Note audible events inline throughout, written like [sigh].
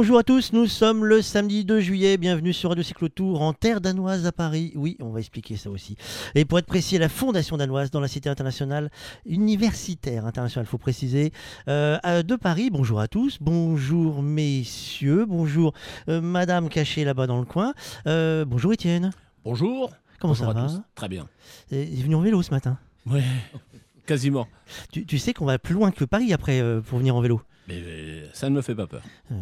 Bonjour à tous, nous sommes le samedi 2 juillet, bienvenue sur Radio Cyclotour en terre danoise à Paris. Oui, on va expliquer ça aussi. Et pour être précis, la Fondation danoise dans la cité internationale, universitaire internationale, faut préciser, euh, de Paris. Bonjour à tous, bonjour messieurs, bonjour euh, madame cachée là-bas dans le coin. Euh, bonjour Étienne, Bonjour. comment Bonjour ça à va tous. Très bien. Il est venu en vélo ce matin. Ouais. Quasiment. Tu, tu sais qu'on va plus loin que Paris après pour venir en vélo. Mais euh, ça ne me fait pas peur. Euh,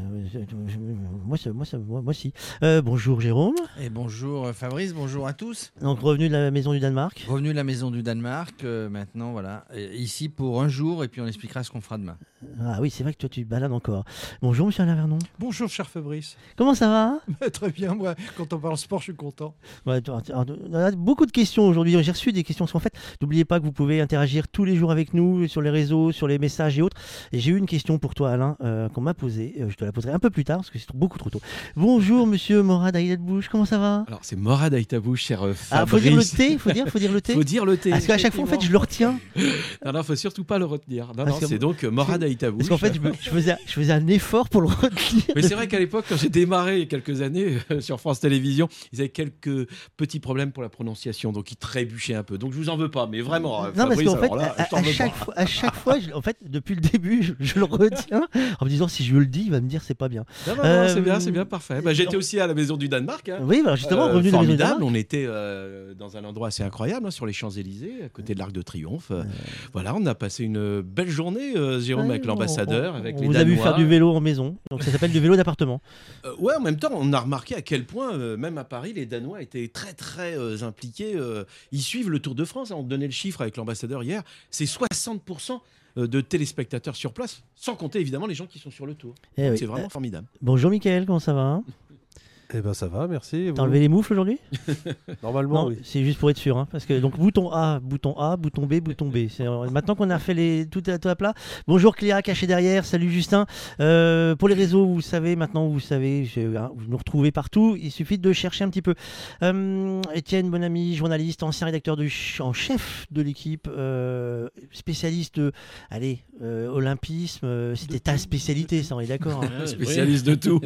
moi, moi, ça- moi, moi, si. Euh, bonjour Jérôme, Et bonjour Fabrice, bonjour à tous. donc revenu de la maison du Danemark. Revenu de la maison du Danemark, euh, maintenant voilà, Et ici pour un jour et puis on expliquera ce qu'on fera demain. Ah oui, c'est vrai que toi tu te balades encore. Bonjour Monsieur Alain Vernon. Bonjour cher Fabrice. Comment ça va? [laughs] Très bien, moi, quand on parle sport, je suis content. Ouais, tu- alors, On a beaucoup de questions aujourd'hui. J'ai reçu des questions. Parce qu'en fait, n'oubliez pas que vous pouvez interagir tous les jours avec nous sur les réseaux, sur les messages et autres. Et j'ai eu une question pour toi, Alain, euh, qu'on m'a posée. Euh, je te la poserai un peu plus tard parce que c'est beaucoup trop tôt. Bonjour Monsieur Morad Bouche, comment ça va? Alors c'est Morad Aïtabou, cher euh, Ah, Fabrice. faut dire le T, faut dire, faut dire le T. [laughs] Faut dire le T. Parce qu'à chaque fois, en fait, je le retiens. [laughs] Non, non, faut surtout pas le retenir. Non, Parce non, c'est donc euh, Morad Aïtabou. Parce qu'en fait, je, me- je faisais, je faisais un effort pour le retenir. Mais c'est vrai qu'à l'époque, quand j'ai démarré il y a quelques années sur France Télévisions, ils avaient quelques petits problèmes pour la prononciation, donc ils trébuchaient un peu. Donc je vous en veux pas, mais vraiment, euh, Non, parce Fabrice, qu'en fait, là, à, chaque fois, à chaque fois, je- en fait, depuis le début, je, je le retiens en me disant si je le dis, il va me dire c'est pas bien. Non, non, non, Euh, c'est bien, c'est bien, parfait. Bah, J'étais aussi à la maison du Danemark. hein. Oui, alors justement, Euh, revenu de la maison du formidable. Danemark. On était euh, dans un endroit assez incroyable, hein, sur les Champs-Élysées, à côté de l'Arc de Triomphe. Euh, Voilà, on a passé une belle journée, euh, Jérôme, Ouais, avec l'ambassadeur, on- avec on les vous a vu Danois. faire du vélo en maison, donc ça s'appelle du vélo d'appartement. [laughs] Euh, ouais, en même temps, on a remarqué à quel point, euh, même à Paris, les Danois étaient très très euh, impliqués. euh, ils suivent le Tour de France. hein. On donnait le chiffre avec l'ambassadeur hier. C'est 60% de téléspectateurs sur place, sans compter évidemment les gens qui sont sur le Tour. Eh oui. C'est vraiment formidable. Bonjour Mickaël, comment ça va? Eh ben ça va, merci. T'as enlevé les moufles aujourd'hui [laughs] Normalement, Non, oui. c'est juste pour être sûr. hein, parce que donc bouton A, bouton A, bouton B, bouton B. C'est euh, maintenant qu'on a fait les tout à, tout à plat. Bonjour Cléa, caché derrière. Salut Justin. Euh, pour les réseaux, vous savez maintenant, vous savez, je- hein, vous nous retrouvez partout. Il suffit de chercher un petit peu. Euh, Étienne, bon ami, journaliste, ancien rédacteur ch- en chef de l'équipe, euh, spécialiste, de, allez, euh, olympisme. C'était ta spécialité, ça, on est d'accord. hein. [laughs] Spécialiste de tout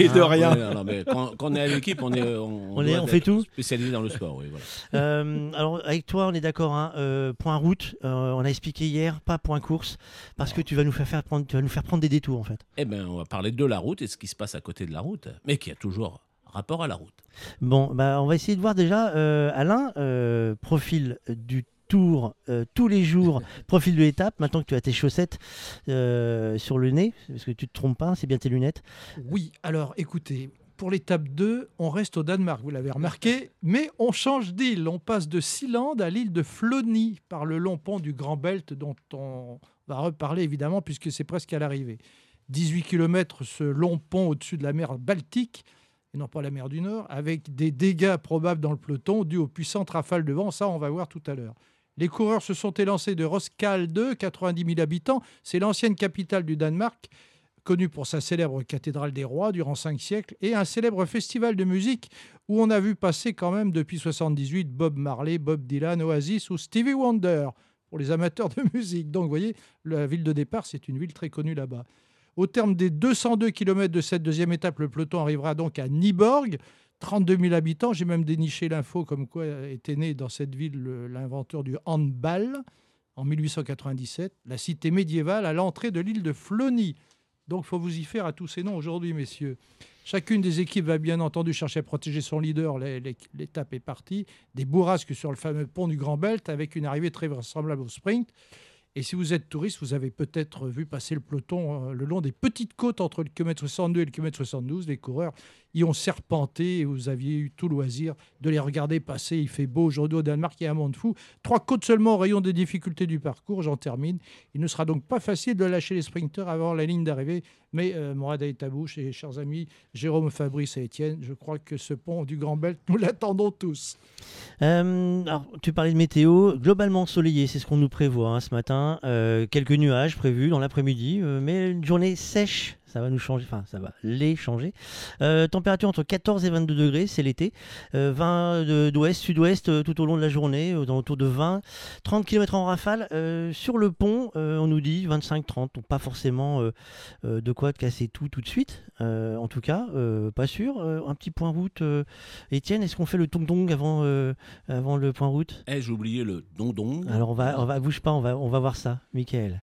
et de Ah, rien. Ouais, non, non, mais quand, quand on est à l'équipe, on est, on, On est- doit on fait tout Spécialisé dans le sport, oui. Voilà. Euh, alors avec toi, on est d'accord. hein, euh, point route, euh, on a expliqué hier, pas point course, parce que tu vas nous faire, faire prendre, tu vas nous faire prendre des détours en fait. Eh bien, on va parler de la route et ce qui se passe à côté de la route, mais qui a toujours rapport à la route. Bon, bah on va essayer de voir déjà, euh, Alain, euh, profil du tour euh, tous les jours, [laughs] profil de l'étape. Maintenant que tu as tes chaussettes euh, sur le nez, parce que tu te trompes pas, c'est bien tes lunettes. Oui, alors écoutez, pour l'étape 2, on reste au Danemark, vous l'avez remarqué, [laughs] mais on change d'île. On passe de Sealand à l'île de Flony par le long pont du Grand Belt dont on va reparler évidemment puisque c'est presque à l'arrivée. 18 km ce long pont au-dessus de la mer Baltique et non pas la mer du Nord, avec des dégâts probables dans le peloton dus aux puissantes rafales de vent. Ça, on va voir tout à l'heure. Les coureurs se sont élancés de Roskilde, 90 000 habitants. C'est l'ancienne capitale du Danemark, connue pour sa célèbre cathédrale des rois durant cinq siècles, et un célèbre festival de musique où on a vu passer quand même depuis 78 Bob Marley, Bob Dylan, Oasis ou Stevie Wonder pour les amateurs de [laughs] musique. Donc vous voyez, la ville de départ, c'est une ville très connue là-bas. Au terme des 202 km de cette deuxième étape, le peloton arrivera donc à Nyborg, 32 000 habitants. J'ai même déniché l'info comme quoi était né dans cette ville le- l'inventeur du handball en 1897, la cité médiévale à l'entrée de l'île de Flony. Donc, il faut vous y faire à tous ces noms aujourd'hui, messieurs. Chacune des équipes va bien entendu chercher à protéger son leader. L'é- l'é- L'étape est partie. Des bourrasques sur le fameux pont du Grand Belt avec une arrivée très vraisemblable au sprint. Et si vous êtes touriste, vous avez peut-être vu passer le peloton euh, le long des petites côtes entre le km 62 et le km 72. Les coureurs y ont serpenté et vous aviez eu tout loisir de les regarder passer. Il fait beau aujourd'hui au Danemark, il y a un monde fou. Trois côtes seulement au rayon des difficultés du parcours. J'en termine. Il ne sera donc pas facile de lâcher les sprinteurs avant la ligne d'arrivée. Mais euh, Morad Aïtabouche et chers amis Jérôme, Fabrice et Étienne, je crois que ce pont du Grand Belt, nous l'attendons tous. Euh, alors, tu parlais de météo, globalement ensoleillé, c'est ce qu'on nous prévoit hein, ce matin. Euh, quelques nuages prévus dans l'après-midi, euh, mais une journée sèche, Ça va nous changer, enfin ça va les changer. Euh, température entre 14 et 22 degrés, c'est l'été. Euh, 20 de- d'ouest, sud-ouest euh, tout au long de la journée, euh, dans autour de 20. 30 km en rafale. Euh, sur le pont, euh, on nous dit 25-30. Donc pas forcément euh, euh, de quoi te casser tout tout de suite. Euh, en tout cas, euh, pas sûr. Euh, un petit point route. euh, Étienne, est-ce qu'on fait le tong-dong avant, euh, avant le point route? Eh, j'ai oublié le don-don. Alors on va, on va, bouge pas, on va, on va voir ça. Michael.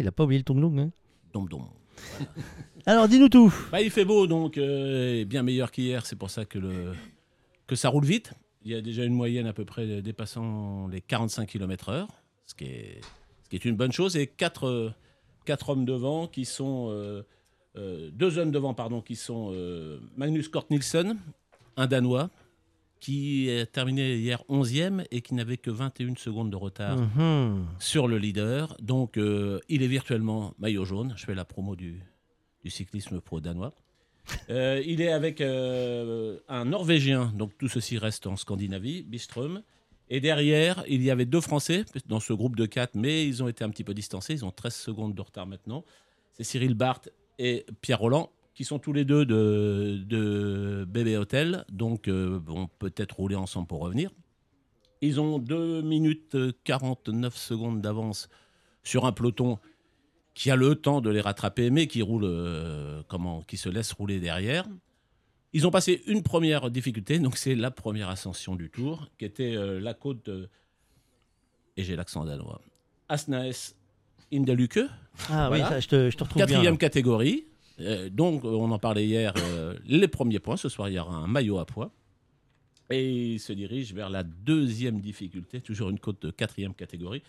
Il a pas oublié le tong-dong. hein. [laughs] Alors dis-nous tout. Bah, il fait beau, donc euh, bien meilleur qu'hier. C'est pour ça que, le, que ça roule vite. Il y a déjà une moyenne à peu près dépassant les 45 km/h, ce, qui est- ce qui est une bonne chose. Et quatre, euh, quatre hommes devant qui sont. euh, euh, deux hommes devant, pardon, qui sont euh, Magnus Kort Nielsen, un Danois, qui a terminé hier 11e et qui n'avait que 21 secondes de retard Mhm. sur le leader. Donc, euh, il est virtuellement maillot jaune. Je fais la promo du, du cyclisme pro danois. [laughs] Euh, il est avec euh, un Norvégien, donc tout ceci reste en Scandinavie, Biström. Et derrière, il y avait deux Français dans ce groupe de quatre, mais ils ont été un petit peu distancés. Ils ont 13 secondes de retard maintenant. C'est Cyril Barthes et Pierre Roland, qui sont tous les deux de, de Bébé Hotel, donc euh, vont peut-être rouler ensemble pour revenir. Ils ont 2 minutes euh, 49 secondes d'avance sur un peloton qui a le temps de les rattraper, mais qui roule, euh, comment, qui se laisse rouler derrière. Ils ont passé une première difficulté, donc c'est la première ascension du tour, qui était euh, la côte de, et j'ai l'accent danois, Asnaes Indeluke, Ah Voilà. oui, ça, je, te, je te retrouve bien. quatrième catégorie. Euh, donc, euh, on en parlait hier, euh, les premiers points. Ce soir, il y aura un maillot à poids. Et il se dirige vers la deuxième difficulté, toujours une côte de quatrième catégorie.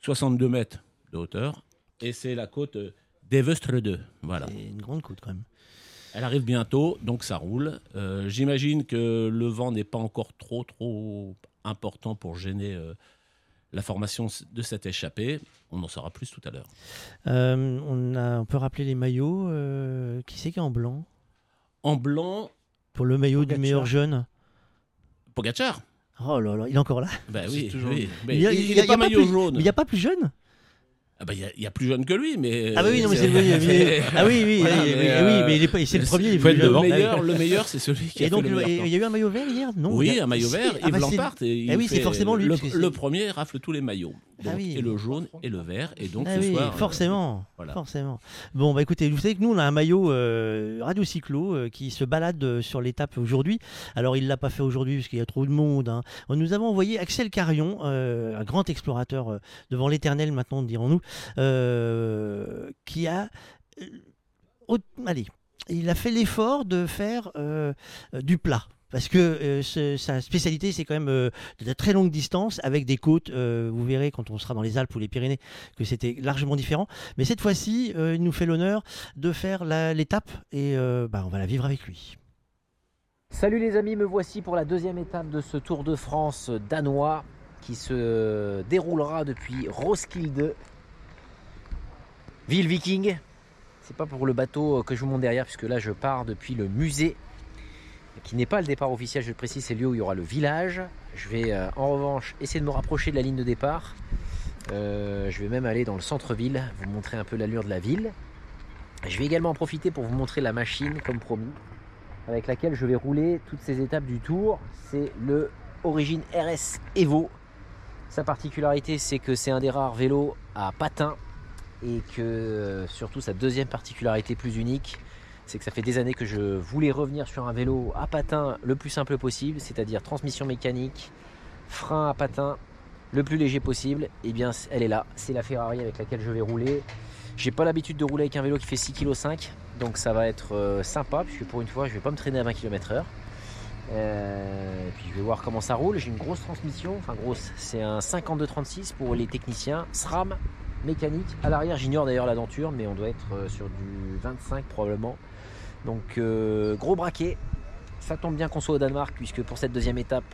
62 mètres de hauteur. Et c'est la côte d'Evestre 2. Voilà. C'est une grande côte quand même. Elle arrive bientôt, donc ça roule. Euh, J'imagine que le vent n'est pas encore trop, trop important pour gêner euh, la formation de cette échappée. On en saura plus tout à l'heure. Euh, on, a, on peut rappeler les maillots. euh, qui c'est qui est en blanc? En blanc, Pour le maillot Pogacar. du meilleur jeune. Pogacar? Oh là là, il est encore là. Ben C'est oui, toujours oui. lui. Mais Il pas maillot plus- jaune. Mais il n'y a pas plus jeune? Ah ben, il y a- y, a plus jeune que lui, mais. Ah bah oui, non, mais c'est le mais- [laughs] Ah oui, oui, Voilà, oui, mais, euh, oui, mais il est c'est le premier. il est Le meilleur, le meilleur, c'est celui qui a Et donc, fait le le- meilleur et temps. il y a eu un maillot vert hier Non Oui, a- un maillot vert, ah Yves bah, c'est- Lampart. et il Ah oui, c'est forcément lui, Le, le premier rafle tous les maillots. Ah Donc, oui. Et le jaune et le vert. Et donc Ah ce oui, soir. euh, forcément, voilà. forcément. Bon, bah écoutez, vous savez que nous, on a un maillot euh, Radio Cyclo euh, qui se balade euh, sur l'étape aujourd'hui. Alors, il l'a pas fait aujourd'hui parce qu'il y a trop de monde. hein. Nous avons envoyé Axel Carion, un grand explorateur devant l'éternel, maintenant, dirons-nous, qui a... euh, allez, il a fait l'effort de faire euh, euh, du plat. Parce que euh, sa spécialité, c'est quand même euh, de très longues distances avec des côtes. euh, vous verrez quand on sera dans les Alpes ou les Pyrénées que c'était largement différent. Mais cette fois-ci, euh, il nous fait l'honneur de faire l'étape et euh, bah, on va la vivre avec lui. Salut les amis, me voici pour la deuxième étape de ce Tour de France danois qui se déroulera depuis Roskilde, ville viking. C'est pas pour le bateau que je vous montre derrière, puisque là je pars depuis le musée, qui n'est pas le départ officiel, je le précise, c'est le lieu où il y aura le village. Je vais euh, en revanche essayer de me rapprocher de la ligne de départ. Euh, je vais même aller dans le centre-ville, vous montrer un peu l'allure de la ville. Je vais également en profiter pour vous montrer la machine, comme promis avec laquelle je vais rouler toutes ces étapes du tour. C'est le Origin RS Evo. Sa particularité, c'est que c'est un des rares vélos à patins et que euh, surtout sa deuxième particularité plus unique, c'est que ça fait des années que je voulais revenir sur un vélo à patins le plus simple possible, c'est-à-dire transmission mécanique, frein à patins le plus léger possible. Et bien, elle est là, c'est la Ferrari avec laquelle je vais rouler. J'ai pas l'habitude de rouler avec un vélo qui fait 6,5 kg, donc ça va être euh, sympa, puisque pour une fois, je vais pas me traîner à 20 km/h. Euh, et puis je vais voir comment ça roule. J'ai une grosse transmission, enfin grosse, c'est un 52-36 pour les techniciens, SRAM mécanique. À l'arrière, j'ignore d'ailleurs la denture, mais on doit être euh, sur du 25 probablement. Donc euh, gros braquet. Ça tombe bien qu'on soit au Danemark, puisque pour cette deuxième étape,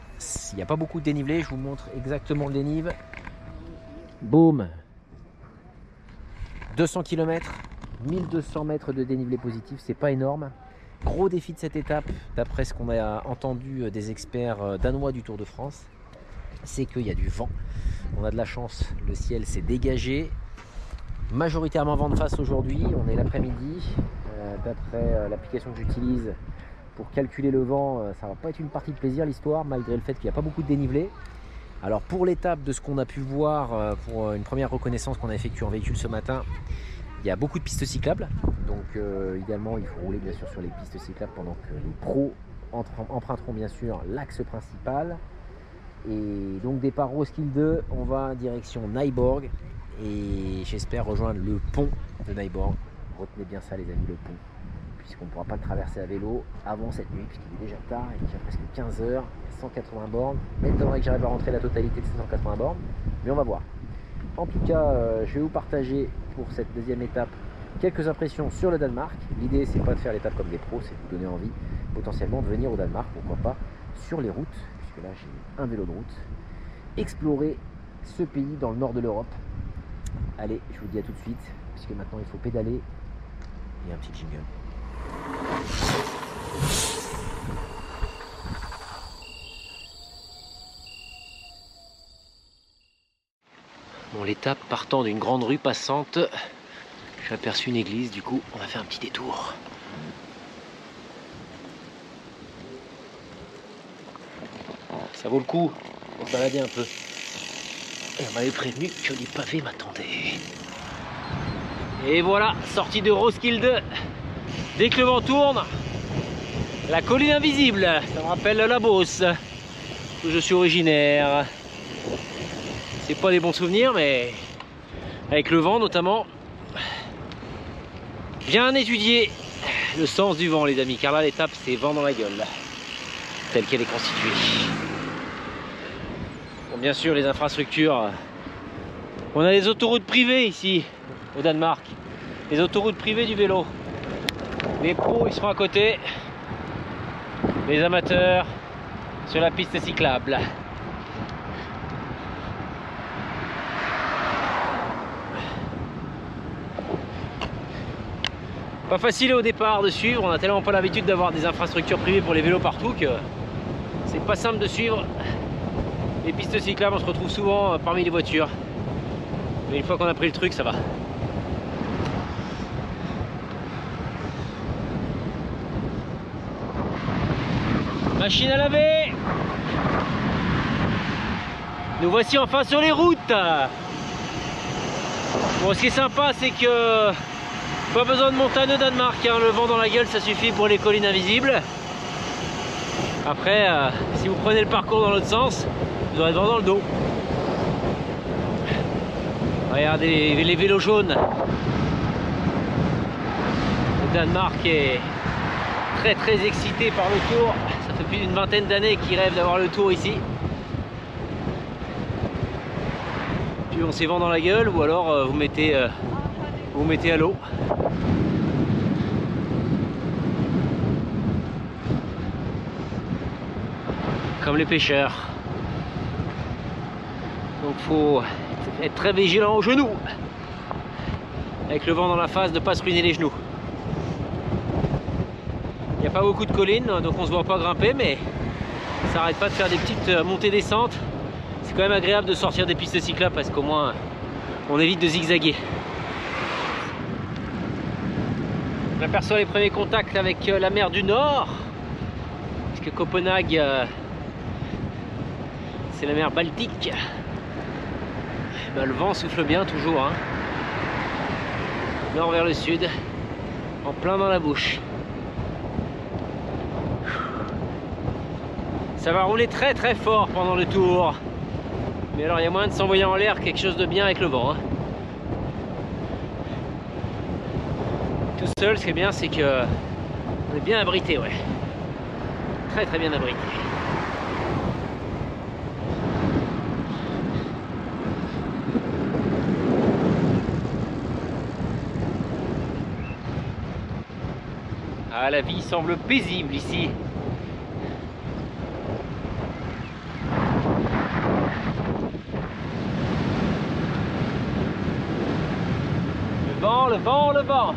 il n'y a pas beaucoup de dénivelé. Je vous montre exactement le dénive. Boum 200 km 1200 mètres de dénivelé positif, c'est pas énorme. Gros défi de cette étape, d'après ce qu'on a entendu des experts euh, danois du Tour de France, c'est qu'il y a du vent. On a de la chance, le ciel s'est dégagé. Majoritairement vent de face aujourd'hui, on est l'après-midi. Euh, d'après euh, l'application que j'utilise pour calculer le vent, euh, ça va pas être une partie de plaisir l'histoire, malgré le fait qu'il n'y a pas beaucoup de dénivelé. Alors pour l'étape de ce qu'on a pu voir pour une première reconnaissance qu'on a effectuée en véhicule ce matin, il y a beaucoup de pistes cyclables. Donc idéalement il faut rouler bien sûr sur les pistes cyclables pendant que les pros emprunteront bien sûr l'axe principal. Et donc départ Roskilde 2, on va direction Nyborg et j'espère rejoindre le pont de Nyborg. Retenez bien ça les amis, le pont. Puisqu'on ne pourra pas le traverser à vélo avant cette nuit, puisqu'il est déjà tard, il est déjà presque 15 heures, il y a 180 bornes. M'étonnerait que j'arrive à rentrer la totalité de ces 180 bornes, mais on va voir. En tout cas, euh, je vais vous partager pour cette deuxième étape quelques impressions sur le Danemark. L'idée, c'est pas de faire l'étape comme des pros, c'est de vous donner envie potentiellement de venir au Danemark, pourquoi pas, sur les routes, puisque là j'ai un vélo de route, explorer ce pays dans le nord de l'Europe. Allez, je vous dis à tout de suite, puisque maintenant il faut pédaler et un petit jingle. Bon, l'étape partant d'une grande rue passante, j'ai aperçu une église, du coup on va faire un petit détour. Ça vaut le coup, va se balader un peu. Et on m'avait prévenu que les pavés m'attendaient. Et voilà, sortie de Roskilde. Dès que le vent tourne, la colline invisible, ça me rappelle la Beauce, où je suis originaire. C'est pas des bons souvenirs, mais avec le vent notamment, bien étudier le sens du vent, les amis, car là l'étape c'est vent dans la gueule, telle qu'elle est constituée. Bon, bien sûr, les infrastructures. On a des autoroutes privées ici, au Danemark. Les autoroutes privées du vélo. Les pros, ils seront à côté. Les amateurs sur la piste cyclable. Pas facile au départ de suivre, on a tellement pas l'habitude d'avoir des infrastructures privées pour les vélos partout que c'est pas simple de suivre. Les pistes cyclables, on se retrouve souvent euh, parmi les voitures. Mais une fois qu'on a pris le truc, ça va. Machine à laver Nous voici enfin sur les routes Bon, ce qui est sympa, c'est que pas besoin de montagne au Danemark, hein. le vent dans la gueule, ça suffit pour les collines invisibles. Après, euh, si vous prenez le parcours dans l'autre sens, vous aurez le vent dans le dos. Regardez les, vélos jaunes. Le Danemark est très très excité par le tour. Ça fait plus d'une vingtaine d'années qu'il rêve d'avoir le tour ici. Puis on s'est vent dans la gueule ou alors euh, vous mettez euh, vous mettez à l'eau. Comme les pêcheurs. Donc faut être très vigilant aux genoux. Avec le vent dans la face, de pas se ruiner les genoux. Il n'y a pas beaucoup de collines, donc on se voit pas grimper, mais ça arrête pas de faire des petites euh, montées-descentes. C'est quand même agréable de sortir des pistes cyclables parce qu'au moins on évite de zigzaguer. On aperçoit les premiers contacts avec euh, la mer du Nord, puisque Copenhague, euh, c'est la mer Baltique. Eh ben, le vent souffle bien toujours, hein. nord vers le sud, en plein dans la bouche. Ça va rouler très très fort pendant le tour. Mais alors il y a moyen de s'envoyer en l'air quelque chose de bien avec le vent. hein. Tout seul, ce qui est bien, c'est que on est bien abrité, ouais. Très très bien abrité. Ah, la vie semble paisible ici. Le vent, le vent, le vent.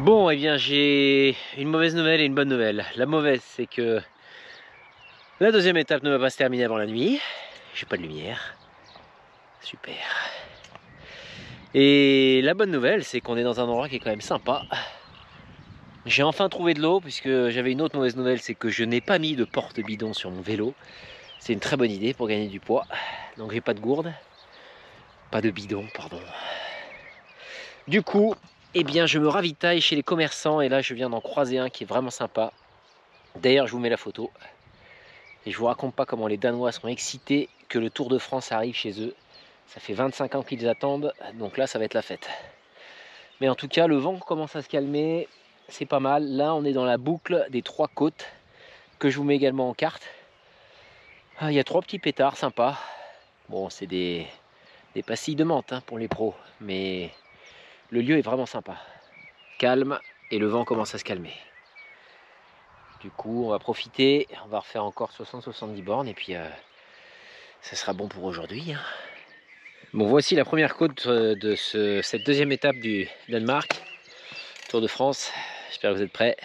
Bon, eh bien, j'ai une mauvaise nouvelle et une bonne nouvelle. La mauvaise, c'est que la deuxième étape ne va pas se terminer avant la nuit. J'ai pas de lumière. Super. Et la bonne nouvelle, c'est qu'on est dans un endroit qui est quand même sympa. J'ai enfin trouvé de l'eau, puisque j'avais une autre mauvaise nouvelle, c'est que je n'ai pas mis de porte-bidon sur mon vélo. C'est une très bonne idée pour gagner du poids. Donc j'ai pas de gourde. Pas de bidon, pardon. Du coup, eh bien, je me ravitaille chez les commerçants et là, je viens d'en croiser un qui est vraiment sympa. D'ailleurs, je vous mets la photo. Et je vous raconte pas comment les Danois seront excités que le Tour de France arrive chez eux. Ça fait 25 ans qu'ils attendent, donc là, ça va être la fête. Mais en tout cas, le vent commence à se calmer. C'est pas mal. Là, on est dans la boucle des trois côtes que je vous mets également en carte. Ah, Il y a trois petits pétards sympas. Bon, c'est des, des pastilles de menthe hein, pour les pros, mais le lieu est vraiment sympa. Calme et le vent commence à se calmer. Du coup, on va profiter, on va refaire encore 60-70 bornes et puis euh, ça sera bon pour aujourd'hui. hein. Bon, voici la première côte euh, de ce- cette deuxième étape du Danemark, Tour de France. J'espère que vous êtes prêts.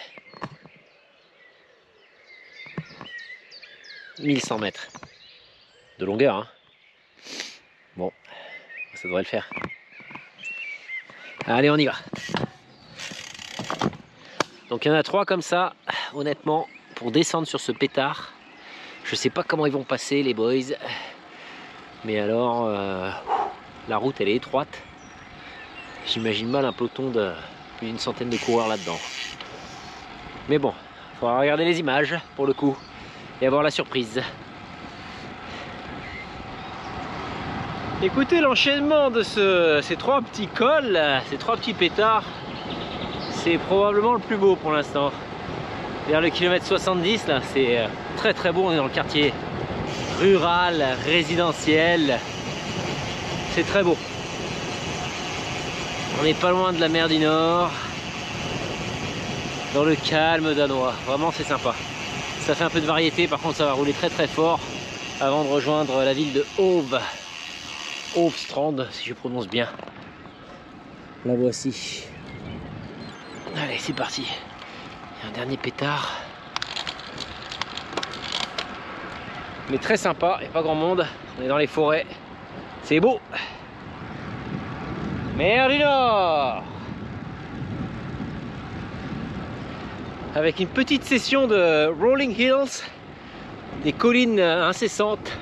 1100 mètres de longueur. hein. Bon, ça devrait le faire. Allez, on y va. Donc il y en a trois comme ça, honnêtement, pour descendre sur ce pétard. Je sais pas comment ils vont passer les boys. Mais alors, euh, la route elle est étroite. J'imagine mal un peloton de plus d'une centaine de coureurs là-dedans. Mais bon, il faudra regarder les images pour le coup et avoir la surprise. Écoutez l'enchaînement de ce- ces trois petits cols, ces trois petits pétards, c'est probablement le plus beau pour l'instant. Vers le kilomètre 70, là, c'est euh, très très beau. On est dans le quartier rural, résidentiel. C'est très beau. On n'est pas loin de la mer du Nord, dans le calme danois. Vraiment, c'est sympa. Ça fait un peu de variété, par contre, ça va rouler très très fort avant de rejoindre la ville de Hove. Strand, si je prononce bien. La voici. Allez, c'est parti. Un dernier pétard. Mais très sympa, a pas grand monde. On est dans les forêts. C'est beau. Mer du Nord Avec une petite session de Rolling Hills, des collines incessantes.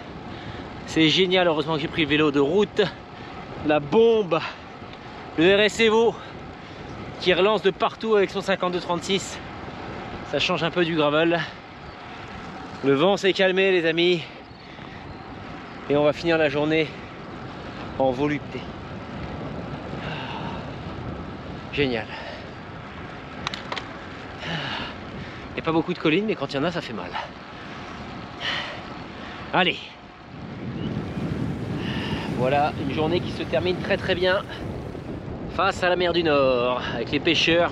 C'est génial, heureusement que j'ai pris le vélo de route. La bombe, le RS Evo qui relance de partout avec son 52-36. Ça change un peu du gravel. Le vent s'est calmé les amis. Et on va finir la journée en volupté. Génial. Il n'y a pas beaucoup de collines, mais quand il y en a, ça fait mal. Allez. Voilà une journée qui se termine très très bien face à la mer du Nord avec les pêcheurs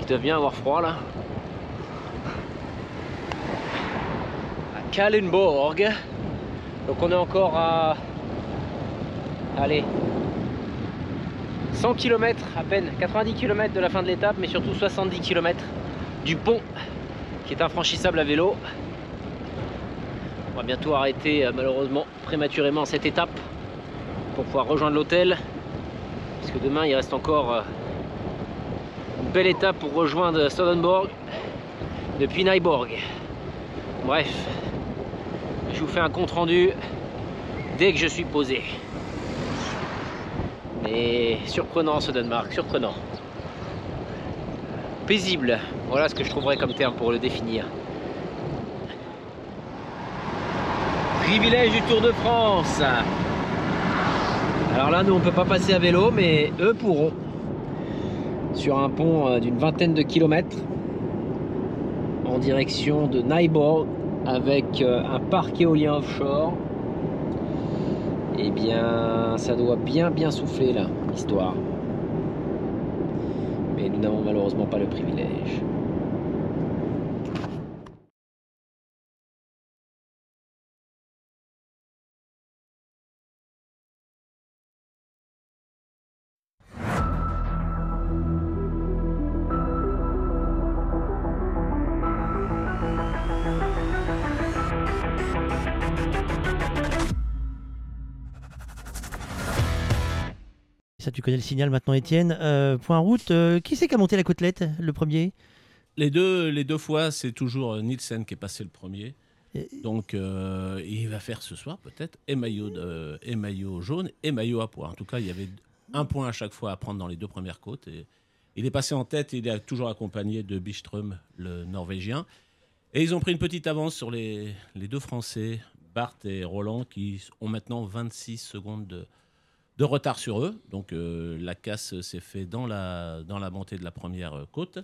qui doivent bien avoir froid là. À Kalundborg. Donc on est encore à allez 100 km à peine, 90 km de la fin de l'étape mais surtout 70 km du pont qui est infranchissable à vélo. On va bientôt arrêter euh, malheureusement prématurément cette étape pour pouvoir rejoindre l'hôtel. Parce que demain il reste encore euh, une belle étape pour rejoindre Stodenborg depuis Nyborg. Bref, je vous fais un compte rendu dès que je suis posé. Mais surprenant ce Danemark, surprenant. Paisible, voilà ce que je trouverais comme terme pour le définir. Privilège du Tour de France. Alors là, nous, on peut pas passer à vélo, mais eux pourront. Sur un pont euh, d'une vingtaine de kilomètres en direction de Nyborg avec euh, un parc éolien offshore. Eh bien, ça doit bien bien souffler là, l'histoire. Mais nous n'avons malheureusement pas le privilège. Tu connais le signal maintenant, Étienne. Euh, point route. euh, qui c'est qui a monté la côtelette le premier? Les deux, les deux fois, c'est toujours euh, Nielsen qui est passé le premier. Et- Donc, euh, il va faire ce soir peut-être et maillot, de- et maillot jaune et maillot à poids. En tout cas, il y avait un point à chaque fois à prendre dans les deux premières côtes. Et il est passé en tête. Il est toujours accompagné de Biström, le Norvégien. Et ils ont pris une petite avance sur les, les deux Français, Bart et Roland, qui ont maintenant 26 secondes de, de retard sur eux. Donc euh, la casse s'est fait dans la, dans la montée de la première côte.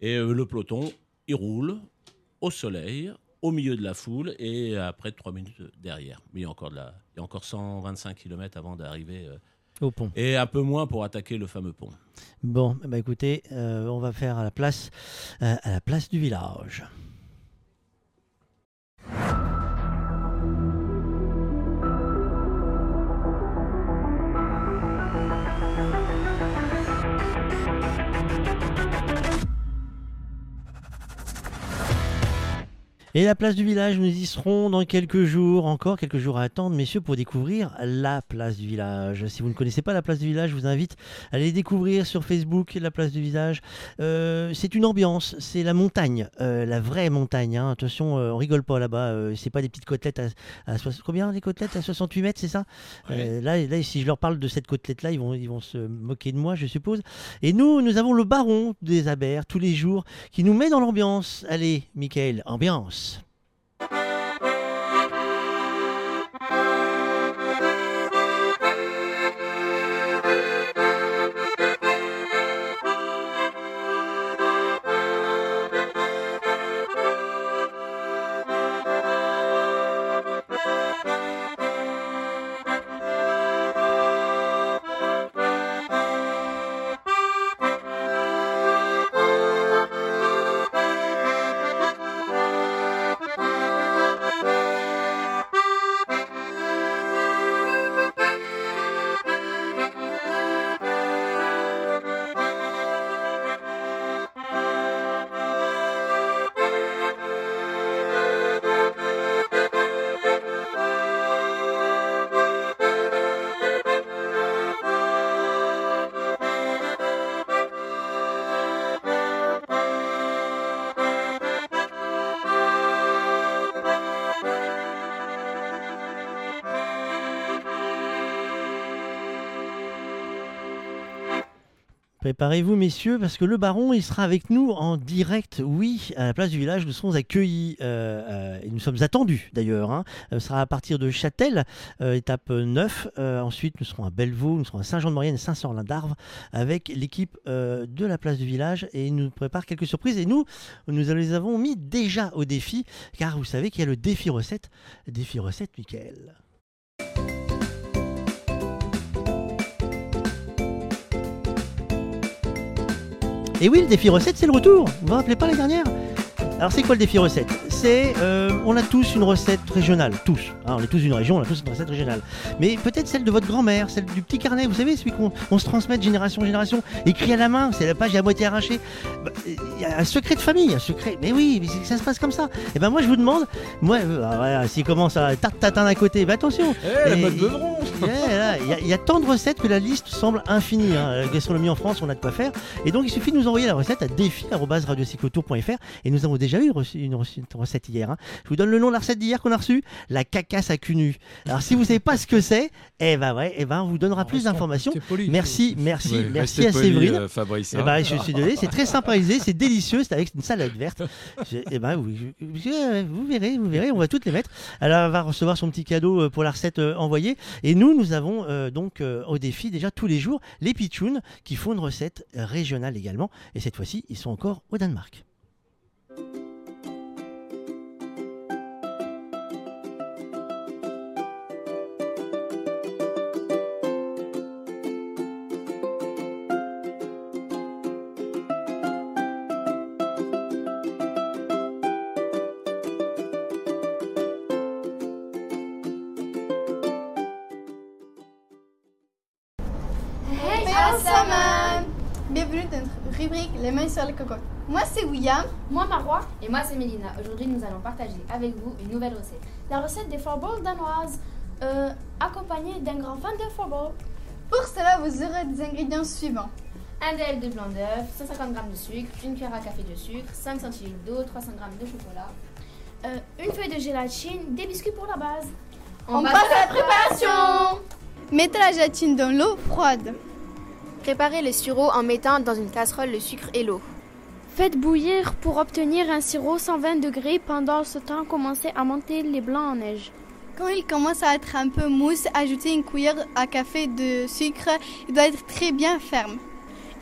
Et euh, le peloton, il roule au soleil, au milieu de la foule et à près de 3 minutes derrière. Mais il y a encore, de la, il y a encore 125 km avant d'arriver. euh, Au pont. et un peu moins pour attaquer le fameux pont. Bon, bah écoutez, on va faire à la place, à la place du village. Et la place du village, nous y serons dans quelques jours, encore quelques jours à attendre, messieurs, pour découvrir la place du village. Si vous ne connaissez pas la place du village, je vous invite à aller découvrir sur Facebook la place du village. Euh, c'est une ambiance, c'est la montagne, euh, la vraie montagne. hein. Attention, euh, on rigole pas là-bas. c'est pas des petites côtelettes à, à combien les côtelettes à 68 mètres, c'est ça? Là, là, si je leur parle de cette côtelette-là, ils vont, ils vont se moquer de moi, je suppose. Et nous, nous avons le baron des Abers tous les jours qui nous met dans l'ambiance. Allez, Michael, ambiance. Préparez-vous, messieurs, parce que le baron, il sera avec nous en direct, oui, à la place du village. Nous serons accueillis, euh, euh, et nous sommes attendus d'ailleurs. Hein. Euh, Ce sera à partir de Châtel, étape 9. Euh, ensuite, nous serons à Bellevaux, nous serons à Saint-Jean-de-Maurienne et Saint-Sorlin d'Arves avec l'équipe de la place du village. Et ils nous prépare quelques surprises. Et nous, nous les avons mis déjà au défi, car vous savez qu'il y a le défi recette. Défi recette, Michael. Et oui, le défi recette, c'est le retour. Vous vous rappelez pas la dernière Alors, c'est quoi le défi recette C'est, euh, on a tous une recette régionale, tous. Hein, on est tous d'une région, on a tous une recette régionale. Mais peut-être celle de votre grand-mère, celle du petit carnet, vous savez, celui qu'on on se transmet de génération en génération, écrit à la main, c'est la page à moitié arrachée. Bah, Il y a un secret de famille, un secret. Mais oui, mais ça se passe comme ça. Et ben moi, je vous demande, moi, euh, ah, voilà, s'il commence à tarte tatin d'un côté, bah attention. Eh, la Et- beuvron là, Il y, a- il y a tant de recettes que la liste semble infinie. hein. La gastronomie en France, on a de quoi faire. Et donc, il suffit de nous envoyer la recette à défi.radiocyclotour.fr. Et nous avons déjà eu une une recette hier. hein. Je vous donne le nom de la recette d'hier qu'on a reçue la cacasse à cul nu. Alors, si vous savez pas ce que c'est, eh ben ouais, eh ben on vous donnera plus d'informations. Merci, merci, Ouais, merci à Séverine. euh, Fabrice. Eh hein. ben, je suis désolé, c'est très sympa,isé, c'est délicieux, c'est avec une salade verte. Je- eh ben, je- je- vous verrez, vous verrez, on va toutes les mettre. Elle va recevoir son petit cadeau euh, pour la recette euh, envoyée. Et nous, nous avons euh, donc euh, au défi déjà tous les jours les pitchouns qui font une recette régionale également. Et cette fois-ci, ils sont encore au Danemark. Sur les cocottes. Moi c'est William. Moi, Marois. Et moi, c'est Mélina. Aujourd'hui, nous allons partager avec vous une nouvelle recette. La recette des football danoises, euh, accompagnée d'un grand fan de football. Pour cela, vous aurez des ingrédients suivants. Un DL de blanc d'œuf, 150 g de sucre, une cuillère à café de sucre, 5 centilitres d'eau, 300 g de chocolat, euh, une feuille de gélatine, des biscuits pour la base. On, passe à la préparation Mettez la gélatine dans l'eau froide. Préparez le sirop en mettant dans une casserole le sucre et l'eau. Faites bouillir pour obtenir un sirop 120 degrés. Pendant ce temps, commencez à monter les blancs en neige. Quand il commence à être un peu mousse, ajoutez une cuillère à café de sucre. Il doit être très bien ferme.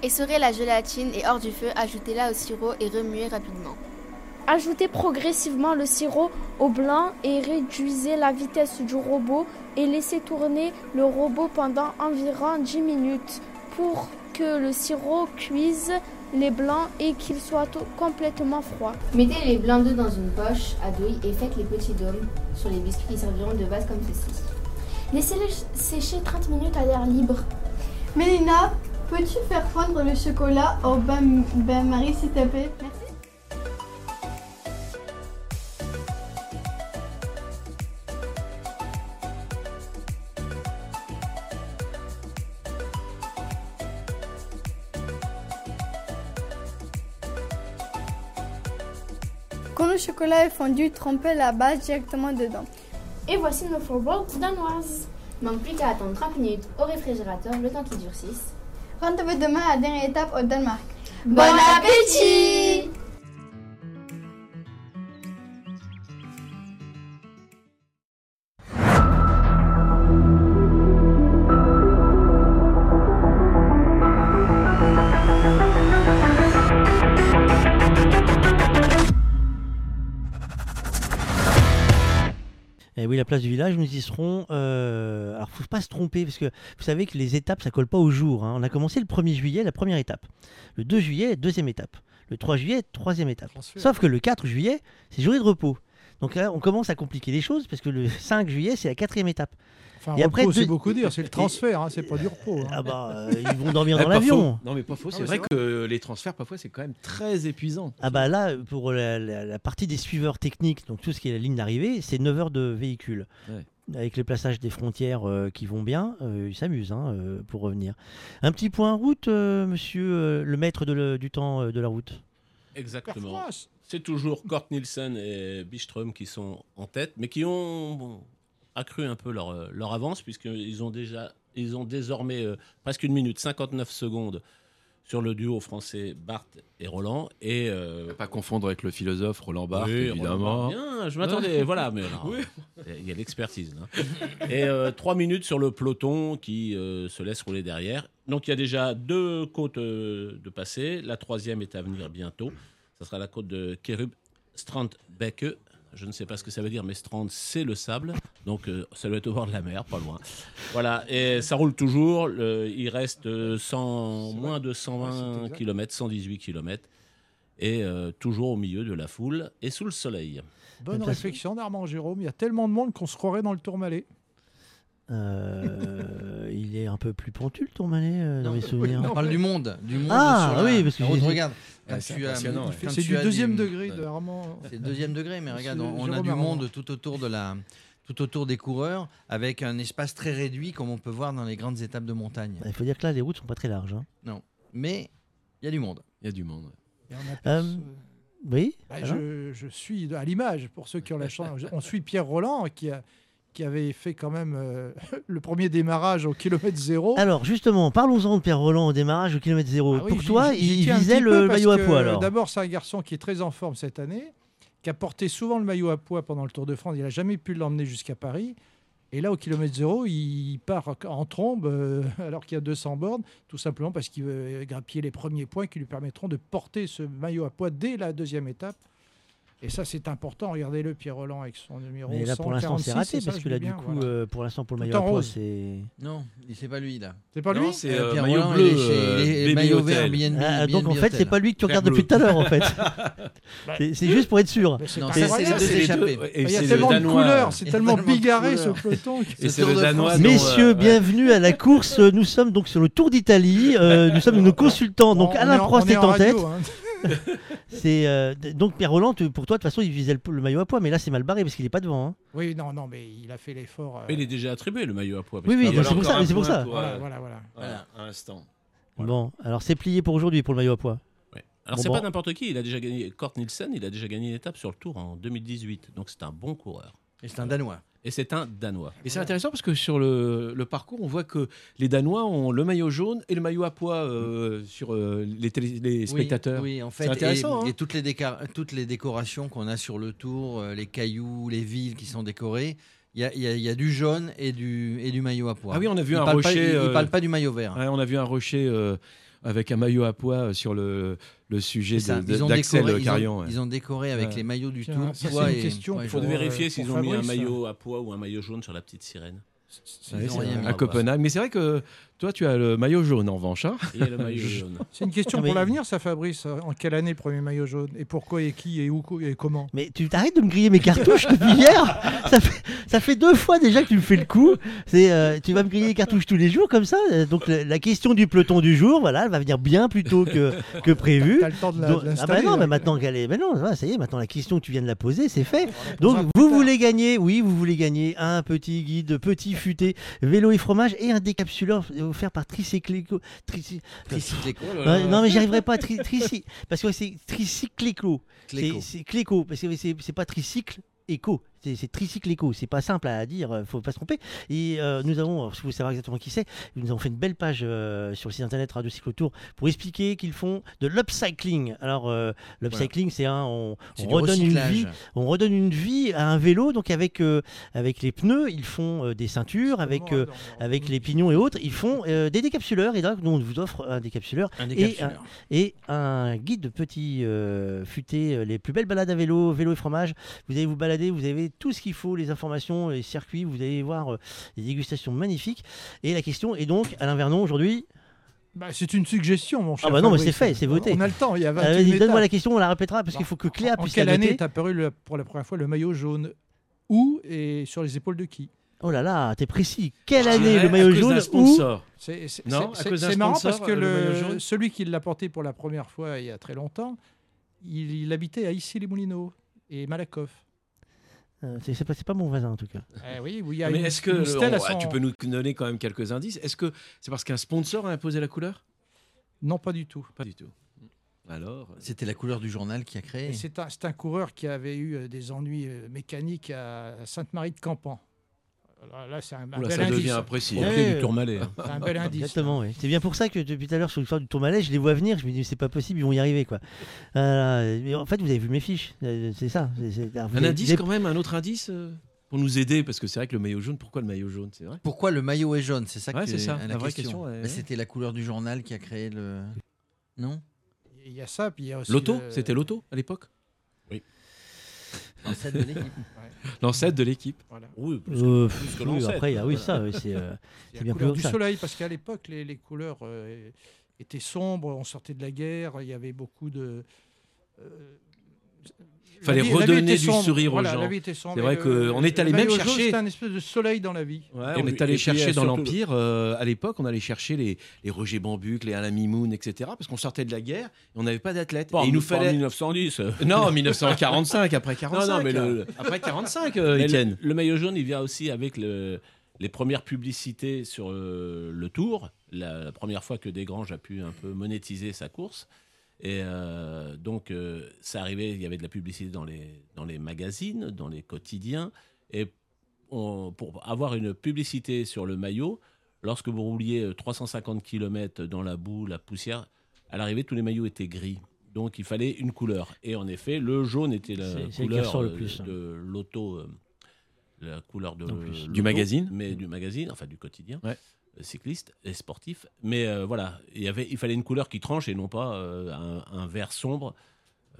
Essorez la gélatine et hors du feu, ajoutez-la au sirop et remuez rapidement. Ajoutez progressivement le sirop au blanc et réduisez la vitesse du robot et laissez tourner le robot pendant environ 10 minutes pour que le sirop cuise les blancs et qu'il soit tout- complètement froid. Mettez les blancs d'œufs dans une poche à douille et faites les petits dômes sur les biscuits qui serviront de base comme ceci. Laissez-les sécher 30 minutes à l'air libre. Mélina, peux-tu faire fondre le chocolat au bain- bain-marie, s'il te plaît? Le chocolat est fondu, trempez la base directement dedans. Et voici nos florballs danoises. Manque plus qu'à attendre 30 minutes au réfrigérateur le temps qu'ils durcissent. Rendez-vous demain à la dernière étape au Danemark. Bon appétit la place du village, nous y serons. Euh, alors, faut pas se tromper, parce que vous savez que les étapes, ça colle pas au jour. hein. On a commencé le 1er juillet, la première étape. Le 2 juillet, deuxième étape. Le 3 juillet, troisième étape. Sauf que le 4 juillet, c'est journée de repos. Donc là, on commence à compliquer les choses, parce que le [laughs] 5 juillet, c'est la quatrième étape. Enfin, Et après, c'est beaucoup dire, c'est le transfert, hein, c'est pas du repos. hein. Ah bah, euh, ils vont dormir Eh, [laughs] dans l'avion. faux. Non, mais pas faux. Ah, C'est mais vrai que les transferts, parfois, c'est quand même très épuisant. Ah bah là, pour la, la- la partie des suiveurs techniques, donc tout ce qui est la ligne d'arrivée, c'est 9 heures de véhicule. Ouais. Avec les plaçages des frontières euh, qui vont bien, euh, ils s'amusent hein, euh, pour revenir. Un petit point route, euh, monsieur euh, le maître de le- du temps euh, de la route? Exactement. C'est toujours Kort Nielsen et Bistrom qui sont en tête, mais qui ont bon, accru un peu leur, euh, leur avance, puisqu'ils ont déjà ils ont désormais euh, presque une minute, 59 secondes sur le duo français Bart et Roland. Et, euh, Pas confondre avec le philosophe Roland Barthes, oui, évidemment. Roland Barthes, bien, je m'attendais, voilà, mais [laughs] alors, Oui. il y a l'expertise. là. Et euh, trois minutes sur le peloton qui euh, se laisse rouler derrière. Donc il y a déjà deux côtes de passer. La troisième est à venir bientôt. Ça sera la côte de Kerub Strandbeke. Je ne sais pas ce que ça veut dire, mais Strand, c'est le sable. Donc euh, ça doit être au bord de la mer, pas loin. Voilà, et ça roule toujours. Le- il reste euh, 100, moins de Ouais, c'est 120 exact. km, 118 km. Et euh, toujours au milieu de la foule et sous le soleil. Bonne réflexion d'Armand Jérôme. Il y a tellement de monde qu'on se croirait dans le Tourmalet. Euh, il est un peu plus pentu le Tourmalet euh, dans Non, mes [laughs] souvenirs. On parle du monde. Du monde Ah, sur la- oui, parce que j'ai- regarde. Ouais, quand c'est tu as- impressionnant, ouais. quand C'est tu du as deuxième degré de Armand. C'est le deuxième degré, mais regarde, on, on a Jérôme du Armand. monde tout autour de la, tout autour des coureurs, avec un espace très réduit, comme on peut voir dans les grandes étapes de montagne. Il faut dire que là, les routes sont pas très larges. hein. Mais il y a du monde. Il y a du monde. Et on a Euh, perçu- Oui Bah, Alain je, je suis à l'image, pour ceux qui ont la chance. On suit Pierre Roland, qui, a, qui avait fait quand même euh, [laughs] le premier démarrage au kilomètre zéro. Alors justement, parlons-en de Pierre Roland au démarrage au kilomètre zéro. Ah oui, Pour toi, il visait le maillot à poids alors. D'abord, c'est un garçon qui est très en forme cette année, qui a porté souvent le maillot à poids pendant le Tour de France. Il n'a jamais pu l'emmener jusqu'à Paris. Et là, au kilomètre zéro, il part en trombe euh, [laughs] alors qu'il y a 200 bornes, tout simplement parce qu'il veut grappiller les premiers points qui lui permettront de porter ce maillot à poids dès la deuxième étape. Et ça, c'est important. Regardez-le, Pierre Roland, avec son numéro Mais là pour l'instant c'est 146, raté parce que là du bien, coup voilà. euh, pour l'instant pour le maillot rose. c'est Non, c'est pas lui là. C'est pas lui c'est Euh, euh, Pierre maillot Roland, bleu. il est chez- euh, Baby maillot vert, BNB. Ah, donc en fait c'est pas lui que tu regardes depuis tout à l'heure en fait. [laughs] C'est- juste pour être sûr. C'est les les échappés. et Il y a tellement de couleurs, c'est tellement bigarré ce peloton. Messieurs, euh, bienvenue à la course. Nous sommes donc sur le Tour d'Italie. Euh, nous sommes nos consultants. Donc On- on Alain Prost est en en tête. [laughs] c'est euh, donc Pierre Roland, tu- pour toi, de toute façon, il visait le, le maillot à poids, mais là, c'est mal barré parce qu'il est pas devant. hein. Oui, non, non, mais il a fait l'effort. euh, Mais il est déjà attribué le maillot à poids. Oui, oui, c'est pour ça, c'est pour ça. Voilà, voilà, voilà. Voilà, un instant. Bon, alors c'est plié pour aujourd'hui pour le maillot à poids. Ouais. Alors Bon, c'est bon. pas n'importe qui, il a déjà gagné Kort Nielsen, il a déjà gagné une étape sur le Tour en 2018, donc c'est un bon coureur. Et c'est un Danois. Et c'est un Danois. Et c'est intéressant parce que sur le, le parcours, on voit que les Danois ont le maillot jaune et le maillot à poids euh, sur euh, les, télé- les spectateurs. Oui, oui, en fait, C'est intéressant. Et, hein. et toutes, les déca- toutes les décorations qu'on a sur le tour, euh, les cailloux, les villes qui sont décorées, il y a, il y a- il y a du jaune et du, et du maillot à pois. Ah oui, on a vu un pas- rocher, ils- ils euh, parlent pas du maillot vert. Ouais, on a vu un rocher euh, avec un maillot à pois sur le, le sujet d'Axel décoré- ils ouais. Ils ont décoré avec Ouais. les maillots du tour. c'est une et- question Il faut vérifier s'ils ont mis un maillot à pois ou un maillot jaune sur la petite sirène. À Copenhague. Mais c'est vrai que toi, tu as le maillot jaune en revanche. hein. [laughs] Et le maillot jaune. C'est une question mais- pour l'avenir, ça, Fabrice. En quelle année le premier maillot jaune Et pourquoi et qui et où et comment? Mais tu t'arrêtes de me griller mes cartouches [laughs] depuis hier ça fait, ça fait deux fois déjà que tu me fais le coup. C'est, euh, tu vas me griller les cartouches tous les jours comme ça. Euh, Donc la question du peloton du jour, voilà, elle va venir bien plus tôt que, que prévu. T'as le temps de la- Donc- de ah bah non, mais maintenant qu'elle est, mais non, voilà, ça y est, maintenant la question que tu viens de la poser, c'est fait. Donc vous voulez gagner, oui, vous voulez gagner un petit guide, petit futé, vélo et fromage et un décapsuleur offert par Tricyclico. Tricy- Tricycléco. Ouais, non mais j'y arriverai pas, tri, tricy- parce que c'est tricycléco. C'est Cléco. c'est cléco, parce que c'est pas tricycle éco, c'est tricycle éco. C'est pas simple à dire, euh, faut pas se tromper. Et euh, nous avons, si vous voulez savoir exactement qui c'est, nous avons fait une belle page euh, sur le site internet Radio Cyclotour pour expliquer qu'ils font de l'upcycling. Alors euh, l'upcycling, c'est un, on, redonne une vie, on redonne une vie à un vélo. Donc avec avec les pneus, ils font des ceintures, avec avec les pignons et autres, ils font des décapsuleurs. Et donc, nous, on vous offre un décapsuleur Un et, décapsuleur. et un guide de petits futés, les plus belles balades à vélo, vélo et fromage. Vous allez vous balader, vous avez tout ce qu'il faut, les informations, les circuits, vous allez voir euh, des dégustations magnifiques. Et la question est donc, Alain Vernon, aujourd'hui, Bah, c'est une suggestion, mon cher. bah non, mais c'est fait, c'est voté. On a le temps, il y a 28 euh, donne-moi la question, on la répétera parce qu'il faut que Cléa En puisse quelle la année est apparu le- pour la première fois le maillot jaune? Où et sur les épaules de qui? Oh là là, t'es précis. Quelle Je année le maillot jaune où sponsor. C'est marrant parce que euh, le celui qui l'a porté pour la première fois il y a très longtemps, il, il habitait à Issy-les-Moulineaux et Malakoff. Euh, c'est pas, mon voisin en tout cas. Eh oui, où il y a Mais une, est-ce que on- son- tu peux nous donner quand même quelques indices Est-ce que c'est parce qu'un sponsor a imposé la couleur? Non, pas du tout. Pas du tout. Alors, C'était la couleur du journal qui a créé. C'est un, un coureur qui avait eu euh, des ennuis euh, mécaniques à Sainte-Marie de Campan. Là, là, c'est un, un oula, bel ça indice. devient précis. Au Ouais. du Tourmalet. hein. C'est un bel indice. Exactement, oui. C'est bien pour ça que depuis tout à l'heure sur l'histoire du Tourmalet, je les vois venir, je me dis c'est pas possible, ils vont y arriver quoi. Euh, mais en fait, vous avez vu mes fiches, euh, c'est ça. c'est- c'est- vous Un avez- indice quand même, un autre indice euh, pour nous aider parce que c'est vrai que le maillot jaune. Pourquoi le maillot jaune C'est vrai? Pourquoi le maillot est jaune? C'est ça Ouais, que c'est ça, la, la vraie question. question, ouais, Bah. C'était la couleur du journal qui a créé le. Non? Il y a ça, puis il y a aussi. L'auto, le- c'était l'auto à l'époque? L'ancêtre de l'équipe. L'ancêtre de l'équipe. Voilà. Oui, plus Euh, que, plus que oui, après, il y a- oui, ça, oui, c'est euh, [laughs] bien couleur plus du ça. soleil, parce qu'à l'époque, les, les couleurs euh, étaient sombres, on sortait de la guerre, il y avait beaucoup de. Euh, Fallait vie- redonner du sombre, sourire aux gens. La vie était sombre. C'est vrai le- qu'on est allé même maillot jaune, chercher- C'était un espèce de soleil dans la vie. Ouais, on puis- est allé chercher dans surtout- l'Empire, euh, à l'époque, on allait chercher les, les Roger Bambuc, les Alain Mimoun, etc. Parce qu'on sortait de la guerre et on n'avait pas d'athlètes. Pas Et en- il nous pas en fallait. 1910. euh. [laughs] Non, 1945, [laughs] après 45. Non, non, mais le- [laughs] Après 45, euh, Mais Étienne. le, le maillot jaune, il vient aussi avec le- les premières publicités sur euh, le Tour, la, la première fois que Desgranges a pu un peu monétiser sa course. Et euh, donc, euh, ça arrivait, il y avait de la publicité dans les, dans les magazines, dans les quotidiens. Et on- pour avoir une publicité sur le maillot, lorsque vous rouliez euh, 350 km dans la boue, la poussière, à l'arrivée, tous les maillots étaient gris. Donc, il fallait une couleur. Et en effet, le jaune était la couleur ressort le euh, plus, hein. de l'auto. euh, la couleur de Du magazine mais du magazine, enfin du quotidien, Ouais. Euh, cycliste et sportif. Mais euh, voilà, il y avait, il fallait une couleur qui tranche et non pas euh, un, un vert sombre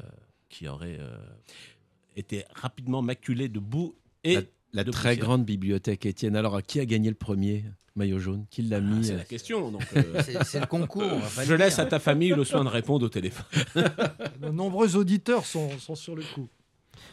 euh, qui aurait euh, été rapidement maculé de boue et La, la de très poussière. grande bibliothèque, Étienne. Alors, qui a gagné le premier maillot jaune? Qui l'a Ah, mis c'est euh, la question. Donc, [laughs] euh, C'est c'est le concours. on va pas je laisse dire. à ta famille le soin de répondre au téléphone. [laughs] [laughs] De nombreux auditeurs sont, sont sur le coup.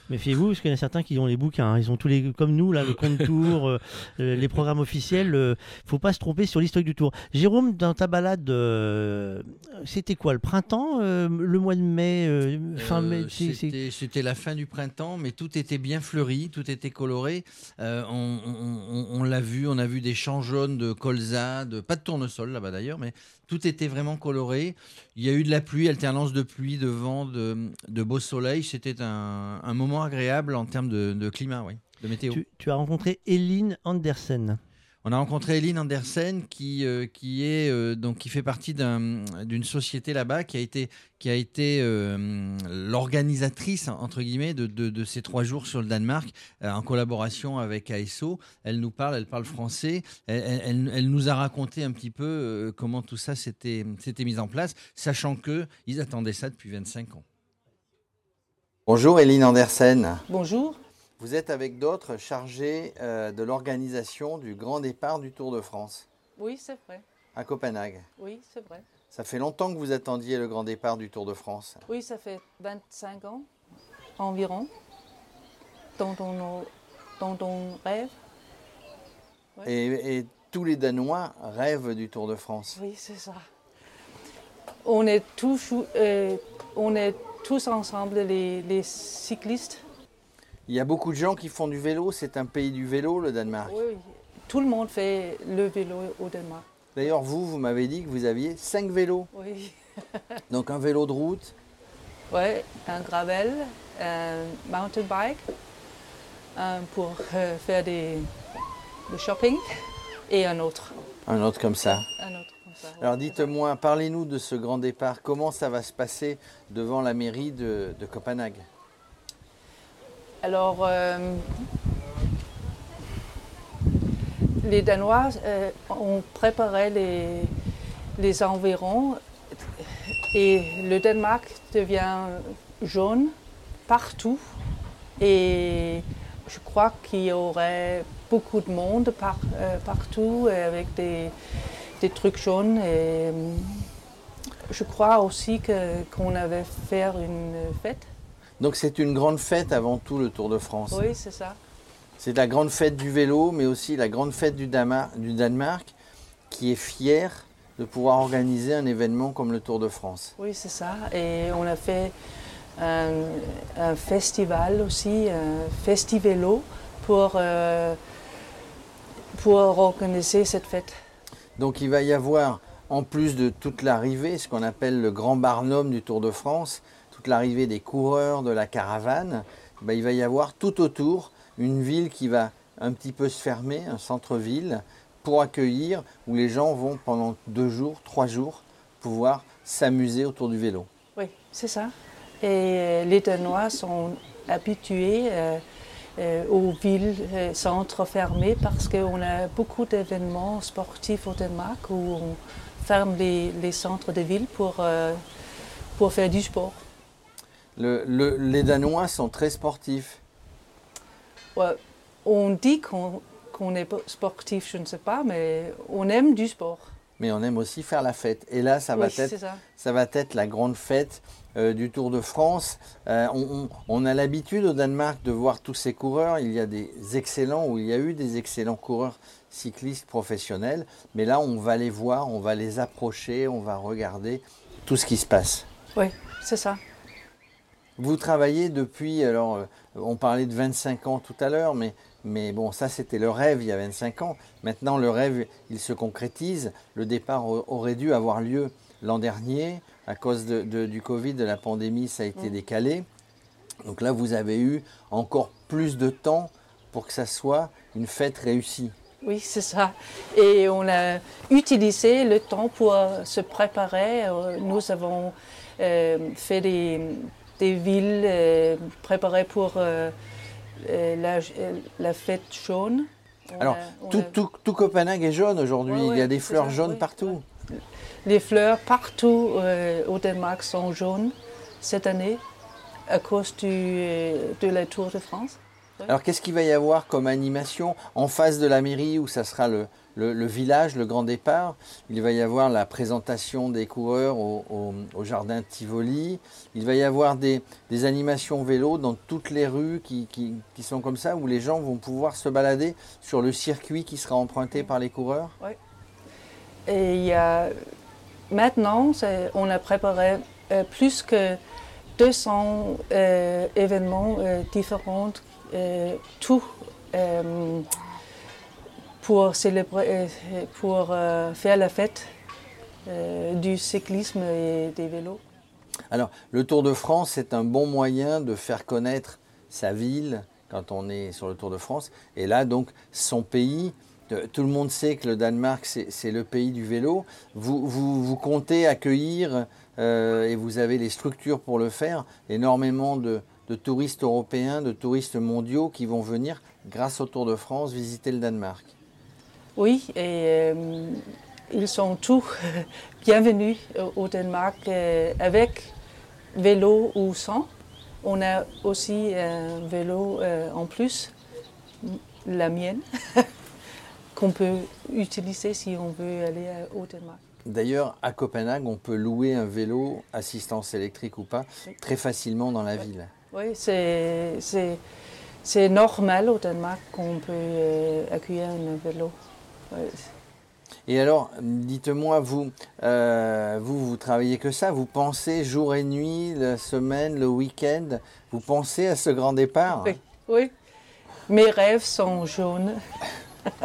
Méfiez-vous, parce qu'il y en a certains qui ont les bouquins. hein. Ils ont tous les, comme nous, là, le compte [laughs] tour, euh, euh, les programmes officiels. Il faut pas se tromper sur l'historique du tour. Jérôme, dans ta balade, euh, c'était quoi Le printemps euh, Le mois de mai euh, Fin Euh, mai C'était la fin du printemps, mais tout était bien fleuri, tout était coloré. Euh, on on- on- on l'a vu, on a vu des champs jaunes de colza, de, pas de tournesol là-bas d'ailleurs, mais tout était vraiment coloré. Il y a eu de la pluie, alternance de pluie, de vent, de, beau soleil. C'était un, moment agréable en termes de, de climat, oui, de météo. tu, tu as rencontré Eline Andersen. On a rencontré Eline Andersen qui, euh, qui, est, euh, donc, qui fait partie d'un- d'une société là-bas qui a été, qui a été euh, l'organisatrice entre guillemets de, de- de ces trois jours sur le Danemark euh, en collaboration avec ASO. Elle nous parle, elle parle français. Elle, elle- elle- elle nous a raconté un petit peu euh, comment tout ça s'était mis en place, sachant que ils attendaient ça depuis 25 ans. Bonjour Eline Andersen. Bonjour. Vous êtes avec d'autres chargés euh, de l'organisation du grand départ du Tour de France Oui, c'est vrai. à Copenhague. Oui, c'est vrai. Ça fait longtemps que vous attendiez le grand départ du Tour de France. Oui, ça fait 25 ans environ dont on, dont on rêve. Ouais. Et, et tous les Danois rêvent du Tour de France. Oui, c'est ça. On est tous, euh, on est tous ensemble, les, les cyclistes. Il y a beaucoup de gens qui font du vélo. C'est un pays du vélo, le Danemark. Oui, oui. Tout le monde fait le vélo au Danemark. D'ailleurs, vous, vous m'avez dit que vous aviez cinq vélos. Oui. [laughs] Donc un vélo de route, Ouais, un gravel, un mountain bike un pour euh, faire des, du shopping et un autre. un autre comme ça. Un autre comme ça. ouais. Alors dites-moi, parlez-nous de ce grand départ. Comment ça va se passer devant la mairie de, de Copenhague? Alors, euh, les Danois euh, ont préparé les, environs et le Danemark devient jaune partout. Et je crois qu'il y aurait beaucoup de monde par- euh, partout avec des, des trucs jaunes. Et, je crois aussi qu'on avait fait une fête. Donc c'est une grande fête avant tout le Tour de France. Oui, c'est ça. C'est la grande fête du vélo, mais aussi la grande fête du, Danemark, qui est fière de pouvoir organiser un événement comme le Tour de France. Oui, c'est ça. Et on a fait un, un festival aussi, un festivélo pour, euh, pour organiser cette fête. Donc il va y avoir, en plus de toute l'arrivée, ce qu'on appelle le grand barnum du Tour de France, l'arrivée des coureurs, de la caravane, ben, il va y avoir tout autour une ville qui va un petit peu se fermer, un centre-ville, pour accueillir, où les gens vont pendant deux jours, trois jours, pouvoir s'amuser autour du vélo. Oui, c'est ça. Et euh, les Danois sont habitués euh, euh, aux villes, centres fermés, parce qu'on a beaucoup d'événements sportifs au Danemark où on ferme les, centres de ville pour, euh, pour faire du sport. Le- le- les Danois sont très sportifs. Ouais, on dit qu'on est sportif, je ne sais pas, mais on aime du sport. mais on aime aussi faire la fête. Et là, ça va, Oui, être, ça. ça va être la grande fête euh, du Tour de France. Euh, on, on- on a l'habitude au Danemark de voir tous ces coureurs. Il y a des excellents, ou il y a eu des excellents coureurs cyclistes professionnels. Mais là, on va les voir, on va les approcher, on va regarder tout ce qui se passe. Oui, c'est ça. Vous travaillez depuis, alors euh, on parlait de 25 ans tout à l'heure, mais, mais bon, ça c'était le rêve il y a 25 ans. Maintenant, le rêve, il se concrétise. Le départ au- aurait dû avoir lieu l'an dernier. À cause de- de- du Covid, de la pandémie, ça a été Mm. décalé. Donc là, vous avez eu encore plus de temps pour que ça soit une fête réussie. Oui, c'est ça. Et on a utilisé le temps pour se préparer. Euh, Nous avons euh, fait des, des villes euh, préparées pour euh, euh, la, la fête jaune. On Alors, a- tout, a- tout- tout Copenhague est jaune aujourd'hui. Ouais, il y a des fleurs ça, jaunes oui, partout. Les fleurs partout euh, au Danemark sont jaunes cette année à cause du, de la Tour de France. Alors qu'est-ce qu'il va y avoir comme animation en face de la mairie où ça sera le, le- village, le grand départ Il va y avoir la présentation des coureurs au, au- au jardin Tivoli. Il va y avoir des, animations vélo dans toutes les rues qui, sont comme ça où les gens vont pouvoir se balader sur le circuit qui sera emprunté par les coureurs. Et il y a, maintenant, on a préparé euh, plus que 200 euh, événements euh, différents, tout pour euh, euh, faire la fête euh, du cyclisme et des vélos. Alors, le Tour de France, c'est un bon moyen de faire connaître sa ville quand on est sur le Tour de France. Et là, donc, son pays. Tout le monde sait que le Danemark, c'est le pays du vélo. Vous, vous, comptez accueillir, et vous avez les structures pour le faire, énormément de touristes européens, de touristes mondiaux qui vont venir, grâce au Tour de France, visiter le Danemark. Oui, et euh, ils sont tous [laughs] bienvenus au- Danemark euh, avec vélo ou sans. On a aussi un vélo euh, en plus, la mienne, [laughs] qu'on peut utiliser si on veut aller au Danemark. D'ailleurs, à Copenhague, on peut louer un vélo, assistance électrique ou pas, très facilement dans la ville. Oui, c'est, normal au Danemark qu'on peut accueillir un vélo. Et alors, dites-moi, vous, euh, vous, vous travaillez que ça Vous pensez jour et nuit, la semaine, le week-end Vous pensez à ce grand départ? Oui, oui. Mes rêves sont jaunes. [laughs]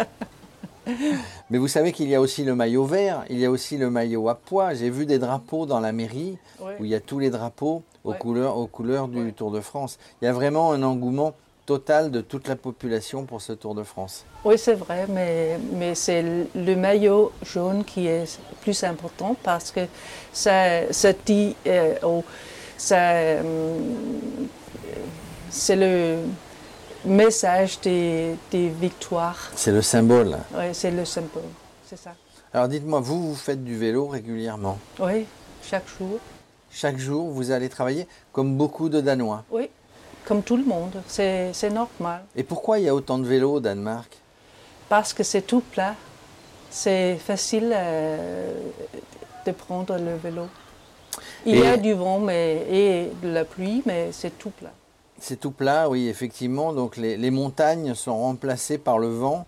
Mais vous savez qu'il y a aussi le maillot vert, il y a aussi le maillot à pois. J'ai vu des drapeaux dans la mairie où il y a tous les drapeaux aux Ouais. couleurs, aux couleurs du Tour de France. Il y a vraiment un engouement total de toute la population pour ce Tour de France. Oui, c'est vrai, mais, mais c'est le- le maillot jaune qui est plus important parce que ça, ça dit, euh, oh, ça, euh, c'est le message des, des victoires. C'est le symbole. Oui, c'est le symbole, c'est ça. Alors dites-moi, vous, vous faites du vélo régulièrement? Oui, chaque jour. Chaque jour, vous allez travailler comme beaucoup de Danois? Oui, comme tout le monde, c'est normal. Et pourquoi il y a autant de vélos au Danemark? Parce que c'est tout plat. C'est facile euh, de prendre le vélo. Il y a du vent mais, et de la pluie, mais c'est tout plat. C'est tout plat, oui, effectivement. Donc les, les montagnes sont remplacées par le vent.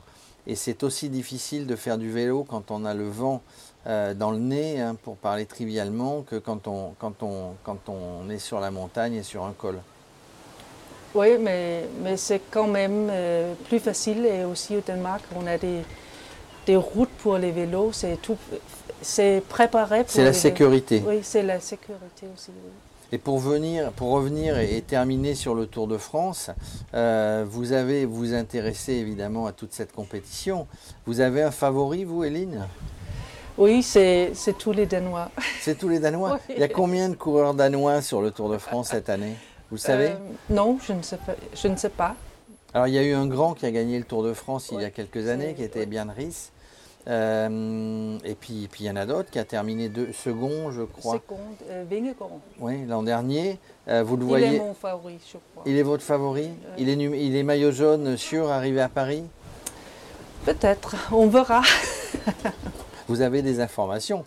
Et c'est aussi difficile de faire du vélo quand on a le vent euh, dans le nez, hein, pour parler trivialement, que quand on, quand, on, quand on est sur la montagne et sur un col. Oui, mais, mais c'est quand même euh, plus facile. Et aussi au Danemark, on a des, des routes pour les vélos. C'est tout, c'est préparé pour C'est la vélos. sécurité. Oui, c'est la sécurité aussi. oui. Et pour, venir, pour revenir et, et terminer sur le Tour de France, euh, vous avez vous intéressez évidemment à toute cette compétition. Vous avez un favori, vous, Eline? Oui, c'est c'est tous les Danois. C'est tous les Danois. [laughs] Oui. Il y a combien de coureurs danois sur le Tour de France cette année? Vous le savez Euh, Non, je ne sais pas. Je ne sais pas. Alors il y a eu un grand qui a gagné le Tour de France il y a quelques années, qui était Bjarne Ries. Euh, et puis puis il y en a d'autres qui a terminé deux, second, je crois. Seconde, euh. Oui, l'an dernier. Euh, vous le Il voyez. est mon favori, je crois. Il est votre favori il, est, il est maillot jaune sûr arrivé à Paris Peut-être, on verra. Vous avez des informations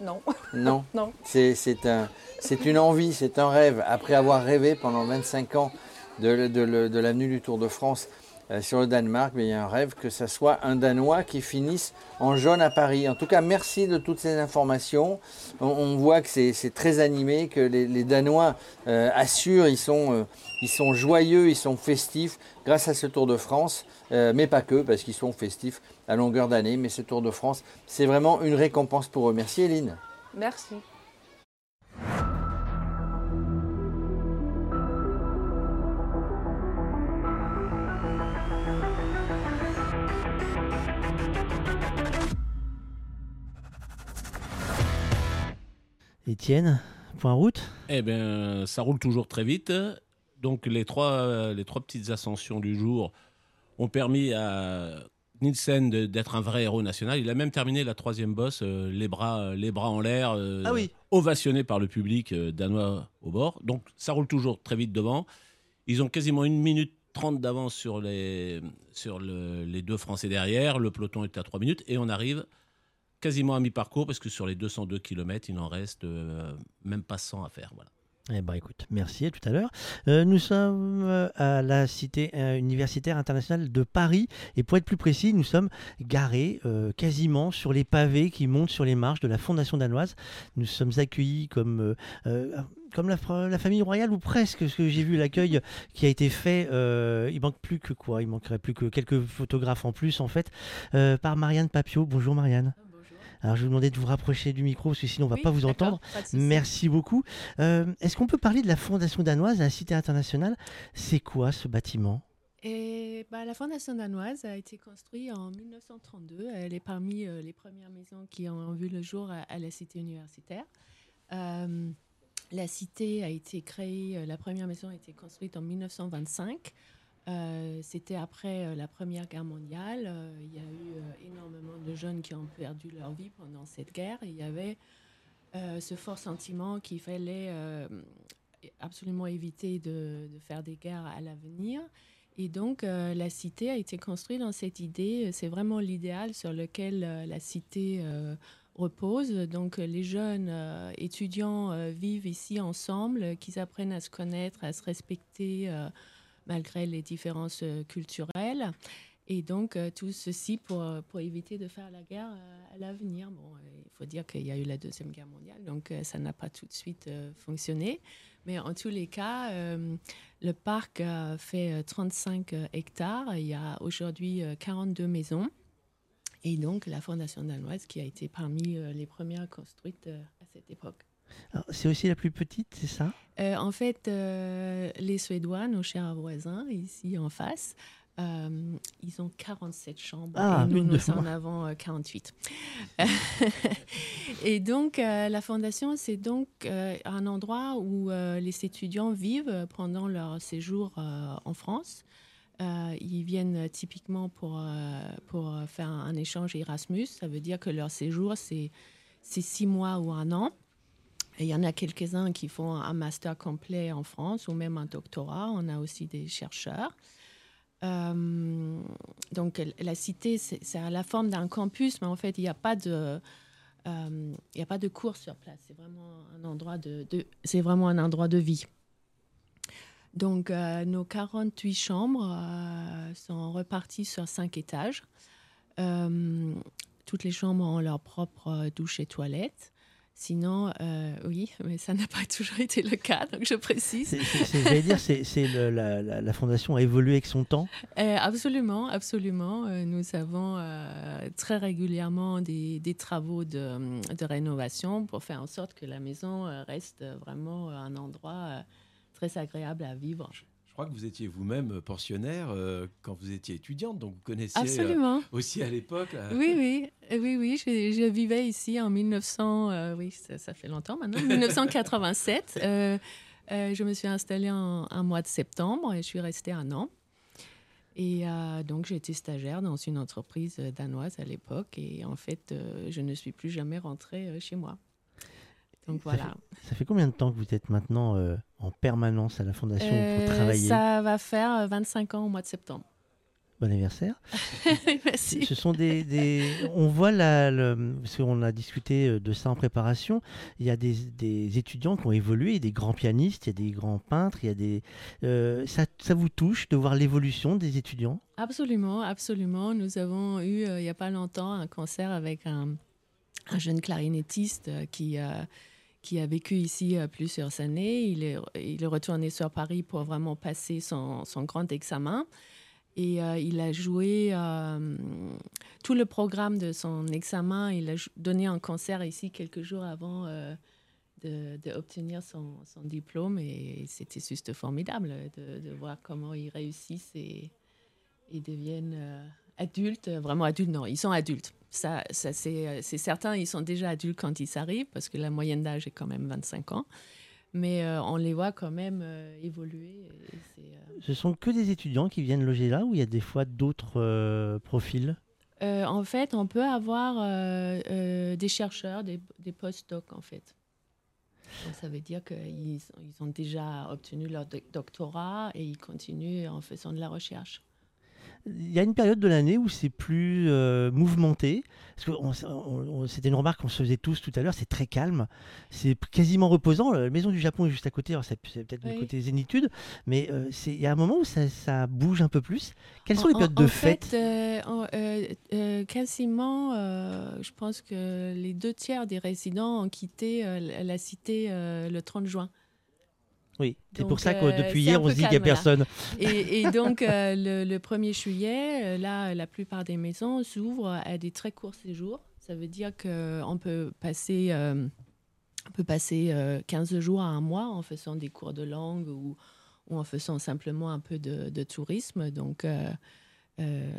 Non. Non. [laughs] Non. C'est c'est un, c'est une envie, c'est un rêve. Après avoir rêvé pendant 25 ans de, de, l'avenue du Tour de France euh, sur le Danemark, mais il y a un rêve que ce soit un Danois qui finisse en jaune à Paris. En tout cas, merci de toutes ces informations. On, on voit que c'est c'est très animé, que les, les Danois euh, assurent, ils sont, euh, ils sont joyeux, ils sont festifs grâce à ce Tour de France, mais pas que, parce qu'ils sont festifs à longueur d'année. Mais ce Tour de France, c'est vraiment une récompense pour eux. Merci Eline. Merci. Étienne, point route? Eh bien, ça roule toujours très vite. Donc, les trois, les trois petites ascensions du jour ont permis à Nielsen d'être un vrai héros national. Il a même terminé la troisième bosse, euh, les, bras, les bras en l'air, euh, Ah oui. ovationné par le public euh, danois au bord. Donc, ça roule toujours très vite devant. Ils ont quasiment une minute 30 d'avance sur, les, sur le- les deux Français derrière. Le peloton est à 3 minutes et on arrive quasiment à mi-parcours parce que sur les 202 km, il en reste euh, même pas 100 à faire. Voilà. Eh ben écoute, merci, à tout à l'heure. Euh, nous sommes euh, à la cité euh, universitaire internationale de Paris et pour être plus précis, nous sommes garés quasiment sur les pavés qui montent sur les marches de la Fondation danoise. Nous sommes accueillis comme, comme la, famille royale ou presque, parce que j'ai vu l'accueil qui a été fait. euh, il manque plus que quoi? Il manquerait plus que quelques photographes en plus en fait, par Marianne Papio. Bonjour Marianne. Alors je vais vous demander de vous rapprocher du micro parce que sinon on va Oui, pas vous entendre. pas. Merci beaucoup. Euh, Est-ce qu'on peut parler de la Fondation danoise à la Cité internationale? C'est quoi ce bâtiment? Et bah, la Fondation danoise a été construite en 1932. Elle est parmi euh, les premières maisons qui ont vu le jour à, à la cité universitaire. Euh, la cité a été créée, la première maison a été construite en 1925. Euh, C'était après euh, la Première Guerre mondiale. Euh, il y a eu énormément de jeunes qui ont perdu leur vie pendant cette guerre. Il y avait ce fort sentiment qu'il fallait absolument éviter de, faire des guerres à l'avenir. Et donc, la cité a été construite dans cette idée. C'est vraiment l'idéal sur lequel la cité repose. Donc, les jeunes étudiants vivent ici ensemble, qu'ils apprennent à se connaître, à se respecter malgré les différences euh, culturelles. Et donc, euh, tout ceci pour, pour éviter de faire la guerre euh, à l'avenir. Bon, euh, il faut dire qu'il y a eu la Deuxième Guerre mondiale, donc euh, ça n'a pas tout de suite euh, fonctionné. Mais en tous les cas, euh, le parc euh, fait euh, 35 euh, hectares. Il y a aujourd'hui euh, 42 maisons. Et donc, la Fondation danoise qui a été parmi euh, les premières construites euh, à cette époque. C'est aussi la plus petite, c'est ça? Euh, en fait, euh, les Suédois, nos chers voisins, ici en face, euh, ils ont 47 chambres Ah, et nous, nous en avons euh, 48. [laughs] et donc, euh, la fondation, c'est donc euh, un endroit où les étudiants vivent pendant leur séjour en France. Ils viennent typiquement pour, pour faire un échange Erasmus. Ça veut dire que leur séjour, c'est c'est six mois ou un an. Il y en a quelques-uns qui font un master complet en France ou même un doctorat. On a aussi des chercheurs. Euh, donc la cité, c'est à la forme d'un campus, mais en fait, il n'y a pas de... euh, il a pas de cours sur place. C'est vraiment un endroit de, vraiment un endroit de vie. Donc, euh, nos 48 chambres euh, sont reparties sur cinq étages. Toutes les chambres ont leur propre douche et toilette. Sinon, euh, oui, mais ça n'a pas [laughs] toujours été le cas, donc je précise. C'est- J'allais dire, c'est la, la- la Fondation a évolué avec son temps. Euh, absolument, absolument. Euh, nous avons euh, très régulièrement des, des travaux de, de rénovation pour faire en sorte que la maison reste vraiment un endroit très agréable à vivre. Je crois que vous étiez vous-même pensionnaire euh, quand vous étiez étudiante, donc vous connaissiez euh, Absolument. aussi à l'époque. là. Oui, oui, euh, oui, oui. Je, je vivais ici en 1900. euh, oui, ça, ça fait longtemps maintenant. [laughs] 1987. Euh, euh, je me suis installée en un mois de septembre et je suis restée un an. Et euh, donc, j'ai été stagiaire dans une entreprise euh, danoise à l'époque. Et en fait, euh, je ne suis plus jamais rentrée euh, chez moi. Donc Ça voilà. fait- Ça fait combien de temps que vous êtes maintenant euh, en permanence à la Fondation Euh, pour travailler ça va faire euh, 25 ans au mois de septembre. Bon anniversaire. [laughs] Merci. Ce sont des, des- on voit la, le- parce qu'on a discuté euh, de ça en préparation. Il y a des, des étudiants qui ont évolué, des grands pianistes, il y a des grands peintres, il y a des. euh, ça, ça vous touche de voir l'évolution des étudiants? Absolument, absolument. Nous avons eu, euh, il n'y a pas longtemps, un concert avec un, un jeune clarinettiste euh, qui, euh, qui a vécu ici euh, plusieurs années. Il est, il est retourné sur Paris pour vraiment passer son, son grand examen. Et euh, il a joué euh, tout le programme de son examen. Il a donné un concert ici quelques jours avant euh, de, de obtenir son, son diplôme. Et c'était juste formidable de, de voir comment ils réussissent et, et deviennent adultes. Vraiment adultes, non, ils sont adultes. Ça, ça c'est euh, c'est certain, ils sont déjà adultes quand ils arrivent, parce que la moyenne d'âge est quand même 25 ans. Mais euh, on les voit quand même euh, évoluer. et Ce sont que des étudiants qui viennent loger là ou il y a des fois d'autres profils? En fait, on peut avoir des chercheurs, des, des post-docs, en fait. Donc, ça veut dire qu'ils ils ont déjà obtenu leur doc- doctorat et ils continuent en faisant de la recherche. Il y a une période de l'année où c'est plus euh, mouvementé. C'était une remarque qu'on se faisait tous tout à l'heure. C'est très calme, c'est quasiment reposant. La maison du Japon est juste à côté. alors c'est peut-être Oui. côté zénitude, mais euh, il y a un moment où ça, ça bouge un peu plus. Quelles sont En- les périodes en- de en fête? fait, euh, en- quasiment, je pense que les deux tiers des résidents ont quitté la- cité le 30 juin. Oui, c'est pour ça que euh, depuis hier, on se dit qu'il n'y a personne. Et, et [laughs] donc, euh, le, le 1er juillet, euh, là, la plupart des maisons s'ouvrent à des très courts séjours. Ça veut dire qu'on peut passer, euh, on peut passer euh, 15 jours à un mois en faisant des cours de langue ou, ou en faisant simplement un peu de, de tourisme. Donc, euh, euh,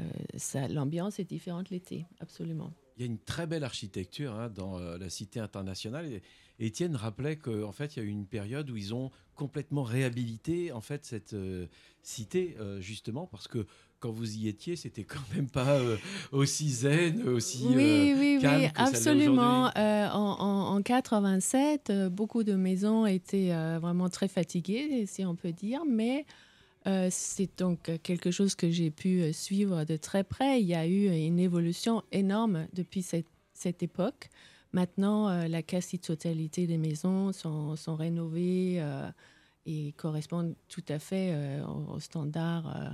l'ambiance est différente l'été, absolument. Il y a une très belle architecture hein, dans euh, la cité internationale. Et Étienne rappelait qu'en fait, il y a eu une période où ils ont complètement réhabilité en fait cette euh, cité euh, justement parce que quand vous y étiez, c'était quand même pas euh, aussi zen, aussi Oui, oui, calme oui, que absolument. en, en, en 87, euh, beaucoup de maisons étaient vraiment très fatiguées, si on peut dire, mais euh, c'est donc quelque chose que j'ai pu suivre de très près. Il y a eu une évolution énorme depuis cette, cette époque. Maintenant, euh, la quasi-totalité des maisons sont, sont rénovées euh, et correspondent tout à fait euh, aux, standards.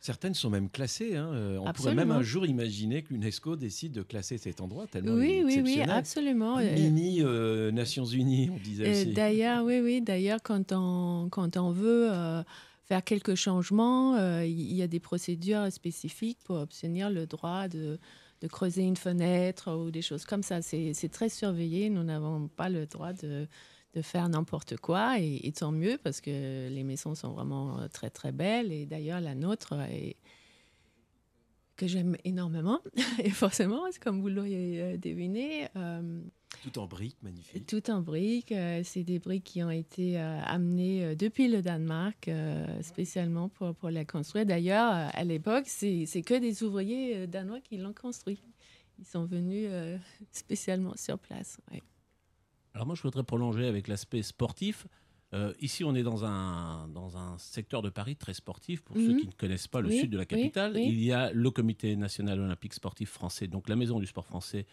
Certaines sont même classées. hein. On pourrait même un jour imaginer que l'UNESCO décide de classer cet endroit tellement Oui, il est oui, oui, absolument. Mini euh, Nations Unies, on disait Euh, aussi. D'ailleurs, oui, oui. D'ailleurs, quand on, quand on veut euh, faire quelques changements, il y a des procédures spécifiques pour obtenir le droit de, de creuser une fenêtre ou des choses comme ça. C'est très surveillé. Nous n'avons pas le droit de, de faire n'importe quoi. Et, tant mieux parce que les maisons sont vraiment euh, très, très belles. Et d'ailleurs, la nôtre est que j'aime énormément. [laughs] et forcément, comme vous l'auriez euh, deviné, euh, Tout en briques, magnifique. tout en briques. euh, c'est des briques qui ont été euh, amenées euh, depuis le Danemark, euh, spécialement pour, pour la construire. D'ailleurs, à l'époque, c'est c'est que des ouvriers euh, danois qui l'ont construit. Ils sont venus euh, [laughs] spécialement sur place. ouais. Alors moi, je voudrais prolonger avec l'aspect sportif. Euh, ici, on est dans un, dans un secteur de Paris très sportif. Pour ceux Mhm. qui ne connaissent pas le Oui, sud de la oui, capitale, oui. il y a le Comité national olympique sportif français, donc la maison du sport français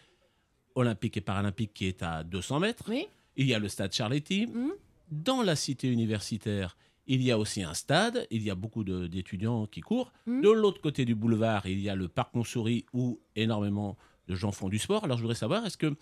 olympique et paralympique qui est à 200 mètres. Oui. Il y a le stade Charletti. Mhm. Dans la cité universitaire, il y a aussi un stade. Il y a beaucoup d'étudiants qui courent. Mhm. De l'autre côté du boulevard, il y a le parc Montsouris où énormément de gens font du sport. Alors je voudrais savoir, est-ce que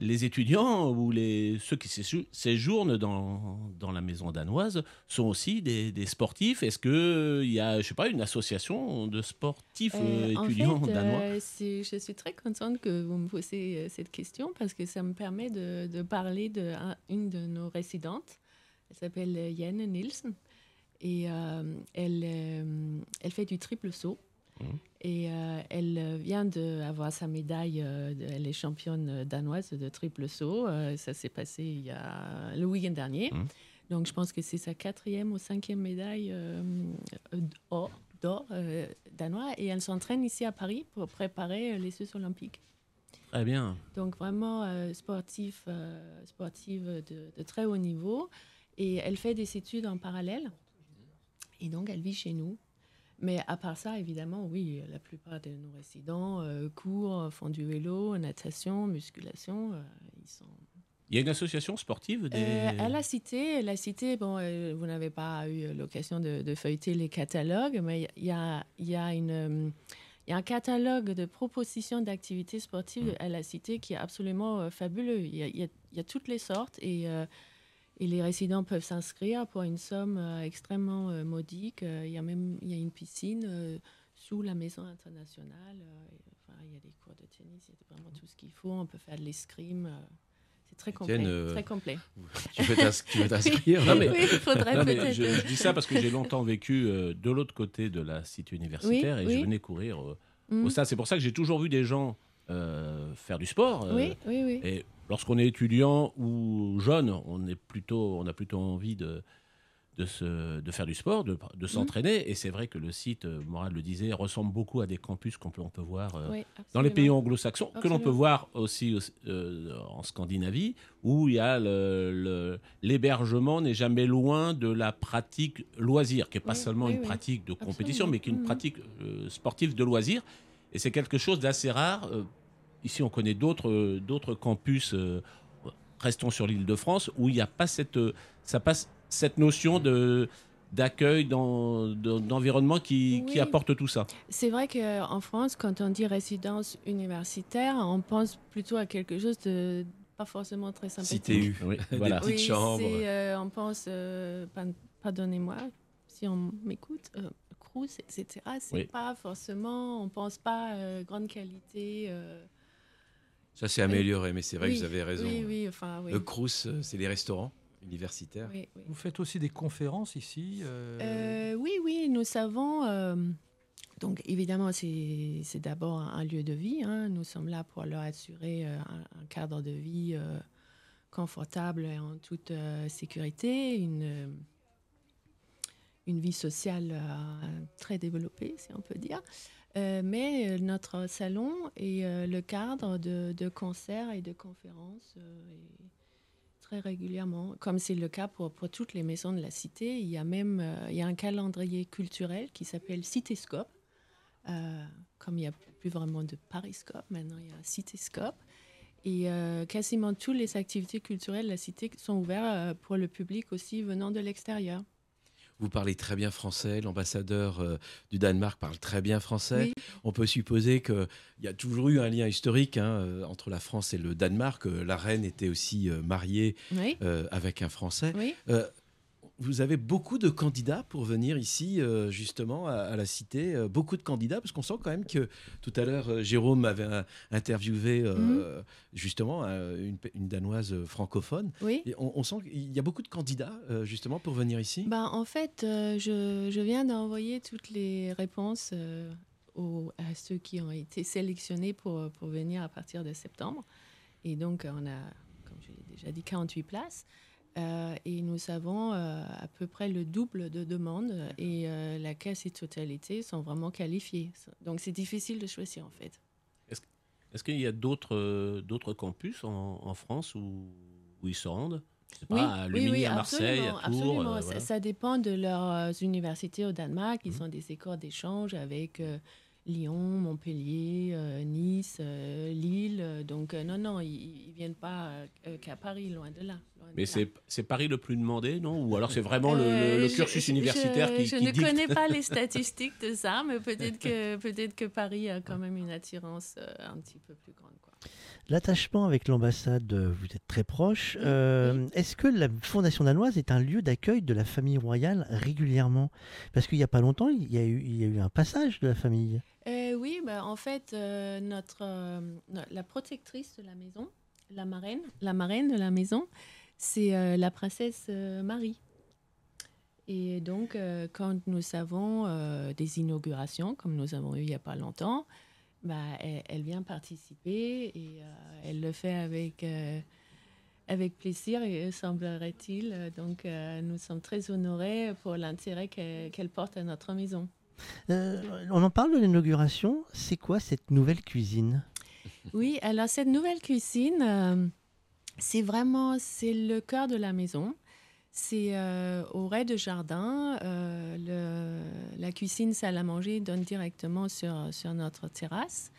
les étudiants ou les, ceux qui séjou- séjournent dans, dans la maison danoise sont aussi des, des sportifs Est-ce qu'il y a, je sais pas, une association de sportifs euh, Euh, en étudiants fait, danois? euh, je suis très contente que vous me posiez euh, cette question parce que ça me permet de, de parler d'une de nos résidentes. Elle s'appelle euh, Yen Nielsen et euh, elle, euh, elle fait du triple saut. Et euh, elle vient d'avoir sa médaille, euh, de- elle est championne euh, danoise de triple saut. Euh, ça s'est passé il y a, le week-end dernier. Donc je pense que c'est sa quatrième ou cinquième médaille d'or, d'or, danois. Et elle s'entraîne ici à Paris pour préparer les Jeux olympiques. Très bien. Donc vraiment sportif, sportive de, de très haut niveau. Et elle fait des études en parallèle. Et donc elle vit chez nous. Mais à part ça, évidemment, oui, la plupart de nos résidents euh, courent, font du vélo, natation, musculation. euh, ils sont Il y a une association sportive des... euh, à la cité, la cité, bon, vous n'avez pas eu l'occasion de, de feuilleter les catalogues, mais il y a, y, a une, il y a un catalogue de propositions d'activités sportives à la cité qui est absolument fabuleux. Il y, y a- il y a toutes les sortes et, et les résidents peuvent s'inscrire pour une somme euh, extrêmement euh, modique. Euh, il y a même il y a une piscine sous la maison internationale. enfin, il y a des cours de tennis, il y a vraiment tout ce qu'il faut. On peut faire de l'escrime. c'est très complet. Très complet. [laughs] tu veux t'inscrire? Non, mais- Oui, faudrait Non, mais peut-être. je, je dis ça parce que j'ai longtemps vécu de l'autre côté de la cité universitaire Oui, et oui. je venais courir euh, Mm. au stade. C'est pour ça que j'ai toujours vu des gens euh, faire du sport. euh, Oui, oui, oui. Et lorsqu'on est étudiant ou jeune, on, est plutôt, on a plutôt envie de, de, se, de faire du sport, de, de s'entraîner. Et c'est vrai que le site, euh, Moral le disait, ressemble beaucoup à des campus qu'on peut, on peut voir euh, Oui, dans les pays anglo-saxons, que l'on peut voir aussi euh, en Scandinavie, où il y a l'hébergement n'est jamais loin de la pratique loisir, qui n'est pas Oui, seulement oui, une pratique de compétition, Absolument. mais qui est une Mhm. pratique euh, sportive de loisir. Et c'est quelque chose d'assez rare. Ici, on connaît d'autres euh, d'autres campus, euh, restons sur l'île de France, où il n'y a pas cette, euh, ça passe cette notion de d'accueil, d'environnement qui, qui apporte tout ça. C'est vrai qu'en France, quand on dit résidence universitaire, on pense plutôt à quelque chose de pas forcément très sympathique. CTU, [laughs] Oui, des voilà. petites Oui, chambres. c'est, euh, on pense, euh, pa- pardonnez-moi si on m'écoute, euh, Crous, etc. C'est Oui. pas forcément, on pense pas euh, grande qualité. Ça s'est amélioré, mais c'est vrai oui, que vous avez raison. Oui, oui, enfin, oui. Le Crous, euh, c'est les restaurants universitaires. Oui, oui. Vous faites aussi des conférences ici euh, Euh, oui, oui, nous savons. euh, donc, évidemment, c'est d'abord un, lieu de vie. hein. Nous sommes là pour leur assurer euh, un, un cadre de vie euh, confortable et en toute euh, sécurité, une, une vie sociale euh, très développée, si on peut dire. Euh, mais euh, notre salon est euh, le cadre de, concerts et de conférences très régulièrement, comme c'est le cas pour, toutes les maisons de la cité. Il y a même il y a un calendrier culturel qui s'appelle Citéscope. Comme il n'y a plus vraiment de Pariscope, maintenant il y a un Citéscope. Et quasiment toutes les activités culturelles de la cité sont ouvertes pour le public aussi venant de l'extérieur. Vous parlez très bien français, l'ambassadeur euh, du Danemark parle très bien français. Oui. On peut supposer qu'il y a toujours eu un lien historique hein, euh, entre la France et le Danemark. Euh, La reine était aussi mariée Oui. euh, avec un Français. Oui. Vous avez beaucoup de candidats pour venir ici, euh, justement, à, à la Cité. euh, beaucoup de candidats, parce qu'on sent quand même que tout à l'heure, euh, Jérôme avait interviewé, euh, Mhm. justement, une, une Danoise francophone. Oui. Et on, on sent qu'il y a beaucoup de candidats, justement, pour venir ici. Ben, en fait, je, je viens d'envoyer toutes les réponses aux- à ceux qui ont été sélectionnés pour, pour venir à partir de septembre. Et donc, on a, comme je l'ai déjà dit, 48 places. Euh, et nous avons euh, à peu près le double de demandes et euh, la quasi-totalité sont vraiment qualifiés. Donc, c'est difficile de choisir, en fait. Est-ce qu'il y a d'autres d'autres campus en, en France où, où ils se rendent? Je sais pas, Oui, à oui, Lumini, oui, à Marseille, absolument, à Tours. absolument. Ça- dépend de leurs universités au Danemark. Ils ont des écoles d'échange avec Lyon, Montpellier, euh, Nice, euh, Lille. Euh, Donc, non, non, ils ne viennent pas qu'à Paris, loin de là. loin Mais c'est c'est Paris le plus demandé, non? Ou alors c'est vraiment le- cursus je- universitaire je, qui, Je qui ne dicte? connais pas les [laughs] statistiques de ça, mais [laughs] peut-être que, Paris a quand même une attirance un petit peu plus grande. Quoi. L'attachement avec l'ambassade, euh, vous êtes très proche. Euh, Est-ce que la Fondation danoise est un lieu d'accueil de la famille royale régulièrement? Parce qu'il n'y a pas longtemps, il y a, eu, il y a eu un passage de la famille. Euh, oui, bah, en fait, euh, notre, no- la protectrice de la maison, la marraine, la marraine de la maison, c'est la princesse Marie. Et donc, quand nous avons des inaugurations, comme nous avons eu il n'y a pas longtemps, bah, elle, elle vient participer et euh, elle le fait avec, euh, avec plaisir, et semblerait-il. Donc, euh, nous sommes très honorés pour l'intérêt qu'elle porte à notre maison. Euh, on en parle de l'inauguration. C'est quoi cette nouvelle cuisine? Oui, alors cette nouvelle cuisine, euh, c'est vraiment c'est le cœur de la maison. C'est euh, au rez-de-jardin. euh, la cuisine salle à manger donne directement sur, sur notre terrasse.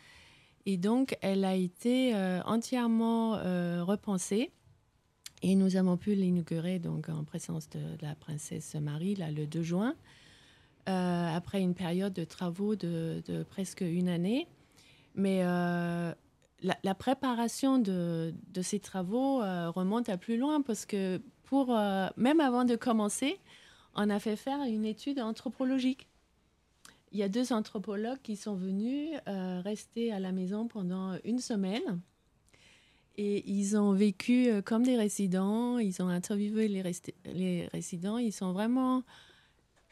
Et donc, elle a été euh, entièrement repensée. Et nous avons pu l'inaugurer en présence de, la princesse Marie là, le 2 juin, après une période de travaux de, presque une année. Mais la, la préparation de, de ces travaux remonte à plus loin parce que pour, euh, même avant de commencer, on a fait faire une étude anthropologique. Il y a deux anthropologues qui sont venus euh, rester à la maison pendant une semaine. Et ils ont vécu euh, comme des résidents, ils ont interviewé les, résidents, ils sont vraiment,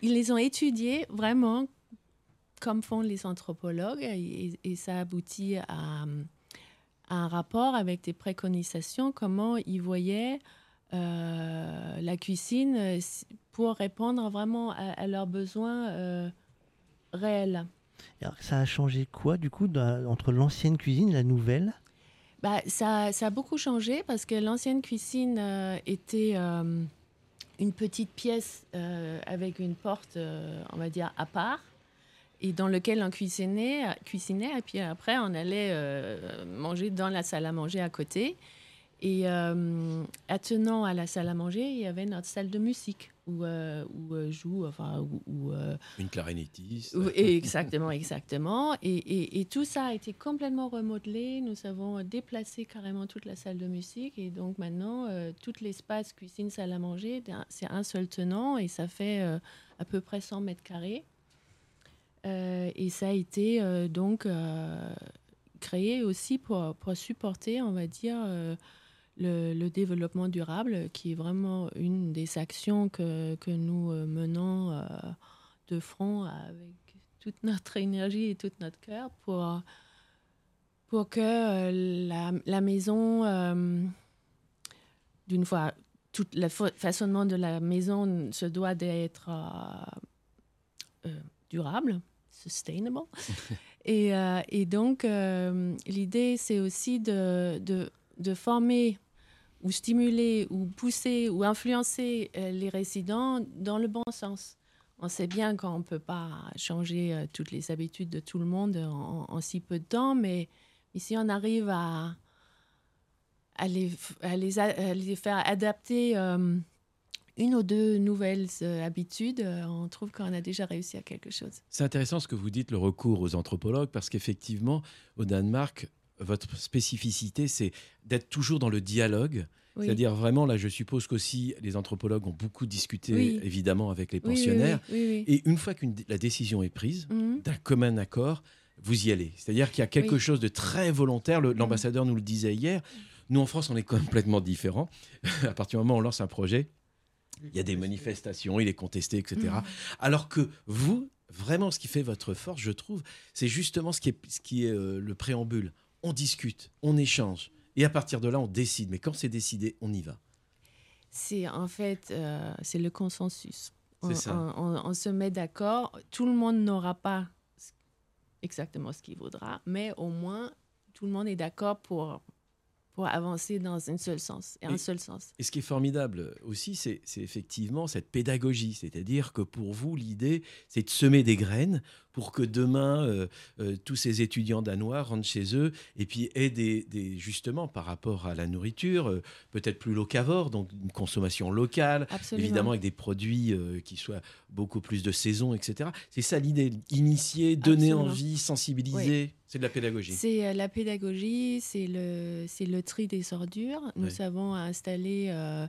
ils les ont étudiés vraiment comme font les anthropologues, et, ça aboutit à un rapport avec des préconisations, comment ils voyaient euh, la cuisine euh, pour répondre vraiment à, à leurs besoins euh, réels. Alors, ça a changé quoi, du coup, dans- entre l'ancienne cuisine et la nouvelle? Bah, ça, ça a beaucoup changé parce que l'ancienne cuisine euh, était une petite pièce avec une porte, on va dire, à part, et dans lequel on cuisinait, cuisinait et puis après on allait manger dans la salle à manger à côté. Et euh, attenant à la salle à manger, il y avait notre salle de musique où, euh, où euh, joue, enfin, où, où, Une clarinettiste. exactement, exactement. Et, et- et tout ça a été complètement remodelé. Nous avons déplacé carrément toute la salle de musique. Et donc maintenant, tout l'espace cuisine, salle à manger, c'est un seul tenant et ça fait à peu près 100 mètres carrés. Euh, et ça a été euh, donc euh, créé aussi pour, pour supporter, on va dire, le, le développement durable, qui est vraiment une des actions que, que nous euh, menons euh, de front avec toute notre énergie et tout notre cœur pour, pour que euh, la, la maison, euh, d'une fois, tout le fa- façonnement de la maison se doit d'être durable, sustainable. [laughs] et, et donc, l'idée, c'est aussi de, de, de former ou stimuler ou pousser ou influencer euh, les résidents dans le bon sens. On sait bien qu'on ne peut pas changer euh, toutes les habitudes de tout le monde en, si peu de temps, mais ici on arrive à, les, faire adapter euh, une ou deux nouvelles habitudes, on trouve qu'on a déjà réussi à quelque chose. C'est intéressant ce que vous dites, le recours aux anthropologues, parce qu'effectivement, au Danemark, votre spécificité, c'est d'être toujours dans le dialogue. Oui. C'est-à-dire vraiment, là, je suppose qu'aussi les anthropologues ont beaucoup discuté, Oui. évidemment, avec les pensionnaires. oui. Et une fois que la décision est prise, Mhm. d'un commun accord, vous y allez. C'est-à-dire qu'il y a quelque chose de très volontaire. Le- L'ambassadeur nous le disait hier. Nous, en France, on est complètement différents. [laughs] à partir du moment où on lance un projet, il y a des manifestations, il est contesté, etc. Mhm. Alors que vous, vraiment, ce qui fait votre force, je trouve, c'est justement ce qui est, ce qui est euh, le préambule. On discute, on échange. Et à partir de là, on décide. Mais quand c'est décidé, on y va. C'est en fait, euh, c'est le consensus. On, ça. on- on- on se met d'accord. Tout le monde n'aura pas exactement ce qu'il voudra, mais au moins tout le monde est d'accord pour, pour avancer dans un seul sens et un seul sens. Et ce qui est formidable aussi, c'est effectivement cette pédagogie. C'est-à-dire que pour vous, l'idée, c'est de semer des graines pour que demain, euh, euh, tous ces étudiants danois rentrent chez eux et puis aient des, des- justement, par rapport à la nourriture, euh, peut-être plus locavore, donc une consommation locale, Absolument. évidemment avec des produits qui soient beaucoup plus de saison, etc. C'est ça l'idée, initier, donner Absolument. envie, sensibiliser. C'est de la pédagogie. C'est euh, la pédagogie, c'est le, c'est le tri des ordures. Nous Oui. avons installé, euh,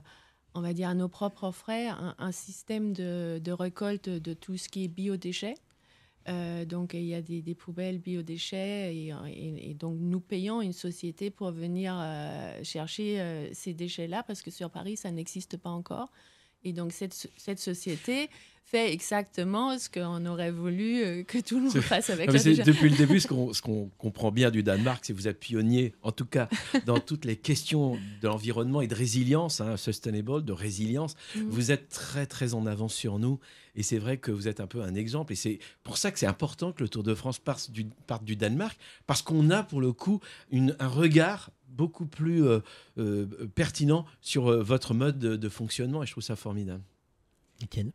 on va dire à nos propres frais, un, un système de, de récolte de tout ce qui est biodéchets. Euh, donc il y a des, des poubelles biodéchets et, et- et donc nous payons une société pour venir euh, chercher ces déchets-là parce que sur Paris ça n'existe pas encore. Et donc cette, cette société fait exactement ce qu'on aurait voulu euh, que tout le monde fasse avec Non, déchet. Depuis le début, [laughs] ce qu'on comprend bien du Danemark, c'est que vous êtes pionnier, en tout cas, dans toutes les questions de l'environnement et de résilience, hein, sustainable, de résilience. Mhm. Vous êtes très, très en avance sur nous. Et c'est vrai que vous êtes un peu un exemple. Et c'est pour ça que c'est important que le Tour de France parte du, parte du Danemark, parce qu'on a, pour le coup, une- un regard beaucoup plus euh, euh, pertinent sur euh, votre mode de, de fonctionnement. Et je trouve ça formidable. Étienne?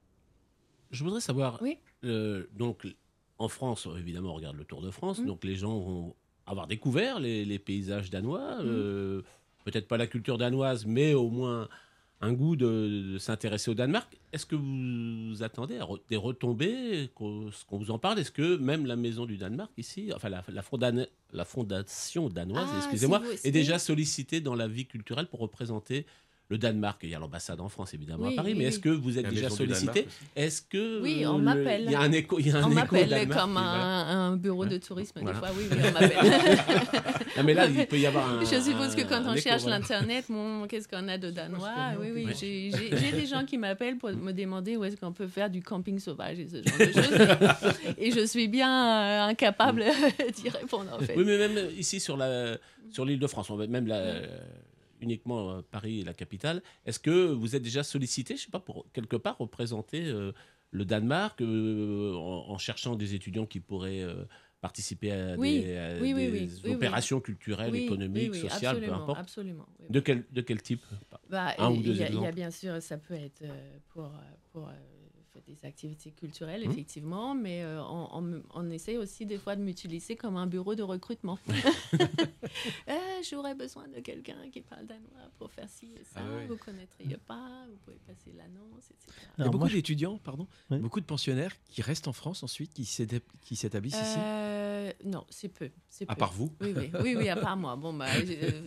Je voudrais savoir, Oui. euh, donc en France, évidemment, on regarde le Tour de France, Mm. donc les gens vont avoir découvert les, les paysages danois, Mm. euh, peut-être pas la culture danoise, mais au moins un goût de, de s'intéresser au Danemark. Est-ce que vous attendez à re- des retombées, qu'on qu'on vous en parle? Est-ce que même la maison du Danemark ici, enfin la, la, fondana- la fondation danoise, Ah, excusez-moi, est déjà sollicitée dans la vie culturelle pour représenter le Danemark. Il y a l'ambassade en France évidemment Oui, à Paris, oui, mais est-ce que vous êtes déjà sollicité. Est-ce que Oui, on le- m'appelle. Il y a un écho, il y a un on m'appelle comme un, un bureau de tourisme Voilà. des fois. Oui, oui, on [laughs] m'appelle. Non, mais là, il peut y avoir un. Je suppose que quand on écho, cherche l'internet, qu'est-ce qu'on a de danois? Oui, oui, j'ai des gens qui m'appellent pour me demander où est-ce qu'on peut faire du camping sauvage et ce genre de choses. Et je suis bien euh, incapable [laughs] d'y répondre en fait. Oui, mais même ici sur la sur l'île de France, on va même la. Uniquement Paris et la capitale. Est-ce que vous êtes déjà sollicité, je sais pas, pour quelque part représenter euh, le Danemark euh, en, en cherchant des étudiants qui pourraient euh, participer à Oui, des, à oui, oui, des oui, oui, oui. opérations culturelles, économiques, sociales, peu importe. absolument, De quel, de quel type? Bah, Un ou deux y a- Il y a bien sûr, ça peut être pour, pour faire des activités culturelles, Mhm. effectivement, mais euh, on, on, on essaie aussi des fois de m'utiliser comme un bureau de recrutement. [laughs] Euh, J'aurais besoin de quelqu'un qui parle danois pour faire ci et ça. Ah ouais. Vous connaîtriez pas, vous pouvez passer l'annonce, etc. Il y a beaucoup je- d'étudiants, pardon, beaucoup de pensionnaires qui restent en France ensuite, qui s'étab- qui s'établissent ici? Euh, non, c'est peu. À peu. part vous? Oui, oui, oui, oui, à part moi. Bon, bah, euh,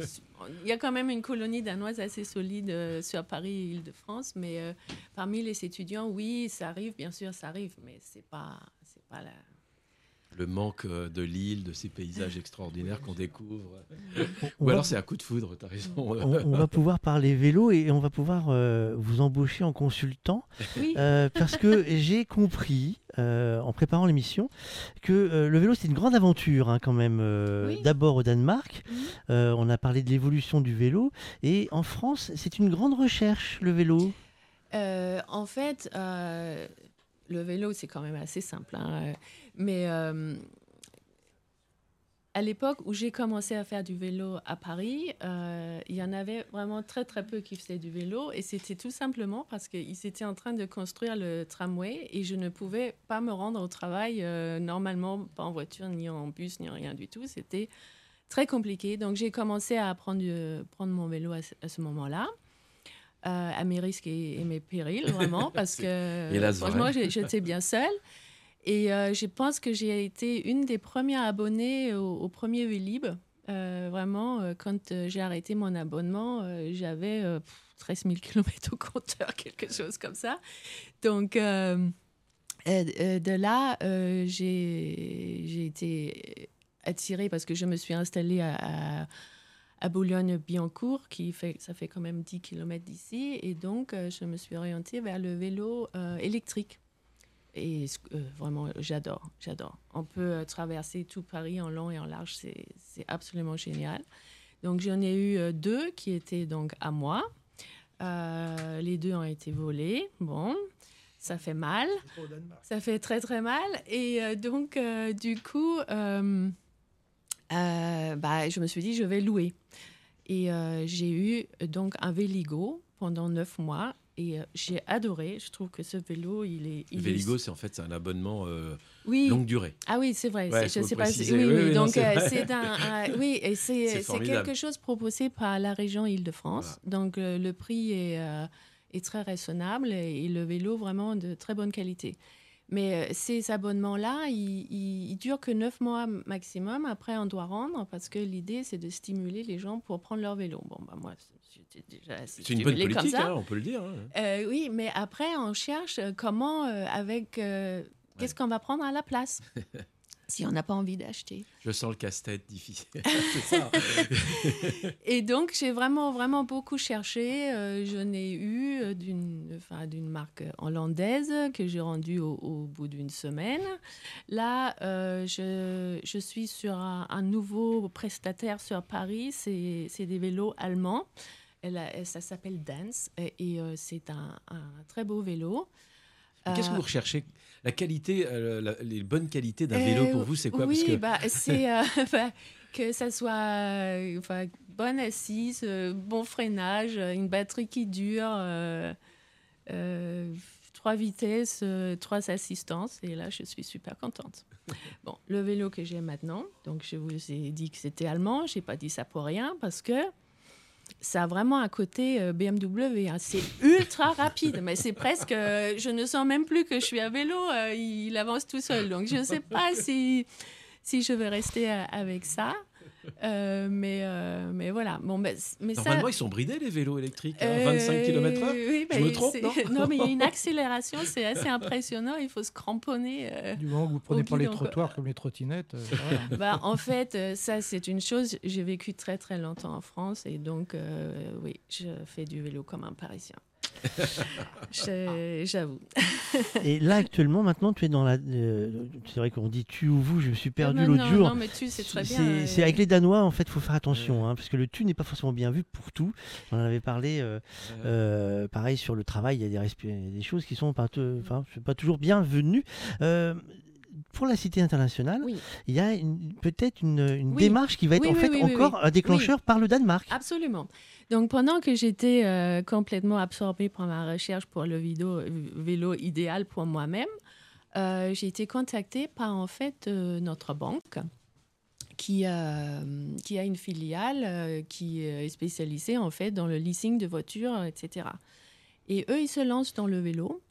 il y a quand même une colonie danoise assez solide euh, sur Paris et Île-de-France, mais euh, parmi les étudiants, oui, ça arrive, bien sûr, ça arrive, mais c'est pas, c'est pas la. Le manque euh, de l'île, de ces paysages extraordinaires qu'on découvre. On Ou va- alors c'est un coup de foudre, t'as raison. on, on va pouvoir parler vélo et on va pouvoir euh, vous embaucher en consultant. Oui. Euh, parce que j'ai compris, euh, en préparant l'émission, que euh, le vélo, c'est une grande aventure hein, quand même. euh, Oui. D'abord au Danemark, euh, on a parlé de l'évolution du vélo. Et en France, c'est une grande recherche, le vélo. Euh, en fait, euh, le vélo, c'est quand même assez simple. hein, Mais euh, à l'époque où j'ai commencé à faire du vélo à Paris, il y en avait vraiment très très peu qui faisaient du vélo. Et c'était tout simplement parce qu'ils étaient en train de construire le tramway et je ne pouvais pas me rendre au travail normalement, pas en voiture, ni en bus, ni rien du tout. C'était très compliqué. Donc j'ai commencé à prendre, du- prendre mon vélo à ce moment-là. Euh, à mes risques et, et mes périls, vraiment, [laughs] parce que vrai. franchement, j'étais bien seule. Et euh, je pense que j'ai été une des premières abonnées au, au premier Vélib. Euh, vraiment, euh, quand j'ai arrêté mon abonnement, j'avais euh, pff, 13 000 km au compteur, [laughs] quelque chose comme ça. Donc, de là, j'ai j'ai été attirée parce que je me suis installée à, à, à Boulogne-Billancourt, qui fait, ça fait quand même 10 km d'ici. Et donc, euh, je me suis orientée vers le vélo euh, électrique. Et euh, vraiment, j'adore, j'adore. On peut euh, traverser tout Paris en long et en large, c'est absolument génial. Donc j'en ai eu euh, deux qui étaient donc à moi. Les deux ont été volés. Bon, ça fait mal. Ça fait très très mal. Et donc, du coup, euh, bah, je me suis dit, je vais louer. Et euh, j'ai eu donc un Véligo pendant neuf mois. Et euh, j'ai adoré. Je trouve que ce vélo, il est. il Véligo, c'est en fait un abonnement euh, oui. longue durée. Ah oui, c'est vrai. Ouais, je sais pas. Oui, donc c'est un, [laughs] oui, et C'est quelque chose proposé par la région Île-de-France. Donc euh, le prix est, est très raisonnable et, et le vélo vraiment de très bonne qualité. Mais euh, ces abonnements-là, ils, ils, ils durent que 9 mois maximum. Après, on doit rendre parce que l'idée, c'est de stimuler les gens pour prendre leur vélo. Bon, bah, moi, j'étais déjà assez C'est une bonne politique, hein, on peut le dire. hein. Euh, oui, mais après, on cherche euh, comment, euh, avec. euh, Qu'est-ce qu'on va prendre à la place [laughs] si on n'a pas envie d'acheter Je sens le casse-tête difficile. [laughs] ça. [laughs] Et donc, j'ai vraiment, vraiment beaucoup cherché. Euh, je n'ai eu euh, d'une enfin, d'une marque hollandaise que j'ai rendue au, au bout d'une semaine. Là, euh, je, je suis sur un, un nouveau prestataire sur Paris. C'est c'est des vélos allemands. Elle a- ça s'appelle Dance et, et, euh, c'est un, un très beau vélo. Qu'est-ce que Euh, vous recherchez? La qualité, euh, la- les bonnes qualités d'un euh, vélo pour vous, c'est quoi? Oui, bah, c'est euh, enfin, [laughs] que ça soit euh, enfin, bonne assise, euh, bon freinage, euh, une batterie qui dure, euh, euh, trois vitesses, euh, trois assistances. Et là, je suis super contente. [laughs] Bon, le vélo que j'ai maintenant, donc je vous ai dit que c'était allemand. J'ai pas dit ça pour rien parce que ça a vraiment un côté euh, BMW. hein. C'est ultra rapide, mais c'est presque. euh, je ne sens même plus que je suis à vélo. euh, il avance tout seul. Donc je ne sais pas si, si je vais rester avec ça. Euh, mais, euh, mais voilà. Bon, mais, mais ça- normalement, ils sont bridés les vélos électriques, hein, euh, 25 km/h. oui, Je mais me trompe, [laughs] non mais il y a une [laughs] accélération, c'est assez impressionnant. Il faut se cramponner. euh, Du moment que vous prenez pas les quoi. trottoirs comme les trottinettes. euh, voilà. [laughs] Bah, en fait, ça, c'est une chose. J'ai vécu très, très longtemps en France et donc, euh, oui, je fais du vélo comme un Parisien. J'avoue. [laughs] Et là, actuellement, maintenant, tu es dans la. euh, c'est vrai qu'on dit tu ou vous, je me suis perdu non, l'autre non, jour. non, mais tu, c'est très bien, C'est euh, c'est avec les Danois, en fait, il faut faire attention, hein, parce que le tu n'est pas forcément bien vu pour tout. On en avait parlé, euh, euh, pareil, sur le travail, il y a des, choses qui sont pas, pas toujours bienvenues. Euh, pour la cité internationale, il y a peut-être une, une Oui. démarche qui va être Oui, en fait encore un déclencheur par le Danemark. Absolument. Donc pendant que j'étais euh, complètement absorbée par ma recherche pour le vélo, vélo idéal pour moi-même, euh, j'ai été contactée par en fait euh, notre banque qui, euh, qui a une filiale euh, qui est spécialisée en fait dans le leasing de voitures, etc. Et eux, ils se lancent dans le vélo.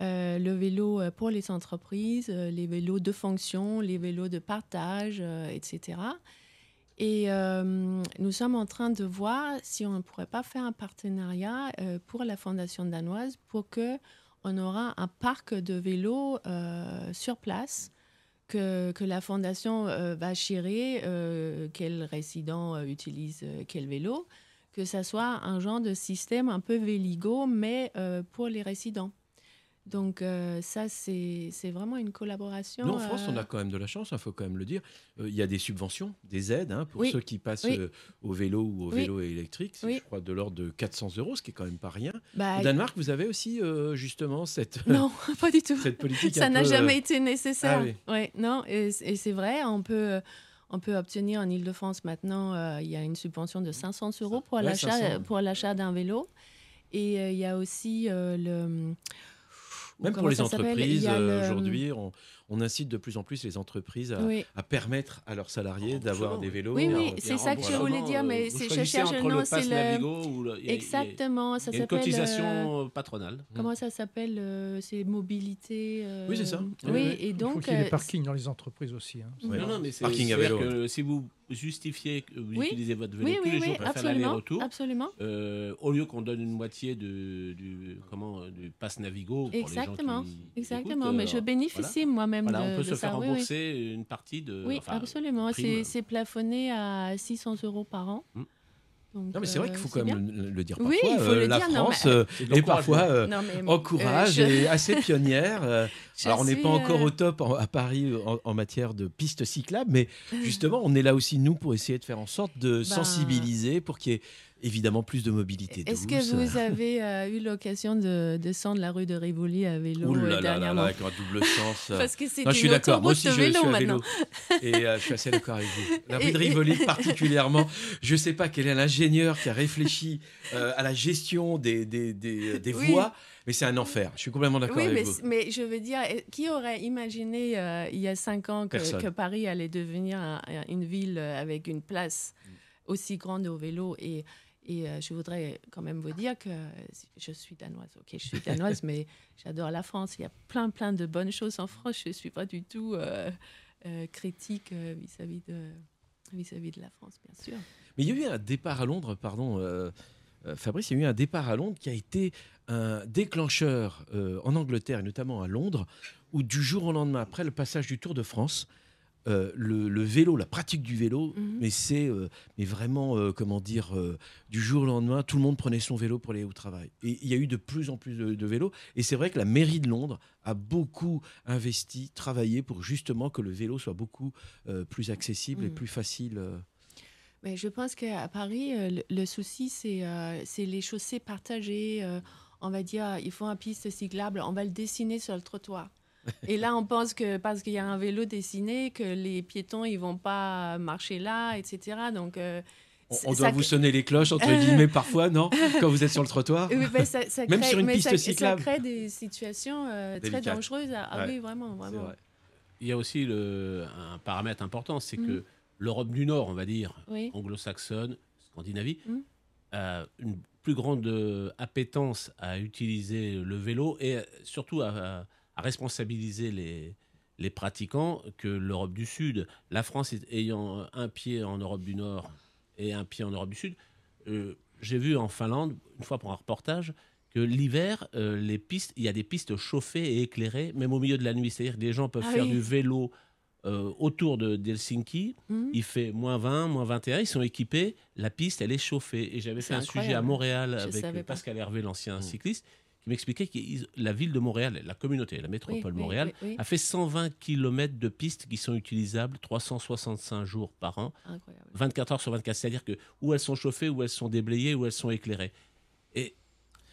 Euh, le vélo euh, pour les entreprises, euh, les vélos de fonction, les vélos de partage, etc. Et nous sommes en train de voir si on ne pourrait pas faire un partenariat pour la Fondation danoise pour que on aura un parc de vélos sur place que, la Fondation va gérer, euh, quel résident euh, utilise quel vélo, que ça soit un genre de système un peu Véligo, mais pour les résidents. Donc euh, ça, c'est vraiment une collaboration. Nous, en France, on euh, a quand même de la chance, il faut quand même le dire. Euh, Il y a des subventions, des aides hein, pour Oui. ceux qui passent Oui. au vélo ou au Oui. vélo électrique. Je crois, de l'ordre de 400 euros, ce qui est quand même pas rien. Bah, Au Danemark, vous avez aussi justement cette, [laughs] Non, [laughs] pas du tout. cette politique. Ça n'a peu, jamais été nécessaire. Ah. Ouais, non, et, et c'est vrai, on peut, on peut obtenir en Ile-de-France maintenant, il y a une subvention de 500 euros pour Ouais, l'achat 500. pour l'achat d'un vélo. Et il y a aussi le. Même pour les entreprises, euh, le- aujourd'hui, on, on incite de plus en plus les entreprises à, Oui. à permettre à leurs salariés d'avoir des vélos. Oui, oui, un- c'est ça que je voulais dire, mais c'est- je cherche le nom, c'est Navigo le. il il Exactement, ça il une s'appelle. cotisation euh, euh, patronale. Comment ça s'appelle euh, C'est mobilité. euh, Oui, c'est ça. Oui, et Il faut donc. qu'il y ait des parkings dans les entreprises aussi. hein. Non, non, mais c'est Parking à c'est-à-dire vélo. que si vous justifiez que vous Oui. utilisez votre vélo Oui, tous oui, les jours pour faire absolument, l'aller-retour, absolument. euh, au lieu qu'on donne une moitié de, du, comment, du pass Navigo pour Exactement, les gens qui exactement. écoutent, mais je bénéficie voilà. moi-même Voilà, de, on peut de se ça. faire oui, oui. rembourser une partie de. Oui, enfin, absolument. C'est plafonné à 600 euros par an. Donc, Non, mais c'est vrai euh, qu'il faut c'est quand même le, le dire Oui, parfois. il faut euh, le la dire, non, France mais- euh, est parfois euh, Non, mais, encourage euh, [laughs] je- et assez pionnière. euh, Je alors, on n'est pas encore euh, au top en- à Paris en, en matière de pistes cyclables, mais justement, on est là aussi, nous, pour essayer de faire en sorte de Ben- sensibiliser pour qu'il y ait évidemment plus de mobilité Est-ce que vous avez euh, eu l'occasion de descendre la rue de Rivoli à vélo Ouh là euh, là là dernièrement là, avec un double sens. euh. Parce que c'est Non, je suis une d'accord. Moi aussi, de je vélo suis à vélo. Et euh, je suis assez d'accord avec vous. La rue de Rivoli, [laughs] particulièrement, je ne sais pas quel est l'ingénieur qui a réfléchi euh, à la gestion des, des, des, des Oui. voies, mais c'est un enfer. Je suis complètement d'accord Oui, avec mais, vous. mais je veux dire, qui aurait imaginé euh, il y a cinq ans que, Paris allait devenir un- un- une ville avec une place aussi grande au vélo? Et, et euh, je voudrais quand même vous dire que euh, je suis danoise. Ok, je suis danoise, [laughs] mais j'adore la France. Il y a plein, plein de bonnes choses en France. Je ne suis pas du tout euh, euh, critique vis-à-vis de, vis-à-vis de la France, bien sûr. Mais il y a eu un départ à Londres, pardon, Fabrice, il y a eu un départ à Londres qui a été un déclencheur en Angleterre, et notamment à Londres, où du jour au lendemain, après le passage du Tour de France, euh, le, le vélo, la pratique du vélo, Mhm. mais c'est euh, mais vraiment, euh, comment dire, du jour au lendemain, tout le monde prenait son vélo pour aller au travail. Et il y a eu de plus en plus de, de vélos. Et c'est vrai que la mairie de Londres a beaucoup investi, travaillé pour justement que le vélo soit beaucoup plus accessible et Mhm. plus facile. Mais je pense qu'à Paris, le, le souci, c'est les chaussées partagées. on va dire, il faut un piste cyclable, on va le dessiner sur le trottoir. Et là, on pense que parce qu'il y a un vélo dessiné, que les piétons, ils vont pas marcher là, etc. Donc, euh, On, ça doit vous sonner les cloches, entre guillemets, [laughs] parfois, non Quand vous êtes sur le trottoir? Oui, ben, ça, ça [laughs] Même sur une mais piste ça, cyclable. Ça crée des situations euh, très dangereuses. Ah, Ouais, oui, vraiment, vraiment. Il y a aussi le, un paramètre important, c'est que l'Europe du Nord, on va dire, Oui. anglo-saxonne, Scandinavie, a une plus grande euh, appétence à utiliser le vélo et euh, surtout à, à- à responsabiliser les, les pratiquants que l'Europe du Sud. La France ayant un pied en Europe du Nord et un pied en Europe du Sud, euh, j'ai vu en Finlande, une fois pour un reportage, que l'hiver, euh, les pistes, il y a des pistes chauffées et éclairées, même au milieu de la nuit. C'est-à-dire que les gens peuvent Ah faire oui. du vélo euh, autour de d'Helsinki, Mhm. il fait moins 20, moins 21. Ils sont équipés. La piste, elle est chauffée. Et j'avais fait un sujet à. Montréal Je avec. Pascal Hervé, l'ancien cycliste, qui m'expliquait que la ville de Montréal, la communauté, la métropole oui, Montréal, oui, oui. a fait 120 km de pistes qui sont utilisables 365 jours par an, Incroyable. 24 heures sur 24. C'est-à-dire que où elles sont chauffées, où elles sont déblayées, où elles sont éclairées. Et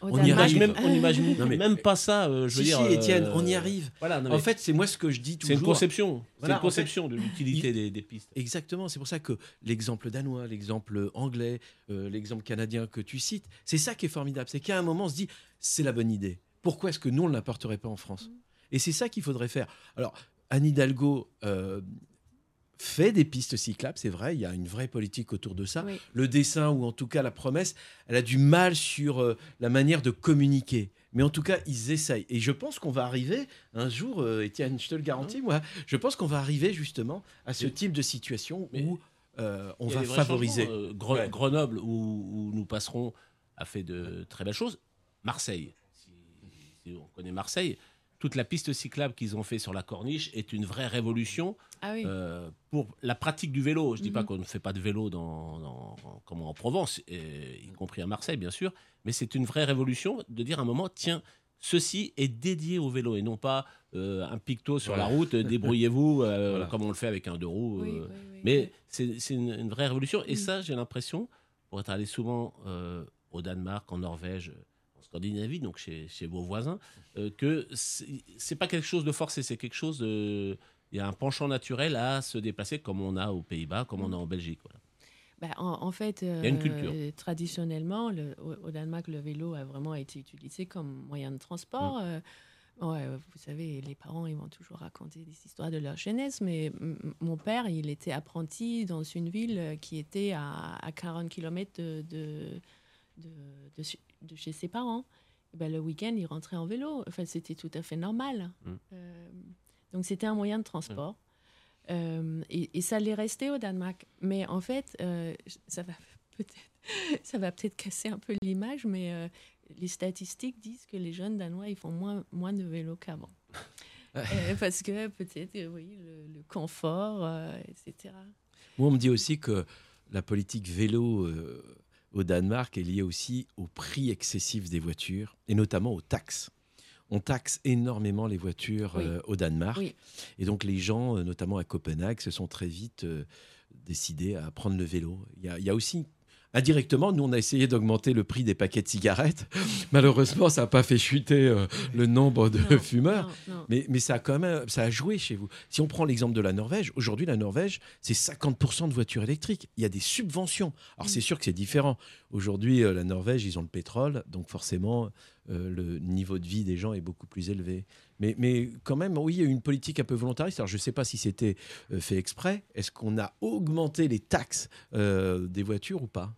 on n'imagine même, on n'imagine Non, mais- même pas ça. euh, je veux Si, dire, si, Étienne, euh, on y arrive. Voilà, non, en fait, c'est moi ce que je dis toujours. c'est une conception. Voilà, c'est une conception de l'utilité il- des, des pistes. Exactement, c'est pour ça que l'exemple danois, l'exemple anglais, euh, l'exemple canadien que tu cites, c'est ça qui est formidable. C'est qu'à un moment, on se dit, c'est la bonne idée. Pourquoi est-ce que nous, on ne l'apporterait pas en France? Et c'est ça qu'il faudrait faire. Alors, Anne Hidalgo euh, fait des pistes cyclables, c'est vrai, il y a une vraie politique autour de ça. Oui. Le dessin, ou en tout cas la promesse, elle a du mal sur euh, la manière de communiquer. Mais en tout cas, ils essayent. Et je pense qu'on va arriver un jour, euh, Étienne, je te le garantis, moi, je pense qu'on va arriver justement à ce type de situation Mais- où euh, on va favoriser. Euh, Gre- Ouais. Grenoble, où, où nous passerons, a fait de très belles choses. Marseille, si, si on connaît Marseille, toute la piste cyclable qu'ils ont fait sur la corniche est une vraie révolution Ah oui. euh, pour la pratique du vélo. Je ne dis pas Mhm. qu'on ne fait pas de vélo dans, dans- comme en Provence, et- y compris à Marseille, bien sûr, mais c'est une vraie révolution de dire à un moment, tiens, ceci est dédié au vélo et non pas euh, un picto sur Voilà. la route, euh, débrouillez-vous, euh, [laughs] Voilà. comme on le fait avec un deux roues. Oui, euh, oui, oui, mais oui. c'est une, une vraie révolution. Et Mm. ça, j'ai l'impression, pour être allé souvent euh, au Danemark, en Norvège, Scandinavie, donc chez, chez vos voisins, euh, que c'est pas quelque chose de forcé, c'est quelque chose de. Il y a un penchant naturel à se déplacer comme on a aux Pays-Bas, comme on a en Belgique. Voilà. Bah, en, en fait, euh, traditionnellement, le- au, au Danemark, le vélo a vraiment été utilisé comme moyen de transport. Mm. Euh, ouais, vous savez, les parents, ils vont toujours raconter des histoires de leur jeunesse, mais mon père, il était apprenti dans une ville qui était à, à 40 km de, de, de, de ch- de chez ses parents. Et ben, le week-end, il rentrait en vélo. Enfin, c'était tout à fait normal. Mm. Euh, donc, c'était un moyen de transport. Euh, et, et ça l'est resté au Danemark. Mais en fait, euh, ça va peut-être [laughs] ça va peut-être casser un peu l'image, mais les statistiques disent que les jeunes Danois, ils font moins, moins de vélo qu'avant. [laughs] Parce que peut-être, oui, le, le confort, etc. Moi, on me dit aussi que la politique vélo au Danemark est liée aussi au prix excessif des voitures et notamment aux taxes. On taxe énormément les voitures Oui. euh, au Danemark. Oui. Et donc, les gens, euh, notamment à Copenhague, se sont très vite euh, décidés à prendre le vélo. Il y a, il y a aussi. Indirectement, nous, on a essayé d'augmenter le prix des paquets de cigarettes. [laughs] Malheureusement, ça n'a pas fait chuter euh, le nombre de Non, fumeurs. non, non. Mais, mais ça a quand même ça a joué chez vous. Si on prend l'exemple de la Norvège, aujourd'hui, la Norvège, c'est 50% de voitures électriques. Il y a des subventions. Alors, c'est sûr que c'est différent. Aujourd'hui, euh, la Norvège, ils ont le pétrole, donc forcément, euh, le niveau de vie des gens est beaucoup plus élevé. Mais, mais quand même, oui, il y a eu une politique un peu volontariste. Alors, je ne sais pas si c'était fait exprès. Est-ce qu'on a augmenté les taxes euh, des voitures ou pas?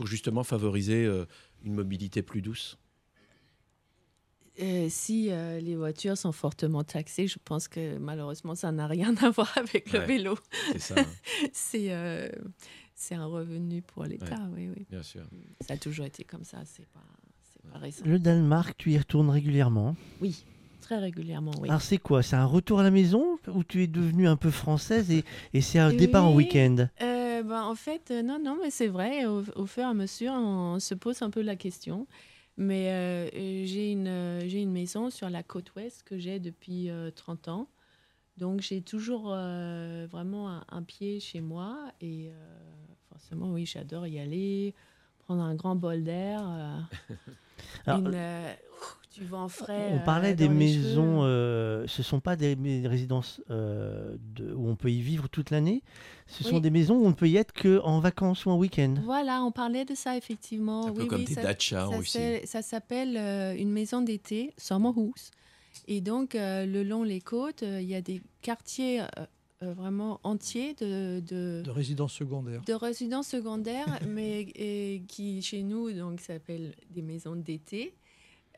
Pour justement favoriser euh, une mobilité plus douce? Euh, si euh, les voitures sont fortement taxées, je pense que malheureusement, ça n'a rien à voir avec le Ouais, vélo. c'est ça, hein. [laughs] c'est euh, un revenu pour l'État, oui, oui. Bien sûr. Ça a toujours été comme ça, c'est pas, récent. Le Danemark, tu y retournes régulièrement? Oui, très régulièrement, oui. Alors c'est quoi? C'est un retour à la maison? Où tu es devenue un peu française et, et c'est un départ en week-end? Euh, ben, en fait, euh, non, non, mais c'est vrai. Au, au fur et à mesure, on se pose un peu la question. Mais euh, euh, j'ai une, j'ai une maison sur la côte ouest que j'ai depuis euh, 30 ans. Donc j'ai toujours vraiment un, un pied chez moi. Et forcément, oui, j'adore y aller, prendre un grand bol d'air. [laughs] Alors, une, frais. On euh, parlait des maisons, euh, ce ne sont pas des, des résidences euh, de- où on peut y vivre toute l'année, ce sont des maisons où on ne peut y être qu'en vacances ou en week-end. Voilà, on parlait de ça effectivement. un peu oui, comme oui, des ça- dachas ça aussi. Ça s'appelle euh, une maison d'été, Sommerhus. Et donc, euh, le long les côtes, euh, il y a des quartiers euh, euh, vraiment entiers de, de, De résidence secondaire. de résidences secondaires, [laughs] mais et qui chez nous donc s'appellent des maisons d'été, euh,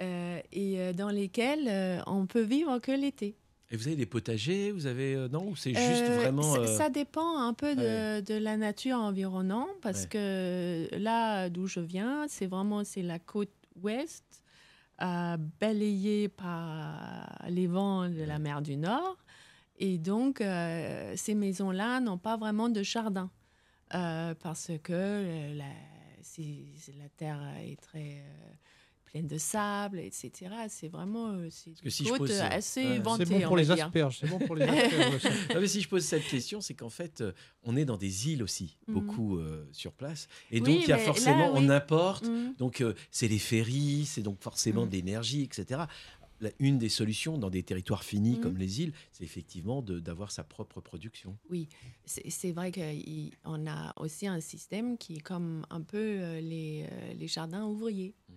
et euh, dans lesquelles euh, on peut vivre que l'été. Et vous avez des potagers Vous avez euh, non ou c'est juste Euh, vraiment ça- euh, Ça dépend un peu de, Ouais. de la nature environnante parce Ouais. que là d'où je viens, c'est vraiment c'est la côte ouest euh, balayée par les vents de la mer du Nord. Et donc, euh, ces maisons-là n'ont pas vraiment de jardin euh, parce que euh, la, terre est très euh, pleine de sable, etc. C'est vraiment euh, c'est que si je pose- assez vantée, C'est bon on pour les dire. asperges, c'est bon pour les [laughs] asperges. Non, mais si je pose cette question, c'est qu'en fait, euh, on est dans des îles aussi, Mhm. beaucoup euh, sur place. Et Oui, donc, il y a forcément, là, on importe. Mhm. Donc, euh, c'est les ferries, c'est donc forcément Mhm. de l'énergie, etc. La- une des solutions dans des territoires finis Mhm. comme les îles, c'est effectivement d'avoir sa propre production. Oui, c'est c'est vrai qu'on a aussi un système qui est comme un peu euh, les, euh, les jardins ouvriers, Mm.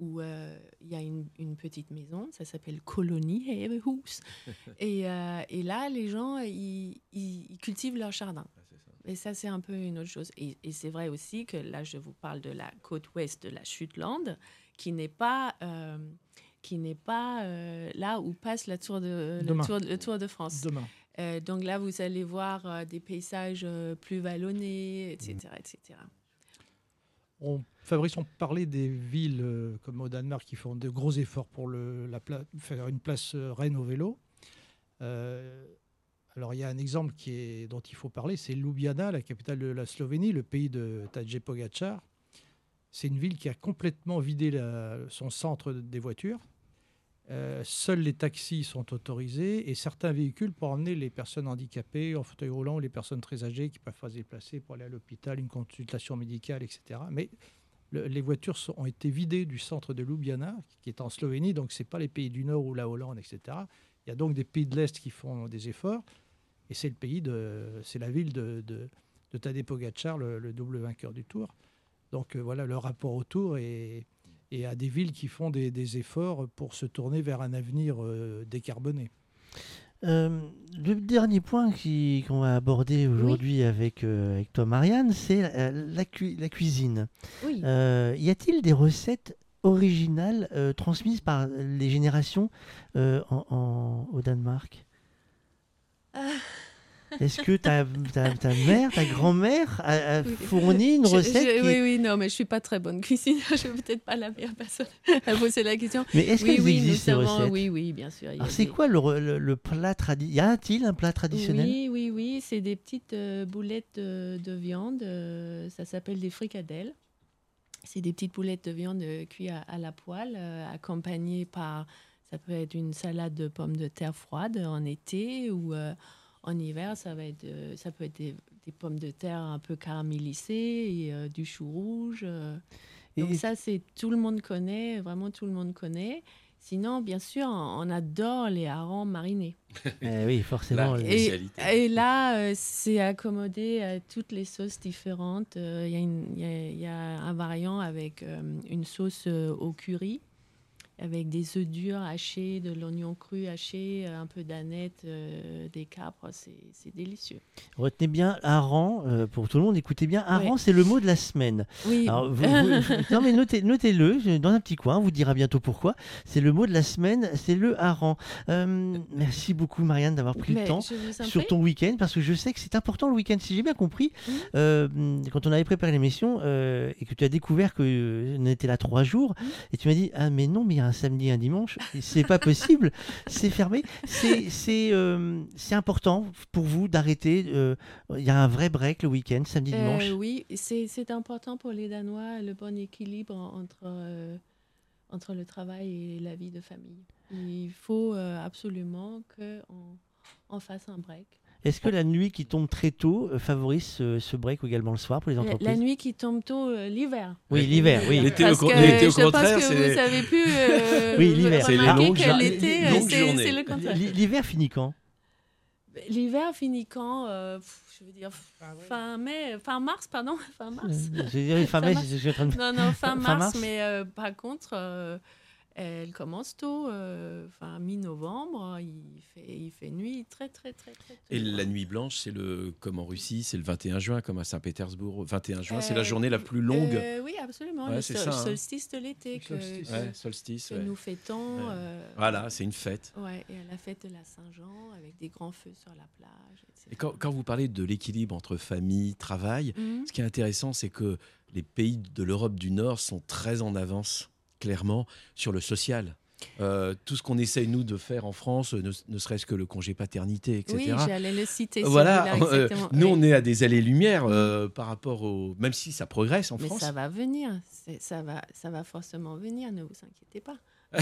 Où euh, il y a une, une petite maison, ça s'appelle Colonie [laughs] et, euh, et là, les gens, ils, cultivent leur jardin. Et ça, c'est un peu une autre chose. Et, et c'est vrai aussi que là, je vous parle de la côte ouest de la Shetland, qui n'est pas, euh, qui n'est pas euh, là où passe la tour de, le, tour, le Tour de France. Demain. Euh, donc là, vous allez voir euh, des paysages euh, plus vallonnés, etc. etc. On, Fabrice, on parlait des villes euh, comme au Danemark qui font de gros efforts pour faire une place euh, reine au vélo. Euh, alors il y a un exemple dont il faut parler, c'est Ljubljana, la capitale de la Slovénie, le pays de Tadej Pogacar. C'est une ville qui a complètement vidé son centre des voitures. Seuls les taxis sont autorisés et certains véhicules pour emmener les personnes handicapées en fauteuil roulant ou les personnes très âgées qui peuvent pas se déplacer pour aller à l'hôpital, une consultation médicale, etc. Mais le- les voitures ont été vidées du centre de Ljubljana, qui est en Slovénie, donc ce n'est pas les pays du Nord ou la Hollande, etc. Il y a donc des pays de l'Est qui font des efforts, et c'est le pays de, c'est la ville de, de, de Tadej Pogacar, le, le double vainqueur du Tour. Donc euh, voilà le rapport au Tour et, et à des villes qui font des, des efforts pour se tourner vers un avenir euh, décarboné. Euh, le dernier point qui- qu'on va aborder aujourd'hui avec, euh, avec toi, Marianne, c'est euh, la, cu- la cuisine. Oui. Euh, y a-t-il des recettes originales transmises par les générations en- en- au Danemark? Est-ce que ta, ta, ta mère, ta grand-mère a, a Oui. fourni une Je- recette je- qui Oui, est- oui, non, mais je suis pas très bonne cuisinière. [laughs] Je suis peut-être pas la meilleure personne à poser la question. Mais est-ce oui, qu'elles oui, nous ces recettes Oui, oui, bien sûr. Alors, c'est des- quoi le, re- le- le plat traditionnel Y a-t-il un plat traditionnel Oui, oui, oui, c'est des petites euh, boulettes de, de viande. euh, ça s'appelle des fricadelles. C'est des petites boulettes de viande euh, cuites à, à la poêle, accompagnées par, ça peut être une salade de pommes de terre froides en été ou en hiver, ça, va être, euh, ça peut être des, des pommes de terre un peu caramélisées et euh, du chou rouge. euh. Donc ça, c'est tout le monde connaît, vraiment tout le monde connaît. Sinon, bien sûr, on adore les harengs marinés. [laughs] Eh oui, forcément. La Et, et là, euh, c'est accommodé à toutes les sauces différentes. Euh, Il y, a une- il y a- il y a un variant avec euh, une sauce euh, au curry, avec des œufs durs hachés, de l'oignon cru haché, euh, un peu d'aneth, euh, des capres. C'est délicieux. Retenez bien hareng, euh, pour tout le monde, écoutez bien. Oui. c'est le mot de la semaine. Oui. Alors, vous- vous- non, mais notez- notez-le je- dans un petit coin, on vous dira bientôt pourquoi. C'est le mot de la semaine, c'est le. Euh, merci beaucoup, Marianne, d'avoir pris Mais le temps je vous en sur ton week-end, parce que je sais que c'est important le week-end. Si j'ai bien compris, quand on avait préparé l'émission et que tu as découvert que on était là trois jours, et tu m'as dit Ah, mais non, mais il y a un samedi et un dimanche, c'est pas possible, [laughs] c'est fermé. C'est c'est, euh, important pour vous d'arrêter. euh, Il y a un vrai break le week-end, samedi, Euh, dimanche? oui, c'est c'est important pour les Danois, le bon équilibre entre, euh, entre le travail et la vie de famille. Il faut euh, absolument qu'on on fasse un break. Est-ce que la nuit qui tombe très tôt euh, favorise ce, ce break également le soir pour les entreprises la nuit qui tombe tôt, euh, l'hiver. Oui, l'hiver, oui. L'été, au, je contraire, que c'est vous avez pu euh, [laughs] Oui, l'hiver. C'est les longues l'été, euh, c'est le contraire. L'hi- L'hiver finit quand? L'hiver finit quand euh, pff, Je veux dire fin mai, fin mars, pardon, [laughs] fin mars. Euh, Je dirais fin mai, mars. je suis en train de- Non, [laughs] non, fin, Fin mars, mars mais euh, par contre, euh, elle commence tôt, euh, fin mi-novembre. Il fait, il fait nuit très, très, très, très tôt. Et la nuit blanche, c'est le comme en Russie, c'est le 21 juin, comme à Saint-Pétersbourg. 21 juin, c'est la Euh, journée la plus longue. Euh, oui, absolument. Ouais, le c'est sol- ça, hein. solstice de l'été que, solstice. que- Ouais, solstice, que ouais. nous fêtons. Ouais. euh, Voilà, c'est une fête. Ouais, et à la fête de la Saint-Jean, avec des grands feux sur la plage. etc. Et quand, quand vous parlez de l'équilibre entre famille, travail, Mhm. ce qui est intéressant, c'est que les pays de l'Europe du Nord sont très en avance, clairement, sur le social. Euh, tout ce qu'on essaye, nous, de faire en France, ne, ne serait-ce que le congé paternité, etc. Oui, j'allais le citer. Voilà, celui-là, euh, nous, Oui. on est à des allées-lumière euh, par rapport au. Même si ça progresse en Mais France. ça va venir, ça va, ça va forcément venir, ne vous inquiétez pas. [laughs]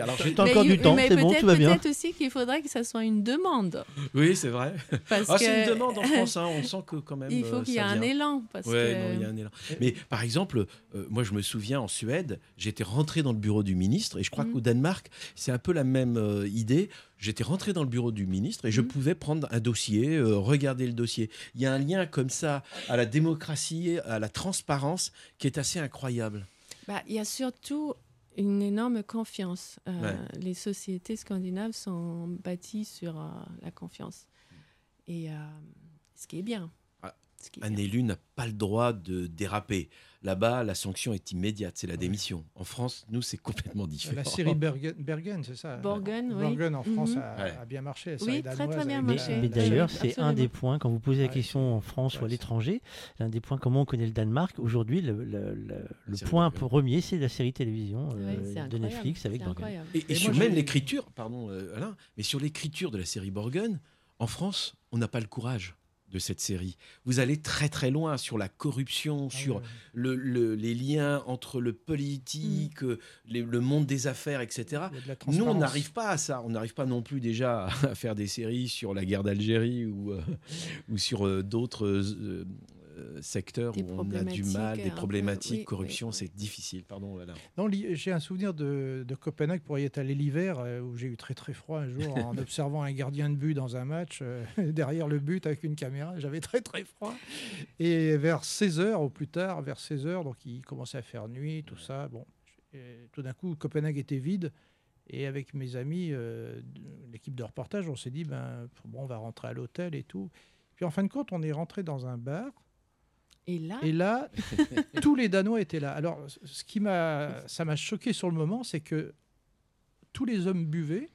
Alors, j'ai- encore du temps, c'est bon, tout va bien. Peut-être aussi qu'il faudrait que ça soit une demande. Oui, c'est vrai. Parce Ah, c'est une demande en France, hein, on sent que quand même. [laughs] Il faut euh, qu'il y ait un élan. Parce Ouais, que... non, il y a un élan. Mais par exemple, euh, moi je me souviens en Suède, j'étais rentré dans le bureau du ministre et je crois Mhm. qu'au Danemark, c'est un peu la même euh, idée. J'étais rentré dans le bureau du ministre et je Mhm. pouvais prendre un dossier, euh, regarder le dossier. Il y a un lien comme ça à la démocratie, à la transparence qui est assez incroyable. Bah, il y a surtout une énorme confiance. Euh, Ouais. Les sociétés scandinaves sont bâties sur euh, la confiance. Et euh, ce qui est bien. Ah, Ce qui est Un bien. élu n'a pas le droit de déraper. Là-bas, la sanction est immédiate, c'est la démission. En France, nous, c'est complètement différent. La série Bergen, Bergen, c'est ça Borgen, oui. Borgen en France Mhm. a, bien marché. la Oui, très, très bien Mais, marché. mais d'ailleurs, c'est un des points, quand vous posez la Ouais, question en France ou à l'étranger, l'un des points, comment on connaît le Danemark, aujourd'hui, le, le- le- le série point Borgen. premier, c'est la série télévision euh, de Netflix avec Borgen. incroyable. Et, et Et sur moi, même l'écriture, pardon euh, Alain, mais sur l'écriture de la série Borgen, en France, on n'a pas le courage de cette série. Vous allez très très loin sur la corruption, Ah sur ouais. le- le- les liens entre le politique, les- le monde des affaires, etc. De Nous, on n'arrive pas à ça. On n'arrive pas non plus déjà [laughs] à faire des séries sur la guerre d'Algérie ou, euh, ou sur euh, d'autres euh, secteurs Des où on a du mal, des peu, problématiques, oui, corruption, oui, oui. c'est difficile. Pardon, Alain. Non, j'ai un souvenir de, de Copenhague pour y être allé l'hiver, euh, où j'ai eu très très froid un jour [laughs] en observant un gardien de but dans un match, euh, [laughs] derrière le but avec une caméra. J'avais très très froid. Et vers 16h au plus tard, vers 16h, donc il commençait à faire nuit, tout ça. Bon, tout d'un coup, Copenhague était vide. Et avec mes amis, euh, l'équipe de reportage, on s'est dit, ben, bon, on va rentrer à l'hôtel et tout. Puis en fin de compte, on est rentré dans un bar. Et là, Et là, [laughs] tous les Danois étaient là. Alors, ce qui m'a, ça m'a choqué sur le moment, c'est que tous les hommes buvaient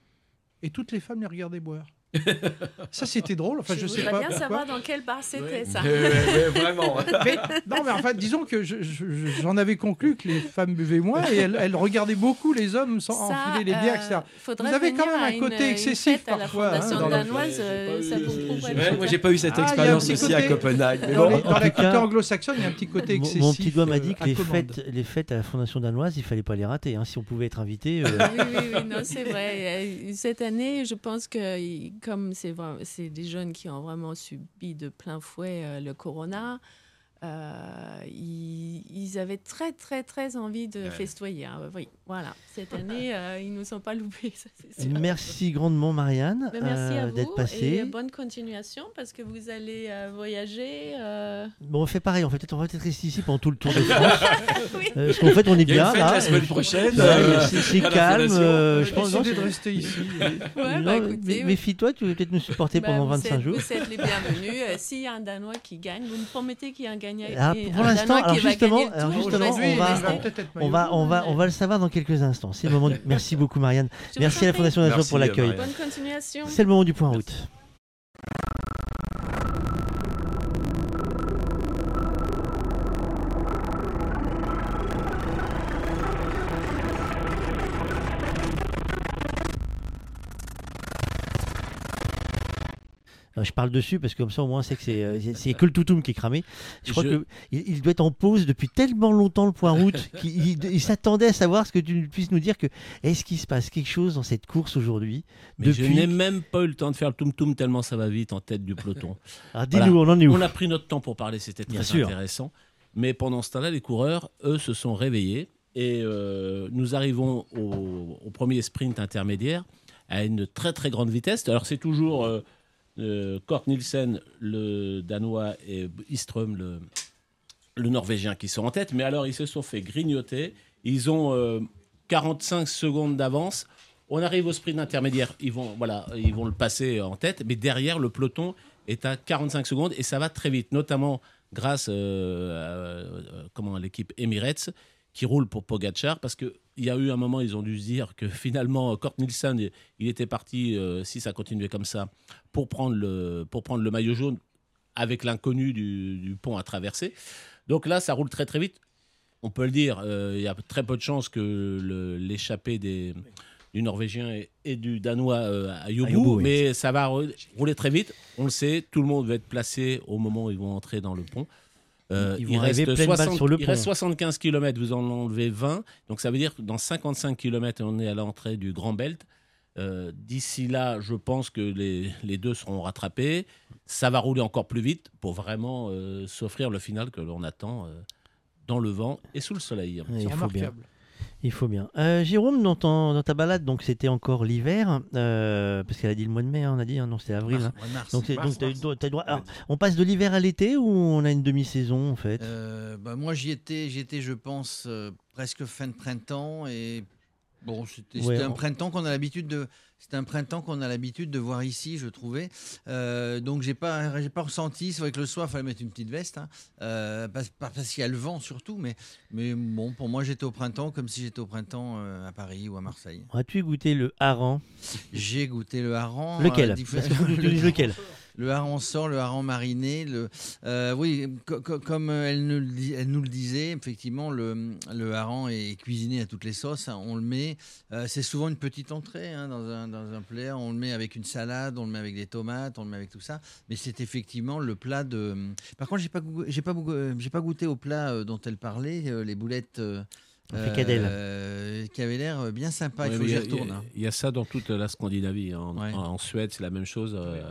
et toutes les femmes les regardaient boire. [laughs] Ça, c'était drôle. Enfin, je, je sais pas bien pourquoi. savoir dans quel bar c'était ça. vraiment. [laughs] Mais, non, mais enfin, disons que je- je- j'en avais conclu que les femmes buvaient moins et elles, elles regardaient beaucoup les hommes sans Ça, enfiler les bières, euh, etc. Vous avez quand même un une- côté une excessif fête à la parfois. hein, Fondation danoise, euh, ça vous moi, contraire. j'ai pas eu cette Ah, expérience aussi à Copenhague. Mais Dans, bon, les- dans en la culture anglo-saxonne, il y a un petit côté excessif. mon petit doigt m'a euh, dit que les fêtes, les fêtes à la Fondation danoise, il fallait pas les rater. hein. Si on pouvait être invité, euh, oui, oui, oui, non, c'est vrai. Euh, Cette année, je pense que comme c'est des jeunes qui ont vraiment subi de plein fouet euh, le corona, euh, ils, ils avaient très, très, très envie de Ouais. festoyer. hein. Oui, voilà. Cette année, [laughs] euh, ils ne nous ont pas loupés, ça c'est sûr. merci grandement Marianne Mais merci à euh, vous d'être et passée. bonne continuation parce que vous allez euh, voyager. euh, Bon, on fait pareil, on, fait on va peut-être rester ici pendant tout le tour de France. [laughs] Oui. Euh, parce qu'en fait, on est Il y a bien là. la semaine prochaine, euh, c'est- calme. Euh, je pense décidé de rester ici. [laughs] Ouais, non, bah, oui. Méfie-toi, tu vas peut-être nous supporter bah, pendant vous 25 êtes- jours. Vous êtes les bienvenus. Euh, S'il y a un Danois qui gagne, vous me promettez qu'il y a un gagnant. Ah, pour l'instant, alors justement, alors va- va, on va le savoir dans quelques instants. C'est le moment. du- [laughs] Merci beaucoup, Marianne. Merci à la. Fondation Nation Merci, pour l'accueil. Marianne. Bonne continuation. C'est le moment du point route. Je parle dessus parce que comme ça au moins c'est que c'est euh, [laughs] que le toutoum qui est cramé. Je crois Je- que il, il doit être en pause depuis tellement longtemps le point route [laughs] qu'il il- il s'attendait à savoir ce que tu puisses nous dire que est-ce qu'il se passe quelque chose dans cette course aujourd'hui Mais je depuis n'ai même pas eu le temps de faire le toum-toum tellement ça va vite en tête du peloton. [laughs] Ah, dis-nous, on en est où On a pris notre temps pour parler, c'était Bien très sûr. intéressant. Mais pendant ce temps-là, les coureurs, eux, se sont réveillés et euh, nous arrivons au, au premier sprint intermédiaire à une très très grande vitesse. Alors c'est toujours euh, euh, Kort Nielsen, le Danois, et Istrom, le, Norvégien, qui sont en tête. Mais alors ils se sont fait grignoter. Ils ont euh, 45 secondes d'avance. On arrive au sprint intermédiaire, ils vont, voilà, ils vont le passer en tête, mais derrière, le peloton est à 45 secondes et ça va très vite, notamment grâce euh, à, euh, à l'équipe Emirates qui roule pour Pogachar parce qu'il y a eu un moment, ils ont dû se dire que finalement, Kort Nielsen, il- il était parti, euh, si ça continuait comme ça, pour prendre le, pour prendre le maillot jaune avec l'inconnu du, du pont à traverser. Donc là, ça roule très très vite. on peut le dire, euh, il y a très peu de chances que l'échappée du Norvégien et, et du Danois euh, à oui. mais ça va rou- rouler très vite. On le sait, tout le monde va être placé au moment où ils vont entrer dans le pont. Euh, Ils vont il, reste pleine balle 60 sur le il pont. reste 75 km, vous en enlevez 20. Donc ça veut dire que dans 55 km, on est à l'entrée du Grand Belt. Euh, D'ici là, je pense que les, les deux seront rattrapés. Ça va rouler encore plus vite pour vraiment euh, s'offrir le final que l'on attend euh, dans le vent et sous le soleil. Il faut bien. Il faut bien. Euh, Jérôme, dans, ton- dans ta balade, donc c'était encore l'hiver, euh, parce qu'elle a dit le mois de mai, hein, on a dit, hein, non, c'était avril. Mars, hein. mars. Donc, c'est- Mars, donc t'as eu- mars. t'as eu droit- alors, on passe de l'hiver à l'été ou on a une demi-saison en fait? Euh, bah, moi, j'y étais, j'y étais, je pense, euh, presque fin de printemps. Et bon, c'était Ouais, un on- printemps qu'on a l'habitude de. C'était un printemps qu'on a l'habitude de voir ici, je trouvais. Euh, donc j'ai pas, j'ai pas ressenti. C'est vrai que le soir, il fallait mettre une petite veste, hein. Euh, parce, qu'il y a le vent surtout, mais, mais bon, pour moi, j'étais au printemps comme si j'étais au printemps euh, à Paris ou à Marseille. As-tu goûté le hareng? J'ai goûté le hareng. Lequel? Parce que [laughs] lequel Le hareng sort, le hareng mariné. Le, euh, oui, co- co- comme elle nous, le di- elle nous le disait, effectivement, le, le hareng est cuisiné à toutes les sauces. hein. On le met, euh, c'est souvent une petite entrée hein, dans, un, dans un plat. On le met avec une salade, on le met avec des tomates, on le met avec tout ça. Mais c'est effectivement le plat de. Par contre, j'ai pas, j'ai pas, goût- euh, j'ai pas goûté au plat euh, dont elle parlait, euh, les boulettes. euh, euh, qui avait l'air bien sympa. Il faut que j'y il y retourne. hein. Il y a ça dans toute la Scandinavie. En, Ouais. en Suède, c'est la même chose. euh,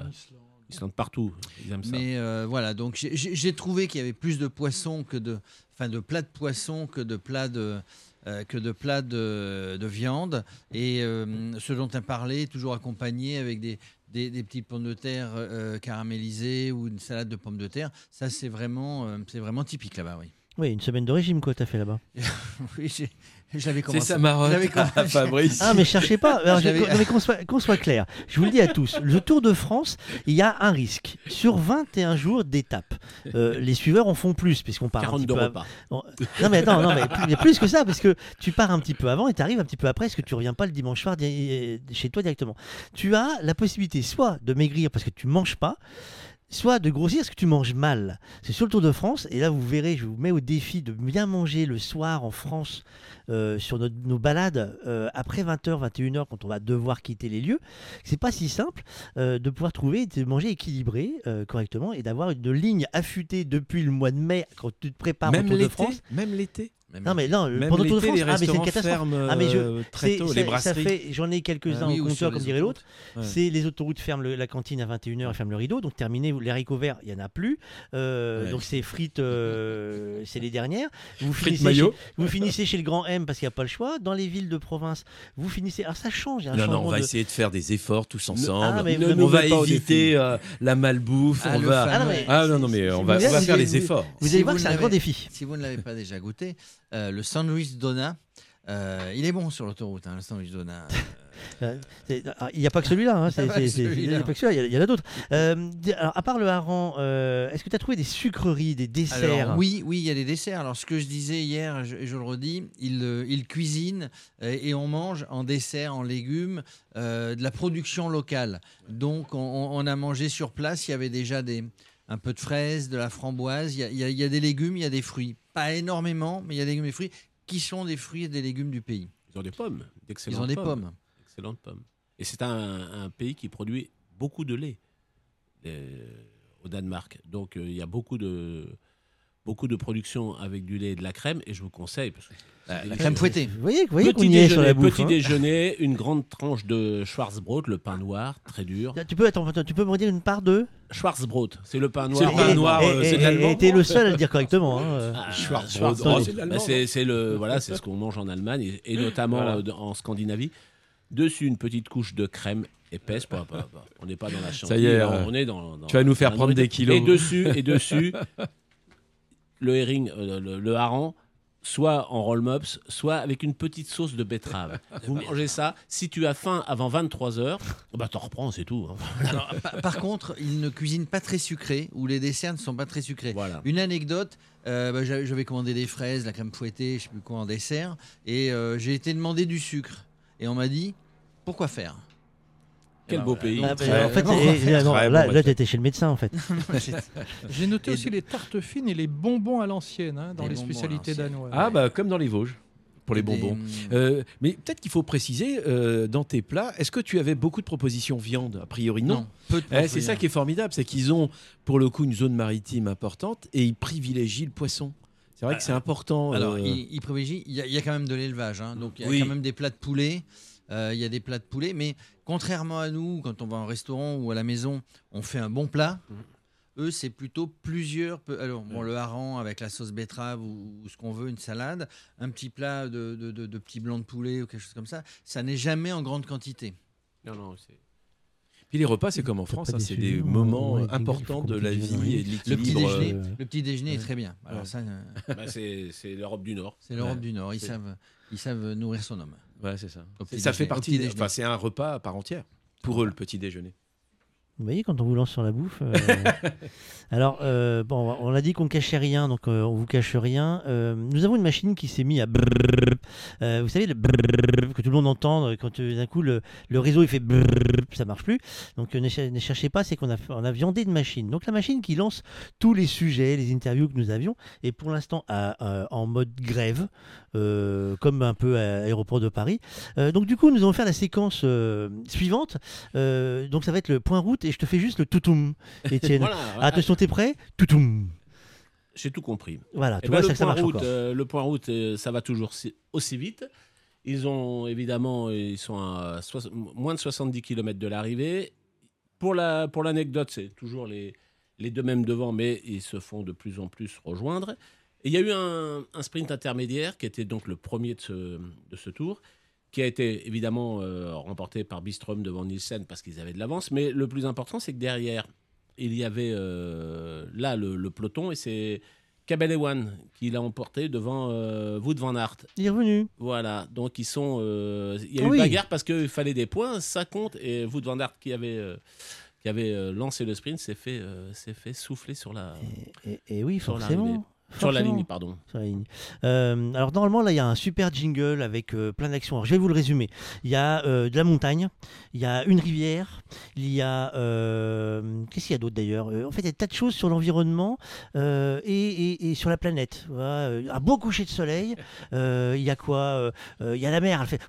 Islande, partout. Ils aiment ça. Mais euh, voilà, donc j'ai- trouvé qu'il y avait plus de poissons que de, enfin de plats de poissons que de plats de euh, que de plats de, de viande. Et euh, ce dont tu as parlé, toujours accompagné avec des, des, des petites pommes de terre euh, caramélisées ou une salade de pommes de terre, ça c'est vraiment, euh, c'est vraiment typique là-bas, oui. Oui, une semaine de régime quoi, t'as fait là-bas. [laughs] oui, j'ai- je l'avais commencé. sa marotte je l'avais à commencé- Fabrice. Ah mais cherchez pas. Alors, Je je- l'avais- non, mais qu'on soit, qu'on soit clair. Je vous le dis à tous. Le Tour de France, il y a un risque. Sur 21 jours d'étape, euh, [laughs] les suiveurs en font plus puisqu'on part un petit 42 peu. repas. Non, non, mais attends, non mais plus- il y a plus que ça parce que tu pars un petit peu avant et tu arrives un petit peu après parce que tu reviens pas le dimanche soir di- chez toi directement? Tu as la possibilité soit de maigrir parce que tu manges pas. Soit de grossir parce que tu manges mal. C'est sur le Tour de France, et là vous verrez, je vous mets au défi de bien manger le soir en France euh, sur notre- nos balades euh, après 20h, 21h quand on va devoir quitter les lieux. C'est pas si simple euh, de pouvoir trouver de manger équilibré euh, correctement et d'avoir une ligne affûtée depuis le mois de mai quand tu te prépares Même au Tour de l'été France. Même l'été Non mais non, Même pendant Tour de France, ah mais c'est une catastrophe. ah mais je, euh, très tôt, les brasseries. j'en ai quelques-uns Ah oui, au compteur comme dirait l'autre. Ouais. C'est les autoroutes ferment le- la cantine à 21h et ferment le rideau, donc terminé les haricots verts, il y en a plus. Euh, Ouais. Donc c'est frites, euh, [laughs] c'est les dernières. Vous Frites finissez, chez, vous finissez chez le grand M parce qu'il n'y a pas le choix. Dans les villes de province, vous finissez. Alors ça change. il y a un Non, non, on va de- essayer de faire des efforts tous ensemble. Ah, mais- on va éviter euh, la malbouffe. Ah, on va... fameux- Ah, non, mais- Ah non, non, mais on va, on faire les efforts. Vous Si allez voir que c'est un ne grand défi. Si vous ne l'avez pas déjà goûté, euh, le sandwich Dona, euh, il est bon sur l'autoroute, hein, le sandwich Dona. [laughs] Euh, ah, Il n'y a pas que celui-là. hein, Il y a pas c'est- que c'est- Il n'y a celui-là. pas que celui-là, il y en a d'autres. Euh, alors, à part le hareng, euh, est-ce que tu as trouvé des sucreries, des desserts Alors, oui, oui, il y a des desserts. Alors, ce que je disais hier, je, je le redis, il, euh, il cuisine euh, et on mange en dessert, en légumes, euh, de la production locale. Donc, on, a mangé sur place. Il y avait déjà des, un peu de fraises, de la framboise. Il y a, il y a- il y a des légumes, il y a des fruits. Pas énormément, mais il y a des légumes et fruits qui sont des fruits et des légumes du pays. Ils ont des pommes, d'excellentes Ils ont des pommes. Pommes. Et c'est un, un pays qui produit beaucoup de lait euh, au Danemark. Donc euh, il y a beaucoup de, beaucoup de production avec du lait et de la crème. Et je vous conseille. Parce que c'est La, crème fouettée. Vous voyez, vous voyez Petit sur déjeuner, la bouffe. petit hein. déjeuner, une grande tranche de Schwarzbrot, le pain noir, très dur. Tu peux, attends, tu peux me redire une part de Schwarzbrot, c'est le pain C'est noir. le pain noir, euh, c'est l'allemand. Et t'es le seul à le dire correctement. hein. Ah, Schwarzbrot. C'est Bah, c'est c'est le voilà, c'est ce qu'on mange en Allemagne et, et notamment Voilà. en Scandinavie. Dessus une petite couche de crème épaisse. pas- pas- pas- on n'est pas dans la chantilly, y est, euh, on est dans, dans- tu vas nous faire prendre des kilos. Et dessus et dessus [laughs] le herring, euh, le, le hareng. Soit en roll-mops, soit avec une petite sauce de betterave. Vous mangez ça. Si tu as faim avant 23 heures, bah t'en reprends, c'est tout. hein. Alors, par, par contre, il ne cuisine pas très sucré, ou les desserts ne sont pas très sucrés. Voilà. Une anecdote, euh, bah, j'avais commandé des fraises, la crème fouettée, je sais plus quoi en dessert, et euh, j'ai été demander du sucre. Et on m'a dit, pourquoi faire? Quel beau pays. Ah, bah, Très en fait, non, là, bon là t'étais chez le médecin en fait. [laughs] [laughs] J'ai noté aussi les tartes fines et les bonbons à l'ancienne hein, dans Les spécialités danoises. Ah bah comme dans les Vosges pour les Des- bonbons. Euh, mais peut-être qu'il faut préciser euh, dans tes plats, est-ce que tu avais beaucoup de propositions viande A priori non? Non, peu de Eh, c'est ça qui est formidable, c'est qu'ils ont pour le coup une zone maritime importante et ils privilégient le poisson. C'est vrai que c'est important. Alors, euh, il, il privilégie. Il y, a, il y a quand même de l'élevage, hein, donc il y a Oui. quand même des plats de poulet. euh, il y a des plats de poulet, mais contrairement à nous, quand on va en restaurant ou à la maison, on fait un bon plat. Mhm. Eux, c'est plutôt plusieurs. Alors, bon, le hareng avec la sauce betterave ou, ou ce qu'on veut, une salade, un petit plat de, de, de- de petits blancs de poulet ou quelque chose comme ça. Ça n'est jamais en grande quantité. Non, non, c'est. Puis les repas, c'est comme en France, hein, c'est des moments Ouais, importants de la vie et de Le petit déjeuner, euh, le petit déjeuner est très bien. Alors Ouais. ça, euh, [laughs] Bah, c'est l'Europe du Nord. c'est l'Europe Ouais. du Nord. Ils savent, ils savent nourrir son homme. Ouais, c'est ça. Fait déjeuner. Partie. Enfin, c'est un repas à part entière pour eux le petit déjeuner. Vous voyez, quand on vous lance sur la bouffe. euh, [laughs] Alors, euh, bon, on a dit qu'on cachait rien, donc euh, on vous cache rien. Euh, nous avons une machine qui s'est mise à brrrr. Euh, vous savez, le brrrr que tout le monde entend quand d'un coup le, le réseau il fait brrrr, ça marche plus. Donc ne, cher- ne cherchez pas, c'est qu'on a, on a viandé une machine. Donc la machine qui lance tous les sujets, les interviews que nous avions, est pour l'instant en mode grève, euh, comme un peu à l'aéroport de Paris. Euh, donc du coup, nous allons faire la séquence euh, suivante. Donc ça va être le point route et je te fais juste le toutoum, [laughs] Étienne. Voilà. Attention, t'es prêt? Toutoum. J'ai tout compris. Voilà, Eh tu ben, vois, le, ça, ça point marche route, encore. le point route, ça va toujours si- aussi vite. Ils ont évidemment, ils sont à moins de 70 km de l'arrivée. Pour la pour l'anecdote, c'est toujours les les deux mêmes devant, mais ils se font de plus en plus rejoindre. Et il y a eu un, un sprint intermédiaire qui était donc le premier de ce, de ce tour, qui a été évidemment euh, remporté par Bistrom devant Nielsen parce qu'ils avaient de l'avance. Mais le plus important, c'est que derrière, il y avait euh, là le, le peloton et c'est Kabelewan qui l'a emporté devant euh, Wout van Aert. Il est revenu. Voilà, donc ils sont. euh, Il y a Ah eu oui. bagarre parce qu'il fallait des points, ça compte. Et Wout van Aert qui avait, qui avait lancé le sprint s'est fait, euh, s'est fait souffler sur la. Et, et oui, sur forcément. Sur la ligne, pardon. Sur la ligne. Euh, alors normalement là il y a un super jingle avec euh, plein d'actions. Alors, je vais vous le résumer. Il y a euh, de la montagne, il y a une rivière, il y a euh, qu'est-ce qu'il y a d'autre d'ailleurs Euh, En fait il y a des tas de choses sur l'environnement euh, et, et- et sur la planète. Voilà, euh, un beau coucher de soleil. Euh, il y a quoi Euh, euh, Il y a la mer. Elle fait.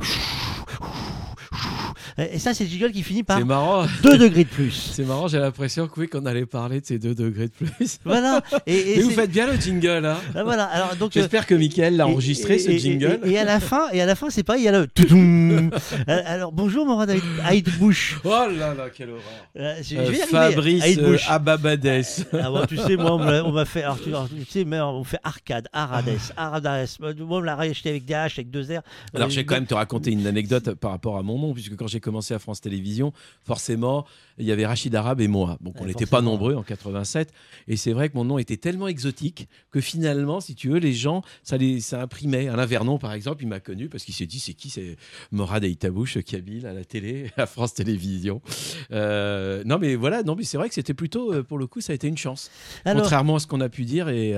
Et ça c'est le jingle qui finit par marrant. 2 degrés de plus. [laughs] C'est marrant, j'ai l'impression que oui, qu'on allait parler de ces 2 degrés de plus. [laughs] Voilà. Et, et Mais vous faites bien le jingle, hein Ah, voilà. Alors donc euh, J'espère que Mickaël l'a enregistré et- ce jingle. Et, à la fin, et à la fin, c'est pas il y a le. [laughs] Euh, Alors bonjour Morad Aïdbouch. Oh là là, quelle horreur. Euh, je, je Euh, vais. Fabrice euh, Ababades. Ah bon, tu sais, moi, on m'a- fait, alors, tu, alors, tu sais, mais on fait arcade, Arades, Arades. Moi, on me l'a racheté avec des H, avec deux R. Alors, Euh, je vais quand même te raconter une anecdote par rapport à mon nom, puisque quand j'ai commencé à France Télévisions, forcément, il y avait Rachid Arabe et moi. Donc, on n'était pas nombreux en 87. Et c'est vrai que mon nom était tellement exotique que finalement, si tu veux, les gens, ça, les, ça imprimait. Alain Vernon, par exemple, il m'a connu parce qu'il s'est dit c'est qui C'est Morad Aïtabouche, Kabyle, à la télé, [laughs] à France Télévisions. Euh, non, mais voilà, non, mais c'est vrai que c'était plutôt, euh, pour le coup, ça a été une chance. Alors- Contrairement à ce qu'on a pu dire. Et.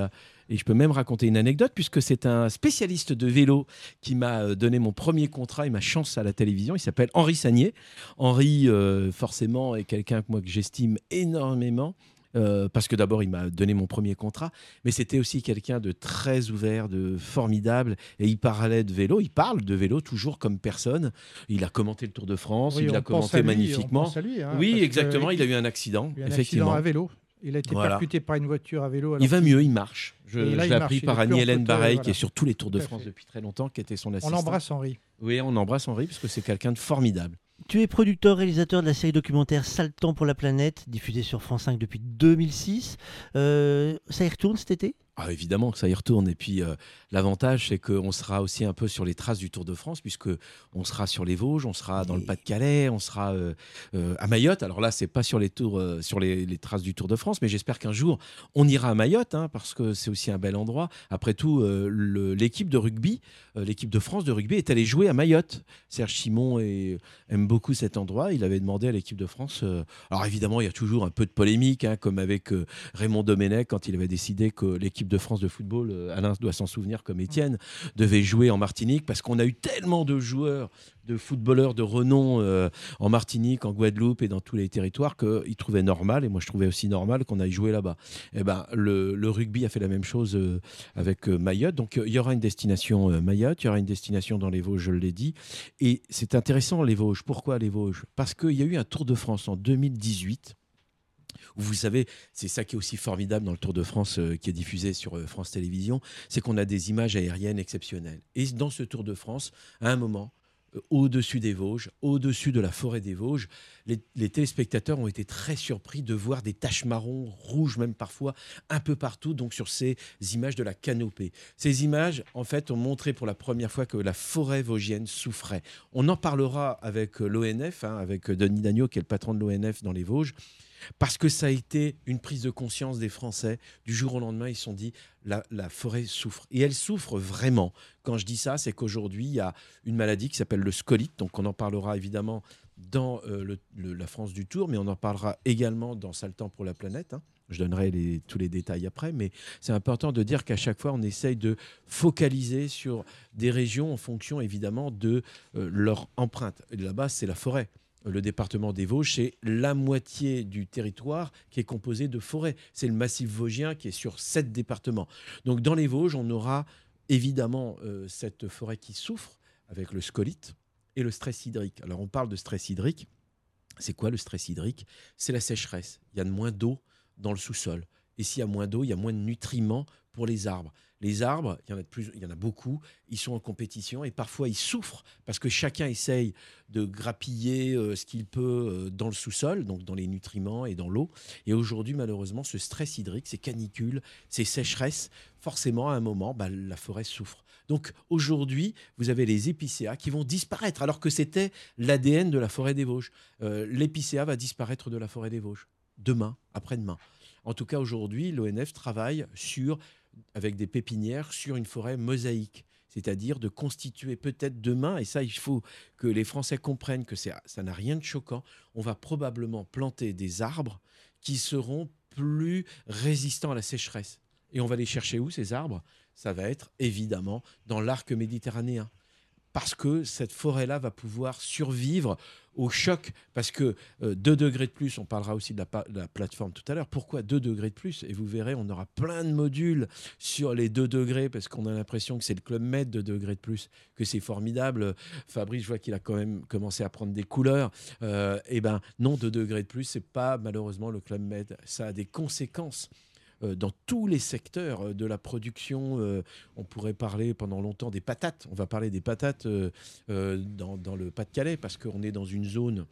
Et je peux même raconter une anecdote puisque c'est un spécialiste de vélo qui m'a euh, donné mon premier contrat et ma chance à la télévision. Il s'appelle Henri Sagnier. Henri, euh, forcément, est quelqu'un que moi que j'estime énormément. euh, parce que d'abord, il m'a donné mon premier contrat, mais c'était aussi quelqu'un de très ouvert, de formidable, et il parlait de vélo, il parle de vélo toujours comme personne. Il a commenté le Tour de France, Oui, il l'a commenté lui, magnifiquement. lui, hein, oui, exactement, il- il a eu un accident, a un effectivement. accident à vélo. Il a été Voilà. percuté par une voiture à vélo. alors Il va mieux, il marche. Je, là, l'ai appris par Annie-Hélène Bareil, voilà. qui est sur tous les Tours de France fait. depuis très longtemps, qui était son On assistant. embrasse Henri. Oui, on embrasse Henri, parce que c'est quelqu'un de formidable. Tu es producteur, réalisateur de la série documentaire Sale temps pour la planète, diffusée sur France 5 depuis 2006. Euh, ça y retourne cet été? Ah, évidemment que ça y retourne. Et puis, euh, l'avantage, c'est qu'on sera aussi un peu sur les traces du Tour de France, puisque on sera sur les Vosges, on sera dans le Pas-de-Calais, on sera euh, euh, à Mayotte. Alors là, c'est pas sur les tours, sur les, les traces du Tour de France, mais j'espère qu'un jour, on ira à Mayotte, hein, parce que c'est aussi un bel endroit. Après tout, l'équipe de rugby, l'équipe de France de rugby, est allée jouer à Mayotte. Serge Simon est- aime beaucoup cet endroit. Il avait demandé à l'équipe de France. alors évidemment, il y a toujours un peu de polémique, hein, comme avec Raymond Domenech quand il avait décidé que l'équipe de France de football, euh, Alain doit s'en souvenir comme Étienne, devait jouer en Martinique parce qu'on a eu tellement de joueurs, de footballeurs de renom euh, en Martinique, en Guadeloupe et dans tous les territoires qu'ils trouvaient normal, et moi je trouvais aussi normal qu'on aille jouer là-bas. Et ben, le, rugby a fait la même chose euh, avec Mayotte. Donc il y aura une destination Mayotte, il y aura une destination dans les Vosges, je l'ai dit. Et c'est intéressant les Vosges. Pourquoi les Vosges? Parce qu'il y a eu un Tour de France en 2018 où vous savez, c'est ça qui est aussi formidable dans le Tour de France euh, qui est diffusé sur euh, France Télévisions, c'est qu'on a des images aériennes exceptionnelles. Et dans ce Tour de France, à un moment, euh, au-dessus des Vosges, au-dessus de la forêt des Vosges, les, téléspectateurs ont été très surpris de voir des taches marron, rouges même parfois, un peu partout, donc sur ces images de la canopée. Ces images, en fait, ont montré pour la première fois que la forêt vosgienne souffrait. On en parlera avec l'ONF, hein, avec Denis Dagneau, qui est le patron de l'ONF dans les Vosges, parce que ça a été une prise de conscience des Français. Du jour au lendemain, ils se sont dit, la, la forêt souffre. Et elle souffre vraiment. Quand je dis ça, c'est qu'aujourd'hui, il y a une maladie qui s'appelle le scolite. Donc on en parlera évidemment dans euh, la France du Tour, mais on en parlera également dans temps pour la planète. hein. Je donnerai tous les détails après, mais c'est important de dire qu'à chaque fois, on essaye de focaliser sur des régions en fonction évidemment de euh, leur empreinte. Là-bas, c'est la forêt. Le département des Vosges, c'est la moitié du territoire qui est composé de forêts. C'est le massif vosgien qui est sur sept départements. Donc dans les Vosges, on aura évidemment euh, cette forêt qui souffre avec le scolite et le stress hydrique. Alors on parle de stress hydrique. C'est quoi le stress hydrique? C'est la sécheresse. Il y a moins d'eau dans le sous-sol. Et s'il y a moins d'eau, il y a moins de nutriments pour les arbres. Les arbres, il y en a de plus, il y en a beaucoup, ils sont en compétition et parfois ils souffrent parce que chacun essaye de grappiller euh, ce qu'il peut euh, dans le sous-sol, donc dans les nutriments et dans l'eau. Et aujourd'hui, malheureusement, ce stress hydrique, ces canicules, ces sécheresses, forcément, à un moment, bah, la forêt souffre. Donc aujourd'hui, vous avez les épicéas qui vont disparaître, alors que c'était l'ADN de la forêt des Vosges. Euh, L'épicéa va disparaître de la forêt des Vosges demain, après-demain. En tout cas, aujourd'hui, l'ONF travaille sur, avec des pépinières sur une forêt mosaïque, c'est-à-dire de constituer peut-être demain, et ça, il faut que les Français comprennent que ça n'a rien de choquant, on va probablement planter des arbres qui seront plus résistants à la sécheresse. Et on va les chercher où, ces arbres? Ça va être évidemment dans l'arc méditerranéen. Parce que cette forêt-là va pouvoir survivre au choc. Parce que 2 degrés de plus, on parlera aussi de la, plateforme tout à l'heure. Pourquoi 2 degrés de plus? Et vous verrez, on aura plein de modules sur les 2 degrés, parce qu'on a l'impression que c'est le club med 2 degrés de plus, que c'est formidable. Fabrice, je vois qu'il a quand même commencé à prendre des couleurs. Euh, eh ben non, 2 degrés de plus, c'est pas malheureusement le club med. Ça a des conséquences euh, dans tous les secteurs euh, de la production. euh, on pourrait parler pendant longtemps des patates. On va parler des patates euh, euh, dans, le Pas-de-Calais parce qu'on est dans une zone.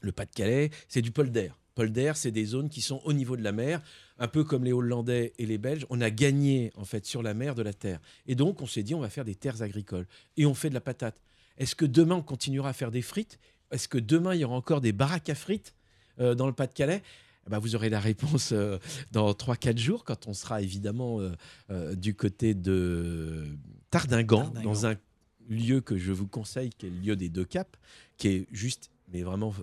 Le Pas-de-Calais, c'est du polder. Polder, c'est des zones qui sont au niveau de la mer, un peu comme les Hollandais et les Belges. On a gagné en fait sur la mer de la terre. Et donc on s'est dit on va faire des terres agricoles et on fait de la patate. Est-ce que demain on continuera à faire des frites? Est-ce que demain il y aura encore des baraques à frites euh, dans le Pas-de-Calais? Ben, vous aurez la réponse euh, dans 3-4 jours, quand on sera évidemment euh, euh, du côté de Tardingan, Tardingan. dans un lieu que je vous conseille, qui est le lieu des deux caps, qui est juste, mais vraiment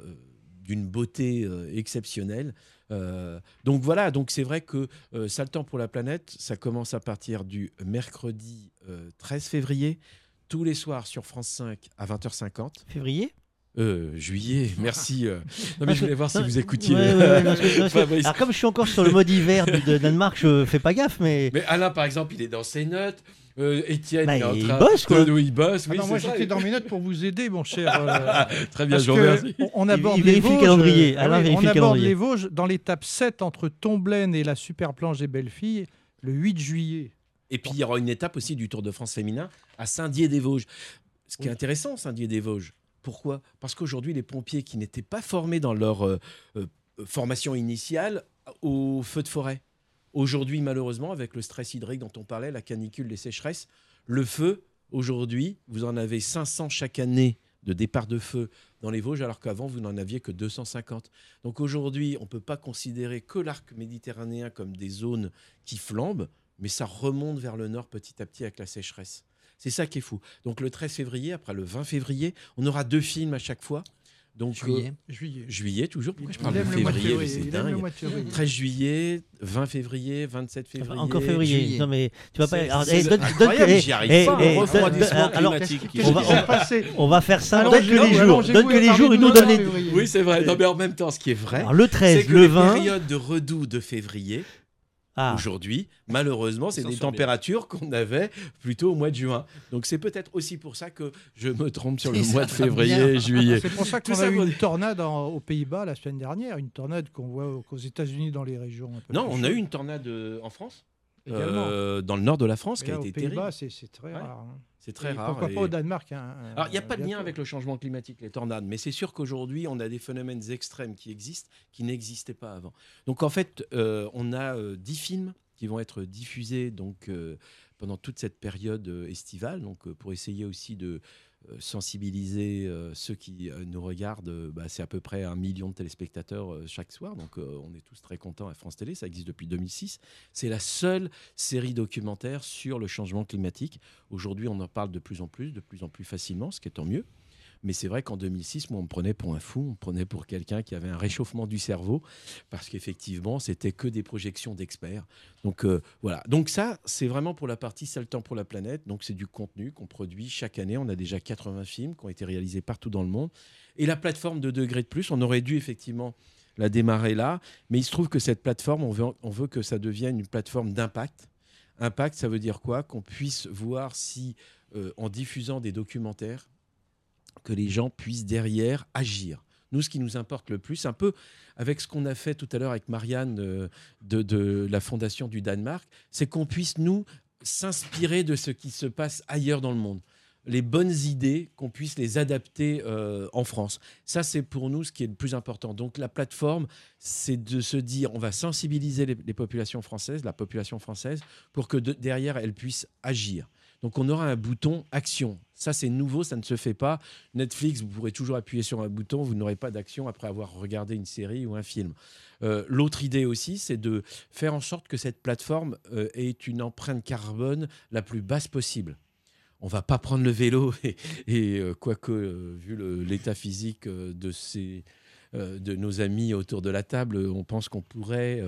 d'une beauté euh, exceptionnelle. Euh, donc voilà, donc c'est vrai que euh, temps pour la planète, ça commence à partir du mercredi euh, 13 février, tous les soirs sur France 5 à 20h50. Février? Euh, juillet, [laughs] merci. euh. Non, mais je voulais voir si vous écoutiez. ouais, Fabrice. [laughs] alors comme je suis encore sur le mode hiver de, de Danemark, je fais pas gaffe, mais. Mais Alain, par exemple, il est dans ses notes. Euh, Étienne, Bah, il est en il train bosse, quoi. Oui, il bosse. Ah Oui, non, moi j'étais dans mes notes pour vous aider, mon cher. [laughs] euh, Très bien, parce je vous remercie. On, on Il- aborde il les vérifie le Vosges, calendrier. euh, Alain vérifie on le aborde calendrier. les Vosges dans l'étape 7 entre Tomblaine et la Super Planche des Belles-Filles le 8 juillet. Et puis, il y aura une étape aussi du Tour de France féminin à Saint-Dié-des-Vosges. Ce qui est intéressant, Saint-Dié-des-Vosges. Pourquoi? Parce qu'aujourd'hui, les pompiers qui n'étaient pas formés dans leur euh, euh, formation initiale au feu de forêt, aujourd'hui, malheureusement, avec le stress hydrique dont on parlait, la canicule, les sécheresses, le feu, aujourd'hui, vous en avez 500 chaque année de départ de feu dans les Vosges, alors qu'avant, vous n'en aviez que 250. Donc aujourd'hui, on ne peut pas considérer que l'arc méditerranéen comme des zones qui flambent, mais ça remonte vers le nord petit à petit avec la sécheresse. C'est ça qui est fou. Donc le 13 février, après le 20 février, on aura deux films à chaque fois. Donc, Juillet. euh, Juillet. juillet, toujours. Pourquoi je parle de février C'est le dingue. mois de février. 13 juillet, 20 février, 27 février. Encore février. juillet. Non mais tu vas pas. C'est- alors, c'est eh, donne- donne- incroyable, j'y arrive eh, pas, eh, refroidissement alors, on va, on on va faire ça. Alors, Donne que les jours. Donne que les jours. parlez Il de nous nous donne en les. Oui, c'est vrai. Non, mais en même temps, ce qui est vrai, Alors, le c'est 13, que le les 20. périodes de redoux de février, Ah. aujourd'hui, malheureusement, c'est des températures qu'on avait plutôt au mois de juin. Donc c'est peut-être aussi pour ça que je me trompe sur le [laughs] Et mois ça de février, juillet. C'est pour ça qu'on ça a eu pour une tornade en- aux Pays-Bas la semaine dernière, une tornade qu'on voit aux États-Unis dans les régions. un peu Non, plus on a eu une tornade euh, en France. Euh, dans le nord de la France, qui a été terrible. c'est très Ouais. rare. hein. C'est très Et rare. Pourquoi et- pas au Danemark hein, Alors, il n'y a euh, pas de lien avec le changement climatique, les tornades, mais c'est sûr qu'aujourd'hui, on a des phénomènes extrêmes qui existent, qui n'existaient pas avant. Donc, en fait, euh, on a euh, 10 films qui vont être diffusés donc, euh, pendant toute cette période euh, estivale, donc, euh, pour essayer aussi de euh, sensibiliser euh, ceux qui euh, nous regardent. euh, bah, c'est à peu près un million de téléspectateurs euh, chaque soir, donc euh, on est tous très contents à France Télé, ça existe depuis 2006. C'est la seule série documentaire sur le changement climatique. Aujourd'hui, on en parle de plus en plus, de plus en plus facilement, ce qui est tant mieux. Mais c'est vrai qu'en 2006, moi, on me prenait pour un fou, on me prenait pour quelqu'un qui avait un réchauffement du cerveau, parce qu'effectivement, c'était que des projections d'experts. Donc euh, voilà. Donc ça, c'est vraiment pour la partie Seul temps pour la planète. Donc c'est du contenu qu'on produit chaque année. On a déjà 80 films qui ont été réalisés partout dans le monde. Et la plateforme de Degré de Plus, on aurait dû effectivement la démarrer là, mais il se trouve que cette plateforme, on veut, on veut que ça devienne une plateforme d'impact. Impact, ça veut dire quoi? Qu'on puisse voir si, euh, en diffusant des documentaires, que les gens puissent derrière agir. Nous, ce qui nous importe le plus, un peu avec ce qu'on a fait tout à l'heure avec Marianne euh, de, la Fondation du Danemark, c'est qu'on puisse, nous, s'inspirer de ce qui se passe ailleurs dans le monde. Les bonnes idées, qu'on puisse les adapter euh, en France. Ça, c'est pour nous ce qui est le plus important. Donc, la plateforme, c'est de se dire, on va sensibiliser les, populations françaises, la population française, pour que de- derrière, elle puisse agir. Donc on aura un bouton action. Ça c'est nouveau, ça ne se fait pas. Netflix, vous pourrez toujours appuyer sur un bouton, vous n'aurez pas d'action après avoir regardé une série ou un film. Euh, L'autre idée aussi, c'est de faire en sorte que cette plateforme euh, ait une empreinte carbone la plus basse possible. On va pas prendre le vélo [laughs] et, euh, quoique vu l'état physique de nos amis autour de la table, on pense qu'on pourrait,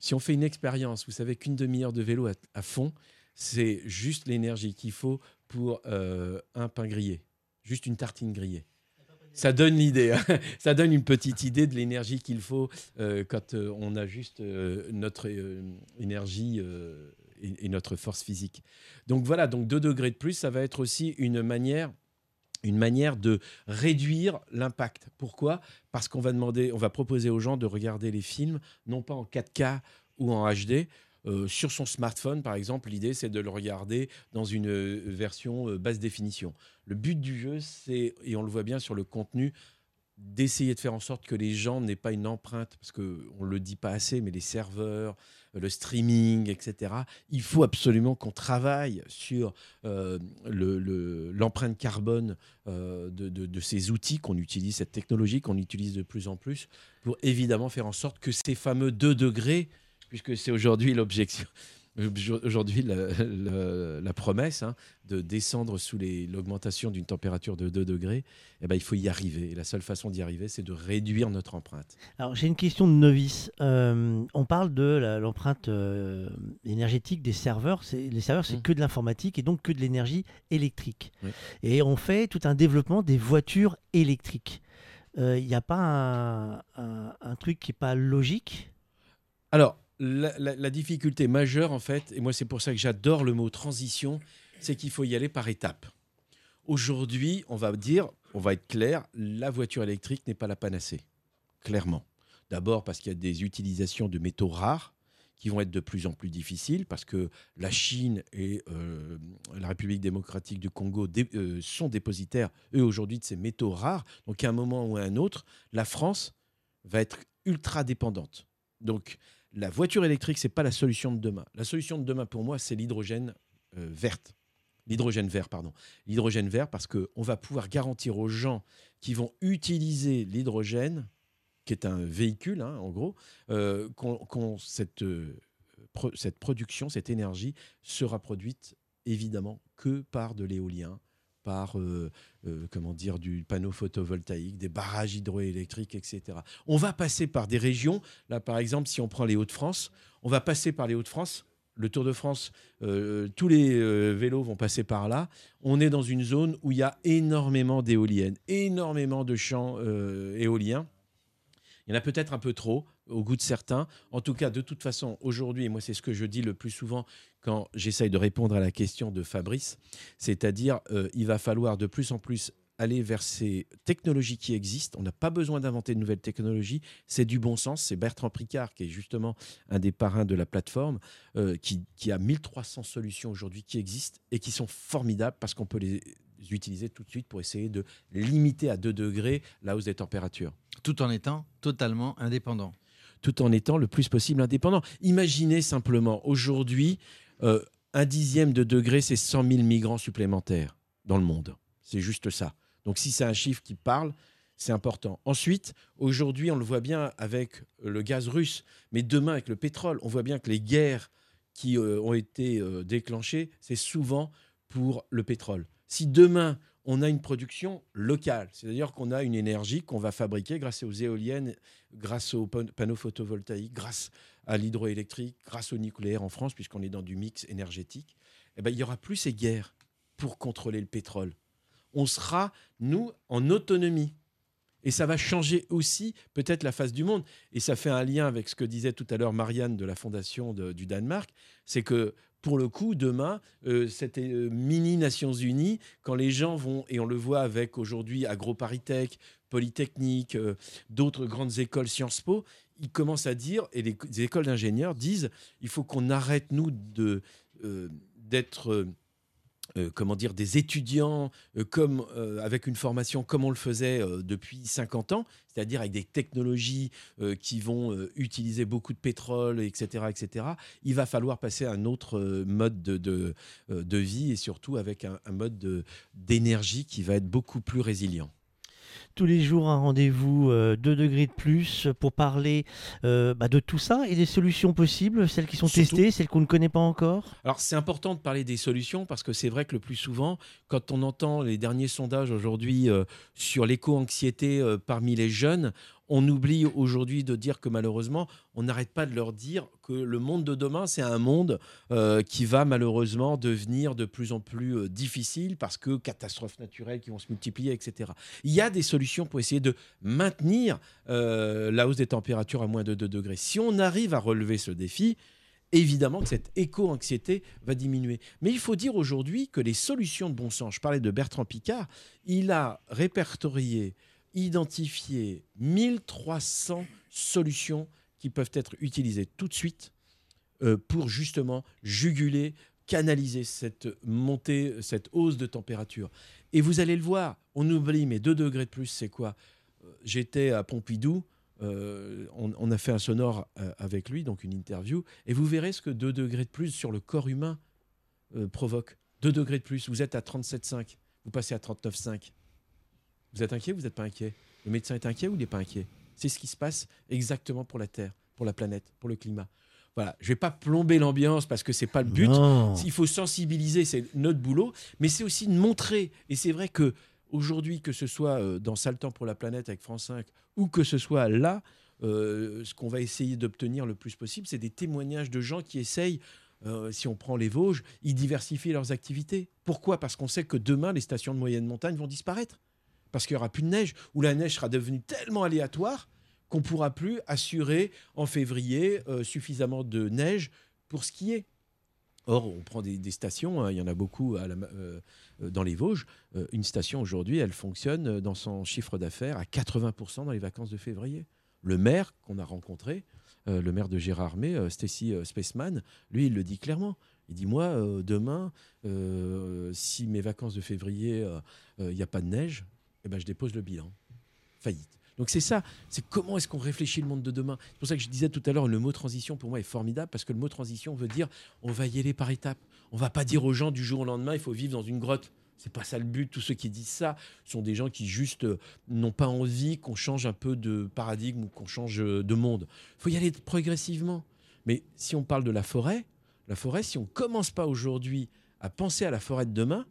si on fait une expérience, vous savez qu'une demi-heure de vélo à fond, c'est juste l'énergie qu'il faut pour euh, un pain grillé, juste une tartine grillée. Ça donne l'idée, hein. [laughs] ça donne une petite idée de l'énergie qu'il faut euh, quand euh, on a juste notre énergie et, et notre force physique. Donc voilà, donc 2 degrés de plus, ça va être aussi une manière une manière de réduire l'impact. Pourquoi? Parce qu'on va demander, on va proposer aux gens de regarder les films non pas en 4K ou en HD. Euh, sur son smartphone, par exemple, l'idée c'est de le regarder dans une euh, version euh, basse définition. Le but du jeu, c'est, et on le voit bien sur le contenu, d'essayer de faire en sorte que les gens n'aient pas une empreinte, parce qu'on ne le dit pas assez, mais les serveurs, le streaming, etc. Il faut absolument qu'on travaille sur le- le- l'empreinte carbone de, de- de ces outils qu'on utilise, cette technologie qu'on utilise de plus en plus, pour évidemment faire en sorte que ces fameux 2 degrés, puisque c'est aujourd'hui l'objection, aujourd'hui la, la- la promesse hein, de descendre sous l'augmentation d'une température de 2 degrés, eh ben, il faut y arriver. Et la seule façon d'y arriver, c'est de réduire notre empreinte. Alors j'ai une question de novice. Euh, on parle de l'empreinte euh, énergétique des serveurs. Les serveurs, c'est Mm. que de l'informatique et donc que de l'énergie électrique. Oui. Et on fait tout un développement des voitures électriques. Il n'y a pas un, un- un truc qui n'est pas logique? Alors, la, difficulté majeure, en fait, et moi c'est pour ça que j'adore le mot transition, c'est qu'il faut y aller par étapes. Aujourd'hui, on va dire, on va être clair, la voiture électrique n'est pas la panacée, clairement. D'abord parce qu'il y a des utilisations de métaux rares qui vont être de plus en plus difficiles parce que la Chine et euh, la République démocratique du Congo euh, sont dépositaires, eux, aujourd'hui, de ces métaux rares. Donc, à un moment ou à un autre, la France va être ultra dépendante. Donc, la voiture électrique, c'est pas la solution de demain. La solution de demain, pour moi, c'est l'hydrogène euh, verte. L'hydrogène vert, pardon. L'hydrogène vert, parce qu'on va pouvoir garantir aux gens qui vont utiliser l'hydrogène, qui est un véhicule, hein, en gros, euh, cette, euh, cette production, cette énergie sera produite évidemment que par de l'éolien par euh, euh, comment dire du panneau photovoltaïque, des barrages hydroélectriques, etc. On va passer par des régions. Là, par exemple, si on prend les Hauts-de-France, on va passer par les Hauts-de-France. Le Tour de France, euh, tous les vélos vont passer par là. On est dans une zone où il y a énormément d'éoliennes, énormément de champs éoliens. Il y en a peut-être un peu trop au goût de certains. En tout cas, de toute façon, aujourd'hui, et moi c'est ce que je dis le plus souvent quand j'essaye de répondre à la question de Fabrice, c'est-à-dire euh, il va falloir de plus en plus aller vers ces technologies qui existent. On n'a pas besoin d'inventer de nouvelles technologies. C'est du bon sens. C'est Bertrand Picard, qui est justement un des parrains de la plateforme, euh, qui, qui a 1300 solutions aujourd'hui qui existent et qui sont formidables parce qu'on peut les utiliser tout de suite pour essayer de limiter à 2 degrés la hausse des températures. Tout en étant totalement indépendant. Tout en étant le plus possible indépendant. Imaginez simplement, aujourd'hui, euh, un dixième de degré, c'est 100 000 migrants supplémentaires dans le monde. C'est juste ça. Donc si c'est un chiffre qui parle, c'est important. Ensuite, aujourd'hui, on le voit bien avec le gaz russe, mais demain avec le pétrole, on voit bien que les guerres qui euh, ont été euh, déclenchées, c'est souvent pour le pétrole. Si demain, on a une production locale, c'est-à-dire qu'on a une énergie qu'on va fabriquer grâce aux éoliennes, grâce aux pan- panneaux photovoltaïques, grâce à l'hydroélectrique, grâce au nucléaire en France, puisqu'on est dans du mix énergétique, eh ben, il n'y aura plus ces guerres pour contrôler le pétrole. On sera, nous, en autonomie. Et ça va changer aussi peut-être la face du monde. Et ça fait un lien avec ce que disait tout à l'heure Marianne de la Fondation du Danemark. C'est que pour le coup, demain, euh, cette euh, mini Nations Unies, quand les gens vont, et on le voit avec aujourd'hui AgroParisTech, Polytechnique, euh, d'autres grandes écoles Sciences Po, ils commencent à dire, et les, les écoles d'ingénieurs disent, il faut qu'on arrête, nous, de, euh, d'être... euh, euh, comment dire, des étudiants comme, avec une formation comme on le faisait depuis 50 ans, c'est-à-dire avec des technologies qui vont utiliser beaucoup de pétrole, etc., etc., il va falloir passer à un autre mode de, de, vie et surtout avec un, mode de- d'énergie qui va être beaucoup plus résilient. Tous les jours, un rendez-vous 2 degrés de plus pour parler euh, bah, de tout ça et des solutions possibles, celles qui sont Surtout- testées, celles qu'on ne connaît pas encore? Alors c'est important de parler des solutions parce que c'est vrai que le plus souvent, quand on entend les derniers sondages aujourd'hui euh, sur l'éco-anxiété euh, parmi les jeunes, on oublie aujourd'hui de dire que malheureusement, on n'arrête pas de leur dire que le monde de demain, c'est un monde euh, qui va malheureusement devenir de plus en plus euh, difficile parce que catastrophes naturelles qui vont se multiplier, etc. Il y a des solutions pour essayer de maintenir euh, la hausse des températures à moins de 2 degrés. Si on arrive à relever ce défi, évidemment que cette éco-anxiété va diminuer. Mais il faut dire aujourd'hui que les solutions de bon sens, je parlais de Bertrand Picard, il a répertorié, identifié 1300 solutions qui peuvent être utilisées tout de suite euh, pour justement juguler, canaliser cette montée, cette hausse de température. Et vous allez le voir, on oublie, mais 2 degrés de plus, c'est quoi? Euh, J'étais à Pompidou, euh, on, a fait un sonore avec lui, donc une interview, et vous verrez ce que 2 degrés de plus sur le corps humain provoque. 2 degrés de plus, vous êtes à 37,5, vous passez à 39,5. Vous êtes inquiet ou vous n'êtes pas inquiet? Le médecin est inquiet ou il n'est pas inquiet? C'est ce qui se passe exactement pour la Terre, pour la planète, pour le climat. Voilà, je vais pas plomber l'ambiance parce que c'est pas le but. Non. Il faut sensibiliser, c'est notre boulot, mais c'est aussi de montrer. Et c'est vrai que aujourd'hui, que ce soit euh, dans temps pour la planète avec France 5 ou que ce soit là, euh, ce qu'on va essayer d'obtenir le plus possible, c'est des témoignages de gens qui essayent. euh, si on prend les Vosges, ils diversifient leurs activités. Pourquoi? Parce qu'on sait que demain, les stations de moyenne montagne vont disparaître. Parce qu'il n'y aura plus de neige, ou la neige sera devenue tellement aléatoire qu'on pourra plus assurer en février euh, suffisamment de neige pour skier. Or, on prend des, stations, hein, il y en a beaucoup euh, euh, dans les Vosges. Une station aujourd'hui, elle fonctionne dans son chiffre d'affaires à 80% dans les vacances de février. Le maire qu'on a rencontré, le maire de Gérardmer, Stacy Spaceman, lui, il le dit clairement. Il dit Moi, demain, si mes vacances de février, il n'y a pas de neige, eh ben, je dépose le bilan. Faillite. Donc c'est ça, c'est comment est-ce qu'on réfléchit le monde de demain? C'est pour ça que je disais tout à l'heure, le mot transition pour moi est formidable parce que le mot transition veut dire on va y aller par étapes. On va pas dire aux gens du jour au lendemain il faut vivre dans une grotte. C'est pas ça le but. Tous ceux qui disent ça sont des gens qui juste euh, n'ont pas envie qu'on change un peu de paradigme ou qu'on change euh, de monde. Il faut y aller progressivement. Mais si on parle de la forêt, la forêt, si on commence pas aujourd'hui à penser à la forêt de demain,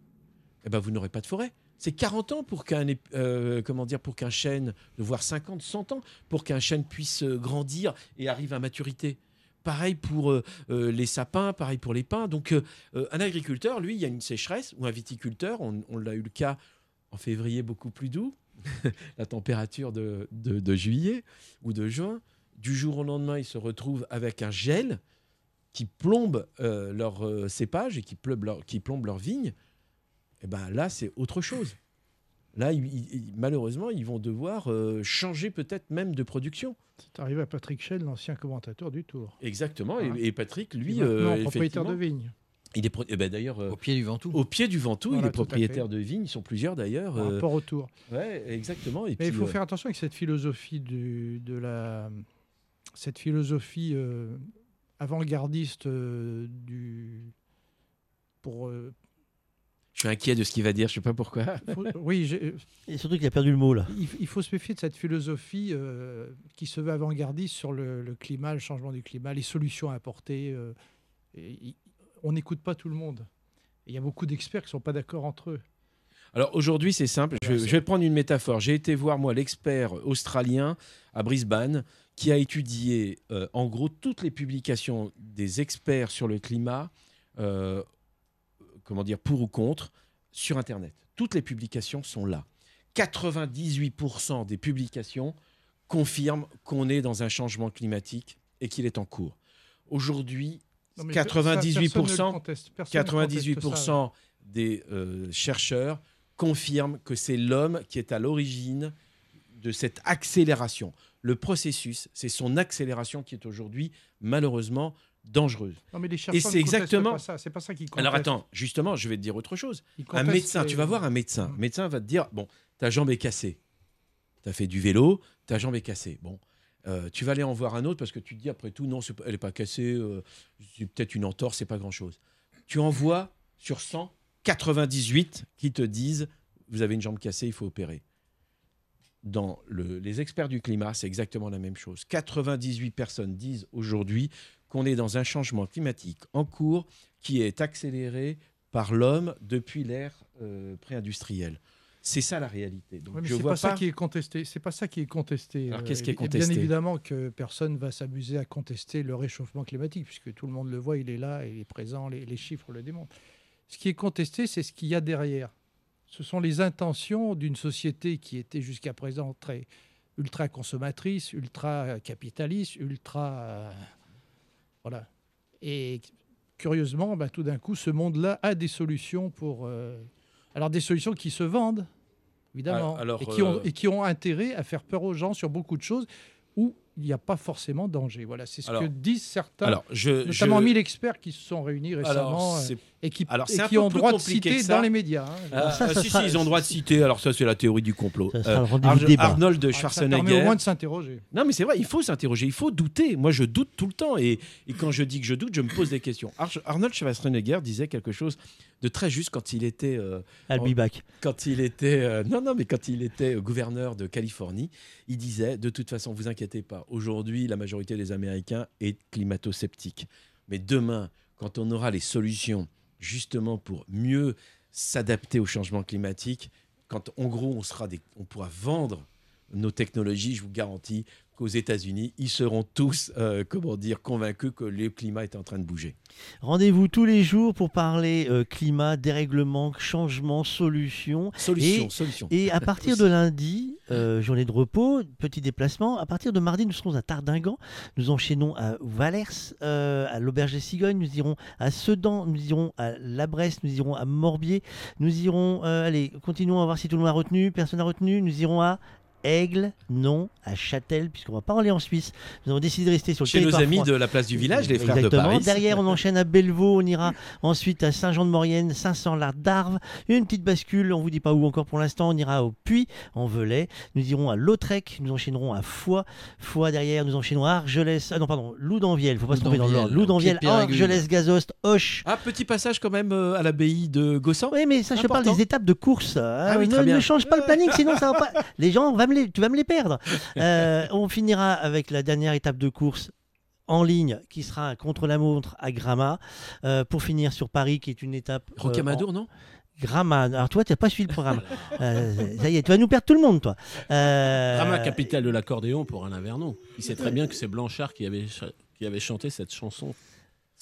eh ben, vous n'aurez pas de forêt. C'est 40 ans pour qu'un euh, comment dire pour qu'un chêne, voire 50, 100 ans, pour qu'un chêne puisse euh, grandir et arrive à maturité. Pareil pour euh, les sapins, pareil pour les pins. Donc, un agriculteur, lui, il y a une sécheresse, ou un viticulteur, on, on l'a eu le cas en février beaucoup plus doux, [laughs] la température de, de- de juillet ou de juin. Du jour au lendemain, ils se retrouvent avec un gel qui plombe leur cépage et qui plombe leur vigne. Et ben là, c'est autre chose. Là, ils- ils- malheureusement, ils vont devoir euh, changer peut-être même de production. C'est arrivé à Patrick Schell, l'ancien commentateur du Tour. Exactement. Et-. Et, Patrick, lui, maintenant euh, propriétaire de effectivement, vigne. Il est pro- eh ben, d'ailleurs euh, Au pied du Ventoux. au pied du Ventoux, Voilà, il est propriétaire de vignes. Ils sont plusieurs d'ailleurs. Par euh, rapport au Tour. ouais, exactement. Et Mais puis, il faut euh, faire attention avec cette philosophie du, de la, cette philosophie euh, avant-gardiste euh, du, pour. Euh, Je suis inquiet de ce qu'il va dire. Je sais pas pourquoi. faut- oui, j'ai- Et surtout qu'il a perdu le mot là. il, il faut se méfier de cette philosophie euh, qui se veut avant-gardiste sur le, le climat, le changement du climat, les solutions à apporter. euh, et on n'écoute pas tout le monde. Il y a beaucoup d'experts qui ne sont pas d'accord entre eux. Alors aujourd'hui, c'est simple. Je, je vais prendre une métaphore. J'ai été voir, moi, l'expert australien à Brisbane qui a étudié, euh, en gros, toutes les publications des experts sur le climat, euh, comment dire, pour ou contre, sur Internet. Toutes les publications sont là. 98% des publications confirment qu'on est dans un changement climatique et qu'il est en cours. Aujourd'hui, Non, mais ça, 98%, personne ne le conteste. Personne ne conteste 98% ça. des euh, chercheurs confirment que c'est l'homme qui est à l'origine de cette accélération. Le processus, c'est son accélération qui est aujourd'hui malheureusement dangereuse. Non, mais les Et chercheurs c'est ne contestent exactement. pas ça. C'est pas ça qu'ils Alors attends, justement, je vais te dire autre chose. Un médecin, les- tu vas voir un médecin. Le médecin va te dire bon, ta jambe est cassée. Tu as fait du vélo, ta jambe est cassée. Bon, euh, tu vas aller en voir un autre parce que tu te dis après tout, non, c'est pas- elle n'est pas cassée, euh, c'est peut-être une entorse, c'est pas grand-chose. Tu en vois sur 100, 98 qui te disent vous avez une jambe cassée, il faut opérer. Dans le- les experts du climat, c'est exactement la même chose. 98 personnes disent aujourd'hui qu'on est dans un changement climatique en cours qui est accéléré par l'homme depuis l'ère euh, pré-industrielle. C'est ça la réalité. Donc, Ouais, mais je c'est vois pas, ça qui est contesté. C'est pas ça qui est contesté. Alors, Euh, qu'est-ce qui est contesté Bien évidemment que personne va s'amuser à contester le réchauffement climatique, puisque tout le monde le voit, il est là, il est présent, les, les chiffres le démontrent. Ce qui est contesté, c'est ce qu'il y a derrière. Ce sont les intentions d'une société qui était jusqu'à présent très ultra consommatrice, ultra capitaliste, ultra voilà. Et curieusement, bah, tout d'un coup, ce monde-là a des solutions pour. euh, alors, des solutions qui se vendent, évidemment, Alors- alors, et, qui ont, euh, et qui ont intérêt à faire peur aux gens sur beaucoup de choses il n'y a pas forcément danger. Voilà, c'est ce Alors- que disent certains, alors, je- notamment je- 1000 experts qui se sont réunis récemment Alors, euh, et qui, alors, et qui ont droit de citer dans les médias. hein. Ah, ça, ça si, si, ils ont le droit de citer. Alors ça, c'est la théorie du complot. Ça sera le Euh, rendez-vous Arno- débat. Arnold Ah, ça permet Schwarzenegger. au moins de s'interroger. Non, mais c'est vrai, il faut s'interroger, il faut douter. Moi, je doute tout le temps. Et, et quand je dis que je doute, je me pose des questions. Ar- Arnold Schwarzenegger disait quelque chose de très juste quand il était. euh, I'll en- be back. Quand il était. euh, non, non, mais quand il était gouverneur de Californie, il disait de toute façon, vous inquiétez pas. Aujourd'hui, la majorité des Américains est climato-sceptique. Mais demain, quand on aura les solutions justement pour mieux s'adapter au changement climatique, quand en gros on sera des, on pourra vendre nos technologies, je vous garantis qu'aux États-Unis, ils seront tous, euh, comment dire, convaincus que le climat est en train de bouger. Rendez-vous tous les jours pour parler euh, climat, dérèglement, changement, solutions. Solution, et, solution. Et à partir de lundi, euh, journée de repos, petit déplacement. À partir de mardi, nous serons à Tardingan. Nous enchaînons à Valers, à l'Auberge des Cigognes. Nous irons à Sedan. Nous irons à La Bresse. Nous irons à Morbier. Nous irons, allez, continuons à voir si tout le monde a retenu. Personne n'a retenu. Nous irons à Aigle, non, à Châtel, puisqu'on va pas aller en Suisse. Nous avons décidé de rester sur le Chez nos amis de la place du village, les frères de. Paris. Derrière, on enchaîne à Bellevaux, on ira ensuite à Saint-Jean-de-Maurienne, 500 l'Art d'Arves, une petite bascule, on vous dit pas où encore pour l'instant, on ira au Puy, en Velay, nous irons à Lautrec, nous enchaînerons à Foix, Foix derrière, nous enchaînerons à Argelès, ah non pardon, Loudanviel, faut pas se tromper dans l'ordre, Loudanviel. Argelès, Gazost, Hoche. Ah, petit passage quand même euh, à l'abbaye de Gossan. Oui, mais ça, je parle des étapes de course. Ah oui, ne, ne change pas le planning, sinon ça va pas. [laughs] Les gens, on va me les, tu vas me les perdre. [laughs] Euh, on finira avec la dernière étape de course en ligne qui sera contre la montre à Gramma euh, pour finir sur Paris qui est une étape euh, Rocamadour, en- non? Grama. Alors toi, tu n'as pas suivi le programme. Euh, ça y est, tu vas nous perdre tout le monde, toi. Euh, Drama capitale de l'accordéon pour Alain Vernon. Il sait très bien que c'est Blanchard qui avait, qui avait chanté cette chanson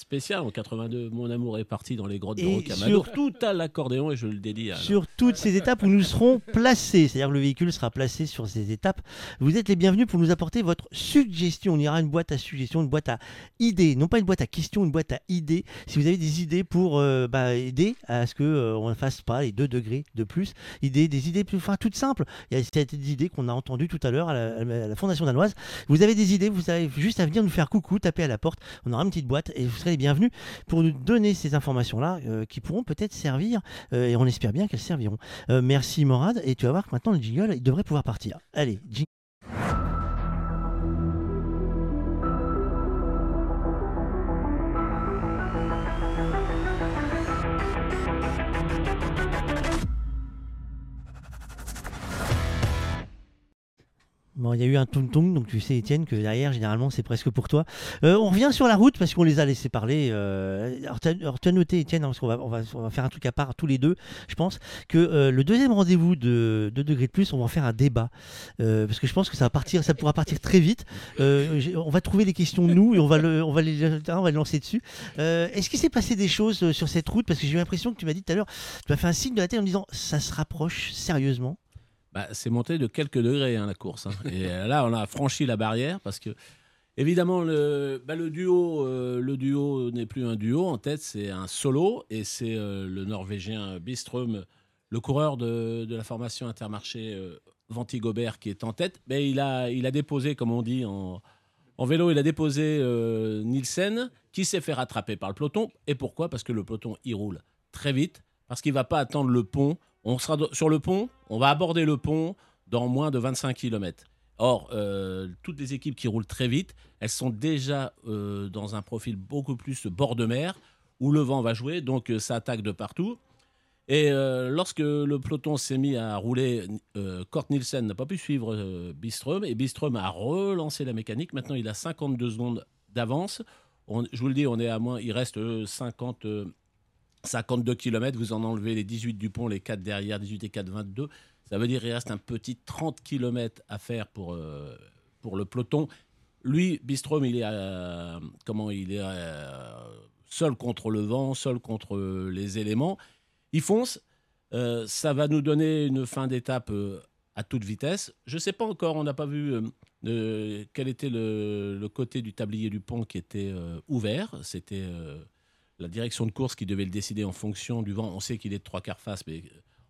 spéciale en 82. Mon amour est parti dans les grottes de Rocamadour. sur- Tout à l'accordéon et je le dédie à sur toutes ces étapes où nous serons placés, c'est-à-dire que le véhicule sera placé sur ces étapes. Vous êtes les bienvenus pour nous apporter votre suggestion. On ira une boîte à suggestions, une boîte à idées, non pas une boîte à questions, une boîte à idées. Si vous avez des idées pour euh, bah, aider à ce que euh, on ne fasse pas les 2 degrés de plus, idées, des idées plus, enfin toutes simples. Il y a cette idée qu'on a entendues tout à l'heure à, à la Fondation danoise. Vous avez des idées, vous avez juste à venir nous faire coucou, taper à la porte. On aura une petite boîte et vous serez les bienvenus pour nous donner ces informations-là euh, qui pourront peut-être servir euh, et on espère bien qu'elles serviront. Euh, merci Morad et tu vas voir que maintenant le jingle il devrait pouvoir partir. Allez, jingle. Bon, il y a eu un tung tung, donc tu sais, Étienne, que derrière, généralement, c'est presque pour toi. Euh, on revient sur la route parce qu'on les a laissés parler. euh, alors, tu as, noté, Étienne, hein, parce qu'on va, on va, on va faire un truc à part tous les deux, je pense, que euh, le deuxième rendez-vous de 2 degrés de plus, on va en faire un débat. Euh, parce que je pense que ça, va partir, ça pourra partir très vite. Euh, on va trouver les questions, nous, et on va, le, on va, les, on va les lancer dessus. Euh, Est-ce qu'il s'est passé des choses sur cette route? Parce que j'ai eu l'impression que tu m'as dit tout à l'heure, tu m'as fait un signe de la tête en me disant ça se rapproche sérieusement. Bah, c'est monté de quelques degrés hein, la course. hein. Et euh, là, on a franchi la barrière parce que, évidemment, le, bah, duo, euh, le duo n'est plus un duo. En tête, c'est un solo et c'est euh, le Norvégien Bistrom, le coureur de, la formation Intermarché euh, qui est en tête. Mais il a, déposé, comme on dit en, vélo, il a déposé Nielsen, qui s'est fait rattraper par le peloton. Et pourquoi? Parce que le peloton, il roule très vite, parce qu'il va pas attendre le pont. On sera sur le pont, on va aborder le pont dans moins de 25 km. Or, euh, toutes les équipes qui roulent très vite, elles sont déjà euh, dans un profil beaucoup plus bord de mer, où le vent va jouer, donc euh, ça attaque de partout. Et lorsque le peloton s'est mis à rouler, euh, Kort Nielsen n'a pas pu suivre euh, Bistrom, et Bistrom a relancé la mécanique. Maintenant, il a 52 secondes d'avance. Je vous le dis, on est à moins, il reste euh, 50, euh, 52 km. Vous en enlevez les 18 du pont, les 4 derrière, 18 et 4, 22. Ça veut dire qu'il reste un petit 30 km à faire pour, euh, pour le peloton. Lui, Bistrom, il est, euh, comment, il est euh, seul contre le vent, seul contre les éléments. Il fonce. Ça va nous donner une fin d'étape à toute vitesse. Je ne sais pas encore, on n'a pas vu quel était le, le côté du tablier du pont qui était ouvert. C'était la direction de course qui devait le décider en fonction du vent. On sait qu'il est de trois quarts face, mais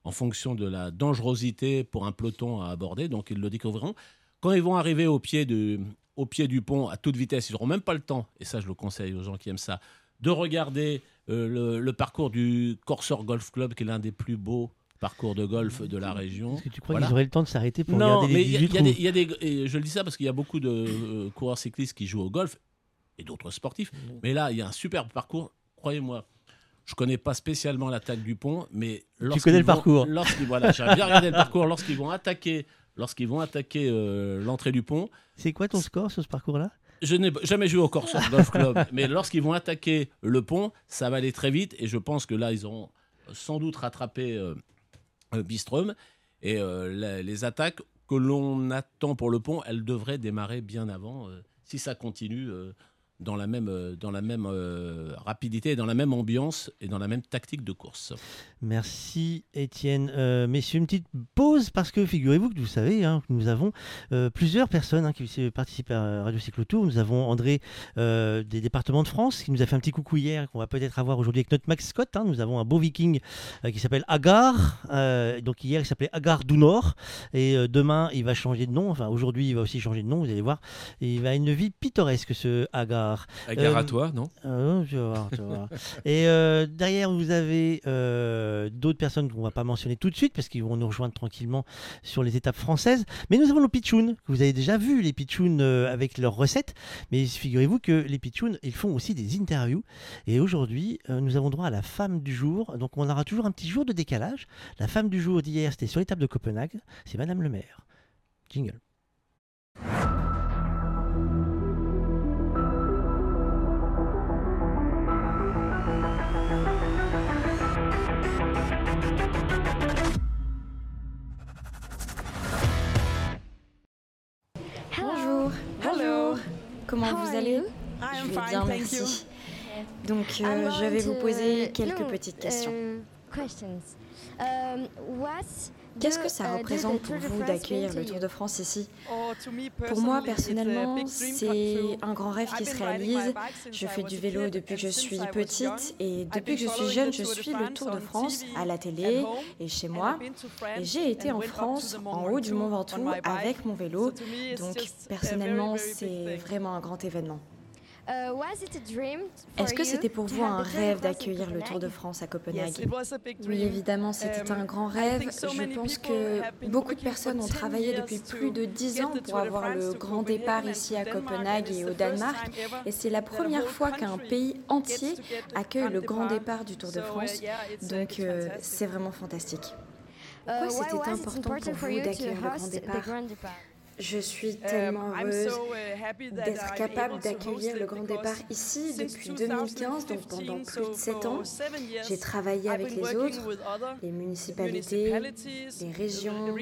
en fonction de la dangerosité pour un peloton à aborder. Donc ils le découvriront. Quand ils vont arriver au pied, de, au pied du pont à toute vitesse, ils n'auront même pas le temps, et ça je le conseille aux gens qui aiment ça, de regarder euh, le, le parcours du Corsair Golf Club, qui est l'un des plus beaux parcours de golf de la région. Est-ce que tu crois Voilà. qu'ils auraient le temps de s'arrêter pour Non, regarder mais les il y a- 18 y, a y a des. et je le dis ça parce qu'il y a beaucoup de euh, coureurs cyclistes qui jouent au golf et d'autres sportifs. Mais là, il y a un superbe parcours. Croyez-moi, je connais pas spécialement l'attaque du pont, mais lorsqu'ils connais le vont- parcours. Lorsqu'ils voilà, j'ai bien regardé le parcours. Lorsqu'ils vont attaquer, lorsqu'ils vont attaquer euh, l'entrée du pont. C'est quoi ton score sur ce parcours-là? Je n'ai jamais joué au Corsair Golf Club, mais lorsqu'ils vont attaquer le pont, ça va aller très vite et je pense que là, ils auront sans doute rattrapé euh, euh, Bistrom. Et euh, la- les attaques que l'on attend pour le pont, elles devraient démarrer bien avant, si ça continue dans la même, euh, dans la même euh, rapidité, dans la même ambiance et dans la même tactique de course. Merci Étienne. Euh, messieurs, une petite pause parce que figurez-vous que vous savez, hein, que nous avons euh, plusieurs personnes hein, qui participent à Radio Cyclotour. Nous avons André des départements de France qui nous a fait un petit coucou hier qu'on va peut-être avoir aujourd'hui avec notre Max Scott. hein. Nous avons un beau viking qui s'appelle Agar. Donc hier il s'appelait Agar du Nord et demain il va changer de nom. Enfin aujourd'hui il va aussi changer de nom. Vous allez voir. Il va une vie pittoresque ce Agar. Agar à Euh, toi, non? Et derrière, vous avez euh, d'autres personnes qu'on va pas mentionner tout de suite parce qu'ils vont nous rejoindre tranquillement sur les étapes françaises. Mais nous avons nos pitchouns, que vous avez déjà vu, les pitchouns euh, avec leurs recettes. Mais figurez-vous que les pitchouns, ils font aussi des interviews. Et aujourd'hui, nous avons droit à la femme du jour. Donc on aura toujours un petit jour de décalage. La femme du jour d'hier, c'était sur l'étape de Copenhague. C'est Madame le maire. Jingle. Comment vous allez Je vais bien, merci. Donc, euh, je vais vous poser quelques petites questions. Qu'est-ce que ça représente pour vous d'accueillir le Tour de France ici? Pour moi, personnellement, c'est un grand rêve qui se réalise. Je fais du vélo depuis que je suis petite et depuis que je suis jeune, je suis le Tour de France à la télé et chez moi. Et j'ai été en France, en haut du Mont Ventoux, avec mon vélo. Donc, personnellement, c'est vraiment un grand événement. Est-ce que c'était pour vous un rêve d'accueillir le Tour de France à Copenhague Oui, évidemment, c'était un grand rêve. Je pense que beaucoup de personnes ont travaillé depuis plus de dix ans pour avoir le grand départ ici à Copenhague et au Danemark. Et c'est la première fois qu'un pays entier accueille le grand départ du Tour de France. Donc, euh, c'est vraiment fantastique. Pourquoi c'était important pour vous d'accueillir le grand départ je suis tellement heureuse d'être capable d'accueillir le grand départ ici depuis 2015, donc pendant plus de 7 ans. J'ai travaillé avec les autres, les municipalités, les régions,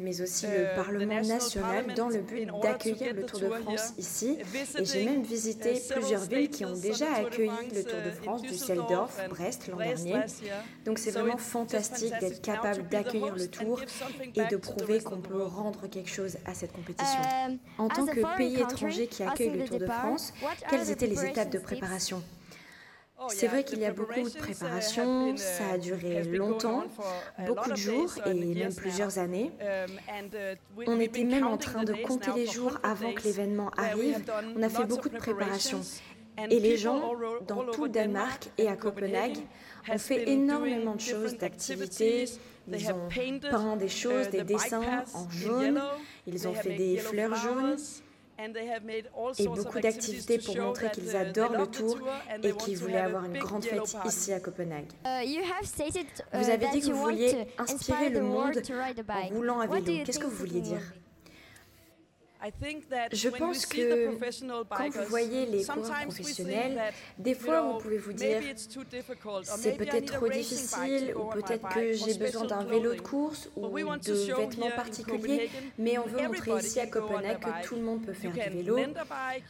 mais aussi le Parlement national dans le but d'accueillir le Tour de France ici. Et j'ai même visité plusieurs villes qui ont déjà accueilli le Tour de France, Düsseldorf, Brest l'an dernier. Donc c'est vraiment fantastique d'être capable d'accueillir le Tour et de prouver qu'on peut rendre quelque chose à cette compétition. Euh, en tant que pays étranger qui accueille le Tour de France, quelles étaient les étapes de préparation Oh, C'est vrai qu'il y a beaucoup de préparation, ça a duré longtemps, beaucoup de jours et même plusieurs années. On était même en train de compter les jours avant que l'événement arrive. On a fait beaucoup de préparation. Et les gens, dans tout le Danemark et à Copenhague, ont fait énormément de choses, d'activités. Ils ont peint des choses, des dessins en jaune. Ils ont fait des fleurs jaunes et beaucoup d'activités pour montrer qu'ils adorent le tour et qu'ils voulaient avoir une grande fête ici à Copenhague. Vous avez dit que vous vouliez inspirer le monde en roulant à vélo. Qu'est-ce que vous vouliez dire je pense que quand vous voyez les coureurs professionnels, des fois vous pouvez vous dire c'est peut-être trop difficile ou peut-être que j'ai besoin d'un vélo de course ou de vêtements particuliers, mais on veut montrer ici à Copenhague que tout le monde peut faire du vélo.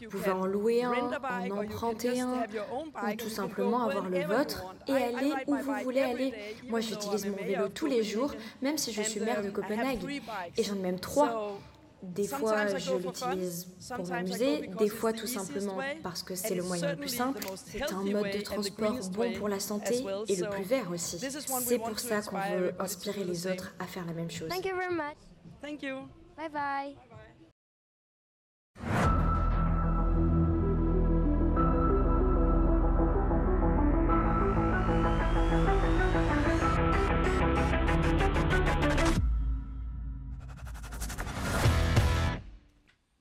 Vous pouvez en louer un, en emprunter un ou tout simplement avoir le vôtre et aller où vous voulez aller. Moi j'utilise mon vélo tous les jours, même si je suis maire de Copenhague et j'en ai même trois. Des fois, je l'utilise pour m'amuser, des fois tout simplement parce que c'est le moyen le plus simple. C'est un mode de transport bon pour la santé et le plus vert aussi. C'est pour ça qu'on veut inspirer les autres à faire la même chose. Thank you very much. Thank you. Bye bye.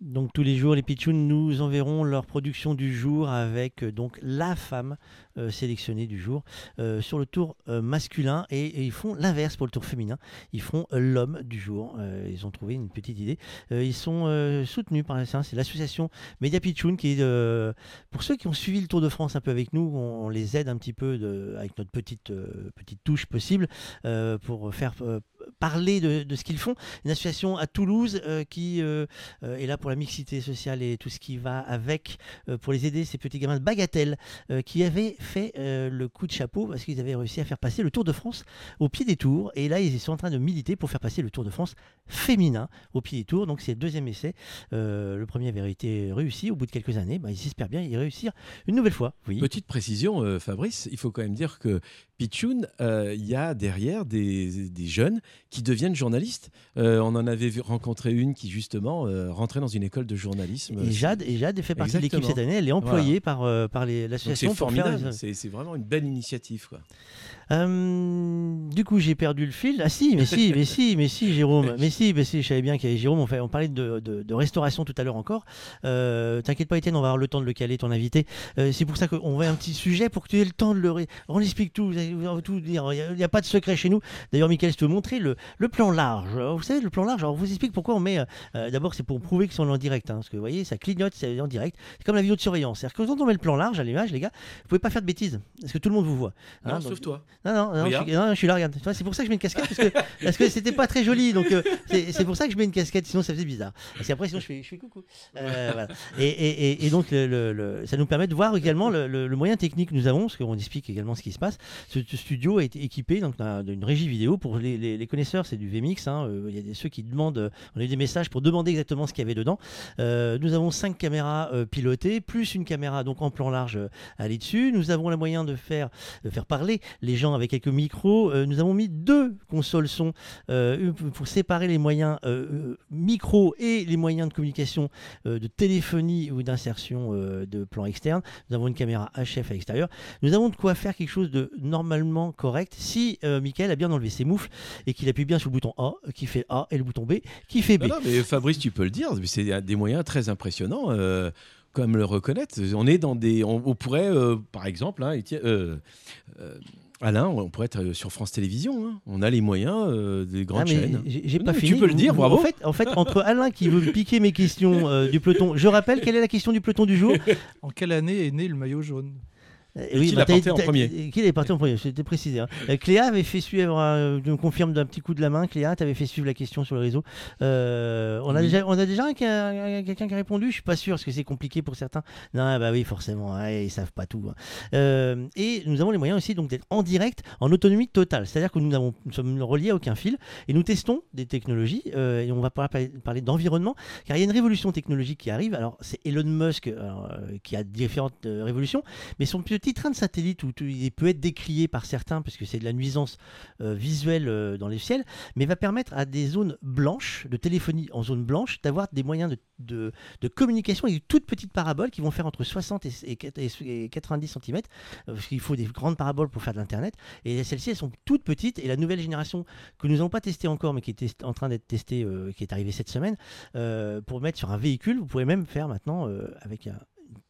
Donc tous les jours, les Pitchouns nous enverront leur production du jour avec euh, donc la femme euh, sélectionnée du jour euh, sur le tour masculin et, ils font l'inverse pour le tour féminin. Ils font l'homme du jour. ils ont trouvé une petite idée. ils sont soutenus par c'est l'association Media Pitchoun qui est pour ceux qui ont suivi le Tour de France un peu avec nous, on, les aide un petit peu avec notre petite petite touche possible pour faire parler de, ce qu'ils font. Une association à Toulouse qui est là pour la mixité sociale et tout ce qui va avec euh, pour les aider ces petits gamins de bagatelle euh, qui avaient fait euh, le coup de chapeau parce qu'ils avaient réussi à faire passer le Tour de France au pied des tours et là ils sont en train de militer pour faire passer le Tour de France féminin au pied des tours donc c'est le deuxième essai le premier avait été réussi au bout de quelques années bah, ils espèrent bien y réussir une nouvelle fois oui. petite précision Fabrice il faut quand même dire que Pichoun, il y a derrière des, des, jeunes qui deviennent journalistes. on en avait rencontré une qui justement rentrait dans une école de journalisme. Et Jade, et Jade fait partie de l'équipe cette année. Elle est employée par, euh, par l'association. C'est formidable. C'est vraiment une belle initiative. Euh, du coup, j'ai perdu le fil. Ah si, mais si, [laughs] mais si, mais si, Jérôme. Mais si, mais si, je savais bien qu'il y avait Jérôme. On, fait, on parlait de, de, restauration tout à l'heure encore. Euh, T'inquiète pas, Étienne, on va avoir le temps de le caler, ton invité. Euh, c'est pour ça qu'on va un petit sujet pour que tu aies le temps de le... On explique tout, on tout dire. Il n'y a, pas de secret chez nous. D'ailleurs, Michael, je te montrer le, le plan large. Vous savez, le plan large, alors, on vous explique pourquoi on met... D'abord, c'est pour prouver que c'est en direct. hein, parce que vous voyez, ça clignote, c'est en direct. C'est comme la vidéo de surveillance. C'est-à-dire que quand on met le plan large à l'image, les gars, vous pouvez pas faire de bêtises, parce que tout le monde vous voit. Non, Hein, sauf donc- toi. Non, non, non, je suis, non, je suis là, regarde. C'est pour ça que je mets une casquette, parce que, [laughs] parce que c'était pas très joli. Donc, euh, c'est pour ça que je mets une casquette, sinon ça faisait bizarre. Parce qu'après, sinon, je fais, je fais coucou. Euh, voilà. et, et- et- et donc, le- le- le- ça nous permet de voir également le, moyen technique que nous avons, parce qu'on explique également ce qui se passe. Ce, ce studio a été équipé d'une régie vidéo. Pour les, les- les connaisseurs, c'est du VMix. hein. Euh, Il y a des, ceux qui demandent, on a eu des messages pour demander exactement ce qu'il y avait dedans. Euh, nous avons cinq caméras pilotées, plus une caméra donc en plan large à aller dessus. Nous avons le moyen de faire, de faire parler les gens avec quelques micros. Euh, nous avons mis deux consoles son euh, pour- séparer les moyens euh, micro et les moyens de communication de téléphonie ou d'insertion de plan externe. Nous avons une caméra HF à l'extérieur. Nous avons de quoi faire quelque chose de normalement correct si Michael a bien enlevé ses moufles et qu'il appuie bien sur le bouton A qui fait A et le bouton B qui fait B. Non, mais Fabrice, tu peux le dire, c'est des moyens très impressionnants. comme le reconnaître, on est dans des, on, pourrait, par exemple, hein, euh, Alain, on pourrait être euh, sur France Télévisions. hein. On a les moyens euh, des grandes Ah, mais chaînes. J'ai Non, fini. Tu peux le dire, bravo. En fait, en fait, entre Alain qui veut me piquer mes questions euh, du peloton, je rappelle quelle est la question du peloton du jour? En quelle année est né le maillot jaune? Euh, Et qui l'a t'as- porté en premier Qui l'a porté en premier C'était précisé. hein. Euh, Cléa avait fait suivre, euh, je me confirme d'un petit coup de la main, Cléa, tu avais fait suivre la question sur le réseau. Euh, on, a Oui. déjà, on a déjà quelqu'un qui a répondu, je suis pas sûr, parce que c'est compliqué pour certains. Non, bah oui, forcément, ouais, ils savent pas tout. hein. Euh, et nous avons les moyens aussi donc d'être en direct, en autonomie totale. C'est-à-dire que nous, avons, nous sommes reliés à aucun fil et nous testons des technologies euh, et on va pouvoir parler, parler d'environnement, car il y a une révolution technologique qui arrive. Alors, c'est Elon Musk alors, euh, qui a différentes euh, révolutions, mais son petit train de satellite où il peut être décrié par certains parce que c'est de la nuisance euh, visuelle euh, dans les ciels, mais va permettre à des zones blanches, de téléphonie en zone blanche, d'avoir des moyens de, communication avec de toutes petites paraboles qui vont faire entre 60 et, et quat- et 90 cm, parce qu'il faut des grandes paraboles pour faire de l'Internet, et celles-ci, elles sont toutes petites, et la nouvelle génération que nous n'avons pas testée encore, mais qui est en train d'être testée, euh, qui est arrivée cette semaine, euh, pour mettre sur un véhicule, vous pouvez même faire maintenant euh, avec un,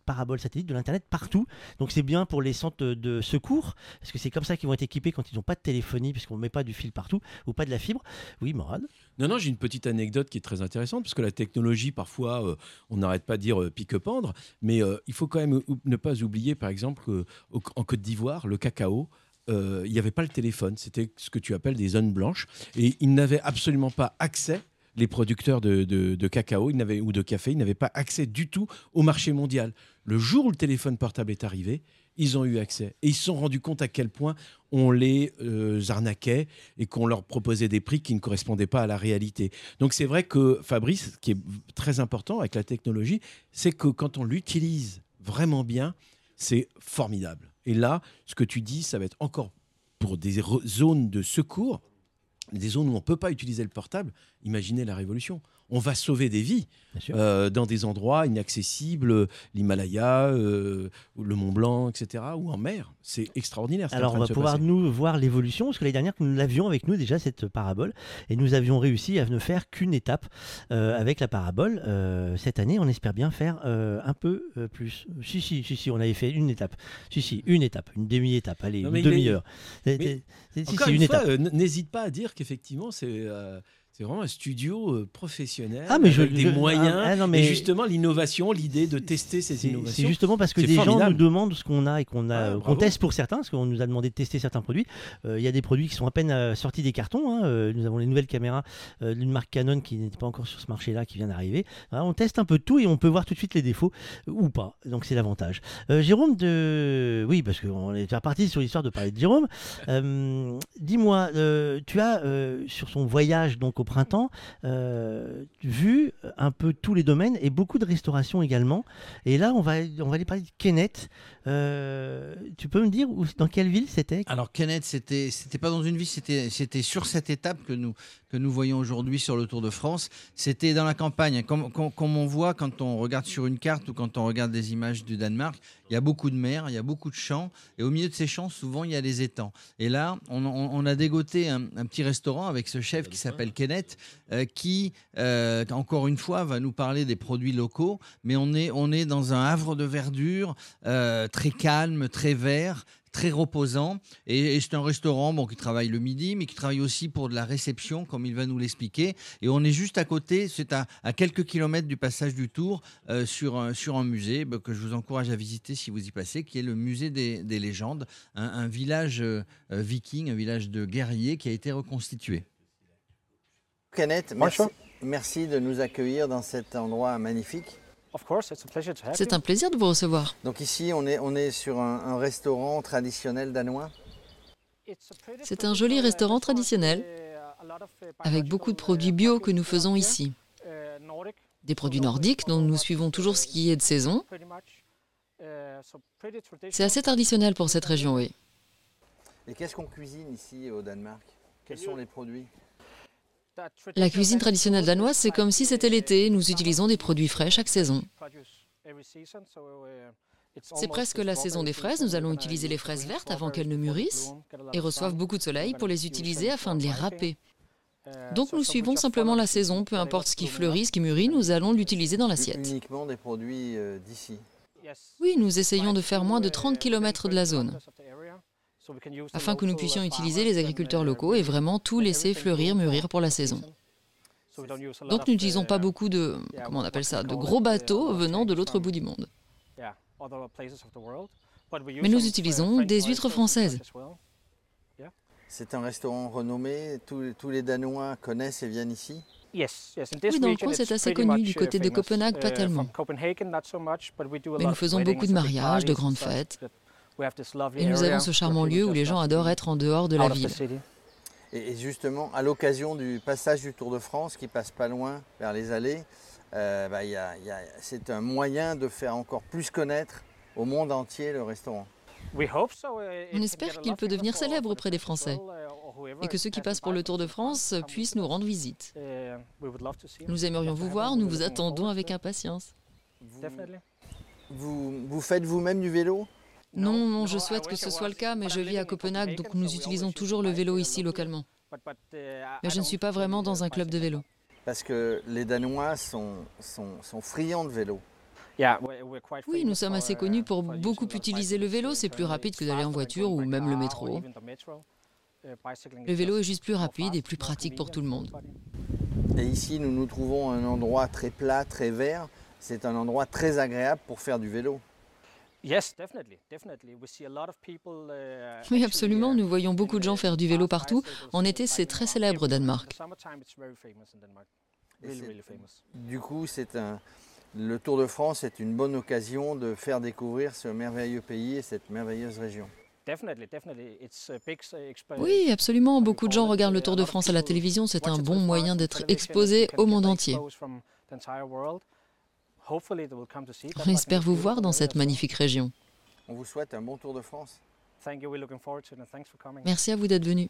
une parabole satellite de l'internet partout. Donc c'est bien pour les centres de secours, parce que c'est comme ça qu'ils vont être équipés quand ils n'ont pas de téléphonie, puisqu'on ne met pas du fil partout, ou pas de la fibre. Oui, Morad Non, non, j'ai une petite anecdote qui est très intéressante, parce que la technologie, parfois, euh, on n'arrête pas de dire euh, pique-pendre, mais euh, il faut quand même ne pas oublier, par exemple, qu'en Côte d'Ivoire, le cacao, il n'y avait pas le téléphone, c'était ce que tu appelles des zones blanches, et ils n'avaient absolument pas accès les producteurs de, de- cacao ils ou de café, ils n'avaient pas accès du tout au marché mondial. Le jour où le téléphone portable est arrivé, ils ont eu accès. Et ils se sont rendus compte à quel point on les euh, arnaquait et qu'on leur proposait des prix qui ne correspondaient pas à la réalité. Donc c'est vrai que Fabrice, ce qui est très important avec la technologie, c'est que quand on l'utilise vraiment bien, c'est formidable. Et là, ce que tu dis, ça va être encore pour des zones de secours, des zones où on ne peut pas utiliser le portable. Imaginez la révolution. On va sauver des vies euh, dans des endroits inaccessibles, l'Himalaya, euh, le Mont Blanc, etc., ou en mer. C'est extraordinaire. ce est Alors, on va pouvoir passer. nous voir l'évolution, parce que l'année dernière, nous l'avions avec nous déjà, cette parabole, et nous avions réussi à ne faire qu'une étape euh, avec la parabole. Cette année, on espère bien faire un peu plus. Si, si, si, si, on avait fait une étape. Si, si, une étape, une demi-étape, allez, Non, une est- demi-heure. Si, si, une, une fois, n'hésite pas à dire qu'effectivement, c'est c'est vraiment un studio euh, professionnel Ah, mais je- avec des je- moyens. ah, ah, non, Et justement, l'innovation, l'idée de tester ces innovations. C'est justement parce que des gens nous demandent ce qu'on a et qu'on a, Ah, bravo. teste pour certains, parce qu'on nous a demandé de tester certains produits. Euh, Il y a des produits qui sont à peine euh, sortis des cartons. hein. Euh, nous avons les nouvelles caméras euh, d'une marque Canon qui n'était pas encore sur ce marché-là, qui vient d'arriver. On teste un peu tout et on peut voir tout de suite les défauts euh, ou pas. Donc c'est l'avantage. Euh, Jérôme de, oui, parce qu'on est reparti sur l'histoire de parler de Jérôme. Euh, Dis-moi, euh, tu as euh, sur son voyage donc au printemps euh, vu un peu tous les domaines et beaucoup de restauration également. Et là, on va, on va aller parler de Kenneth. Euh, tu peux me dire où, dans quelle ville c'était? Alors Kenneth, c'était c'était pas dans une ville, c'était c'était sur cette étape que nous que nous voyons aujourd'hui sur le Tour de France. C'était dans la campagne, comme, on voit quand on regarde sur une carte ou quand on regarde des images du Danemark. Il y a beaucoup de mer, il y a beaucoup de champs, et au milieu de ces champs, souvent il y a des étangs. Et là, on, a dégoté un, petit restaurant avec ce chef qui s'appelle Kenneth, euh, qui euh, encore une fois va nous parler des produits locaux. Mais on est on est dans un havre de verdure très calme, très vert très reposant. Et, c'est un restaurant bon, qui travaille le midi, mais qui travaille aussi pour de la réception, comme il va nous l'expliquer. Et on est juste à côté, c'est à, quelques kilomètres du passage du Tour, euh, sur, un, sur un musée bah, que je vous encourage à visiter si vous y passez, qui est le musée des, légendes, un, village euh, viking, un village de guerriers qui a été reconstitué. Kenneth, merci, merci de nous accueillir dans cet endroit magnifique. C'est un plaisir de vous recevoir. Donc ici, on est, on est sur un, restaurant traditionnel danois. C'est un joli restaurant traditionnel avec beaucoup de produits bio que nous faisons ici. Des produits nordiques dont nous suivons toujours ce qui est de saison. C'est assez traditionnel pour cette région, oui. Et qu'est-ce qu'on cuisine ici au Danemark? Quels sont les produits? La cuisine traditionnelle danoise, c'est comme si c'était l'été. Nous utilisons des produits frais chaque saison. C'est presque la saison des fraises. Nous allons utiliser les fraises vertes avant qu'elles ne mûrissent et reçoivent beaucoup de soleil pour les utiliser afin de les râper. Donc nous suivons simplement la saison, peu importe ce qui fleurit, ce qui mûrit, nous allons l'utiliser dans l'assiette. Uniquement des produits euh, d'ici. Oui, nous essayons de faire moins de 30 km de la zone afin que nous puissions utiliser les agriculteurs locaux et vraiment tout laisser fleurir, mûrir pour la saison. Donc nous n'utilisons pas beaucoup de, comment on appelle ça, de gros bateaux venant de l'autre bout du monde. Mais nous utilisons des huîtres françaises. C'est un restaurant renommé, tous, les Danois connaissent et viennent ici? Oui, dans le coin, c'est assez connu. Du côté de Copenhague, pas tellement. Mais nous faisons beaucoup de mariages, de grandes fêtes. Et nous avons ce charmant lieu où les gens adorent être en dehors de la ville. Et justement, à l'occasion du passage du Tour de France, qui passe pas loin vers les allées, euh, bah, c'est un moyen de faire encore plus connaître au monde entier le restaurant. On espère qu'il peut devenir célèbre auprès des Français et que ceux qui passent pour le Tour de France puissent nous rendre visite. Nous aimerions vous voir, nous vous attendons avec impatience. Vous, vous faites vous-même du vélo? Non, non, je souhaite que ce soit le cas, mais je vis à Copenhague, donc nous utilisons toujours le vélo ici localement. Mais je ne suis pas vraiment dans un club de vélo. Parce que les Danois sont, sont, friands de vélo. Oui, nous sommes assez connus pour beaucoup utiliser le vélo. C'est plus rapide que d'aller en voiture ou même le métro. Le vélo est juste plus rapide et plus pratique pour tout le monde. Et ici, nous nous trouvons à un endroit très plat, très vert. C'est un endroit très agréable pour faire du vélo. Oui, absolument. Nous voyons beaucoup de gens faire du vélo partout. En été, c'est très célèbre au Danemark. Du coup, c'est un, le Tour de France est une bonne occasion de faire découvrir ce merveilleux pays et cette merveilleuse région. Oui, absolument. Beaucoup de gens regardent le Tour de France à la télévision. C'est un bon moyen d'être exposé au monde entier. On espère vous voir dans cette magnifique région. On vous souhaite un bon Tour de France. Merci à vous d'être venu.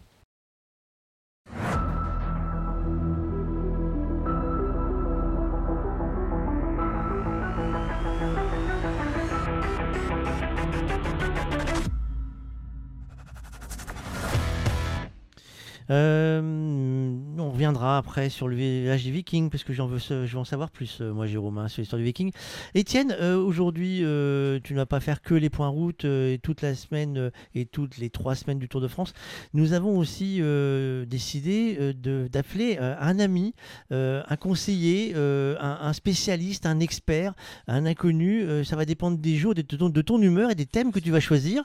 Euh, on reviendra après sur le village des Vikings, parce que j'en veux, je veux en savoir plus, euh, moi, Jérôme, hein, sur l'histoire du Viking. Étienne, euh, aujourd'hui, tu ne vas pas faire que les points route et toute la semaine et toutes les trois semaines du Tour de France. Nous avons aussi décidé d'appeler un ami, un conseiller, un, spécialiste, un expert, un inconnu. ça va dépendre des jours, de ton, humeur et des thèmes que tu vas choisir.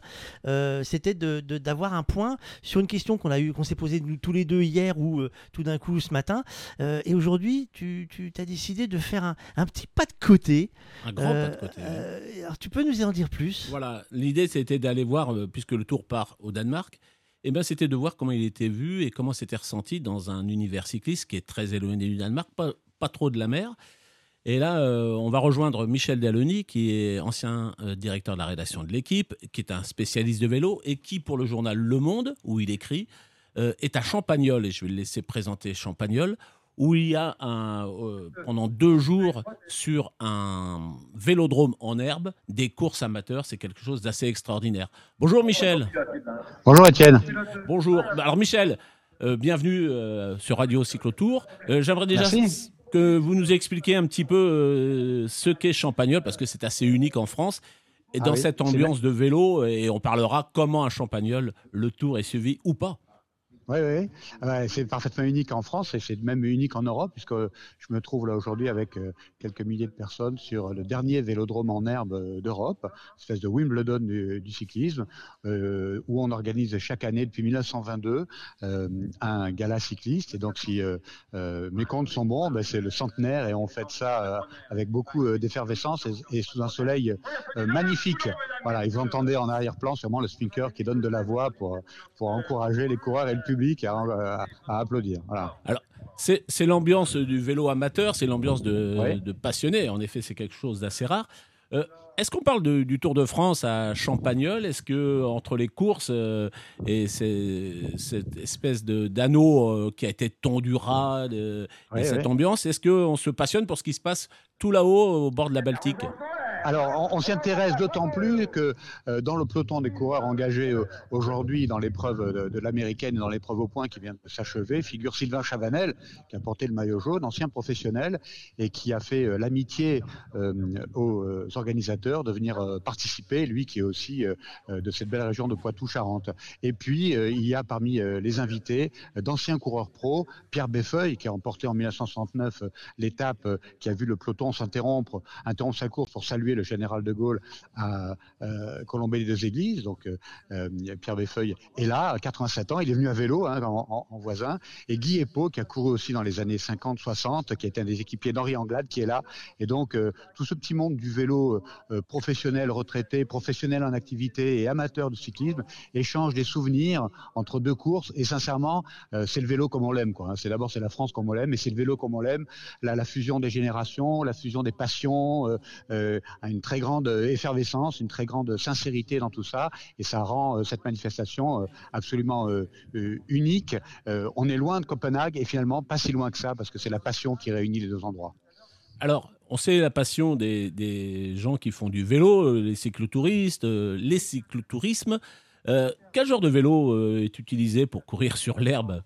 C'était d'avoir un point sur une question qu'on qu'on s'est posée tous les deux hier ou euh, tout d'un coup ce matin. Euh, et aujourd'hui, tu, tu as décidé de faire un, un, petit pas de côté. Un grand pas de côté. Euh, alors tu peux nous en dire plus? Voilà, l'idée c'était d'aller voir, puisque le tour part au Danemark, eh ben, c'était de voir comment il était vu et comment c'était ressenti dans un univers cycliste qui est très éloigné du Danemark, pas, pas trop de la mer. Et là, on va rejoindre Michel Dalloni, qui est ancien directeur de la rédaction de l'équipe, qui est un spécialiste de vélo et qui, pour le journal Le Monde, où il écrit, euh, est à Champagnol, et je vais le laisser présenter Champagnol, où il y a un, euh, pendant deux jours sur un vélodrome en herbe des courses amateurs. C'est quelque chose d'assez extraordinaire. Bonjour Michel. Bonjour Étienne. Bonjour. Alors Michel, euh, bienvenue sur Radio Cyclotour. J'aimerais déjà que vous nous expliquiez un petit peu ce qu'est Champagnol, parce que c'est assez unique en France Et Ah dans oui, cette ambiance de vélo, et on parlera comment à Champagnol le tour est suivi ou pas. Oui, oui, Ouais, c'est parfaitement unique en France et c'est même unique en Europe, puisque je me trouve là aujourd'hui avec euh, quelques milliers de personnes sur le dernier vélodrome en herbe euh, d'Europe, espèce de Wimbledon du, cyclisme, euh, où on organise chaque année depuis 1922 euh, un gala cycliste. Et donc, si mes comptes sont bons, ben, c'est le centenaire et on fête ça avec beaucoup d'effervescence et, sous un soleil magnifique. Voilà, vous entendez en arrière-plan sûrement le speaker qui donne de la voix pour, pour encourager les coureurs et le public à, à- à applaudir. Voilà. Alors, c'est l'ambiance du vélo amateur, c'est l'ambiance de, de passionnés. En effet, c'est quelque chose d'assez rare. Euh, Est-ce qu'on parle de- du Tour de France à Champagnol? Est-ce que entre les courses euh, et ces- cette espèce de d'anneau euh, qui a été tondu ras, cette ambiance, est-ce qu'on se passionne pour ce qui se passe tout là-haut au bord de la Baltique? Alors, on, s'y intéresse d'autant plus que euh, dans le peloton des coureurs engagés euh, aujourd'hui dans l'épreuve de, l'américaine et dans l'épreuve au point qui vient de s'achever, figure Sylvain Chavanel, qui a porté le maillot jaune, ancien professionnel, et qui a fait euh, l'amitié aux organisateurs de venir participer, lui qui est aussi de cette belle région de Poitou-Charentes. Et puis, il y a parmi les invités d'anciens coureurs pro, Pierre Beffeuil, qui a remporté en 1969 euh, l'étape qui a vu le peloton s'interrompre, interrompre sa course pour saluer le général de Gaulle à euh, Colombey des deux églises. Donc euh, euh, Pierre Beffeuil est là, à 87 ans, il est venu à vélo hein, en, voisin. Et Guy Epo, qui a couru aussi dans les années 50-60, qui était un des équipiers d'Henri Anglade, qui est là. Et donc euh, tout ce petit monde du vélo professionnel, retraité, professionnel en activité et amateur de cyclisme échange des souvenirs entre deux courses. Et sincèrement, c'est le vélo comme on l'aime. quoi, hein. C'est d'abord c'est la France comme on l'aime, et c'est le vélo comme on l'aime. La, fusion des générations, la fusion des passions, une très grande effervescence, une très grande sincérité dans tout ça, et ça rend euh, cette manifestation euh, absolument euh, euh, unique. Euh, on est loin de Copenhague et finalement pas si loin que ça, parce que c'est la passion qui réunit les deux endroits. Alors, on sait la passion des, gens qui font du vélo, euh, les cyclotouristes, euh, les cyclotourismes. Euh, quel genre de vélo euh, est utilisé pour courir sur l'herbe?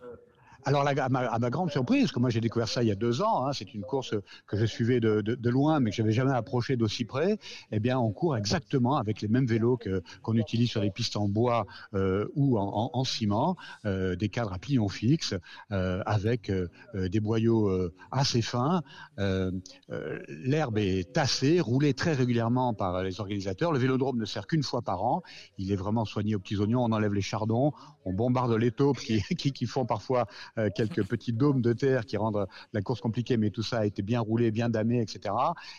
Alors, à, ma, grande surprise, que moi j'ai découvert ça il y a deux ans, hein, c'est une course que je suivais de, loin, mais que j'avais jamais approché d'aussi près. Eh bien, on court exactement avec les mêmes vélos qu'on utilise sur les pistes en bois euh, ou en, en- en ciment, euh, des cadres à pignon fixe, euh, avec des boyaux assez fins. L'herbe est tassée, roulée très régulièrement par les organisateurs. Le vélodrome ne sert qu'une fois par an. Il est vraiment soigné aux petits oignons. On enlève les chardons, on bombarde les taupes qui, [laughs] qui, qui font parfois quelques [laughs] petits dômes de terre qui rendent la course compliquée, mais tout ça a été bien roulé, bien damé, etc.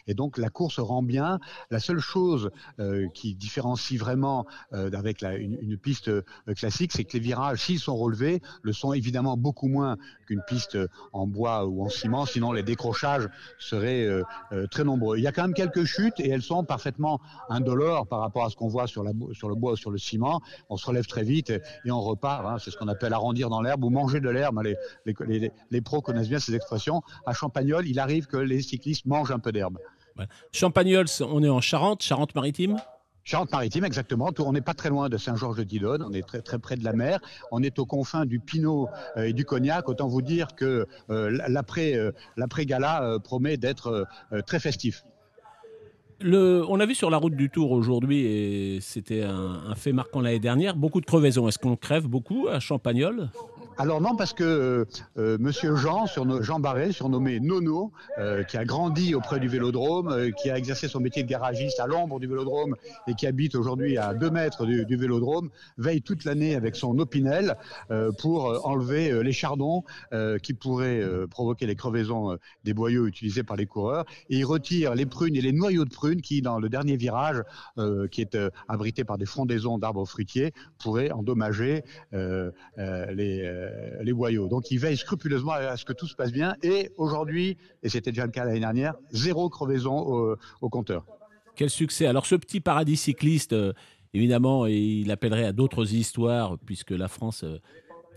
Et donc la course rend bien. La seule chose euh, qui différencie vraiment euh, avec la- une, une piste euh, classique, c'est que les virages, s'ils sont relevés, le sont évidemment beaucoup moins qu'une piste en bois ou en ciment, sinon les décrochages seraient euh, euh, très nombreux. Il y a quand même quelques chutes et elles sont parfaitement indolores par rapport à ce qu'on voit sur, la, bo- sur le bois ou sur le ciment. On se relève très vite et, et on repart. hein. C'est ce qu'on appelle arrondir dans l'herbe ou manger de l'herbe. Les, les, les- les pros connaissent bien ces expressions. À Champagnol, il arrive que les cyclistes mangent un peu d'herbe. Champagnols, on est en Charente, Charente-Maritime? Charente-Maritime, exactement. On n'est pas très loin de Saint-Georges-de-Didonne. On est très très près de la mer. On est aux confins du Pinot euh, et du Cognac. Autant vous dire que euh, l'après euh, l'après gala euh, promet d'être très festif. Le, on a vu sur la route du Tour aujourd'hui, et c'était un, un fait marquant l'année dernière, beaucoup de crevaisons. Est-ce qu'on crève beaucoup à Champagnol? Alors non, parce que euh, euh, Monsieur Jean, surno- Jean Barré, surnommé Nono, euh, qui a grandi auprès du Vélodrome, euh, qui a exercé son métier de garagiste à l'ombre du Vélodrome et qui habite aujourd'hui à deux mètres du, du Vélodrome, veille toute l'année avec son opinel euh, pour euh, enlever les chardons qui pourraient provoquer les crevaisons des boyaux utilisés par les coureurs. Et il retire les prunes et les noyaux de prunes qui, dans le dernier virage, qui est abrité par des frondaisons d'arbres fruitiers, pourraient endommager les, euh, les boyaux. Donc il veille scrupuleusement à ce que tout se passe bien. Et aujourd'hui, et c'était déjà le cas l'année dernière, zéro crevaison au, au compteur. Quel succès Alors ce petit paradis cycliste, euh, évidemment, il appellerait à d'autres histoires, puisque la France, euh,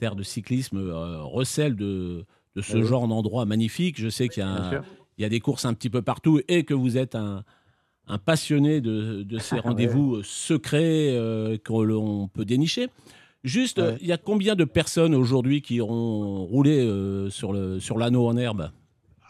terre de cyclisme, recèle de, de ce Oui. genre d'endroit magnifique. Je sais qu'il y, a Bien un- sûr. il y a des courses un petit peu partout et que vous êtes un, un passionné de, de ces Ouais. rendez-vous secrets euh, que l'on peut dénicher. Juste, euh, Ouais. il y a combien de personnes aujourd'hui qui ont roulé euh, sur le sur l'anneau en herbe?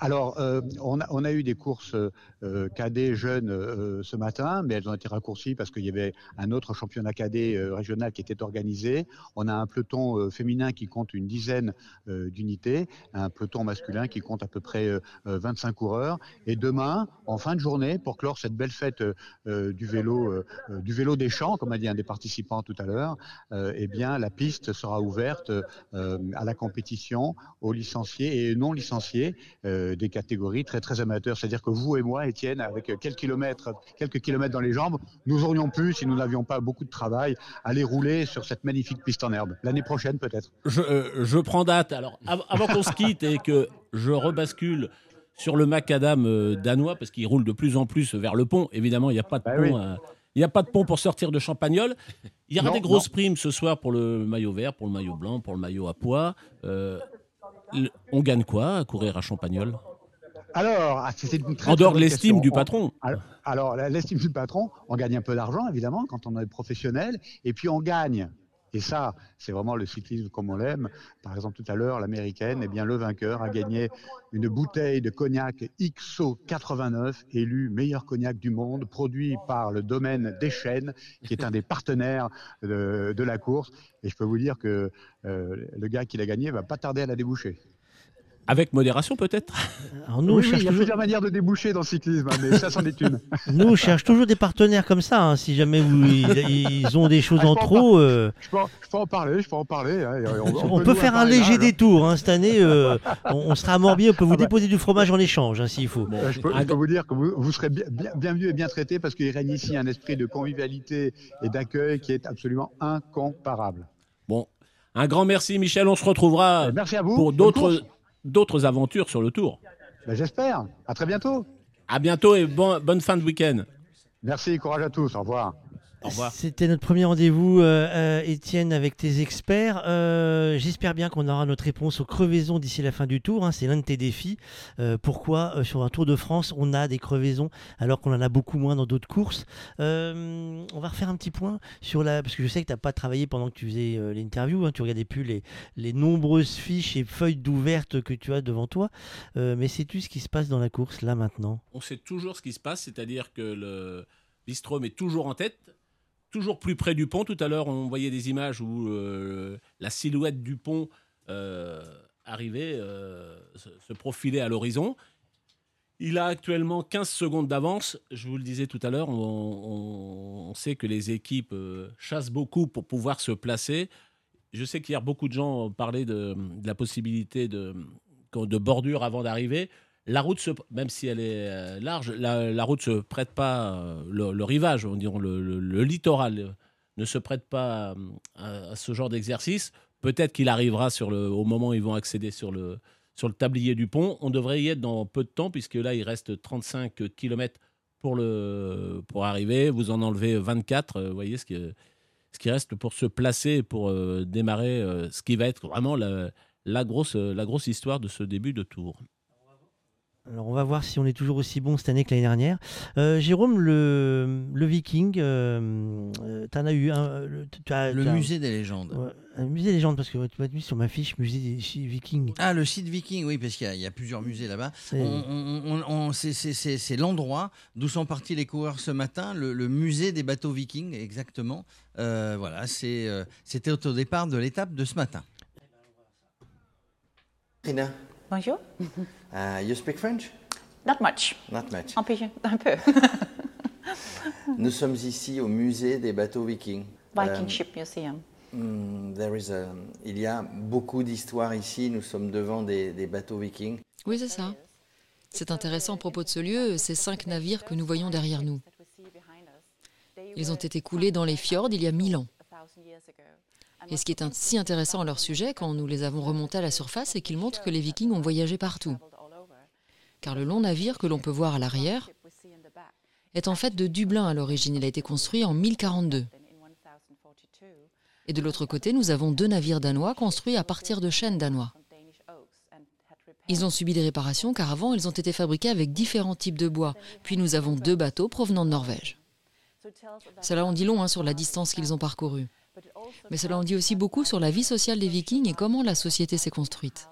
Alors, euh, on, a, on, a, eu des courses euh, cadets jeunes euh, ce matin, mais elles ont été raccourcies parce qu'il y avait un autre championnat cadet euh, régional qui était organisé. On a un peloton euh, féminin qui compte une dizaine d'unités, un peloton masculin qui compte à peu près 25 coureurs. Et demain, en fin de journée, pour clore cette belle fête du vélo, du vélo des champs, comme a dit un des participants tout à l'heure, eh bien, la piste sera ouverte à la compétition aux licenciés et non licenciés des catégories très très amateurs. C'est-à-dire que vous et moi, Étienne, avec quelques kilomètres, quelques kilomètres dans les jambes, nous aurions pu, si nous n'avions pas beaucoup de travail, aller rouler sur cette magnifique piste en herbe. L'année prochaine, peut-être. Je, euh, je, prends date. Alors, av avant qu'on se quitte et que je rebascule sur le macadam euh, danois, parce qu'il roule de plus en plus vers le pont. Évidemment, il n'y a pas de bah pont. oui. euh, il n'y a pas de pont pour sortir de Champagnol. Il y aura Non, des grosses non. primes ce soir pour le maillot vert, pour le maillot blanc, pour le maillot à pois. Euh, on gagne quoi à courir à Champagnol? Alors, ah, c'est une très, En dehors de l'estime du On- patron. Alors, l'estime du patron, on gagne un peu d'argent, évidemment, quand on est professionnel, et puis on gagne. Et ça, c'est vraiment le cyclisme comme on l'aime. Par exemple, tout à l'heure, l'américaine, eh bien, le vainqueur a gagné une bouteille de cognac XO 89, élu meilleur cognac du monde, produit par le domaine des chênes, qui est un des partenaires de, de la course. Et je peux vous dire que euh, le gars qui l'a gagné va pas tarder à la déboucher. Avec modération peut-être [laughs] Alors nous, on oui, il y a toujours- plusieurs manières de déboucher dans le cyclisme, hein, mais ça, c'en est une. [laughs] Nous, on cherche toujours des partenaires comme ça. hein. Si jamais vous, ils, ils ont des choses Ah, en trop, euh, Je peux, en- je peux en parler, je peux en parler. hein, on, peut faire un léger détour. hein. Cette année, euh, on, on sera à Morbier. On peut vous Ah bah. déposer du fromage en échange, hein, s'il faut. Euh, Je peux, je peux vous dire que vous, vous serez bien, et bien traité parce qu'il règne ici un esprit de convivialité et d'accueil qui est absolument incomparable. Bon, un grand merci Michel, on se retrouvera Merci à vous. pour d'autres. D'autres aventures sur le tour. Ben, J'espère. À très bientôt. À bientôt et bon- bonne fin de week-end. Merci, courage à tous. Au revoir. Au revoir. C'était notre premier rendez-vous, euh, euh, Étienne, avec tes experts. Euh, J'espère bien qu'on aura notre réponse aux crevaisons d'ici la fin du tour. hein. C'est l'un de tes défis. Euh, pourquoi euh, sur un Tour de France on a des crevaisons alors qu'on en a beaucoup moins dans d'autres courses? Euh, On va refaire un petit point sur la parce que je sais que tu n'as pas travaillé pendant que tu faisais euh, l'interview. hein. tu regardais plus les, les nombreuses fiches et feuilles d'ouvertes que tu as devant toi. Euh, mais sais-tu ce qui se passe dans la course là maintenant? On sait toujours ce qui se passe, c'est-à-dire que le Bistrom est toujours en tête, toujours plus près du pont. Tout à l'heure, on voyait des images où euh, la silhouette du pont euh, arrivait, euh, se, profilait à l'horizon. Il a actuellement 15 secondes d'avance. Je vous le disais tout à l'heure, on, sait que les équipes chassent beaucoup pour pouvoir se placer. Je sais qu'hier, beaucoup de gens parlaient de, de la possibilité de bordure avant d'arriver. La route, même si elle est euh, large, la, la route se prête pas, euh, le, rivage, on le, littoral euh, ne se prête pas à, ce genre d'exercice. Peut-être qu'il arrivera au moment où ils vont accéder sur le, sur le tablier du pont. On devrait y être dans peu de temps, puisque là, il reste 35 km pour, le, pour arriver. Vous en enlevez 24, euh, vous voyez ce qui, ce qui reste pour se placer, pour démarrer ce qui va être vraiment la, grosse, la grosse histoire de ce début de tour. Alors on va voir si on est toujours aussi bon cette année que l'année dernière. Euh, Jérôme, le, le Viking, euh, tu en as eu un. euh, Le, tu as- Le musée des légendes. Ouais, un musée des légendes, parce que tu m'as mis sur ma fiche musée des Vikings. Ah, le site viking, oui, parce qu'il y, a- il y a plusieurs musées là-bas. C'est- On- on- on- on- C'est c'est- c'est- c'est l'endroit d'où sont partis les coureurs ce matin, le, le musée des bateaux vikings, exactement. Euh, voilà, c'est, euh, c'était au départ de l'étape de ce matin. Rina, Bonjour. [laughs] uh, you speak French? Not much. Not much. Un peu. Un [laughs] peu. Nous sommes ici au musée des bateaux vikings. Viking Ship Museum. hmm, there is a- il y a beaucoup d'histoires ici. Nous sommes devant des, des bateaux vikings. Oui, c'est ça. C'est intéressant à propos de ce lieu, ces cinq navires que nous voyons derrière nous. Ils ont été coulés dans les fjords il y a mille ans. Et ce qui est un- si intéressant à leur sujet, quand nous les avons remontés à la surface, c'est qu'ils montrent que les vikings ont voyagé partout. Car le long navire que l'on peut voir à l'arrière est en fait de Dublin à l'origine. Il a été construit en 1042. Et de l'autre côté, nous avons deux navires danois construits à partir de chênes danois. Ils ont subi des réparations car avant, ils ont été fabriqués avec différents types de bois. Puis nous avons deux bateaux provenant de Norvège. Cela en dit long hein, sur la distance qu'ils ont parcourue. Mais cela en dit aussi beaucoup sur la vie sociale des Vikings et comment la société s'est construite.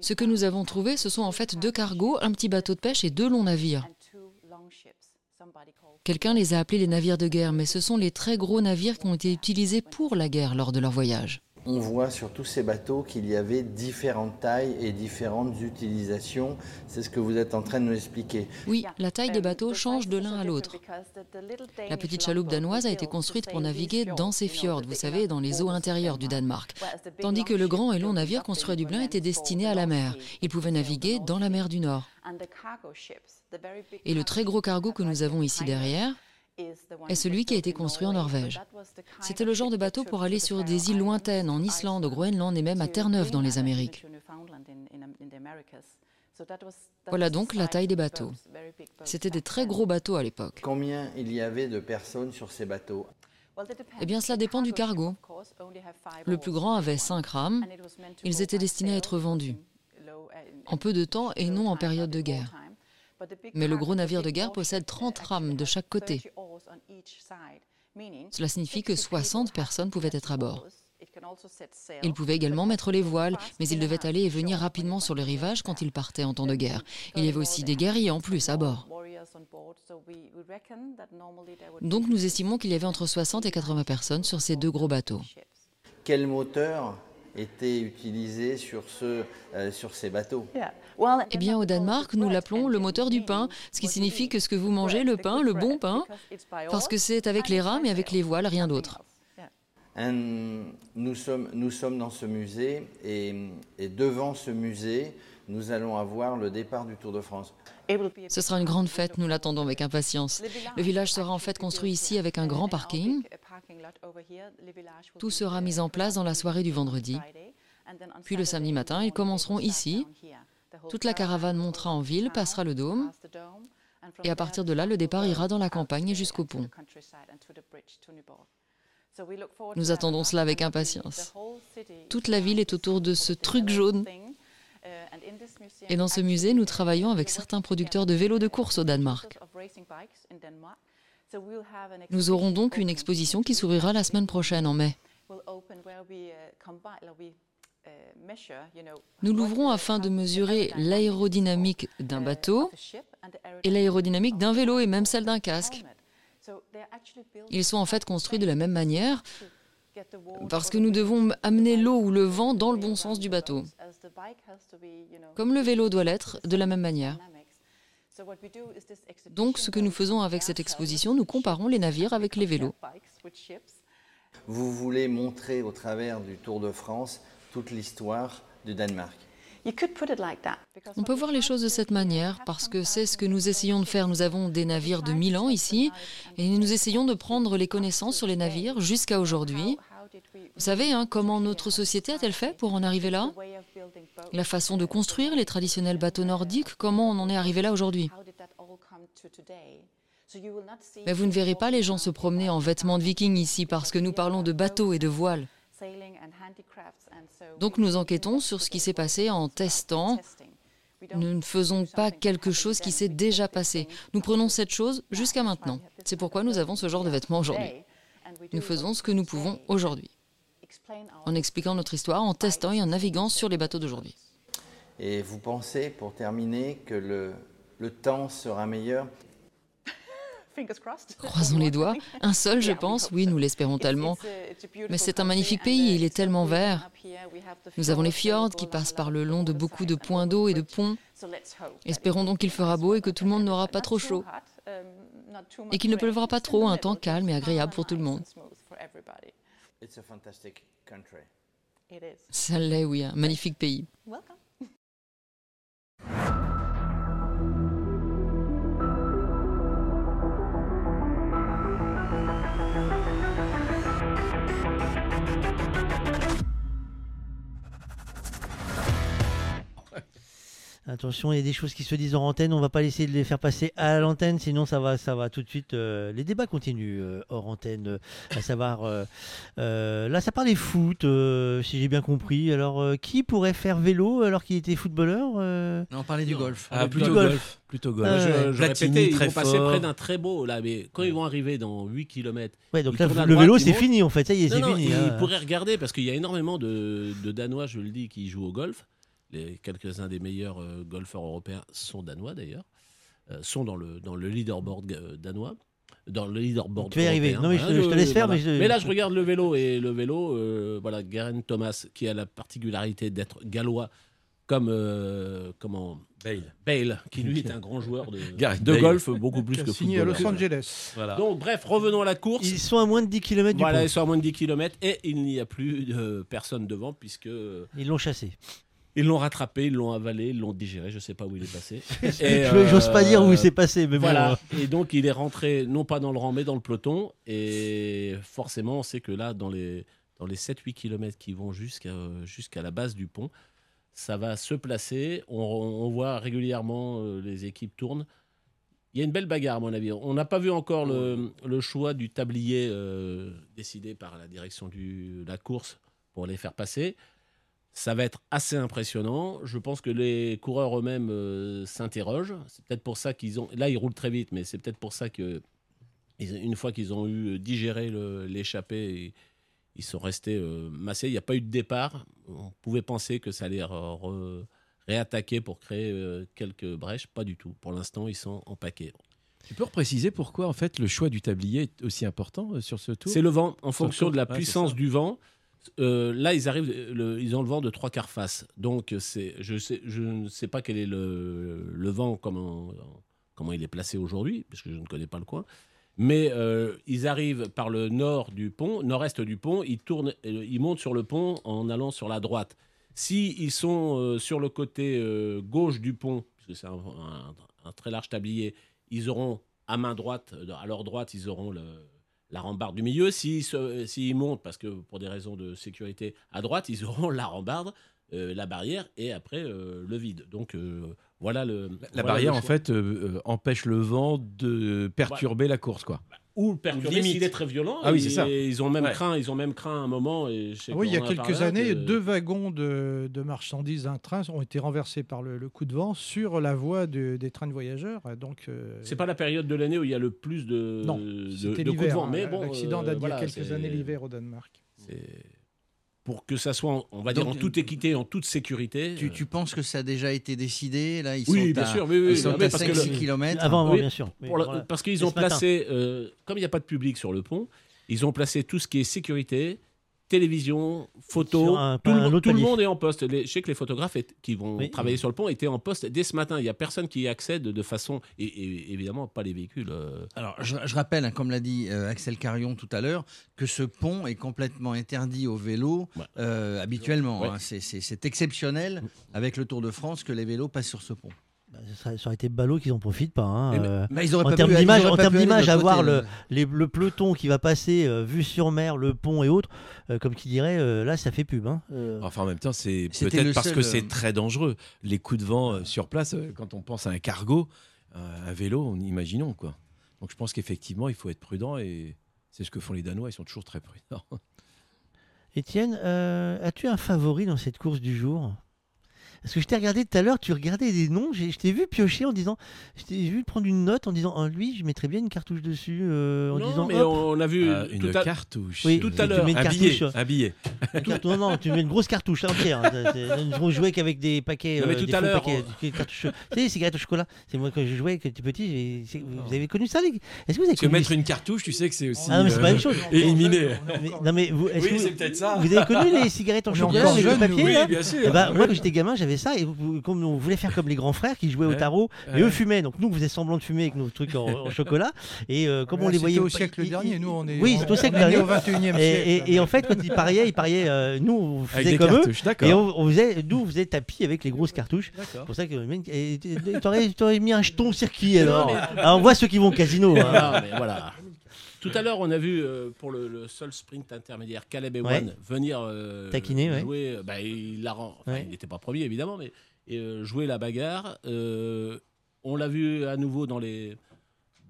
Ce que nous avons trouvé, ce sont en fait deux cargos, un petit bateau de pêche et deux longs navires. Quelqu'un les a appelés les navires de guerre, mais ce sont les très gros navires qui ont été utilisés pour la guerre lors de leur voyage on voit sur tous ces bateaux qu'il y avait différentes tailles et différentes utilisations. C'est ce que vous êtes en train de nous expliquer. Oui, la taille des bateaux change de l'un à l'autre. La petite chaloupe danoise a été construite pour naviguer dans ces fjords, vous savez, dans les eaux intérieures du Danemark. Tandis que le grand et long navire construit à Dublin était destiné à la mer. Il pouvait naviguer dans la mer du Nord. Et le très gros cargo que nous avons ici derrière, est celui qui a été construit en Norvège. C'était le genre de bateau pour aller sur des îles lointaines, en Islande, au Groenland et même à Terre-Neuve dans les Amériques. Voilà donc la taille des bateaux. C'était des très gros bateaux à l'époque. Combien il y avait de personnes sur ces bateaux? Eh bien, cela dépend du cargo. Le plus grand avait 5 rames. Ils étaient destinés à être vendus en peu de temps et non en période de guerre. Mais le gros navire de guerre possède 30 rames de chaque côté. Cela signifie que 60 personnes pouvaient être à bord. Il pouvait également mettre les voiles, mais il devait aller et venir rapidement sur le rivage quand il partait en temps de guerre. Il y avait aussi des guerriers en plus à bord. Donc nous estimons qu'il y avait entre 60 et 80 personnes sur ces deux gros bateaux. Quel moteur était utilisé sur, ce, euh, sur ces bateaux Eh bien, au Danemark, nous l'appelons le moteur du pain, ce qui signifie que ce que vous mangez, le pain, le bon pain, parce que c'est avec les rames et avec les voiles, rien d'autre. Nous sommes, nous sommes dans ce musée et, et devant ce musée, nous allons avoir le départ du Tour de France. Ce sera une grande fête, nous l'attendons avec impatience. Le village sera en fait construit ici avec un grand parking. Tout sera mis en place dans la soirée du vendredi. Puis le samedi matin, ils commenceront ici. Toute la caravane montera en ville, passera le dôme. Et à partir de là, le départ ira dans la campagne jusqu'au pont. Nous attendons cela avec impatience. Toute la ville est autour de ce truc jaune. Et dans ce musée, nous travaillons avec certains producteurs de vélos de course au Danemark. Nous aurons donc une exposition qui s'ouvrira la semaine prochaine, en mai. Nous l'ouvrons afin de mesurer l'aérodynamique d'un bateau et l'aérodynamique d'un vélo et même celle d'un casque. Ils sont en fait construits de la même manière parce que nous devons amener l'eau ou le vent dans le bon sens du bateau, comme le vélo doit l'être de la même manière. Donc ce que nous faisons avec cette exposition, nous comparons les navires avec les vélos. Vous voulez montrer au travers du Tour de France toute l'histoire du Danemark. On peut voir les choses de cette manière parce que c'est ce que nous essayons de faire. Nous avons des navires de 1000 ans ici et nous essayons de prendre les connaissances sur les navires jusqu'à aujourd'hui. Vous savez, hein, comment notre société a-t-elle fait pour en arriver là? La façon de construire les traditionnels bateaux nordiques, comment on en est arrivé là aujourd'hui? Mais vous ne verrez pas les gens se promener en vêtements de vikings ici parce que nous parlons de bateaux et de voiles. Donc nous enquêtons sur ce qui s'est passé en testant. Nous ne faisons pas quelque chose qui s'est déjà passé. Nous prenons cette chose jusqu'à maintenant. C'est pourquoi nous avons ce genre de vêtements aujourd'hui. Nous faisons ce que nous pouvons aujourd'hui, en expliquant notre histoire, en testant et en naviguant sur les bateaux d'aujourd'hui. Et vous pensez, pour terminer, que le, le temps sera meilleur? Croisons les doigts. Un seul, je pense. Oui, nous l'espérons tellement. Mais c'est un magnifique pays, il est tellement vert. Nous avons les fjords qui passent par le long de beaucoup de points d'eau et de ponts. Espérons donc qu'il fera beau et que tout le monde n'aura pas trop chaud. Et qu'il ne pleuvra pas trop, un temps calme et agréable pour tout le monde. Ça l'est, oui, un magnifique pays. Attention, il y a des choses qui se disent en antenne, on va pas essayer de les faire passer à l'antenne, sinon ça va, ça va tout de suite. Euh, les débats continuent euh, hors antenne, euh, à savoir, là ça parle des foot, si j'ai bien compris. Alors, qui pourrait faire vélo alors qu'il était footballeur On parlait du golf. Ah, plutôt golf. Plutôt golf. je, je répétais, ils vont passer près d'un très beau là, mais quand ils vont arriver dans 8 km. Ouais, donc là, le vélo c'est fini en fait, ça y est, c'est fini. Ils hein. pourraient regarder parce qu'il y a énormément de, de Danois, je le dis, qui jouent au golf. Les quelques-uns des meilleurs euh, golfeurs européens sont danois d'ailleurs, euh, sont dans le, dans le leaderboard euh, danois. Dans le leaderboard. Tu vas y arriver. Non, mais je- Voilà, je te laisse faire, mais je- mais là, je regarde le vélo et le vélo, euh, voilà, Garen Thomas, qui a la particularité d'être gallois, comme euh, comment Bale. Bale, qui lui est un grand joueur de, de golf, beaucoup plus que signé à Los. Angeles. Voilà. Donc, bref, revenons à la course. Ils sont à moins de 10 km du Voilà, ils sont à moins de 10 km et il n'y a plus de personne devant puisque Ils l'ont chassé. Ils l'ont rattrapé, ils l'ont avalé, ils l'ont digéré, je sais pas où il est passé. [laughs] Je- j'ose pas dire où il s'est passé, mais bon. voilà. Et donc il est rentré non pas dans le rang mais dans le peloton et forcément on sait que là dans les dans les 7-8 km qui vont jusqu'à jusqu'à la base du pont, ça va se placer. On, on voit régulièrement euh, les équipes tournent. Il y a une belle bagarre, à mon avis. On n'a pas vu encore le, le choix du tablier euh, décidé par la direction de la course pour les faire passer. Ça va être assez impressionnant. Je pense que les coureurs eux-mêmes euh, s'interrogent. C'est peut-être pour ça qu'ils ont. Là, ils roulent très vite, mais c'est peut-être pour ça que, une fois qu'ils ont eu digéré le- l'échappée, ils sont restés euh, massés. Il n'y a pas eu de départ. On pouvait penser que ça allait réattaquer pour créer euh, quelques brèches. Pas du tout. Pour l'instant, ils sont en paquet. Tu peux repréciser pourquoi en fait le choix du tablier est aussi important euh, sur ce tour? C'est le vent. En fonction de la Ouais, puissance du vent, euh, là, ils arrivent, ils ont le vent de trois quarts face. Donc, je, ne sais pas quel est le, vent, comment, il est placé aujourd'hui, parce que je ne connais pas le coin. Mais euh, ils arrivent par le nord du pont, nord-est du pont, euh, ils montent sur le pont en allant sur la droite. Si ils sont sur le côté gauche du pont, puisque c'est un, un- très large tablier, ils auront à main droite, à leur droite, ils auront le, la rambarde du milieu. S'ils s'ils montent, parce que pour des raisons de sécurité, à droite, ils auront la rambarde, euh, la barrière et après euh, le vide. Donc euh, voilà le. La voilà barrière le en fait empêche le vent de perturber la course quoi. Ou le perturber limite. s'il est très violent. Ah oui, c'est ça. Ils ont même Ouais. craint, ils ont même craint un moment. Et je sais Ah oui, il y a quelques parlé, années, de- deux wagons de, de marchandises d'un train ont été renversés par le, le coup de vent sur la voie de- des trains de voyageurs. Donc, euh, C'est pas la période de l'année où il y a le plus de, non, de, c'était de coups de vent. hein. Mais bon, L'accident euh, date d'il y voilà, a quelques c'est- années l'hiver au Danemark. c'est- Pour que ça soit, on va dire, Donc, en toute équité, en toute sécurité. Tu, tu penses que ça a déjà été décidé Là, ils Oui, sont bien à, sûr, oui, oui, ils oui, sont non, mais à parce que 5-6 le- km. Oui, sûr. Oui, pour la- voilà. Parce qu'ils ont placé, euh, comme il n'y a pas de public sur le pont, ils ont placé tout ce qui est sécurité, télévision, photo. Un- tout le, monde- autre tout le palier. monde est en poste. Les- je sais que les photographes est- qui vont Oui. travailler sur le pont étaient en poste dès ce matin. Il n'y a personne qui y accède de façon. Et, et évidemment, pas les véhicules. euh, Alors, je, je rappelle, hein, comme l'a dit euh, Axel Carion tout à l'heure, que ce pont est complètement interdit au vélo euh, habituellement. Ouais. hein. C'est- exceptionnel avec le Tour de France que les vélos passent sur ce pont. Bah, ça, aurait été ballot qu'ils en profitent pas. hein, Mais- euh, mais ils auraient en pas termes d'image, en termes d'image, avoir côté, le, les- le peloton qui va passer euh, vue sur mer, le pont et autres, euh, comme qui dirait, euh, là, ça fait pub. hein. Euh, Enfin, en même temps, c'est peut-être parce seul, que euh, c'est très dangereux. Les coups de vent euh, sur place, euh, quand on pense à un cargo, euh, un vélo, on imaginons quoi. Donc je pense qu'effectivement, il faut être prudent et c'est ce que font les Danois. Ils sont toujours très prudents. Étienne, euh, as-tu un favori dans cette course du jour? Parce que je t'ai regardé tout à l'heure, tu regardais des noms, j'ai- je t'ai vu piocher en disant, je t'ai vu prendre une note en disant, Ah, lui, je mettrais bien une cartouche dessus, euh, en Non, disant, mais hop. on a vu Euh, tout une à- cartouche. Oui, tout tu- à l'heure. mets une Un billet, un billet. Cartouche- [laughs] non, non, tu mets une grosse cartouche entière. hein. On jouait qu'avec des paquets. Non, mais euh, tout des à l'heure, on- cartouches. Tu sais, les cigarettes au chocolat. C'est moi quand je jouais, quand j'étais petit. Vous avez connu ça, les gars? Est-ce que vous avez Parce que connu mettre une cartouche, tu sais que c'est aussi Ah non, mais c'est pas euh, une chose. [laughs] éliminé. Non, mais vous, Oui, c'est peut-être ça. Vous avez connu les cigarettes en chocolat encore avec le jeunes, papier nous. là? Oui, bien sûr. Eh ben, Moi, quand j'étais gamin, j'avais ça. Et vous- comme on voulait faire comme les grands frères qui jouaient au tarot, et eux fumaient. Donc nous, on faisait semblant de fumer avec nos trucs en, en chocolat. Et euh, comme on les voyait au siècle dernier, ils- nous, on est- Oui, c'est au siècle dernier. au 21e Et- siècle, et- en fait, quand ils pariaient, ils pariaient. euh, nous, on faisait comme eux. Et on, on faisait, nous, on faisait tapis avec les grosses cartouches. C'est pour ça que t'aurais, mis un jeton circuit alors. mais- Ah, on voit ceux qui vont au casino. hein. Mais voilà. Tout à l'heure, on a vu euh, pour le, le seul sprint intermédiaire Caleb Ewan Ouais. venir euh, Taquiner, jouer. euh, bah, il l'a rend- enfin, Ouais. il n'était pas premier évidemment, mais et, euh, jouer la bagarre. On l'a vu à nouveau dans les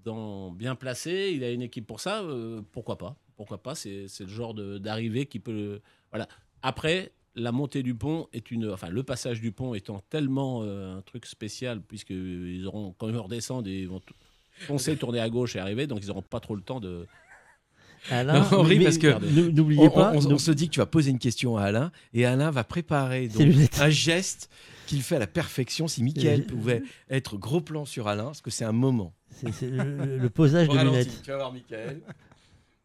dans bien placé. Il a une équipe pour ça. pourquoi pas Pourquoi pas C'est le genre d'arrivée qui peut. Voilà. Après. La montée du pont est une, enfin le passage du pont étant tellement euh, un truc spécial puisque ils auront quand ils redescendent ils vont t- foncer, tourner à gauche et arriver, donc ils n'auront pas trop le temps de. Alain, Non, on rit mais- parce que n'oubliez on- pas, on, se dit que tu vas poser une question à Alain et Alain va préparer donc, un geste qu'il fait à la perfection. Si Mickaël Et- pouvait être gros plan sur Alain, parce que c'est un moment. C'est le, posage de lunettes. Tu vas voir Mickaël.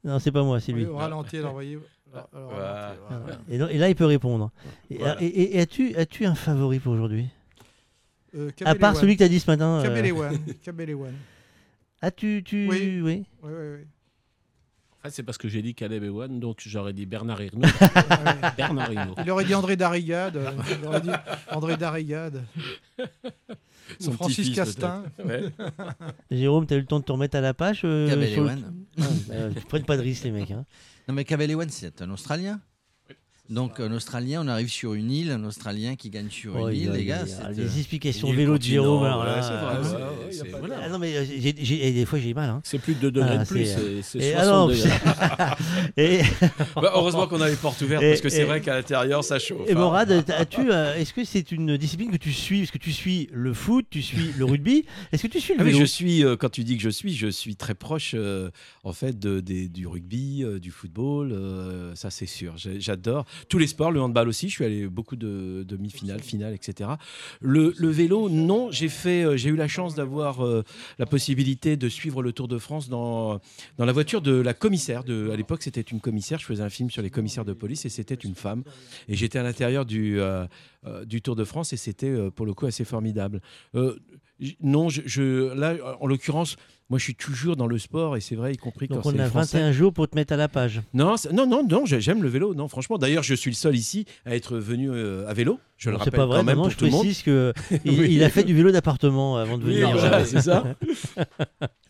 Non, c'est pas moi, c'est lui. Oui, au ralenti, alors, voyez. alors, alors, Voilà. ralenti, voilà. Et, donc- et là, il peut répondre. Et, Voilà. et- et- et as-tu un favori pour aujourd'hui? Euh, À part celui que tu as dit ce matin. euh. [laughs] Ah, tu. tu... Oui. oui. Oui, oui, oui. En fait, c'est parce que j'ai dit Caleb Ewan, donc j'aurais dit Bernard Hinault. [laughs] Bernard Hinault. Il aurait dit André Darrigade. euh, Il aurait dit André Darrigade. Son Ou Francis Castin. [laughs] Jérôme, t'as eu le temps de te remettre à la page euh, sur le- Ah, bah, Ils prennent pas de risque, les mecs. hein. Non, mais Cabellewan, c'est un Australien. Donc, un Australien, on arrive sur une île, un Australien qui gagne sur Oh, une il île, a- les gars. a- les euh, explications vélo de Jérôme. Ah non, mais euh, des fois j'ai mal. hein. C'est plus de 2 degrés Ah, de plus, c'est- c'est- c'est [laughs] et 60 alors, degrés. et- Bah, heureusement qu'on a les portes ouvertes, Et- parce que c'est vrai qu'à l'intérieur, ça chauffe. Et hein. Morad, as-tu, euh, est-ce que c'est une discipline que tu suis Est-ce que tu suis le foot, tu suis le rugby Est-ce que tu suis le Ah vélo? je suis, quand tu dis que je suis, je suis très proche en fait du rugby, du football, ça c'est sûr. J'adore tous les sports, le handball aussi. Je suis allé beaucoup de demi-finales, finales, etc. Le, le vélo, non. J'ai fait, euh, j'ai eu la chance d'avoir euh, la possibilité de suivre le Tour de France dans dans la voiture de la commissaire. De, à l'époque, c'était une commissaire. Je faisais un film sur les commissaires de police et c'était une femme. Et j'étais à l'intérieur du euh, du Tour de France et c'était pour le coup assez formidable. Euh, non, je, je- là, en l'occurrence, moi, je suis toujours dans le sport et c'est vrai, y compris Donc quand on a français. 21 jours pour te mettre à la page. Non, non, non, non, j'ai- j'aime le vélo. Non, franchement. D'ailleurs, je suis le seul ici à être venu euh, à vélo. Je le Non, rappelle c'est pas vrai, quand même maintenant pour je tout le monde. précise que [laughs] il, Oui. il a fait du vélo d'appartement avant de Oui, venir. voilà, c'est ça. [laughs]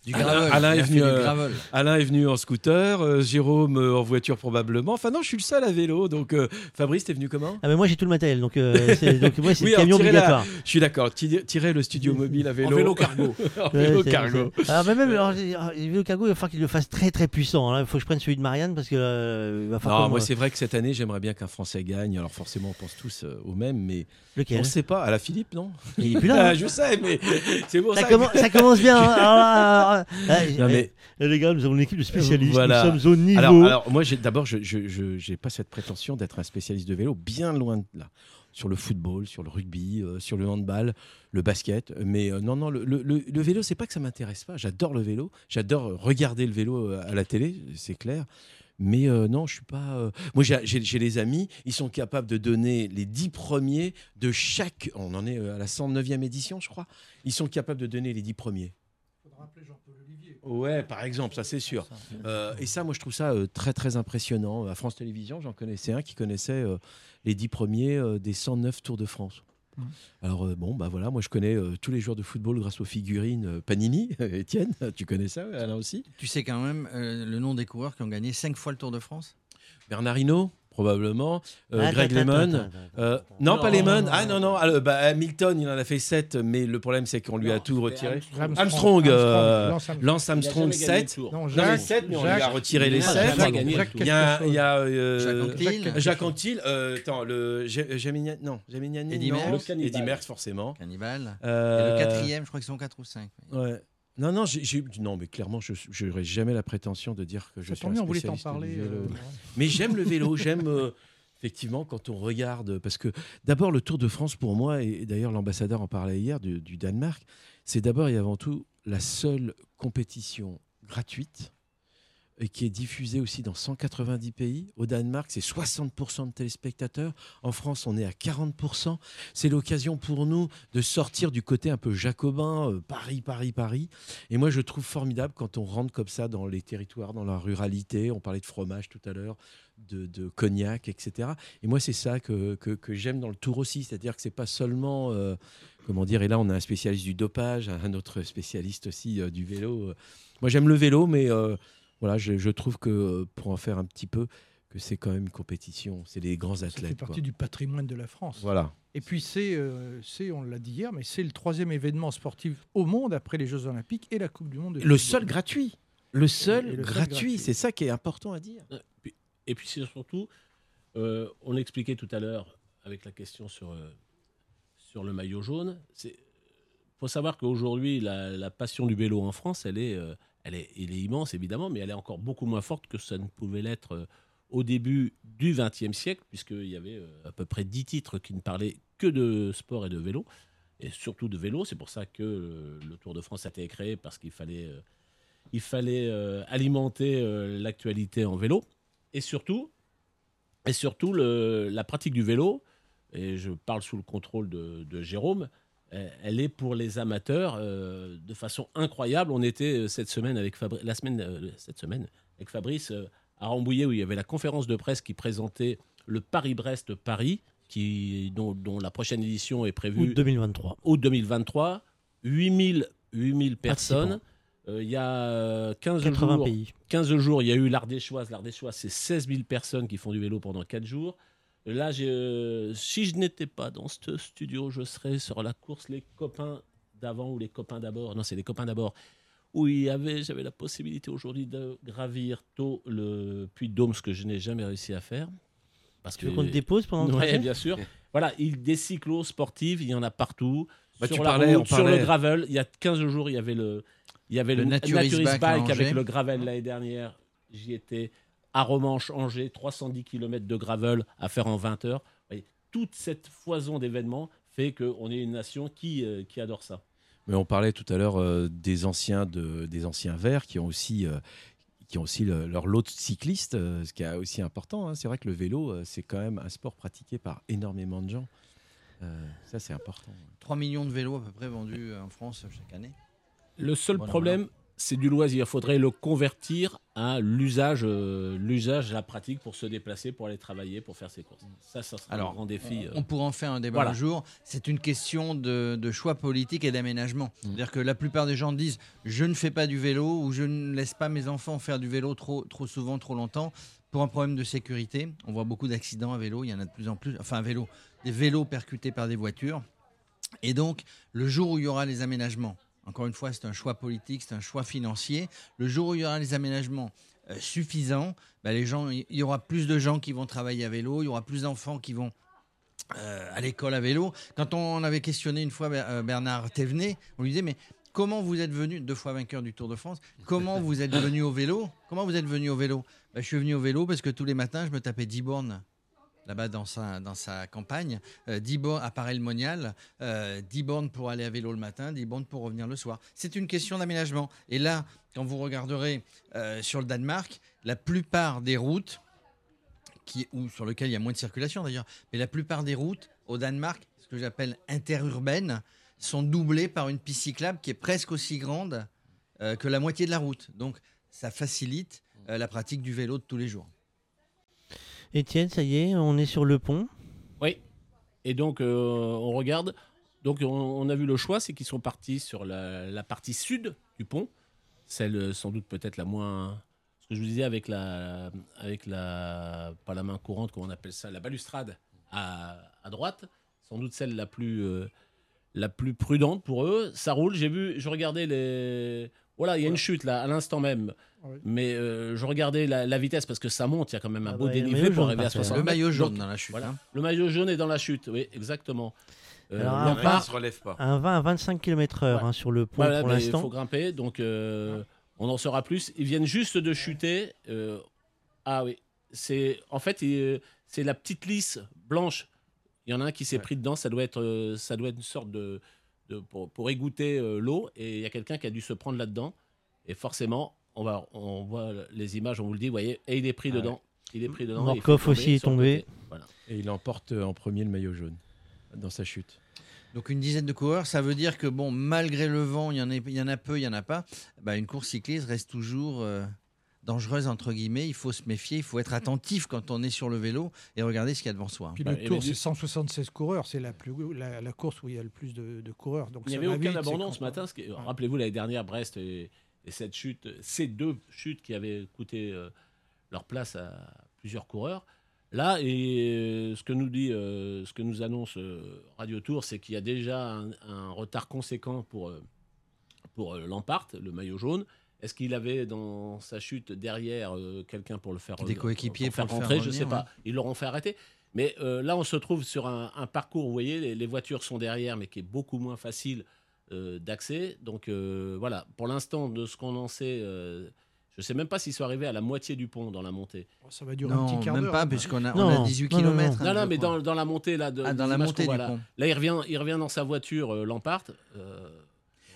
Du Alain, gravel, Alain il est a fait venu, du euh, gravel. Alain est venu en scooter, euh, Jérôme euh, en voiture probablement. Enfin non, je suis le seul à vélo. Donc euh, Fabrice, t'es venu comment? Ah mais moi j'ai tout le matériel, donc, euh, [laughs] c'est- donc moi c'est Oui, camion tirez la- obligatoire. Je suis d'accord. Tirez tirez le studio mobile à vélo. En vélo cargo. en vélo cargo. Alors, mais même alors, j'ai- alors, le vélo cargo, il va falloir qu'il le fasse très très puissant. hein. Il faut que je prenne celui de Marianne parce que euh, il va falloir. Non, moi c'est vrai que cette année j'aimerais bien qu'un Français gagne. Alors forcément on pense tous euh, au même, mais Lequel on ne sait pas. À la Philippe, non Il est plus là, [laughs] hein. Ah, je sais, mais c'est pour ça. ça, que- commence, ça commence bien. hein. Alors là, alors là, [laughs] eh, Non, mais- eh, les gars, nous avons une équipe de spécialistes. Voilà. Nous sommes au niveau. Alors, alors, moi, j'ai- d'abord, je j'ai pas cette prétention d'être un spécialiste de vélo, bien loin de là. Sur le football, sur le rugby, euh, sur le handball, le basket. Mais euh, non, non, le, le- le- vélo, c'est pas que ça m'intéresse pas. J'adore le vélo. J'adore euh, regarder le vélo à la télé, c'est clair. Mais non, je suis pas. Moi, j'ai- les amis, ils sont capables de donner les 10 premiers de chaque. On en est à la 109e édition, je crois. Ils sont capables de donner les 10 premiers. Ouais, par exemple, ça c'est sûr. Euh, et ça, moi, je trouve ça euh, très très impressionnant. À France Télévisions, j'en connaissais un qui connaissait euh, les 10 premiers euh, des 109 Tours de France. Mmh. Alors euh, bon, bah voilà, moi je connais euh, tous les joueurs de football grâce aux figurines euh, Panini. Étienne, [laughs] tu connais ça, Alain aussi? Tu sais quand même euh, le nom des coureurs qui ont gagné 5 fois le Tour de France? Bernard Hinault, probablement. Euh, Attends, Greg Lemon. Euh, non, Non, pas Lemon. Ah non, non. ah, bah, Hamilton, il en a fait 7, mais le problème, c'est qu'on lui a tout retiré. Armstrong. Armstrong, euh, Armstrong. Lance Armstrong, jamais gagné le 7. Tour. Non, Non, mais Jacques- 7, mais on lui a retiré les il a 7. jamais gagné le Il y a, il y a euh, Jacques. Jacques Anquetil. euh, attends, le Géminiani- non, Géminiani, Eddie. Merckx. Eddie Merckx, forcément. Cannibal. Euh, Et le quatrième, je crois qu'ils sont 4 ou 5. Ouais. Non, non, j'ai- non, mais clairement, je n'aurais jamais la prétention de dire que je suis un bien, on voulait t'en spécialiste parler, euh, mais j'aime le vélo, j'aime euh, effectivement quand on regarde, parce que d'abord le Tour de France pour moi, et d'ailleurs l'ambassadeur en parlait hier du, du Danemark, c'est d'abord et avant tout la seule compétition gratuite et qui est diffusée aussi dans 190 pays. Au Danemark, c'est 60% de téléspectateurs. En France, on est à 40%. C'est l'occasion pour nous de sortir du côté un peu jacobin, euh, Paris, Paris, Paris. Et moi, je trouve formidable quand on rentre comme ça dans les territoires, dans la ruralité. On parlait de fromage tout à l'heure, de, cognac, etc. Et moi, c'est ça que, que, que j'aime dans le tour aussi. C'est-à-dire que c'est pas seulement... euh, comment dire Et là, on a un spécialiste du dopage, un autre spécialiste aussi euh, du vélo. Moi, j'aime le vélo, mais... euh, voilà, je, je trouve que euh, pour en faire un petit peu, que c'est quand même une compétition. C'est les grands Ça fait athlètes. partie quoi. du patrimoine de la France. Voilà. Et puis c'est, euh, c'est, on l'a dit hier, mais c'est le troisième événement sportif au monde après les Jeux Olympiques et la Coupe du Monde. de Le seul gratuit. Le seul, Et le seul gratuit. gratuit. C'est ça qui est important à dire. Puis- Et puis c'est surtout, euh, on expliquait tout à l'heure avec la question sur, euh, sur le maillot jaune. Il faut savoir qu'aujourd'hui, la, la passion du vélo en France, elle est, euh, elle est, immense évidemment, mais elle est encore beaucoup moins forte que ça ne pouvait l'être euh, au début du XXe siècle, puisqu'il y avait euh, à peu près 10 titres qui ne parlaient que de sport et de vélo, et surtout de vélo. C'est pour ça que euh, le Tour de France a été créé, parce qu'il fallait, il fallait alimenter l'actualité en vélo. Et surtout, et surtout la pratique du vélo, et je parle sous le contrôle de, Jérôme, elle est pour les amateurs euh, de façon incroyable. On était euh, cette semaine avec Fabri- la semaine, euh, cette semaine avec Fabrice euh, à Rambouillet où il y avait la conférence de presse qui présentait le Paris-Brest-Paris, qui dont, dont la prochaine édition est prévue Août 2023. août 2023. 8000 8000 personnes. Euh, Il y a euh, 15 80 jours, pays. 15 jours, il y a eu l'Ardéchoise. L'Ardéchoise, c'est 16 000 personnes qui font du vélo pendant 4 jours. Là, si je n'étais pas dans ce studio, je serais sur la course Les copains d'avant ou Les copains d'abord. Non, c'est Les copains d'abord. Où il y avait, j'avais la possibilité aujourd'hui de gravir tôt le puits de Dôme, ce que je n'ai jamais réussi à faire. Parce Tu veux qu'on te dépose pendant trajet bien sûr. [laughs] Voilà, il, des cyclos sportifs, il y en a partout. Bah, sur tu la parlais, route, on sur le gravel, il y a 15 jours, il y avait le, il y avait Le le, Naturis Naturis Bike avec le gravel l'année dernière. J'y étais à Romanche, Angers, 310 km de gravel à faire en 20 heures. Voyez, toute cette foison d'événements fait qu'on est une nation qui, euh, qui adore ça. Mais on parlait tout à l'heure euh, des anciens de, des anciens verts qui ont aussi euh, qui ont aussi le- leur lot de cyclistes, euh, ce qui est aussi important. hein. C'est vrai que le vélo, euh, c'est quand même un sport pratiqué par énormément de gens. Euh, ça, c'est important. 3 millions de vélos à peu près vendus en France chaque année. Le seul problème, c'est du loisir. Il faudrait le convertir à l'usage, euh, l'usage, la pratique pour se déplacer, pour aller travailler, pour faire ses courses. Ça, ça sera Alors, un grand défi. euh. On pourra en faire un débat Voilà. un jour. C'est une question de, de choix politique et d'aménagement. C'est-à-dire que la plupart des gens disent je ne fais pas du vélo ou je ne laisse pas mes enfants faire du vélo trop, trop souvent, trop longtemps pour un problème de sécurité. On voit beaucoup d'accidents à vélo. Il y en a de plus en plus. Enfin, à vélo, des vélos percutés par des voitures. Et donc, le jour où il y aura les aménagements, encore une fois, c'est un choix politique, c'est un choix financier. Le jour où il y aura les aménagements euh, suffisants, bah, les gens, il y aura plus de gens qui vont travailler à vélo, il y aura plus d'enfants qui vont euh, à l'école à vélo. Quand on avait questionné une fois euh, Bernard Thévenet, on lui disait mais comment vous êtes venu, deux fois vainqueur du Tour de France, comment vous êtes venu au vélo? Comment vous êtes venu au vélo? Bah, Je suis venu au vélo parce que tous les matins, je me tapais 10 bornes là-bas dans sa, campagne, euh, 10 bornes à Paray-le-Monial, euh, 10 bornes pour aller à vélo le matin, 10 bornes pour revenir le soir. C'est une question d'aménagement. Et là, quand vous regarderez euh, sur le Danemark, la plupart des routes, ou sur lesquelles il y a moins de circulation d'ailleurs, mais la plupart des routes au Danemark, ce que j'appelle interurbaines, sont doublées par une piste cyclable qui est presque aussi grande euh, que la moitié de la route. Donc ça facilite euh, la pratique du vélo de tous les jours. Étienne, ça y est, on est sur le pont. Oui. Et donc, euh, on regarde. Donc, on, a vu le choix, c'est qu'ils sont partis sur la, partie sud du pont, celle euh, sans doute peut-être la moins. Ce que je vous disais avec la, avec la, pas la main courante, comment on appelle ça, la balustrade à, à droite, sans doute celle la plus, euh, la plus prudente pour eux. Ça roule. J'ai vu, je regardais les. Voilà, il y a une chute là, à l'instant même. Oui. Mais euh, je regardais la, la vitesse parce que ça monte, il y a quand même un Ah beau bah, dénivelé maillot pour arriver à par terre. 60 Le mètres. maillot jaune Donc, dans la chute. voilà. hein. Le maillot jaune est dans la chute, oui, exactement. Euh, Alors, un se relève pas. Un 20 à 25 km/h hein, sur le pont Voilà, pour mais il l'instant. faut grimper, donc euh, on en saura plus. Ils viennent juste de chuter. euh, ah oui, c'est en fait c'est la petite lisse blanche. Il y en a un qui s'est pris dedans. Ça doit être ça doit être une sorte de, de- pour, pour égoutter euh, l'eau et il y a quelqu'un qui a dû se prendre là-dedans. Et forcément, on va on voit les images, on vous le dit, vous voyez, et il est pris Ah ouais. dedans. Il est pris dedans. Morkov aussi est tombé. Voilà. Et il emporte euh, en premier le maillot jaune dans sa chute. Donc une dizaine de coureurs, ça veut dire que bon, malgré le vent, il y en a, il y en a peu, il y en a pas. Bah, une course cycliste reste toujours euh, dangereuse entre guillemets. Il faut se méfier, il faut être attentif quand on est sur le vélo et regarder ce qu'il y a devant soi. Puis Bah, le Tour, c'est du- 176 coureurs. C'est la, plus, la, la course où il y a le plus de, de coureurs. Donc Il n'y avait va aucun vite, abandon ce matin. ce qui- Rappelez-vous l'année dernière, Brest et, et cette chute, ces deux chutes qui avaient coûté euh, leur place à plusieurs coureurs. Là, et euh, ce que nous dit, euh, ce que nous annonce euh, Radio Tour, c'est qu'il y a déjà un, un retard conséquent pour euh, pour euh, Lampart, le maillot jaune. Est-ce qu'il avait dans sa chute derrière euh, quelqu'un pour le faire Des coéquipiers pour faire pour le faire rentrer Je revenir, sais pas. ouais. Ils l'auront fait arrêter. Mais euh, là, on se trouve sur un, un parcours, vous voyez, les, les voitures sont derrière, mais qui est beaucoup moins facile d'accès. Donc voilà, pour l'instant, de ce qu'on en sait, je ne sais même pas s'ils sont arrivés à la moitié du pont dans la montée. Oh, ça va durer non, un petit quart d'heure. même pas, hein. puisqu'on a, Non, on a 18 non, non, km. Non, non, mais dans, dans la montée là, de, Ah, dans la montée du voit là. pont. Là, il revient, il revient dans sa voiture, euh, Lampart.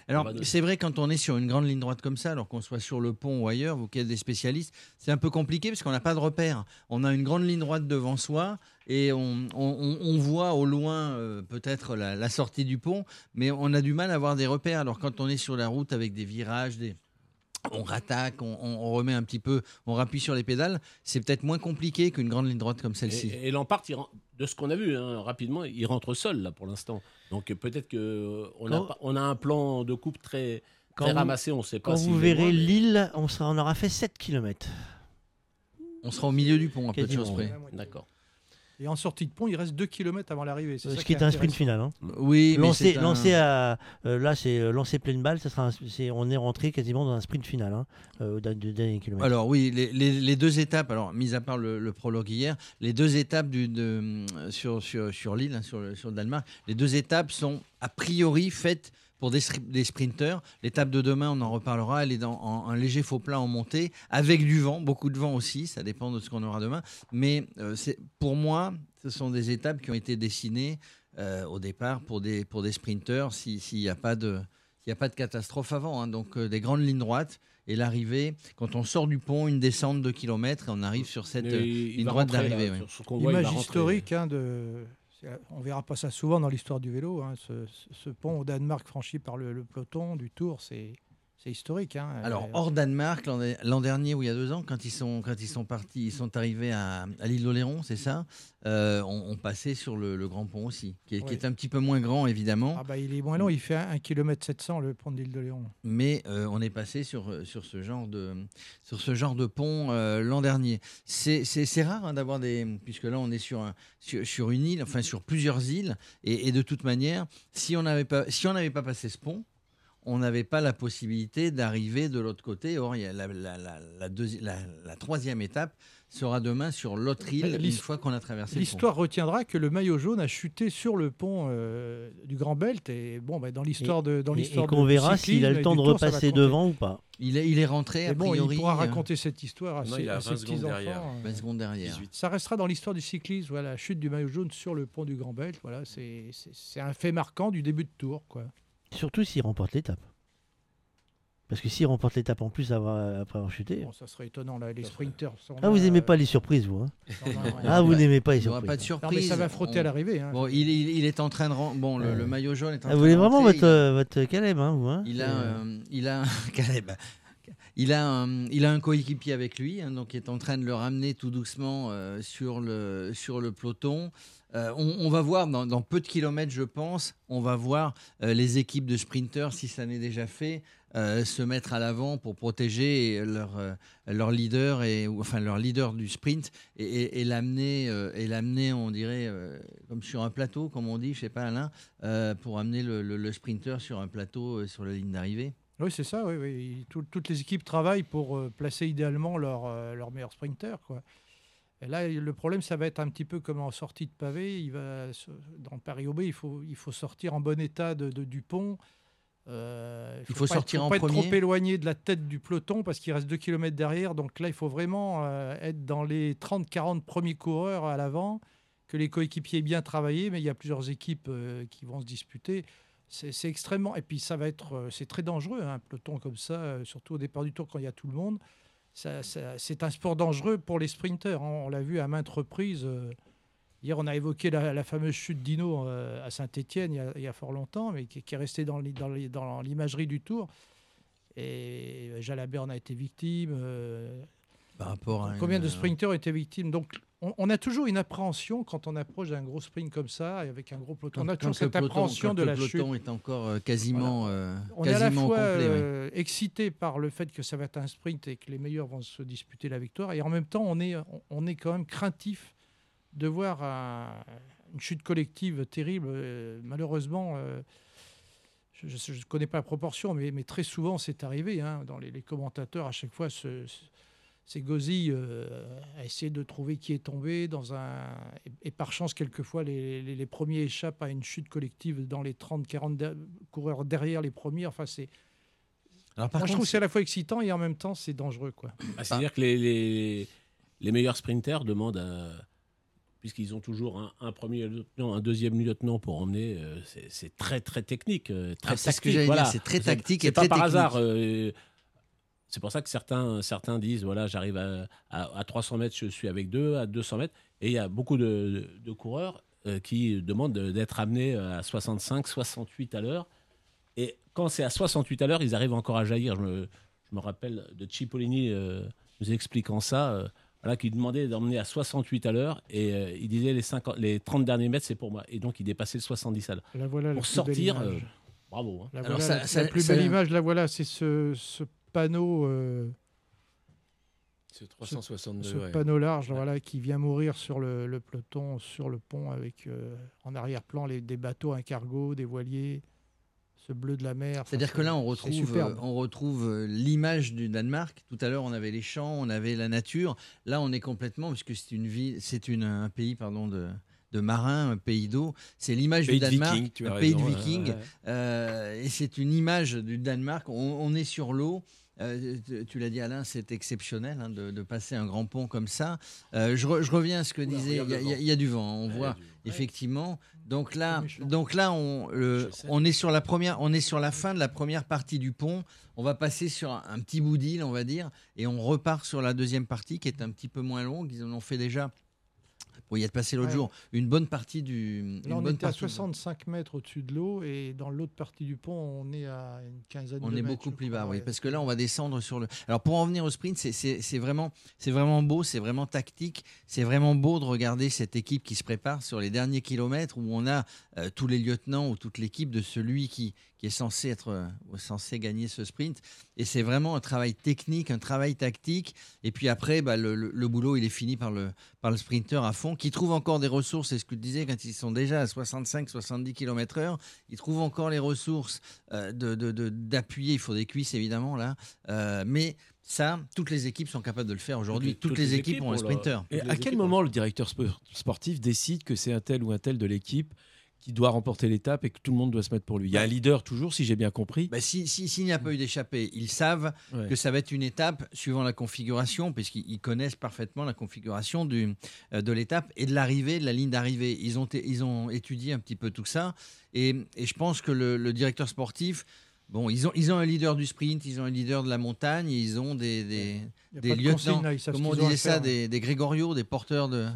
Alors, c'est vrai, quand on est sur une grande ligne droite comme ça, alors qu'on soit sur le pont ou ailleurs, vous qui êtes des spécialistes, c'est un peu compliqué parce qu'on n'a pas de repère. On a une grande ligne droite devant soi et on, on- on- on voit au loin euh, peut-être la, la sortie du pont, mais on a du mal à avoir des repères. Alors, quand on est sur la route avec des virages, des... On rattaque, on, remet un petit peu, on rappuie sur les pédales. C'est peut-être moins compliqué qu'une grande ligne droite comme celle-ci. Et, et il ren- de ce qu'on a vu hein, rapidement, il rentre seul là pour l'instant. Donc peut-être que euh, on a, Quand- pas- on a un plan de coupe très, Quand très vous- ramassé. On ne sait pas. Quand vous verrez loin, mais- l'île, on, sera- on aura fait 7 km. On sera au milieu du pont, à peu de choses près. D'accord. Et en sortie de pont, il reste 2 km avant l'arrivée. c'est Ce ça qui est un sprint final. hein. Oui, mais lancé, c'est un- lancé à, euh, là, c'est euh, lancé pleine balle. Ça sera un- on est rentré quasiment dans un sprint final hein, euh, du dernier kilomètre. Alors oui, les, les- les deux étapes, alors mis à part le, le prologue hier, les deux étapes du, de, sur, sur, sur l'île, hein, sur, le, sur le Danemark, les deux étapes sont a priori faites pour des, sprinteurs. L'étape de demain, on en reparlera, elle est dans en- un léger faux plat en montée, avec du vent, beaucoup de vent aussi, ça dépend de ce qu'on aura demain. Mais euh, pour moi, ce sont des étapes qui ont été dessinées euh, au départ pour des, pour des sprinteurs si- s'il n'y a pas de... Il n'y a pas de catastrophe avant, hein. donc euh, des grandes lignes droites et l'arrivée, quand on sort du pont, une descente de kilomètres et on arrive sur cette euh, ligne droite d'arrivée. va Image historique, hein, de... on verra pas ça souvent dans l'histoire du vélo. hein, ce, ce pont au Danemark franchi par le, le peloton du Tour, c'est c'est historique. hein. Alors hors Danemark, l'an dernier ou il y a deux ans, quand ils sont, quand ils sont partis, ils sont arrivés à, à l'île d'Oléron, c'est ça euh, on, on passait sur le, le grand pont aussi, qui est, qui est un petit peu moins grand évidemment, ah bah, il est moins long, il fait 1 km 700 le pont de l'île de Léon. mais euh, on est passé sur, euh, sur, ce genre de, sur ce genre de pont euh, l'an dernier. C'est rare hein, d'avoir des... Puisque là, on est sur, un- sur, sur une île, enfin sur plusieurs îles, et, et de toute manière, si on n'avait pas, si on n'avait pas passé ce pont, on n'avait pas la possibilité d'arriver de l'autre côté. Or, il y a la, la- la- la deuxi- la- la troisième étape sera demain sur l'autre île, une L'his- fois qu'on a traversé le pont. L'histoire retiendra que le maillot jaune a chuté sur le pont euh, du Grand Belt et bon, bah, dans l'histoire de dans Et- l'histoire et qu'on verra s'il a le temps de Tour, repasser devant ou pas. Il est, il est rentré, a bon, priori. il pourra euh, raconter cette histoire à Non, ses, il a à ses 20 secondes derrière. euh. 20 secondes derrière. 18. Ça restera dans l'histoire du cyclisme, voilà, la chute du maillot jaune sur le pont du Grand Belt. Voilà, c'est c'est- c'est un fait marquant du début de tour, quoi. Surtout s'il remporte l'étape. Parce que s'il remporte l'étape en plus avoir- après avoir chuté. Bon, ça serait étonnant là, les sprinters. sont Ah, vous n'aimez euh, pas les surprises, vous hein non, non, non. Ah, vous n'aimez pas les Il n'y aura surprises. pas de surprise. Non, mais ça va frotter On- à l'arrivée. hein. Bon, il, il- il est en train de bon le, le maillot jaune est en Ah, train vous voulez de vraiment votre, il euh, votre Caleb, hein, vous hein Il a, euh, euh, il a, [laughs] Caleb. il a un, il a un coéquipier avec lui, hein, donc il est en train de le ramener tout doucement euh, sur le sur le peloton. Euh, on, va voir dans, peu de kilomètres, je pense, on va voir euh, les équipes de sprinteurs, si ça n'est déjà fait, euh, se mettre à l'avant pour protéger leur leader et enfin leur leader du sprint et, l'amener l'amener, on dirait comme sur un plateau, comme on dit, je sais pas Alain, pour amener le, le- sprinter sur un plateau sur la ligne d'arrivée. Oui, c'est ça. Oui, oui. Tout- toutes les équipes travaillent pour placer idéalement leur, leur meilleur sprinter. Quoi. Et là, le problème, ça va être un petit peu comme en sortie de pavé. Il va, dans Paris-Roubaix, il faut, il faut sortir en bon état de, de- du pont. Euh, Il faut pas sortir être, en pas être trop éloigné de la tête du peloton parce qu'il reste 2 km derrière. Donc là, il faut vraiment euh, être dans les 30-40 premiers coureurs à l'avant, que les coéquipiers aient bien travaillé, mais il y a plusieurs équipes euh, qui vont se disputer. C'est extrêmement. Et puis, ça va être. C'est très dangereux, hein, un peloton comme ça, surtout au départ du tour quand il y a tout le monde. C'est un sport dangereux pour les sprinteurs. hein. On l'a vu à maintes reprises. euh, Hier, on a évoqué la, la fameuse chute d'Ino euh, à Saint-Etienne il, y a- il y a fort longtemps, mais qui, qui est restée dans l'i- dans l'i- dans l'imagerie du tour. Et Jalabert en a été victime. euh, Par rapport à Combien une, de euh, sprinteurs été victimes? Donc, on, on a toujours une appréhension quand on approche d'un gros sprint comme ça, et avec un gros peloton. on a toujours le cette peloton- appréhension de le la chute. peloton est encore euh, quasiment, euh, On est à la fois complet. euh, excité par le fait que ça va être un sprint et que les meilleurs vont se disputer la victoire, et en même temps, on est, on- est quand même craintif de voir un- une chute collective terrible. Euh, malheureusement, je ne connais pas la proportion, mais, mais très souvent c'est arrivé. hein, dans les, les commentateurs, à chaque fois, se- c'est Gauzy euh, a essayé de trouver qui est tombé dans un et, par chance quelquefois les, les, premiers échappent à une chute collective dans les 30-40 coureurs derrière les premiers. Enfin c'est alors, par Moi, je trouve que c'est à la fois excitant et en même temps c'est dangereux quoi. Ah, c'est-à-dire que les, les, les, meilleurs sprinters demandent à puisqu'ils ont toujours un, premier lieutenant, un deuxième lieutenant pour emmener, euh, c'est très très technique, euh, très ah, tactique. Voilà. C'est très tactique et pas par hasard. C'est pour ça que certains, certains disent voilà, j'arrive à, à, 300 mètres, je suis avec deux, à 200 mètres. Et il y a beaucoup de, de, coureurs euh, qui demandent d'être amenés à 65, 68 à l'heure. Et quand c'est à 68 à l'heure, ils arrivent encore à jaillir. Je me, je me rappelle de Cipollini euh, nous expliquant ça. Euh, voilà, qui demandait d'emmener à 68 à l'heure et il disait les, 50, les 30 derniers mètres c'est pour moi et donc il dépassait le 70 à l'heure. pour sortir, bravo. Hein. La, Alors ça, la plus belle image, la voilà, c'est ce, ce panneau. Euh, ce 362, ce, panneau large voilà, qui vient mourir sur le, peloton, sur le pont, avec euh, en arrière-plan les, des bateaux, un cargo, des voiliers, ce bleu de la mer. C'est-à-dire que là, on retrouve, euh, on retrouve l'image du Danemark. Tout à l'heure, on avait les champs, on avait la nature. Là, on est complètement, puisque c'est une ville, c'est une, un pays, pardon, de, de marins, un pays d'eau. C'est l'image du Danemark, un pays de vikings. et c'est une image du Danemark. on est sur l'eau. Euh, tu l'as dit Alain, c'est exceptionnel hein, de, passer un grand pont comme ça. Euh, je, reviens à ce que disait, il y, a du vent, on voit effectivement. Donc là, donc là, on, on est sur la première, on est sur la fin de la première partie du pont. On va passer sur un, petit bout d'île, on va dire, et on repart sur la deuxième partie qui est un petit peu moins longue. Ils en ont fait déjà pour y être passé l'autre jour, une bonne partie du. Là, on était à 65 mètres au-dessus de l'eau et dans l'autre partie du pont, on est à une quinzaine on de mètres. On est beaucoup plus bas, oui, parce que là, on va descendre sur le. Alors, pour en venir au sprint, c'est vraiment, vraiment beau, c'est vraiment tactique, c'est vraiment beau de regarder cette équipe qui se prépare sur les derniers kilomètres où on a euh, tous les lieutenants ou toute l'équipe de celui qui, qui est censé être euh, censé gagner ce sprint. Et c'est vraiment un travail technique, un travail tactique. Et puis après, bah, le, boulot, il est fini par le, par le sprinter à fond, qui trouve encore des ressources. C'est ce que tu disais, quand ils sont déjà à 65-70 km/h, ils trouvent encore les ressources euh, d'appuyer. De, il faut des cuisses, évidemment, là. Euh, mais ça, toutes les équipes sont capables de le faire aujourd'hui. Toutes, les, équipes, ont un sprinter. Et à quel moment le directeur sportif décide que c'est un tel ou un tel de l'équipe qui doit remporter l'étape et que tout le monde doit se mettre pour lui. Il y a un leader toujours, si j'ai bien compris. Bah, S'il si, n'y a pas eu d'échappée, ils savent que ça va être une étape suivant la configuration, puisqu'ils connaissent parfaitement la configuration du, euh, de l'étape et de l'arrivée, de la ligne d'arrivée. Ils ont, ils ont étudié un petit peu tout ça. Et, et je pense que le, le directeur sportif Bon, ils ont, ils ont un leader du sprint, ils ont un leader de la montagne, ils ont des, des, des lieutenants, comment on disait ça, des, des grégoriaux, des porteurs de,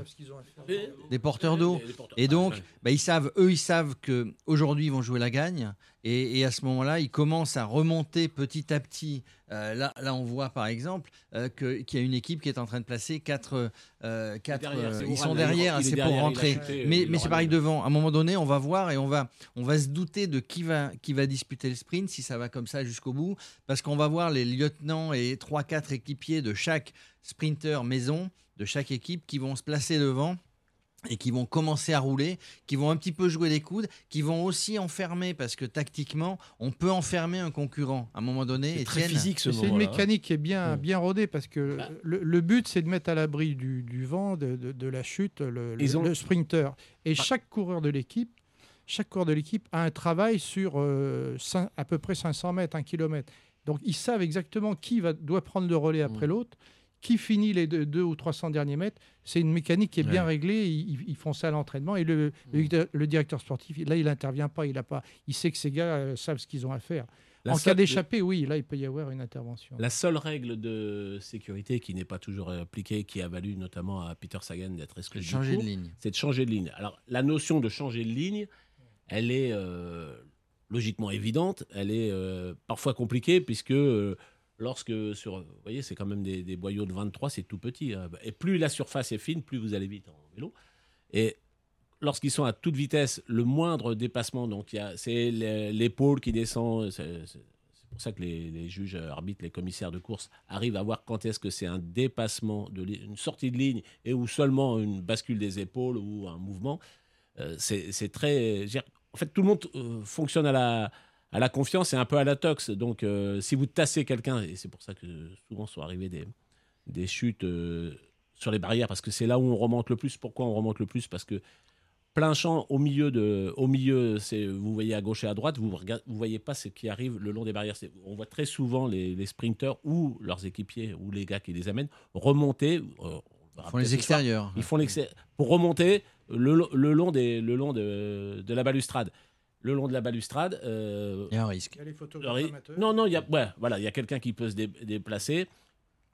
des porteurs d'eau. Et donc, bah, ils savent, eux, ils savent que aujourd'hui ils vont jouer la gagne. Et, à ce moment-là, ils commencent à remonter petit à petit. Euh, là, là, on voit par exemple euh, qu'il y a une équipe qui est en train de placer quatre. Euh, quatre ils sont derrière, c'est pour rentrer. mais mais c'est pareil devant. À un moment donné, on va voir et on va, on va se douter de qui va, qui va disputer le sprint, si ça va comme ça jusqu'au bout. Parce qu'on va voir les lieutenants et trois, quatre équipiers de chaque sprinter maison, de chaque équipe, qui vont se placer devant et qui vont commencer à rouler, qui vont un petit peu jouer les coudes, qui vont aussi enfermer, parce que tactiquement, on peut enfermer un concurrent à un moment donné. C'est très physique ce C'est une mécanique qui est bien, bien rodée, parce que bah. le, but, c'est de mettre à l'abri du, vent, de, la chute, le, le, sprinter. Et bah. chaque coureur de l'équipe, chaque coureur de l'équipe a un travail sur euh, à peu près 500 mètres, 1 km. Donc ils savent exactement qui va, doit prendre le relais après mmh. l'autre qui finit les deux, ou 300 derniers mètres. C'est une mécanique qui est bien réglée. Ils, font ça à l'entraînement. Et le, le, directeur sportif, là, il n'intervient pas. Il, a pas. il sait que ces gars euh, savent ce qu'ils ont à faire. en cas d'échappée, oui, là, il peut y avoir une intervention. La seule règle de sécurité qui n'est pas toujours appliquée, qui a valu notamment à Peter Sagan d'être exclu, c'est de changer de ligne. C'est de changer de ligne. Alors, la notion de changer de ligne, elle est euh, logiquement évidente. Elle est euh, parfois compliquée, puisque lorsque sur, vous voyez, c'est quand même des, boyaux de 23, c'est tout petit. Hein. Et plus la surface est fine, plus vous allez vite en vélo. Et lorsqu'ils sont à toute vitesse, le moindre dépassement, donc c'est l'épaule qui descend. C'est pour ça que les, juges arbitres, les commissaires de course arrivent à voir quand est-ce que c'est un dépassement, une sortie de ligne et ou seulement une bascule des épaules ou un mouvement. Euh, c'est très. En fait, tout le monde euh, fonctionne à la, à la confiance et un peu à la tox. Donc, euh, si vous tassez quelqu'un, et c'est pour ça que souvent sont arrivés des, des chutes euh, sur les barrières parce que c'est là où on remonte le plus. Pourquoi on remonte le plus? Parce que plein champ au milieu de au milieu c'est vous voyez à gauche et à droite vous vous voyez pas ce qui arrive le long des barrières on voit très souvent les, les sprinteurs ou leurs équipiers ou les gars qui les amènent remonter euh, Ils font les extérieurs. ils font l'extérieur pour remonter le, le long des le long de, de la balustrade le long de la balustrade euh, Il y a un risque. Il y a les le photographes amateurs. non non il y a ouais, voilà il y a quelqu'un qui peut se dé- déplacer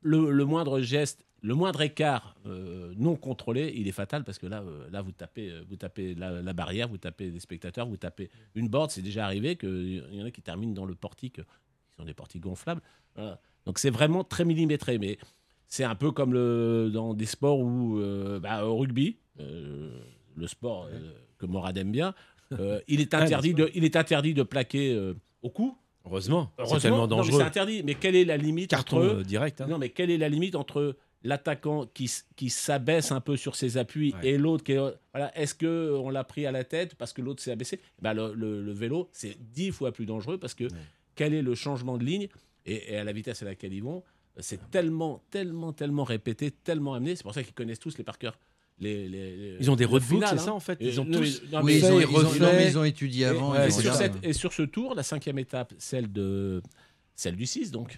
le, le moindre geste, le moindre écart euh, non contrôlé, il est fatal parce que là, euh, là vous tapez, vous tapez la, la barrière, vous tapez des spectateurs, vous tapez une board. C'est déjà arrivé qu'il y en a qui terminent dans le portique, qui sont des portiques gonflables. Voilà. Donc c'est vraiment très millimétré, mais c'est un peu comme le, dans des sports où, euh, bah, au rugby, euh, le sport euh, que Morad aime bien, [laughs] euh, il, est Ah, interdit de, il est interdit de plaquer euh, au cou. Heureusement, c'est Heureusement, tellement non, mais dangereux. c'est interdit. Mais quelle est la limite Carton entre euh, direct. hein. non, mais quelle est la limite entre l'attaquant qui, qui s'abaisse un peu sur ses appuis et l'autre qui est, voilà, est-ce que on l'a pris à la tête parce que l'autre s'est abaissé? Ben, le, le- le vélo, c'est dix fois plus dangereux parce que quel est le changement de ligne et, et à la vitesse à laquelle ils vont, c'est tellement, tellement, tellement répété, tellement amené. C'est pour ça qu'ils connaissent tous les par cœur. Les, les- les- Ils ont des final, c'est ça, hein. en fait? Ils ont non, tous mais- Oui, ils ont- et- ils ont- non, mais ils ont étudié et- avant, et sur regardent. cette- et sur ce tour, la cinquième étape, celle de celle du 6, donc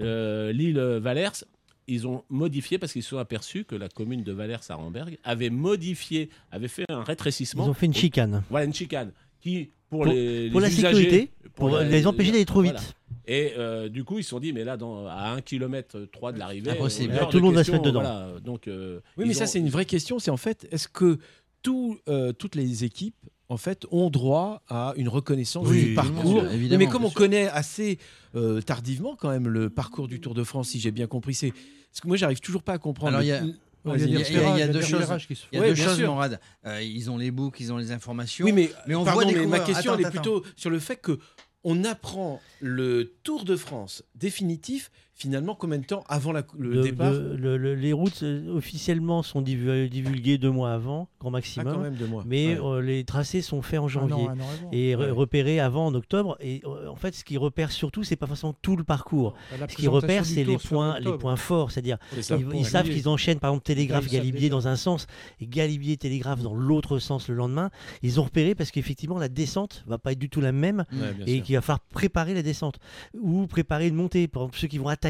euh, l'île Valers, ils ont modifié parce qu'ils se sont aperçus que la commune de Valers à Ramberg avait modifié, avait fait un rétrécissement. Ils ont fait une chicane. Voilà, une chicane qui pour, Pour- les, pour les la usagers- sécurité, pour les empêcher d'aller trop voilà. vite. Et euh, du coup, ils se sont dit, mais là, dans, à 1 km 3 de l'arrivée, Impossible. tout le monde va se question, mettre dedans. voilà. donc, euh, Oui, mais ça, c'est une vraie question. C'est en fait, est-ce que tout, euh, toutes les équipes en fait, ont droit à une reconnaissance Oui, du parcours sûr, évidemment, Mais comme on sûr. connaît assez euh, tardivement quand même le parcours du Tour de France, si j'ai bien compris, c'est parce que moi, j'arrive toujours pas à comprendre. Alors, il y a, il y a- deux choses. Il y a deux choses. Morad. Euh, ils ont les books, ils ont les informations. Oui, mais, mais on pardon, voit des mais ma question Attends, elle est plutôt sur le fait que on apprend le Tour de France définitif finalement combien de temps avant la- le départ le- le- les routes euh, officiellement sont divu- divulguées deux mois avant, grand maximum. Ah, quand même deux mois. Mais Ouais. euh, les tracés sont faits en an, janvier et Ouais. repérés avant en octobre. Et euh, en fait, ce qui repère surtout, c'est pas forcément tout le parcours. La Ce qui repère, c'est les points, les octobre. points forts. C'est-à-dire, ils, savent qu'ils enchaînent, par exemple, Télégraphe, Galibier dans un sens et Galibier, Télégraphe dans l'autre sens le lendemain. Ils ont repéré parce qu'effectivement, la descente va pas être du tout la même Ouais, et qu'il va falloir préparer la descente ou préparer une montée. Par exemple, ceux qui vont attaquer,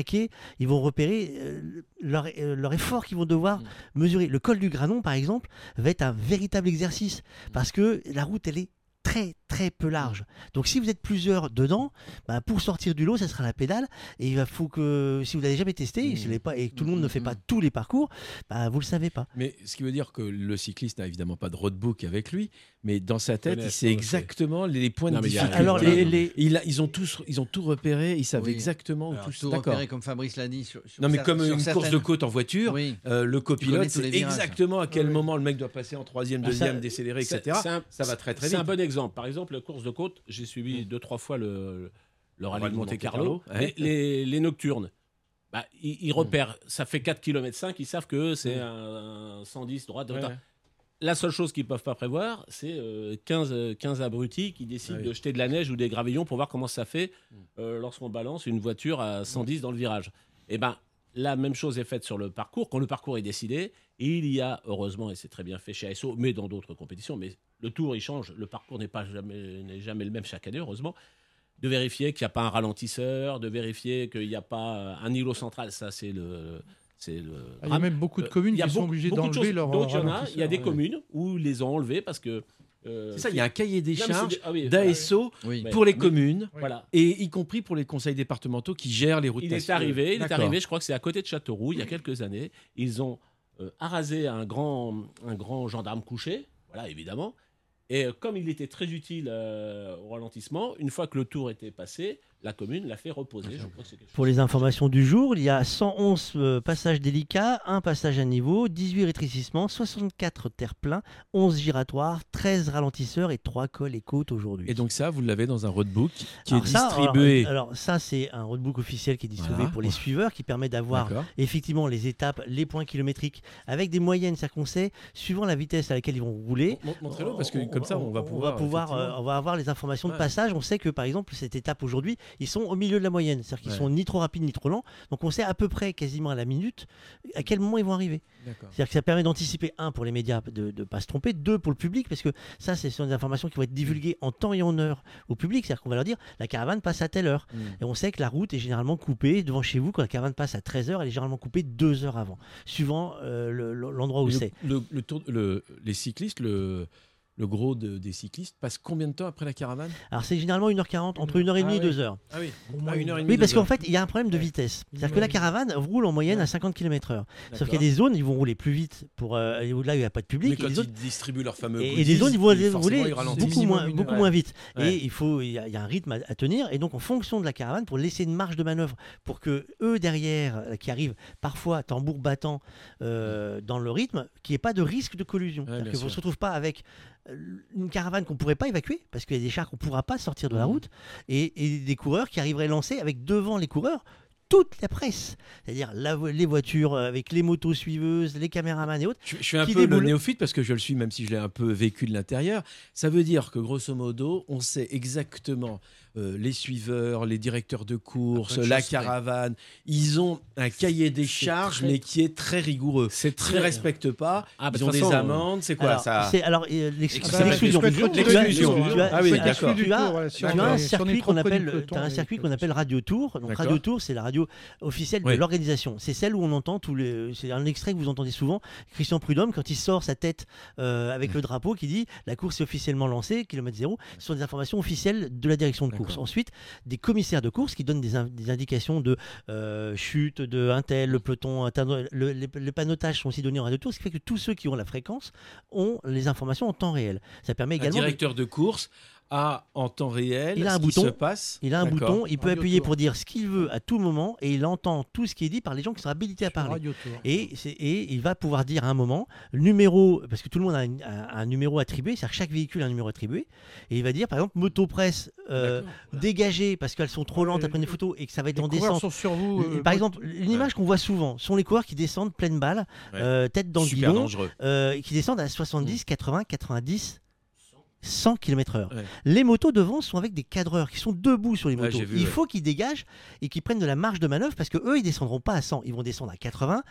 ils vont repérer euh, leur, euh, leur effort qu'ils vont devoir mesurer. Le col du Granon, par exemple, va être un véritable exercice parce que la route, elle est très très peu large. Donc si vous êtes plusieurs dedans, bah, pour sortir du lot, ça sera la pédale. Et il va- faut que si vous l'avez jamais testé, l'avez pas, et que tout le monde ne fait pas tous les parcours, bah, vous le savez pas. Mais ce qui veut dire que le cycliste n'a évidemment pas de roadbook avec lui, mais dans sa tête, il sait ouais, exactement les, les points Non, de difficulté. Alors, les- les- Il a- ils, ont tous, ils ont tout repéré, ils savent Oui. exactement où tout tout D'accord. repéré, comme Fabrice l'a dit. Sur, sur Non, mais comme sur une certaines- course de côte en voiture, Oui. euh, le copilote sait exactement à quel moment le mec doit passer en troisième, Ah, ça- deuxième, décélérer, C'est- etc. c'est un- ça va très très C'est vite. un bon exemple. Par exemple, la course de côte, j'ai suivi deux, trois fois le, le rallye de Monte Carlo. ouais. Les, nocturnes, bah, ils, ils repèrent, ça fait 4 km 5, ils savent que c'est un, un 110 droite. Droite. ouais. La seule chose qu'ils peuvent pas prévoir, c'est euh, 15, euh, 15 abrutis qui décident Ouais. de jeter de la neige ou des gravillons pour voir comment ça fait euh, lorsqu'on balance une voiture à 110 dans le virage. Et ben la même chose est faite sur le parcours. Quand le parcours est décidé, il y a, heureusement, et c'est très bien fait chez ASO, mais dans d'autres compétitions, mais le tour, il change. Le parcours n'est jamais, jamais le même chaque année, heureusement. De vérifier qu'il n'y a pas un ralentisseur, de vérifier qu'il n'y a pas euh, un îlot central. Ça, c'est le. C'est le Ah, il y a même beaucoup de communes y a qui sont obligées de d'enlever choses. leur D'autres, il y en a. Il y a ralentisseur, des ouais. communes où ils les ont enlevés parce que. euh, C'est ça, il y a un cahier des Non, charges des- ah oui, d'ASO Oui. pour les communes, Voilà. et y compris pour les conseils départementaux qui gèrent les routes Il est arrivé, il est arrivé, je crois que c'est à côté de Châteauroux, il y a quelques années. Ils ont euh, arasé un grand, un grand gendarme couché, voilà, évidemment. Et euh, comme il était très utile euh, au ralentissement, une fois que le tour était passé, la commune l'a fait reposer. Je crois que c'est quelque chose- Pour les informations du jour, il y a 111 euh, passages délicats, un passage à niveau, 18 rétrécissements, 64 terre-pleins, 11 giratoires, 13 ralentisseurs et 3 cols et côtes aujourd'hui. Et donc ça, vous l'avez dans un roadbook qui Alors est ça, distribué. Alors, alors ça, c'est un roadbook officiel qui est distribué Voilà. pour les suiveurs, qui permet d'avoir effectivement les étapes, les points kilométriques, avec des moyennes, c'est-à-dire qu'on sait, suivant la vitesse à laquelle ils vont rouler. Mon- Montrez-le parce que comme ça, on va pouvoir. on va pouvoir, euh, on va avoir les informations de Ouais. passage. On sait que par exemple cette étape aujourd'hui, ils sont au milieu de la moyenne. C'est-à-dire qu'ils Ouais. sont ni trop rapides ni trop lents. Donc on sait à peu près, quasiment à la minute, à quel moment ils vont arriver. C'est-à-dire que ça permet d'anticiper, un, pour les médias, de ne pas se tromper, deux, pour le public, parce que ça, ce sont des informations qui vont être divulguées en temps et en heure au public. C'est-à-dire qu'on va leur dire, la caravane passe à telle heure. Mm. Et on sait que la route est généralement coupée devant chez vous. Quand la caravane passe à 13h, elle est généralement coupée deux heures avant, suivant euh, le- le- l'endroit où c'est. le- le- les cyclistes, le, le gros de- des cyclistes, passent combien de temps après la caravane? Alors c'est généralement 1h40, entre 1h30 Ah et oui. 2h. Ah oui, Au moins Ah, une heure et demie, Oui, parce qu'en fait, il y a un problème de vitesse. C'est-à-dire que la caravane roule en moyenne à 50 km/h. Sauf qu'il y a des zones, ils vont rouler plus vite pour euh, aller au-delà où il n'y a pas de public. Mais et quand des ils zones- distribuent leurs fameux et, et des zones, ils vont rouler ils beaucoup moins, beaucoup moins vite. Ouais. Et il faut, il y, a, il y a un rythme à, à tenir. Et donc, en fonction de la caravane, pour laisser une marge de manœuvre, pour que eux derrière, euh, qui arrivent parfois tambour battant euh, dans le rythme, qu'il n'y ait pas de risque de collusion. C'est-à-dire bien que vous ne se retrouve pas avec euh, une caravane qu'on ne pourrait pas évacuer, parce qu'il y a des chars qu'on ne pourra pas sortir de la Mhm. route, et, et des coureurs qui arriveraient lancés avec devant les coureurs toute la presse, c'est-à-dire les voitures euh, avec les motos suiveuses, les caméramans et autres. Je, je suis un peu le néophyte parce que je le suis, même si je l'ai un peu vécu de l'intérieur. Ça veut dire que grosso modo, on sait exactement les suiveurs, les directeurs de course, de la caravane. Ils ont un cahier des charges, très- mais qui est très rigoureux. C'est Ils ne très- respectent pas. Ah, bah, ils ont des amendes. C'est quoi alors, ça c'est- alors, euh, l'ex- Ah l'exclusion. Ah oui, d'accord. Tu as, un circuit qu'on appelle, qu'on appelle Radio Tour. Donc. Radio Tour, c'est la radio officielle de l'organisation. C'est celle où on entend tous les. C'est un extrait que vous entendez souvent. Christian Prudhomme, quand il sort sa tête euh, avec le drapeau, qui dit la course est officiellement lancée, kilomètre zéro. Ce sont des informations officielles de la direction de course. Ensuite, des commissaires de course qui donnent des, in- des indications de euh, chute, de un tel, le peloton, un le- les, les panotages sont aussi donnés en radio tour, ce qui fait que tous ceux qui ont la fréquence ont les informations en temps réel. Ça permet Un également. de- directeur de course a en temps réel il a ce un qui bouton, se passe. il a un D'accord. bouton, il peut Radio appuyer Tour. pour dire ce qu'il veut à tout moment et il entend tout ce qui est dit par les gens qui sont habilités à parler. Radio Tour. Et, il va pouvoir dire à un moment le numéro, parce que tout le monde a, un numéro attribué, c'est-à-dire que chaque véhicule a un numéro attribué, et il va dire par exemple motopresse euh, dégagée parce qu'elles sont trop lentes Ouais, à prendre des photos et que ça va être Les en descente. sont sur vous. euh, par exemple, une image qu'on voit souvent sont les coureurs qui descendent pleine balle, Ouais. euh, tête dans le guidon, dangereux. euh, qui descendent à 70, 80, 90, 100 km/h. Ouais. Les motos devant sont avec des cadreurs qui sont debout sur les motos. vu, Il ouais. faut qu'ils dégagent et qu'ils prennent de la marge de manœuvre parce que eux, ils descendront pas à 100, ils vont descendre à 80.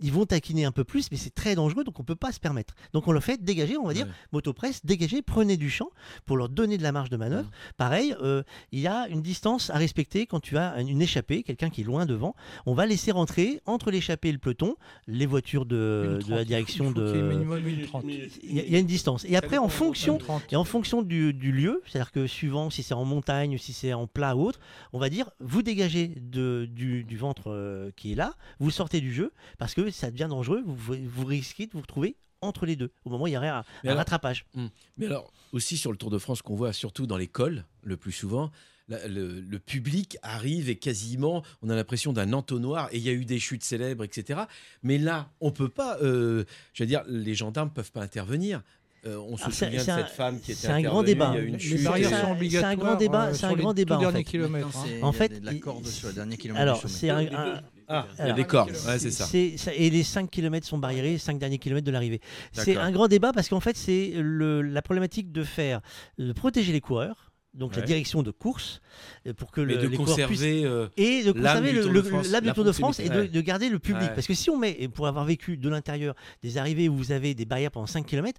Ils vont taquiner un peu plus, mais c'est très dangereux, donc on peut pas se permettre. Donc on le fait dégager, on va dire, Ouais. motopresse, dégagez, prenez du champ pour leur donner de la marge de manœuvre. Pareil, euh, il y a une distance à respecter quand tu as une échappée, quelqu'un qui est loin devant. On va laisser rentrer entre l'échappée et le peloton les voitures de, Une de 30, la direction de. 30. Il y, a- il y a une distance. Et après, en fonction, 30. et en fonction du, du lieu, c'est-à-dire que suivant si c'est en montagne, si c'est en plat ou autre, on va dire vous dégagez de, du, du ventre euh, qui est là, vous sortez du jeu parce que ça devient dangereux, vous, vous risquez de vous retrouver entre les deux au moment où il y aurait un, Mais un alors- rattrapage. Hmm. Mais alors, aussi sur le Tour de France qu'on voit surtout dans les cols, le plus souvent, la- le, le public arrive et quasiment, on a l'impression d'un entonnoir, et il y a eu des chutes célèbres, etc. Mais là, on peut pas, euh, je veux dire, les gendarmes peuvent pas intervenir. Euh, on se souvient de un- cette femme qui était c'est un grand débat. il y a eu une Les chute. barrières C'est un- grand débat- euh, c'est un grand débat, en fait. hein. c'est- En fait, des- de la il- corde sur le dernier kilomètre. Alors, c'est un, un- Ah, Alors, d'accord, ouais, c'est ça. c'est- ça- Et les 5 km sont barriérés, 5 derniers kilomètres de l'arrivée. C'est un grand débat parce qu'en fait, c'est la problématique de faire, de protéger les coureurs, donc la direction de course, euh, pour que le, de les coureurs puissent- conserver euh, et de conserver le, le- de France, l'âme du Tour de France et de, garder le public. Ouais. Parce que si on met, et pour avoir vécu de l'intérieur des arrivées où vous avez des barrières pendant 5 km,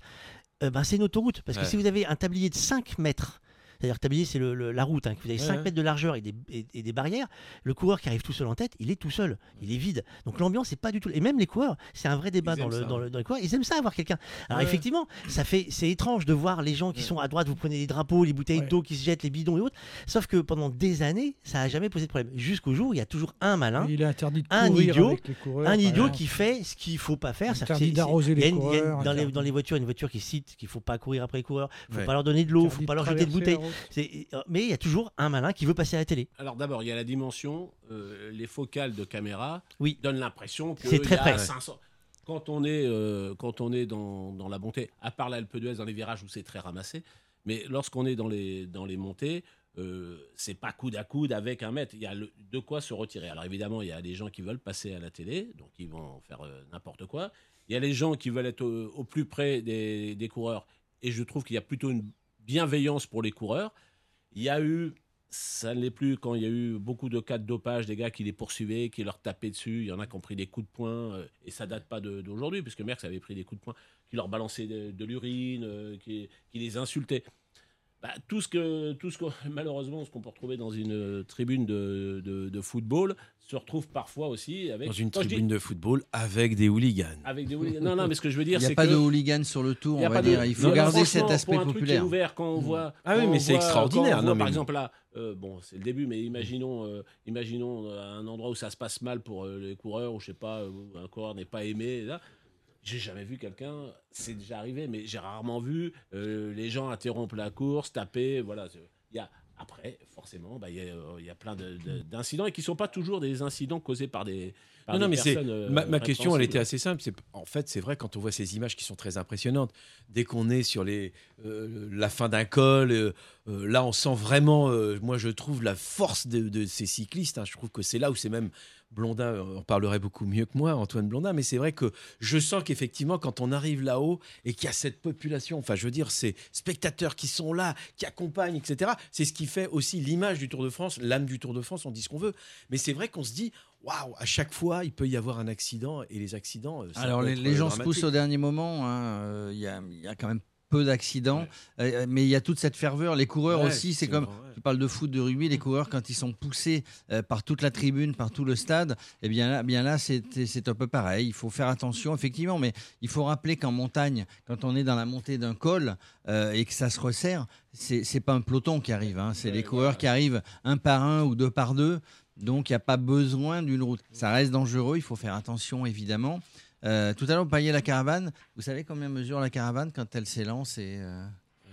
ben c'est une autoroute. Parce que si vous avez un tablier de 5 mètres, c'est-à-dire tablier c'est le- le- la route, hein, que vous avez Ouais, 5 ouais. mètres de largeur et des, et- et des barrières, le coureur qui arrive tout seul en tête, il est tout seul, il est vide. Donc l'ambiance n'est pas du tout. Et même les coureurs, c'est un vrai débat dans le, dans, le, dans les coureurs, ils aiment ça avoir quelqu'un. Alors Ouais. effectivement, ça fait, c'est étrange de voir les gens qui sont à droite, vous prenez les drapeaux, les bouteilles d'eau qui se jettent, les bidons et autres. Sauf que pendant des années, ça n'a jamais posé de problème. Jusqu'au jour où il y a toujours un malin Il est interdit de un idiot, avec les coureurs, un idiot qui fait ce qu'il faut pas faire. Que Interdit c'est- d'arroser a les a coureurs, dans, les, dans les voitures, une voiture qui cite qu'il faut pas courir après les coureurs, il faut pas leur donner de l'eau, faut pas leur jeter de bouteilles. Euh, Mais il y a toujours un malin qui veut passer à la télé. Alors d'abord, il y a la dimension, euh, les focales de caméra Oui. donnent l'impression que C'est très il y a près. 500 Quand on est, euh, quand on est dans, dans la montée, à part l'Alpe d'Huez dans les virages où c'est très ramassé, mais lorsqu'on est dans les, dans les montées, euh, c'est pas coude à coude avec un mètre. Il y a le- de quoi se retirer. Alors évidemment, il y a des gens qui veulent passer à la télé, donc ils vont faire euh, n'importe quoi. Il y a les gens qui veulent être au, au plus près des, des coureurs, et je trouve qu'il y a plutôt une bienveillance pour les coureurs. Il y a eu ça ne l'est plus quand il y a eu beaucoup de cas de dopage, des gars qui les poursuivaient, qui leur tapaient dessus. Il y en a qui ont pris des coups de poing, euh, et ça date pas d'aujourd'hui, puisque Merckx avait pris des coups de poing, qui leur balançaient de, de l'urine, euh, qui, qui les insultaient. Bah, tout ce que, tout ce que, [laughs] malheureusement, ce qu'on peut retrouver dans une euh, tribune de, de- de football se retrouve parfois aussi avec Dans une je dis- tribune de football avec des hooligans. avec des hooligans. Non, non, mais ce que je veux dire, Il n'y a c'est pas que de hooligans sur le tour, il on va pas de- dire. Il faut Non, garder cet aspect pour un truc qui est populaire. ouvert quand on Mm. voit. Ah oui, mais c'est extraordinaire. voit, Non, mais- par exemple là, euh, bon, c'est le début, mais imaginons, euh, imaginons euh, un endroit où ça se passe mal pour euh, les coureurs, où je sais pas, où un coureur n'est pas aimé. Là, j'ai jamais vu quelqu'un. C'est déjà arrivé, mais j'ai rarement vu euh, les gens interrompre la course, taper. Voilà. Il y a après, forcément, bah, il y, a, euh, y a plein de- de- d'incidents et qui sont pas toujours des incidents causés par des. Par Non, non, mais c'est euh, ma, ma question, elle était assez simple. C'est en fait, c'est vrai quand on voit ces images qui sont très impressionnantes. Dès qu'on est sur les euh, la fin d'un col, euh, là, on sent vraiment. moi, je trouve la force de, de ces cyclistes. hein. Je trouve que c'est là où c'est même Blondin en parlerait beaucoup mieux que moi, Antoine Blondin. Mais c'est vrai que je sens qu'effectivement, quand on arrive là-haut et qu'il y a cette population, enfin, je veux dire, ces spectateurs qui sont là, qui accompagnent, etc. C'est ce qui fait aussi l'image du Tour de France, l'âme du Tour de France. On dit ce qu'on veut, mais c'est vrai qu'on se dit waouh, à chaque fois, il peut y avoir un accident et les accidents. euh, Alors les, euh, gens se poussent au dernier moment. hein, euh, Il y, a, il y a quand même peu d'accidents, mais il y a toute cette ferveur. Les coureurs Ouais, aussi, c'est comme ouais. tu parles de foot, de rugby, les coureurs quand ils sont poussés euh, par toute la tribune, par tout le stade, eh bien là, bien là, c'est un peu pareil. Il faut faire attention, effectivement, mais il faut rappeler qu'en montagne, quand on est dans la montée d'un col euh, et que ça se resserre, c'est c'est pas un peloton qui arrive, hein, c'est les coureurs qui arrivent un par un ou deux par deux. Donc, il n'y a pas besoin d'une route. Ça reste dangereux, il faut faire attention, évidemment. Euh, tout à l'heure, vous parliez de la caravane. Vous savez combien mesure la caravane quand elle s'élance et, euh,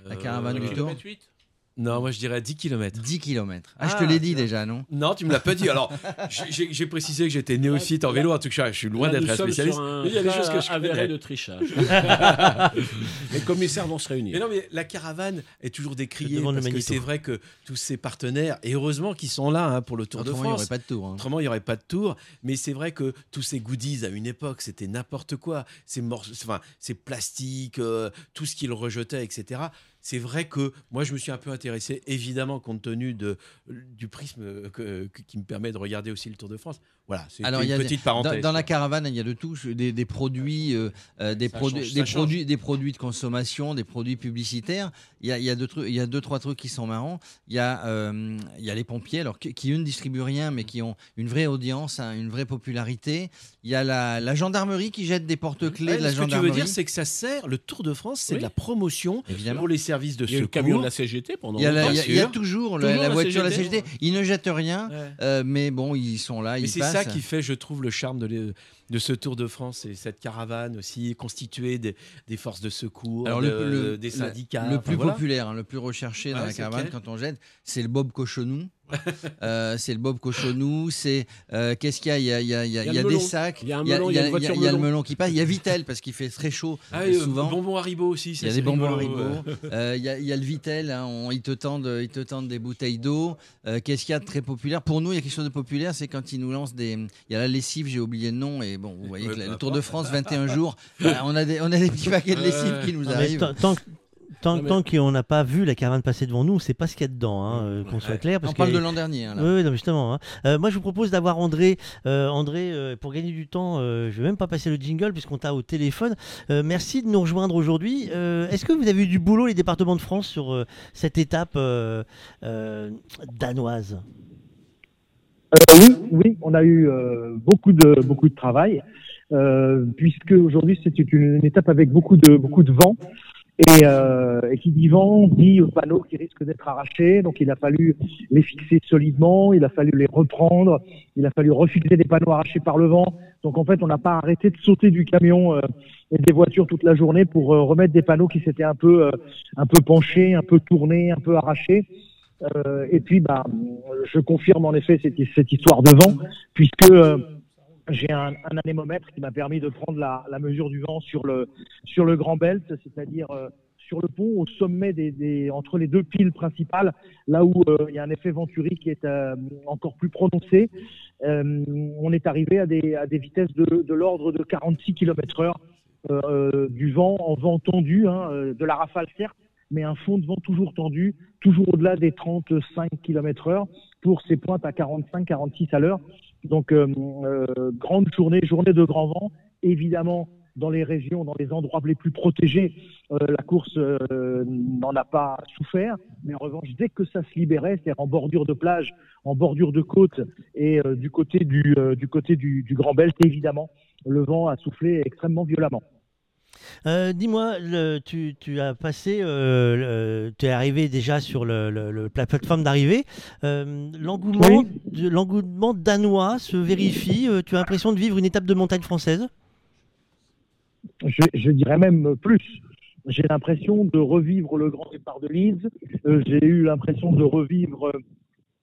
La caravane Euh, du Tour Non, moi je dirais 10 km. 10 km. Ah, je te l'ai dit déjà, non Non, tu me l'as pas dit. Alors, [laughs] j'ai- précisé que j'étais néophyte en vélo. En tout cas, je suis loin d'être un spécialiste. sur un Mais il y a des choses que je avéré connais. de trichage. [laughs] [laughs] Les commissaires vont se réunir. Mais non, mais la caravane est toujours décriée parce que c'est vrai que tous ces partenaires, et heureusement qu'ils sont là hein, pour le Tour Autrement, de il y France. aurait pas de tour, hein. Autrement, il n'y aurait pas de tour. Mais c'est vrai que tous ces goodies à une époque, c'était n'importe quoi. Ces morceaux, enfin, ces plastiques, euh, tout ce qu'ils rejetaient, etc. C'est vrai que moi, je me suis un peu intéressé, évidemment, compte tenu de, du prisme euh, que- que- qui me permet de regarder aussi le Tour de France. Voilà, c'est y une a petite des- parenthèse. Dans, dans la caravane, il y a de tout, des, des produits, euh, euh, des, produits, change, des, produits, des produits de consommation, des produits publicitaires. Il y a, il y a deux, trucs- il y a deux, trois trucs qui sont marrants. Il y a, euh, il y a les pompiers, alors qui, qui, eux ne distribuent rien, mais qui ont une vraie audience, hein, une vraie popularité. Il y a la, la gendarmerie qui jette des porte-clés Ouais, de la ce que tu gendarmerie. veux dire, c'est que ça sert, le Tour de France, c'est Oui. de la promotion Évidemment. pour les services de Il y a eu le camion de la CGT pendant Il y a, la- il y a- toujours, la, Toujours la la voiture, la CGT. Ils ne jettent rien, Ouais. euh, mais bon, ils sont là, Mais c'est ça qui fait, je trouve, le charme de, les- de ce Tour de France et cette caravane aussi constituée des, des forces de secours, Alors, de- le, le- des syndicats. Le, plus voilà. populaire, hein, le plus recherché dans la caravane quand on jette, c'est le Bob Cochonou. Euh, c'est le Bob Cochonou. C'est euh, qu'est-ce qu'il y a Il y a, il y a- il y a- Il y a des sacs. Il y a le melon. qui passe. Il y a Vitel parce qu'il fait très chaud Ah, euh, euh, souvent. bonbons Haribo aussi. Il y a des bonbons Haribo. Euh, Il y, a- il y a le Vitel. hein, on- ils, te tendent, ils te tendent des bouteilles d'eau. Euh, Qu'est-ce qu'il y a de très populaire Pour nous, il y a quelque chose de populaire, c'est quand ils nous lancent des. Il y a la lessive, j'ai oublié le nom. Et bon, vous [laughs] voyez que le Tour de. France, [laughs] 21 jours, euh, on, a des, on a des petits paquets de lessive qui nous arrivent. tant- tant, tant, Non, mais- tant qu'on n'a pas vu la caravane passer devant nous, on ne sait pas ce qu'il y a dedans, hein, euh, qu'on soit clair. Parce On parle que- de l'an dernier. hein, là. Oui, oui, non, justement. hein. Euh, moi, je vous propose d'avoir André. Euh, André, euh, pour gagner du temps, euh, je vais même pas passer le jingle puisqu'on t'a au téléphone. Euh, merci de nous rejoindre aujourd'hui. Euh, Est-ce que vous avez eu du boulot, les départements de France, sur euh, cette étape euh, euh, danoise? Oui, oui, on a eu euh, beaucoup de beaucoup de travail. Euh, puisque aujourd'hui c'est une, étape avec beaucoup de beaucoup de vent. Et, euh, et qui dit vent dit panneaux qui risquent d'être arrachés. Donc il a fallu les fixer solidement, il a fallu les reprendre, il a fallu refixer des panneaux arrachés par le vent. Donc en fait on n'a pas arrêté de sauter du camion euh, et des voitures toute la journée pour euh, remettre des panneaux qui s'étaient un peu euh, un peu penchés, un peu tournés, un peu arrachés. Euh, et puis, bah, je confirme en effet cette, histoire de vent, puisque euh, j'ai un, anémomètre qui m'a permis de prendre la, mesure du vent sur le sur le Grand Belt, c'est-à-dire euh, sur le pont au sommet des, entre les deux piles principales, là où il y a un effet venturi qui est encore plus prononcé. On est arrivé à des, à des vitesses de, de l'ordre de 46 km/h du vent en vent tendu, hein, de la rafale certes, mais un fond de vent toujours tendu, toujours au-delà des 35 km heure pour ces pointes à 45-46 à l'heure. Donc, euh, euh, grande journée, journée de grand vent. Évidemment, dans les régions, dans les endroits les plus protégés, euh, la course euh, n'en a pas souffert. Mais en revanche, dès que ça se libérait, c'est-à-dire en bordure de plage, en bordure de côte et euh, du côté du, du côté du, du Grand Belt, évidemment, le vent a soufflé extrêmement violemment. Euh, Dis-moi, tu, tu as passé, euh, le- tu es arrivé déjà sur le, la plateforme d'arrivée. Euh, L'engouement danois se vérifie. Tu as l'impression de vivre une étape de montagne française? Je, je dirais même plus. J'ai l'impression de revivre le grand départ de. Euh, J'ai eu l'impression de revivre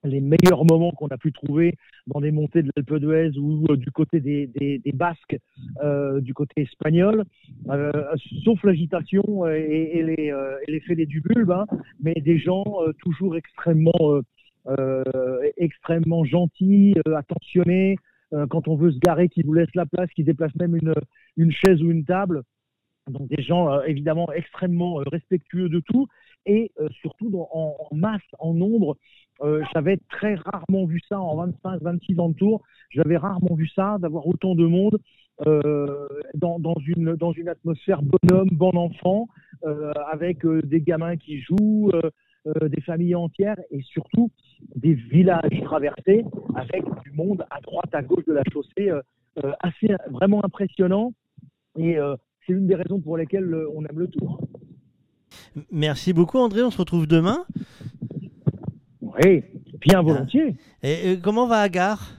les meilleurs moments qu'on a pu trouver dans des montées de l'Alpe d'Huez ou euh, du côté des, Basques, euh, du côté espagnol, euh, sauf l'agitation euh, et, et les, et bulbe, hein, mais des gens toujours extrêmement, extrêmement gentils, attentionnés, quand on veut se garer, qui vous laissent la place, qui déplacent même une, une chaise ou une table. Donc des gens évidemment extrêmement respectueux de tout et euh, surtout en, masse, en nombre. Euh, J'avais très rarement vu ça en 25-26 ans de tour. J'avais rarement vu ça, d'avoir autant de monde euh, dans, une, atmosphère bonhomme, bon enfant, avec des gamins qui jouent, des familles entières et surtout des villages traversés avec du monde à droite, à gauche de la chaussée, assez vraiment impressionnant. Et c'est une des raisons pour lesquelles on aime le tour. Merci beaucoup André, on se retrouve demain. Oui, bien volontiers. Et, comment va Agar?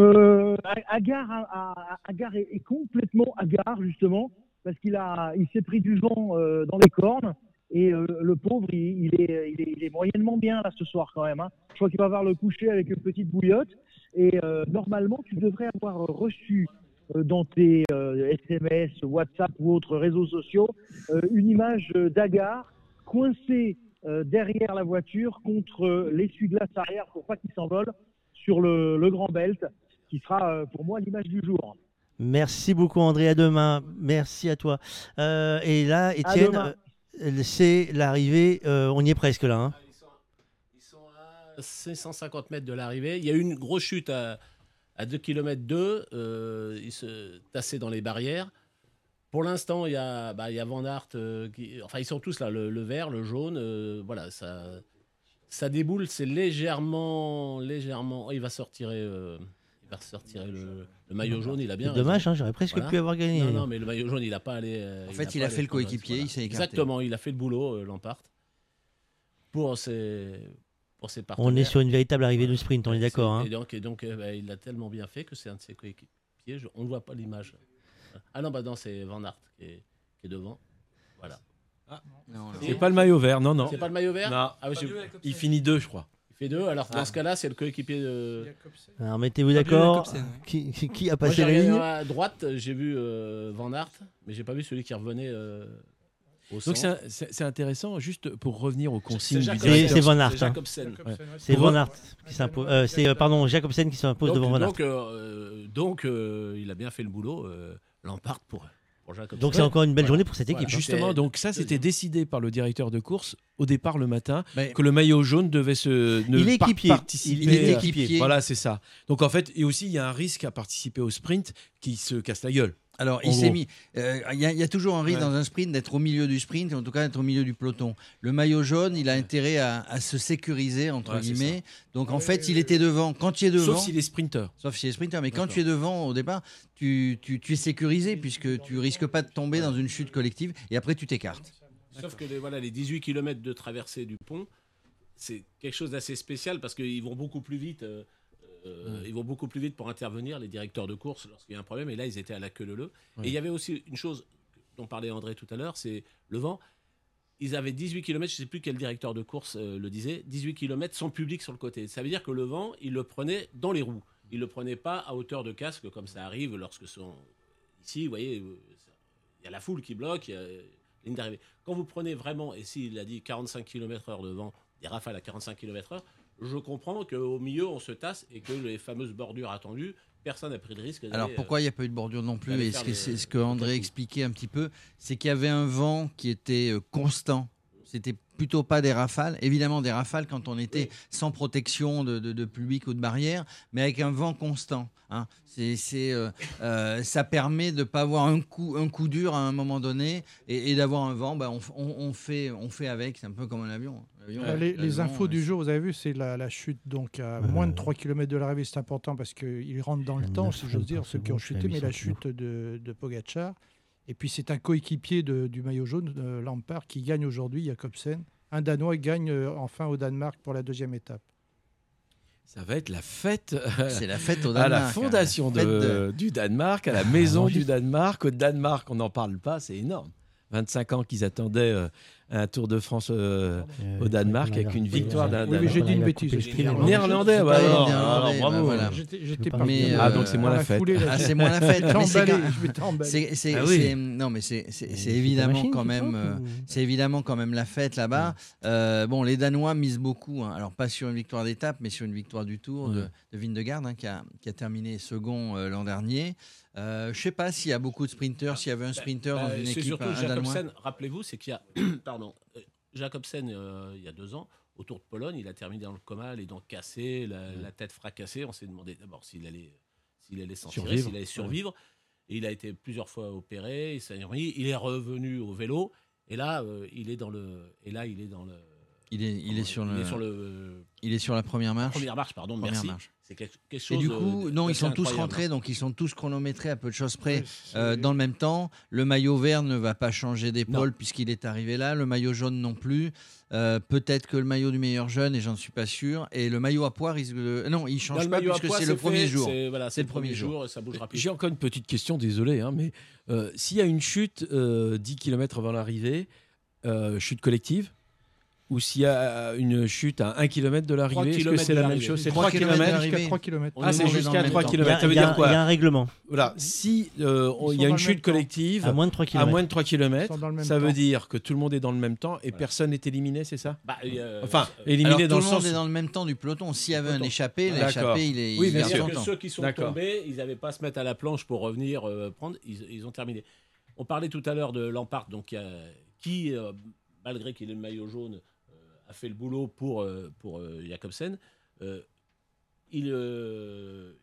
Euh, Agar, Agar est, est complètement Agar justement parce qu'il a, il s'est pris du vent euh, dans les cornes et euh, le pauvre, il, il est, il, est, il est moyennement bien là ce soir quand même. hein. Je crois qu'il va avoir le coucher avec une petite bouillotte et euh, normalement tu devrais avoir reçu dans tes euh, SMS, WhatsApp ou autres réseaux sociaux euh, une image d'Agar coincé euh, derrière la voiture contre euh, l'essuie-glace arrière pour pas qu'il s'envole sur le, le Grand Belt, qui sera euh, pour moi l'image du jour. Merci beaucoup André, à demain. Merci à toi. Euh, et là, Étienne, c'est l'arrivée, euh, on y est presque là. hein. 550 mètres de l'arrivée. Il y a eu une grosse chute à, à 2 km 2. euh, il se tassait dans les barrières. Pour l'instant, il y a, bah, il y a Van Aert. euh, qui- enfin, ils sont tous là, le, le vert, le jaune. euh, voilà, ça, ça déboule. C'est légèrement, légèrement. oh, il va sortir. euh, il va sortir le, le maillot jaune. Il a bien. Dommage, hein, j'aurais presque pu avoir gagné. Non, non, mais le maillot jaune, il n'a pas allé. euh, En fait, il a fait le coéquipier, il s'est écarté. Exactement, il a fait le boulot, euh, Lampard. Pour ses, pour ses partenaires. On est sur une véritable arrivée de sprint, on est d'accord. hein. Et donc, et donc euh, bah, il l'a tellement bien fait que c'est un de ses coéquipiers. Je- on ne voit pas l'image. Ah non, bah non, c'est Van Aert qui est, qui est devant. Voilà. C'est pas le maillot vert, non, non. C'est pas le maillot vert Non. Ah oui, Il finit deux, je crois. Il fait deux. Alors, dans Ah. ce cas-là, c'est le coéquipier de. Alors mettez-vous d'accord. Qui, qui- qui a Moi, passé j'ai la ligne À droite, j'ai vu euh, Van Aert, mais j'ai pas vu celui qui revenait euh, Donc c'est intéressant, juste pour revenir aux consignes. C'est Van Aert. C'est hein. Van re- Aert qui s'impose. euh, c'est euh, pardon Jacobsen qui s'impose Donc, devant Van Aert. donc, euh, donc, euh, il a bien fait le boulot. Euh, Lampard pour, pour Jacobsen. Donc c'est encore une belle journée pour cette équipe. hein. Justement, donc ça c'était décidé par le directeur de course au départ le matin Mais- que le maillot jaune devait se ne Il est équipier. participer. Il est équipier. Voilà, c'est ça. Donc en fait, et aussi il y a un risque à participer au sprint qui se casse la gueule. Alors, il s'est mis. euh, Il y, a- il y a toujours un risque Ouais. dans un sprint d'être au milieu du sprint, en tout cas d'être au milieu du peloton. Le maillot jaune, il a intérêt à, à se sécuriser, entre Ouais, guillemets. Donc, en fait, il était devant. Quand tu es devant. Sauf s'il est sprinter. Sauf s'il est sprinter. Mais quand tu es devant au départ, tu, tu- tu es sécurisé puisque tu risques pas de tomber dans une chute collective et après tu t'écartes. Sauf que les, voilà, les 18 km de traversée du pont, c'est quelque chose d'assez spécial parce qu'ils vont beaucoup plus vite. euh, euh, Ils vont beaucoup plus vite pour intervenir, les directeurs de course, lorsqu'il y a un problème. Et là, ils étaient à la queue leu Ouais. Et il y avait aussi une chose dont parlait André tout à l'heure, c'est le vent. Ils avaient 18 km, je ne sais plus quel directeur de course euh, le disait, 18 km sans public sur le côté. Ça veut dire que le vent, il le prenait dans les roues. Il ne le prenait pas à hauteur de casque, comme ça arrive lorsque sont ici, vous voyez, euh, il y a la foule qui bloque, il y a ligne d'arrivée. Quand vous prenez vraiment, et s'il a dit 45 km/h de vent, des rafales à 45 km/h, je comprends qu'au milieu, on se tasse et que les fameuses bordures attendues, personne n'a pris le risque. Alors pourquoi il n'y a pas eu de bordure non plus Et ce ce que André expliquait un petit peu, c'est qu'il y avait un vent qui était euh, constant. C'était plutôt pas des rafales. Évidemment des rafales quand on était sans protection de, de, de public ou de barrière, mais avec un vent constant. hein. C'est, euh, euh, ça permet de ne pas avoir un coup, un coup dur à un moment donné et, et d'avoir un vent. ben, on, f- on- on fait, on fait avec. C'est un peu comme un avion. Euh, les, infos euh, du jour, vous avez vu, c'est la, la chute donc à moins de 3 km de l'arrivée. C'est important parce qu'ils rentrent dans le temps, si j'ose dire, ceux qui ont chuté, mais la chute de, de Pogacar. Et puis c'est un coéquipier de- du maillot jaune, euh, Lampard, qui gagne aujourd'hui, Jacobsen. Un Danois gagne euh, enfin au Danemark pour la deuxième étape. Ça va être la fête. C'est la fête au À la Danemark, fondation de- de- du Danemark, à la maison du Danemark. Au Danemark, on n'en parle pas, c'est énorme. 25 ans qu'ils attendaient euh, un Tour de France euh, au Danemark avec une victoire d'un Oui, mais j'ai dit une bêtise. Néerlandais, bah alors, néerlandais, alors, bah bravo. voilà. J'étais- j'étais Mais, parti. euh, Ah, donc c'est moins la fête. Ah, c'est moins la fête. C'est Ah non, mais c'est évidemment quand même, euh, c'est évidemment quand même la fête là-bas. Euh, bon, les Danois misent beaucoup. hein. Alors pas sur une victoire d'étape, mais sur une victoire du Tour de, Ouais. de Vingegaard hein, qui, a, terminé second euh, l'an dernier. Euh, je sais pas s'il y a beaucoup de sprinters, s'il y avait un sprinter dans Bah, une c'est équipe surtout un Danois. Jacobsen. Rappelez-vous, c'est qu'il y a, [clears throat] pardon, euh, Jacobsen euh, il y a deux ans au Tour de Pologne, il a terminé dans le coma, les dents cassées, la, la tête fracassée. On s'est demandé d'abord s'il allait, s'il allait s'en tirer, Survivre. s'il allait survivre. Et il a été plusieurs fois opéré. Il, s'est remis. Il est revenu au vélo. Et là, euh, il est dans le. Et là, il est dans le. Il est, il est sur il le, est sur le. Il est sur la première marche. Première marche, pardon. Première merci. marche. C'est quelque, quelque Et chose. du de- coup, non, ils sont tous rentrés, donc ils sont tous chronométrés à peu de choses près Oui, euh, dans le même temps. Le maillot vert ne va pas changer d'épaule puisqu'il est arrivé là. Le maillot jaune non plus. Euh, Peut-être que le maillot du meilleur jeune, et j'en suis pas sûr. Et le maillot à poids risque de. Non, il change le pas puisque c'est le fait, premier jour. c'est- Voilà, le premier jour. Ça bougera plus. J'ai encore une petite question, désolé, hein, mais euh, s'il y a une chute euh, 10 km avant l'arrivée, euh, chute collective, ou s'il y a une chute à 1 km de l'arrivée, est-ce que kilomètres c'est la même chose? C'est 3 3 kilomètres de km. Jusqu'à 3 km. Ah, c'est jusqu'à le même 3 temps. Il y a- km. Ça veut il y a- dire quoi? il y a un règlement. Voilà, si euh, il y a une le chute collective À moins de 3 à km. moins de 3 Ils km, sont dans le même ça veut dire que tout le monde est dans le même temps et personne n'est éliminé, c'est ça? Bah, a- Enfin, euh, éliminé Alors dans tout le le monde sens. est dans le même temps du peloton. S'il y avait un échappé, l'échappé, il est. Oui, bien sûr. ceux qui sont tombés, ils n'avaient pas à se mettre à la planche pour revenir euh, prendre. Ils, ont terminé. On parlait tout à l'heure de Lampard, donc, euh, qui, euh, malgré qu'il ait le maillot jaune, euh, a fait le boulot pour, euh, pour euh, Jacobsen. Euh, il,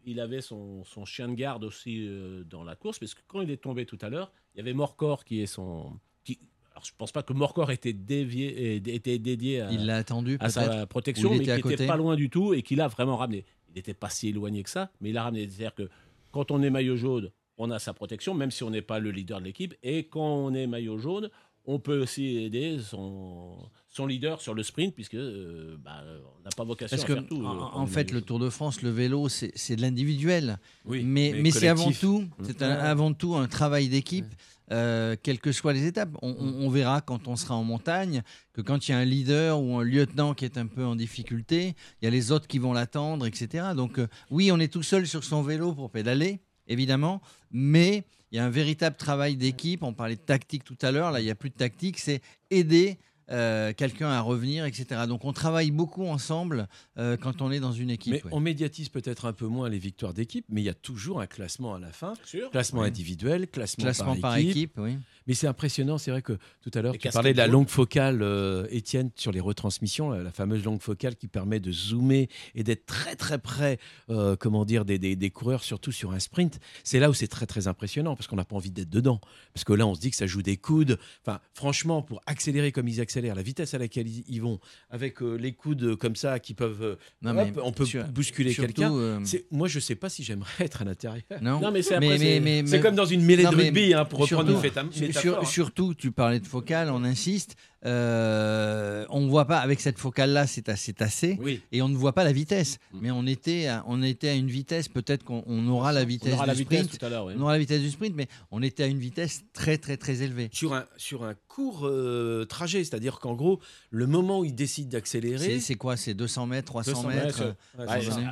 il avait son, son chien de garde aussi dans la course, parce que quand il est tombé tout à l'heure, il y avait Morcor qui est son. Qui, alors je pense pas que Morcor était, dévié, était dédié à, Il attendu à sa protection, mais qui n'était pas loin du tout et qui l'a vraiment ramené. Il n'était pas si éloigné que ça, mais il l'a ramené. C'est-à-dire que quand on est maillot jaune, on a sa protection, même si on n'est pas le leader de l'équipe. Et quand on est maillot jaune, on peut aussi aider son, son leader sur le sprint, puisque euh, bah, on n'a pas vocation Parce à que, faire tout. euh, en, quand en fait, le. Tour de France, le vélo, c'est de l'individuel. Oui, mais c'est avant collectif. tout, Mmh. c'est avant tout un travail d'équipe, euh, quelles que soient les étapes. On, on- on verra quand on sera en montagne que quand il y a un leader ou un lieutenant qui est un peu en difficulté, il y a les autres qui vont l'attendre, etc. Donc euh, oui, on est tout seul sur son vélo pour pédaler, évidemment, mais il y a un véritable travail d'équipe. On parlait de tactique tout à l'heure, là il n'y a plus de tactique, c'est aider. euh, quelqu'un à revenir, etc. Donc on travaille beaucoup ensemble euh, quand on est dans une équipe. Mais ouais. on médiatise peut-être un peu moins les victoires d'équipe, mais il y a toujours un classement à la fin. Sûr. Classement individuel, classement, Classement par équipe, oui. Mais c'est impressionnant, c'est vrai que tout à l'heure, tu parlais de la longue focale, euh, Étienne, sur les retransmissions, la, la fameuse longue focale qui permet de zoomer et d'être très très près, euh, comment dire, des, des- des coureurs, surtout sur un sprint. C'est là où c'est très très impressionnant, parce qu'on n'a pas envie d'être dedans. Parce que là, on se dit que ça joue des coudes. Enfin, franchement, pour accélérer comme ils accélèrent, la vitesse à laquelle ils, ils vont, avec euh, les coudes comme ça qui peuvent... euh, Non, hop, mais on peut sur- bousculer quelqu'un. euh, Moi, je sais pas si j'aimerais être à l'intérieur. Non, Non, mais c'est après, c'est- c'est comme dans une mêlée Non, de mais rugby, hein, pour reprendre une féta- sur- hein. surtout, tu parlais de focale, on insiste. euh, on ne voit pas, avec cette focale-là, c'est assez tassé. Oui. Et on ne voit pas la vitesse. Mais on était à, on était à une vitesse, peut-être qu'on on aura la vitesse aura du la vitesse sprint. tout à l'heure, oui. On aura la vitesse du sprint, mais on était à une vitesse très, très, très élevée. sur un, sur un court euh, trajet, c'est-à-dire qu'en gros, le moment où il décide d'accélérer, C'est quoi? C'est 200 mètres, 300 200 mètres euh, Ouais,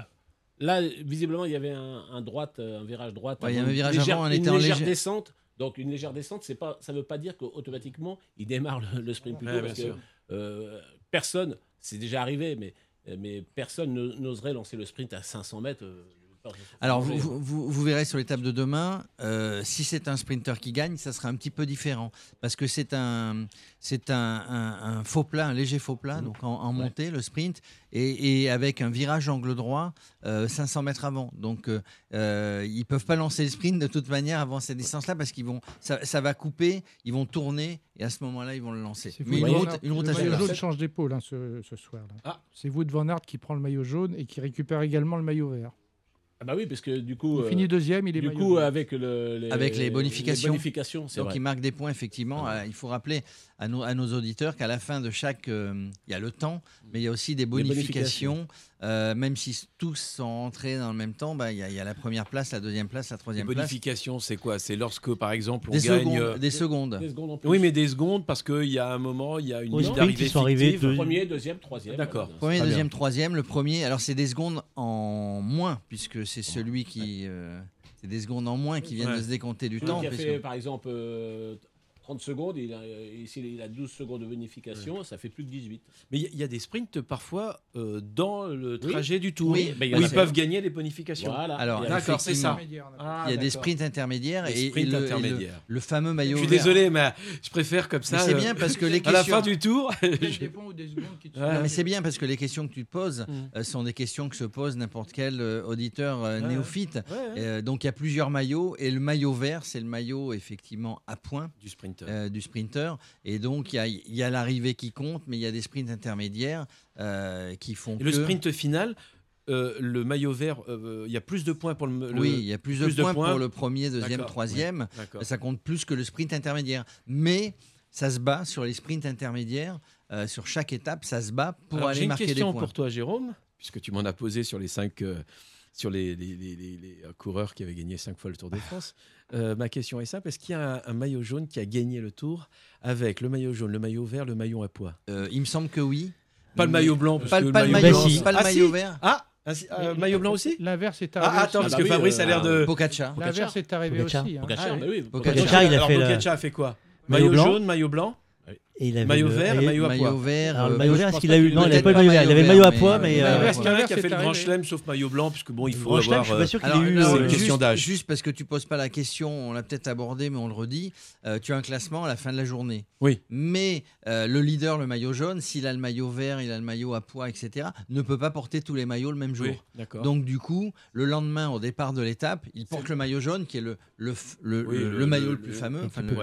Là, visiblement, il y avait un, un droite, euh, un virage droite. Ouais, il y a avant un une virage légère- avant, on une était en légère descente. Donc une légère descente, c'est pas, ça ne veut pas dire qu'automatiquement il démarre le, le sprint plus tôt Ouais, parce que euh, personne, c'est déjà arrivé, mais mais personne ne- n'oserait lancer le sprint à 500 mètres. Euh, Alors, vous, vous- vous- vous verrez sur l'étape de demain, euh, si c'est un sprinter qui gagne, ça sera un petit peu différent. Parce que c'est un, c'est un, un- un faux plat, un léger faux plat, donc en, en montée, le sprint, et, et avec un virage angle droit euh, 500 mètres avant. Donc, euh, euh, ils peuvent pas lancer le sprint de toute manière avant cette distance-là, parce qu'ils vont, ça, ça va couper, ils vont tourner, et à ce moment-là, ils vont le lancer. C'est Mais une route, une route le maillot jaune change d'épaule hein, ce, ce soir. Ah. C'est Wout van Aert qui prend le maillot jaune et qui récupère également le maillot vert. Ah bah oui, parce que du coup. Il finit deuxième, il est Du maillot coup, avec, le, les, avec les bonifications. bonifications, c'est Donc vrai. il marque des points effectivement. Euh, il faut rappeler à nos, à nos auditeurs qu'à la fin de chaque, euh, il y a le temps, mais il y a aussi des bonifications. bonifications. Euh, même si tous sont entrés dans le même temps, bah, il y, a- il y a la première place, la deuxième place, la troisième place. bonifications, c'est quoi? C'est lorsque, par exemple, on Des gagne. secondes, euh, des secondes. Des secondes en plus. Oui, mais des secondes parce qu'il y a un moment, il y a une sprint, d'arrivée ils sont arrivés deux- Premier, deuxième, troisième. D'accord. Premier, Très deuxième, bien. troisième. Le premier, alors c'est des secondes en moins, puisque c'est celui qui. euh, c'est des secondes en moins qui viennent Ouais. de se décompter du Celui temps. qui a fait, que- par exemple, euh, 30 secondes, il a, euh, ici il a 12 secondes de bonification, ça fait plus que 18. Mais il y a- il y, a des sprints parfois euh, dans le Oui. trajet du tour Oui, mais où ils fait. peuvent gagner les bonifications. Voilà. Alors, Il y a- D'accord, c'est ça. Ah, il y a des sprints intermédiaires Des et, sprints le, et le- intermédiaires. le fameux maillot Je suis vert. désolé, mais je préfère comme ça. C'est euh, bien parce que les À la questions- fin du tour. [laughs] Je- des des. Non, mais c'est bien parce que les questions que tu te poses Mm. euh, sont des questions que se pose n'importe quel euh, auditeur euh, néophyte. ouais, ouais. Euh, donc il y a plusieurs maillots et le maillot vert, c'est le maillot effectivement à points Du sprinter. euh, du sprinter. Et donc il y a, il y a l'arrivée qui compte, mais il y a des sprints intermédiaires euh, qui font Et le que- sprint final, euh, le maillot vert, euh, il y a plus de points pour le. le- Oui, il y a plus, de, points pour le premier, deuxième, troisième. Ça compte plus que le sprint intermédiaire. Mais ça se bat sur les sprints intermédiaires. euh, sur chaque étape, ça se bat pour Alors, aller J'ai une marquer des question points. pour toi, Jérôme, puisque tu m'en as posé sur les cinq. Sur les, les- les- les- les, euh, coureurs qui avaient gagné cinq fois le Tour de France. Euh, ma question est simple est-ce qu'il y a un, un maillot jaune qui a gagné le Tour avec le maillot jaune, le maillot vert, le maillot à pois Euh, il me semble que oui. Pas le maillot blanc, parce Pas, que pas le maillot maillot, blanc, si. pas le Ah, maillot si. vert. Ah, euh, maillot blanc aussi L'inverse est arrivé. Ah, attends, aussi. parce Ah que bah oui, Fabrice a l'air de. Pogacar. L'inverse est arrivé Pogacar. aussi. hein. Pogacar, Ah, bah oui. Pogacar. Pogacar, il a Alors, Pogacar a fait quoi? Maillot jaune, maillot blanc Et il avait Maillot le- vert, et- maillot à pois. Maillot vert. Alors, le euh, maillot vert, est-ce qu'il a eu Non, il ait n'avait pas le maillot vert. Il avait le maillot à pois, mais. Euh, reste qu'il y en a qui a fait le grand chelem sauf maillot blanc, puisque bon, il faut Grand chelem, avoir. je suis euh, pas sûr qu'il Alors, ait eu. c'est une euh, question juste, d'âge. juste parce que tu poses pas la question, on l'a peut-être abordé, mais on le redit. euh, tu as un classement à la fin de la journée. Oui. Mais euh, le leader, le maillot jaune, s'il a le maillot vert, il a le maillot à pois, etc., ne peut pas porter tous les maillots le même jour. Oui. Donc du coup, le lendemain, au départ de l'étape, il porte le maillot jaune, qui est le, le, le, Oui, le- le- le maillot le- le plus le- fameux, enfin, tu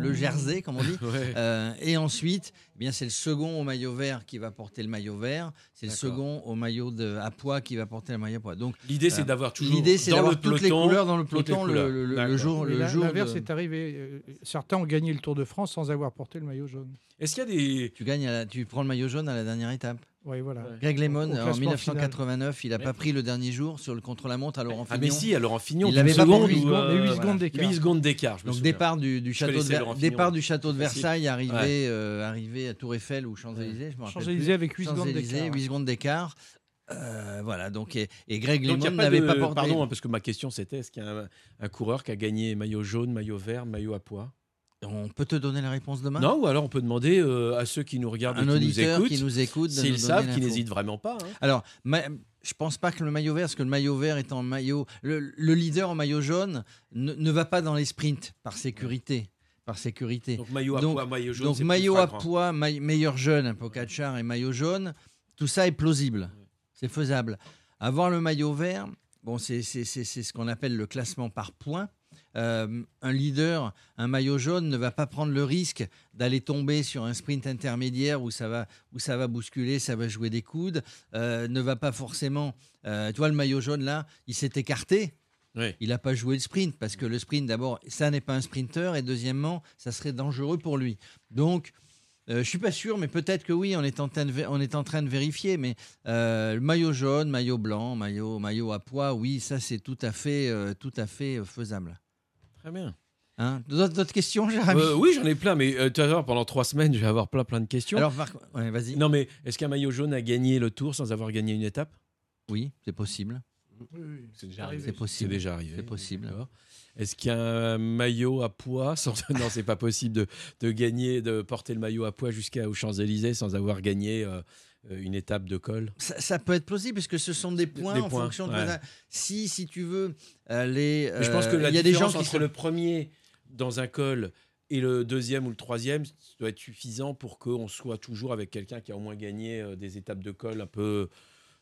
le, jersey, comme on dit. [laughs] Ouais. Euh, et ensuite, eh bien c'est le second au maillot vert qui va porter le maillot vert, c'est le second au maillot de, à pois qui va porter le maillot à pois. Donc L'idée, c'est euh, d'avoir toujours. L'idée, c'est dans d'avoir le toutes les couleurs dans le peloton le, jour. Le jour L'inverse de- est arrivé. Certains ont gagné le Tour de France sans avoir porté le maillot jaune. Est-ce qu'il y a des. Tu gagnes, à la- tu prends le maillot jaune à la dernière étape. Oui, voilà. Greg Au Lemon, en classement 1989, il n'a pas pris le dernier jour sur le contre-la-montre à Laurent Ah, mais si, à Laurent Fignon, Il d'une avait pas huit secondes, euh, mais huit voilà. secondes d'écart. Huit secondes d'écart, je me Donc souviens. départ du, du Je château de, connaissais Ver- Laurent Fignon. départ du château de Facile. Versailles, arrivé, Ouais. euh, arrivé à Tour Eiffel ou Champs-Élysées, je me rappelle Champs-Élysées avec huit secondes Champs-Élysées, d'écart. 8 secondes d'écart. Euh, voilà, donc et, et Greg Donc, il y a Lemon pas n'avait de- pas porté. Pardon, hein, parce que ma question c'était est-ce qu'il y a un, un coureur qui a gagné maillot jaune, maillot vert, maillot à pois On peut te donner la réponse demain? Non, ou alors on peut demander euh, à ceux qui nous regardent Un et qui nous auditeur écoutent, qui nous écoute de s'ils nous donner savent, l'info. qu'ils n'hésitent vraiment pas. hein. Alors, ma- je pense pas que le maillot vert, parce que le maillot vert est en maillot. Le, le leader en maillot jaune ne, ne va pas dans les sprints par sécurité. Par sécurité. Donc maillot à Donc- pois, maillot jaune, Donc c'est plus maillot à flagrant. maille- meilleur jeune, un Pogacar et maillot jaune, tout ça est plausible. C'est faisable. Avoir le maillot vert, bon, c'est c'est- c'est- c'est ce qu'on appelle le classement par points. Euh, un leader, un maillot jaune ne va pas prendre le risque d'aller tomber sur un sprint intermédiaire où ça va, où ça va bousculer, ça va jouer des coudes, euh, ne va pas forcément... euh, tu vois, le maillot jaune, là, il s'est écarté. Oui. Il n'a pas joué le sprint parce que le sprint, d'abord, ça n'est pas un sprinter et deuxièmement, ça serait dangereux pour lui. Donc, euh, je suis pas sûr, mais peut-être que oui, on est en train de, vé- on est en train de vérifier. Mais euh, le maillot jaune, maillot blanc, maillot, maillot à pois, oui, ça c'est tout à fait, euh, tout à fait faisable. Très bien. Hein D'autres d'autres questions, Jérémy Euh, oui, j'en ai plein, mais euh, tu vas voir, pendant trois semaines, je vais avoir plein plein de questions. Alors, ouais, vas-y. Non, mais est-ce qu'un maillot jaune a gagné le tour sans avoir gagné une étape? Oui, c'est possible. C'est déjà arrivé. C'est possible. C'est déjà arrivé. C'est possible. D'accord. Est-ce qu'il y a un maillot à poids sans... [laughs] Non, c'est pas possible de, de gagner, de porter le maillot à poids jusqu'aux Champs-Élysées sans avoir gagné euh, une étape de col. Ça, ça peut être plausible parce que ce sont des points Des en points, fonction de ouais. si si tu veux aller. Mais je pense que euh, la il y a des gens différence qui entre sont- le premier dans un col et le deuxième ou le troisième ça doit être suffisant pour qu'on soit toujours avec quelqu'un qui a au moins gagné euh, des étapes de col un peu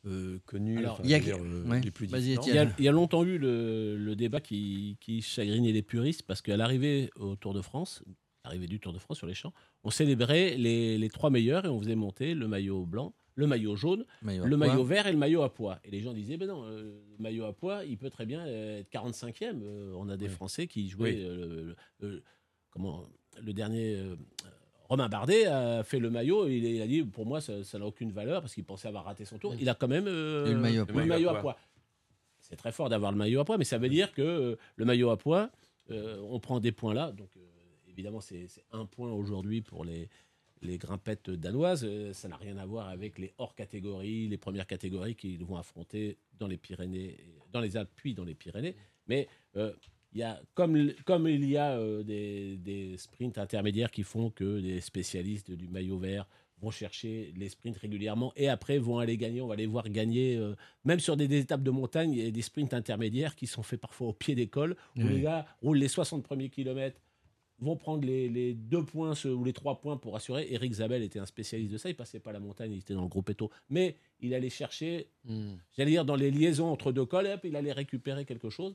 euh, connues. Alors, enfin, il y a- je veux dire, euh, ouais. les plus Vas-y, différentes. Il y, a, il y a longtemps eu le, le débat qui, qui chagrinait les puristes parce qu'à l'arrivée au Tour de France, l'arrivée du Tour de France sur les champs, on célébrait les, les trois meilleurs et on faisait monter le maillot blanc, le maillot jaune, Maillot le maillot vert et le maillot à pois. Et les gens disaient, ben non, euh, le maillot à pois, il peut très bien être 45e. Euh, on a des Français qui jouaient Oui. euh, le, comment, le dernier. Romain Bardet a fait le maillot et il, a dit pour moi ça n'a aucune valeur parce qu'il pensait avoir raté son tour. Il a quand même le maillot à le pois. maillot à pois. C'est très fort d'avoir le maillot à pois, mais ça veut dire que le maillot à pois, euh, on prend des points là. Donc évidemment, c'est un point aujourd'hui pour les, les grimpettes danoises. Euh, ça n'a rien à voir avec les hors catégories, les premières catégories qu'ils vont affronter dans les Pyrénées, dans les Alpes puis dans les Pyrénées. Mais euh, il y a, comme, comme il y a euh, des, des sprints intermédiaires qui font que les spécialistes du maillot vert vont chercher les sprints régulièrement et après vont aller gagner. On va les voir gagner, euh, même sur des, des étapes de montagne, il y a des sprints intermédiaires qui sont faits parfois au pied des cols, où Oui. les gars roulent les 60 premiers kilomètres, vont prendre les, les deux points ce- ou les trois points pour assurer. Eric Zabel était un spécialiste de ça, il passait pas la montagne, il était dans le groupe Eto, mais il allait chercher, j'allais dire, dans les liaisons entre deux cols, il allait récupérer quelque chose.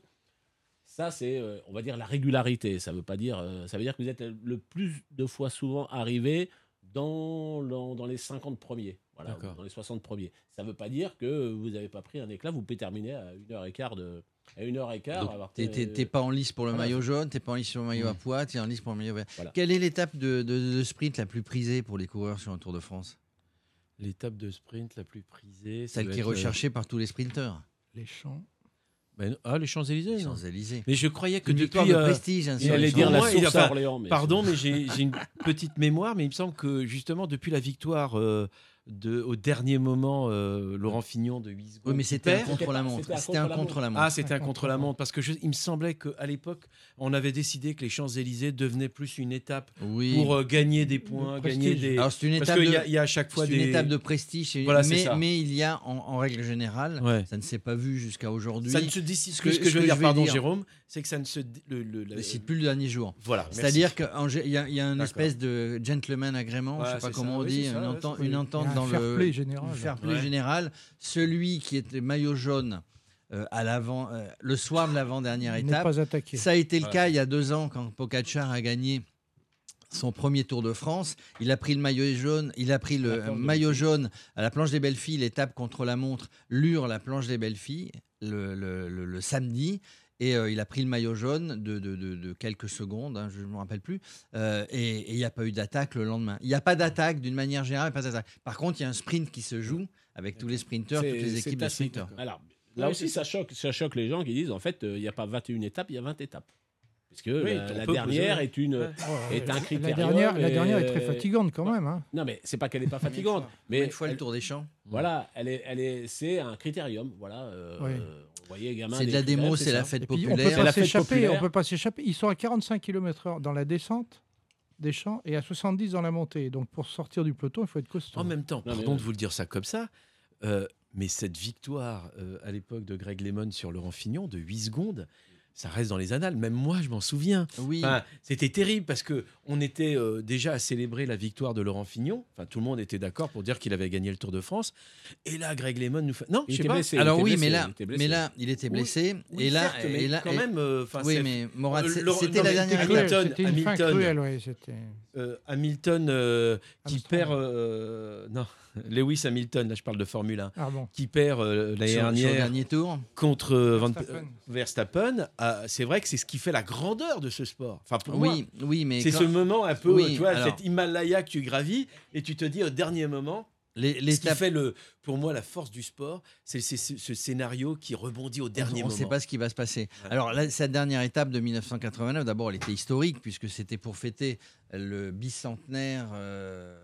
Ça, c'est, euh, on va dire, la régularité. Ça veut pas dire, euh, ça veut dire que vous êtes le plus de fois souvent arrivé dans, dans, les 50 premiers, voilà, D'accord. dans les 60 premiers. Ça veut pas dire que vous n'avez pas pris un éclat. Vous pouvez terminer à une heure et quart de, à une heure et quart. T'es pas en lice pour le Voilà. maillot jaune, t'es pas en lice sur le maillot à Mm. pois, t'es en lice pour le maillot vert. Voilà. Quelle est l'étape de, de- de sprint la plus prisée pour les coureurs sur un Tour de France? L'étape de sprint la plus prisée. Celle qui est euh, recherchée par tous les sprinteurs. Les champs. Ben, ah, les Champs-Élysées. Champs-Élysées. Mais je croyais que Une depuis. de euh, prestige, hein, Il allait dire champs. la source à Orléans. mais Pardon, mais j'ai j'ai une petite mémoire, mais il me semble que justement, depuis la victoire euh, de, au dernier moment, euh, Laurent Fignon de 8 secondes. Oui, mais c'était un contre-la-montre. C'était un contre-la-montre. Ah, c'était un contre-la-montre. Parce que je- il me semblait qu'à l'époque, on avait décidé que les Champs-Élysées devenaient plus une étape Oui. pour euh, gagner des points, gagner des. Alors c'est une Parce étape qu'il de, y, a- il y a à chaque fois c'est des. une étape de prestige, Voilà, mais, ça. mais il y a en, en règle générale, Ouais. ça ne s'est pas vu jusqu'à aujourd'hui. Ça ne se décide. Ce Ce que, je veux que dire, je vais pardon, dire. Jérôme, c'est que ça ne se. Le, le- C'est plus le dernier jour. Voilà. C'est-à-dire qu'il y, a- y a une D'accord. espèce de gentleman agreement, Ouais, je sais pas comment ça, on oui, dit, ça, une, entente, une dans fair le play général. un fair play Ouais. général. Celui qui était maillot jaune euh, à l'avant, euh, le soir de l'avant-dernière étape, pas attaqué. ça a été le Voilà. cas il y a deux ans quand Pogacar a gagné son premier Tour de France. Il a pris le maillot jaune, il a pris le planche des maillot jaune à la planche des belles filles, l'étape contre la montre, Lure, la planche des belles filles, le, le- le- le samedi. Et euh, il a pris le maillot jaune de, de- de- de quelques secondes, hein, je ne me rappelle plus. Euh, et il n'y a pas eu d'attaque le lendemain. Il n'y a pas d'attaque d'une manière générale. Pas d'attaque. Par contre, il y a un sprint qui se joue avec tous les sprinteurs, toutes les équipes de sprinteurs. Alors, là Ouais, aussi, ça choque, ça choque les gens qui disent en fait, euh, il n'y a pas 21 étapes, il y a 20 étapes. Parce que Oui, la, dernière poser- est, une, Ouais. est un la dernière, la dernière est très fatigante quand même. hein. Non, mais c'est pas qu'elle n'est pas fatigante. Mais une fois le Tour des Champs. Voilà, elle est, elle est, c'est un critérium. Voilà, euh, Oui. C'est de la démo, c'est la fête puis on populaire. peut pas s'échapper. populaire. On peut pas s'échapper. Ils sont à 45 km/h dans la descente des champs et à 70 dans la montée. Donc pour sortir du peloton, il faut être costaud. En même temps, Non, mais pardon ouais. de vous le dire ça comme ça, euh, mais cette victoire euh, à l'époque de Greg Lemon sur Laurent Fignon de 8 secondes, ça reste dans les annales. Même moi, je m'en souviens. Oui. Enfin, c'était terrible parce que on était euh, déjà à célébrer la victoire de Laurent Fignon. Enfin, tout le monde était d'accord pour dire qu'il avait gagné le Tour de France. Et là, Greg Lemon nous fait. Non, Il je sais était pas. blessé. Alors il était oui, mais là, il était blessé. mais là, il était blessé. Oui, et là, certes, mais et là, quand et- même. euh, oui, mais Morat, Euh, c'était la dernière Hamilton, étape. C'était une fin Hamilton. cruelle, ouais, c'était. Euh, Hamilton euh, qui perd. euh, non, [laughs] Lewis Hamilton. Là, je parle de Formule 1. Ah bon. Qui perd euh, l'année sur le dernière. dernier tour. contre euh, Verstappen. Verstappen, euh, c'est vrai que c'est ce qui fait la grandeur de ce sport. Enfin, pour moi, Oui, oui, mais c'est quand- ce moment un peu, Oui, tu vois, alors- cet Himalaya que tu gravis et tu te dis au dernier moment. Les- Ce qui fait le, pour moi la force du sport, c'est ce, scénario qui rebondit au dernier on ne moment. sait pas ce qui va se passer. Ouais. Alors, là, cette dernière étape de 1989, d'abord, elle était historique puisque c'était pour fêter le bicentenaire. euh,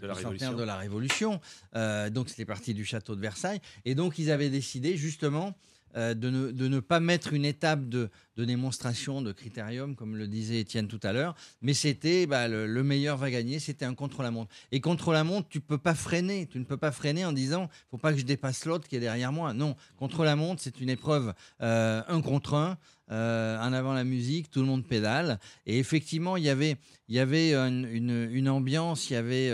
De la bicentenaire Révolution. de la Révolution. Euh, donc, c'était parti du château de Versailles. Et donc, ils avaient décidé justement euh, de, ne, ne, pas mettre une étape de, démonstration, de critérium, comme le disait Étienne tout à l'heure, mais c'était bah, le, le, meilleur va gagner, c'était un contre-la-montre. Et contre-la-montre, tu peux pas freiner, tu ne peux pas freiner en disant, faut pas que je dépasse l'autre qui est derrière moi. Non, contre-la-montre, c'est une épreuve euh, un contre un. Euh, en avant la musique, tout le monde pédale. Et effectivement, il y avait, une ambiance, il y avait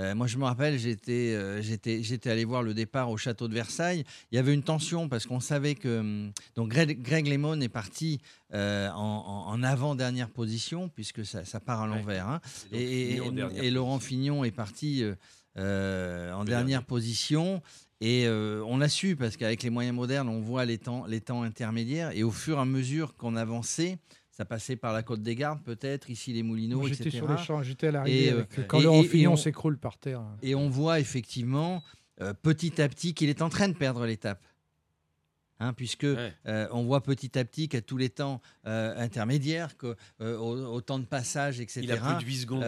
euh, moi, je me rappelle, j'étais, euh, j'étais, j'étais allé voir le départ au château de Versailles. Il y avait une tension parce qu'on savait que hum, donc Greg, Greg Lemon est parti euh, en, en, avant-dernière position puisque ça, ça part à l'envers. Hein. Et, et, et, Laurent Fignon est parti en dernière position. Et on a su parce qu'avec les moyens modernes, on voit les temps, les temps intermédiaires. Et au fur et à mesure qu'on avançait, ça passait par la côte des Gardes, peut-être, ici les Moulineaux, J'étais etc. sur les champs, j'étais à l'arrivée. Euh, quand et, le Fillon s'écroule par terre. Et on voit effectivement, euh, petit à petit, qu'il est en train de perdre l'étape. Hein, puisque ouais. euh, on voit petit à petit qu'à tous les temps euh, intermédiaires, que, euh, au, au, temps de passage, etc. Il a plus de 8 secondes.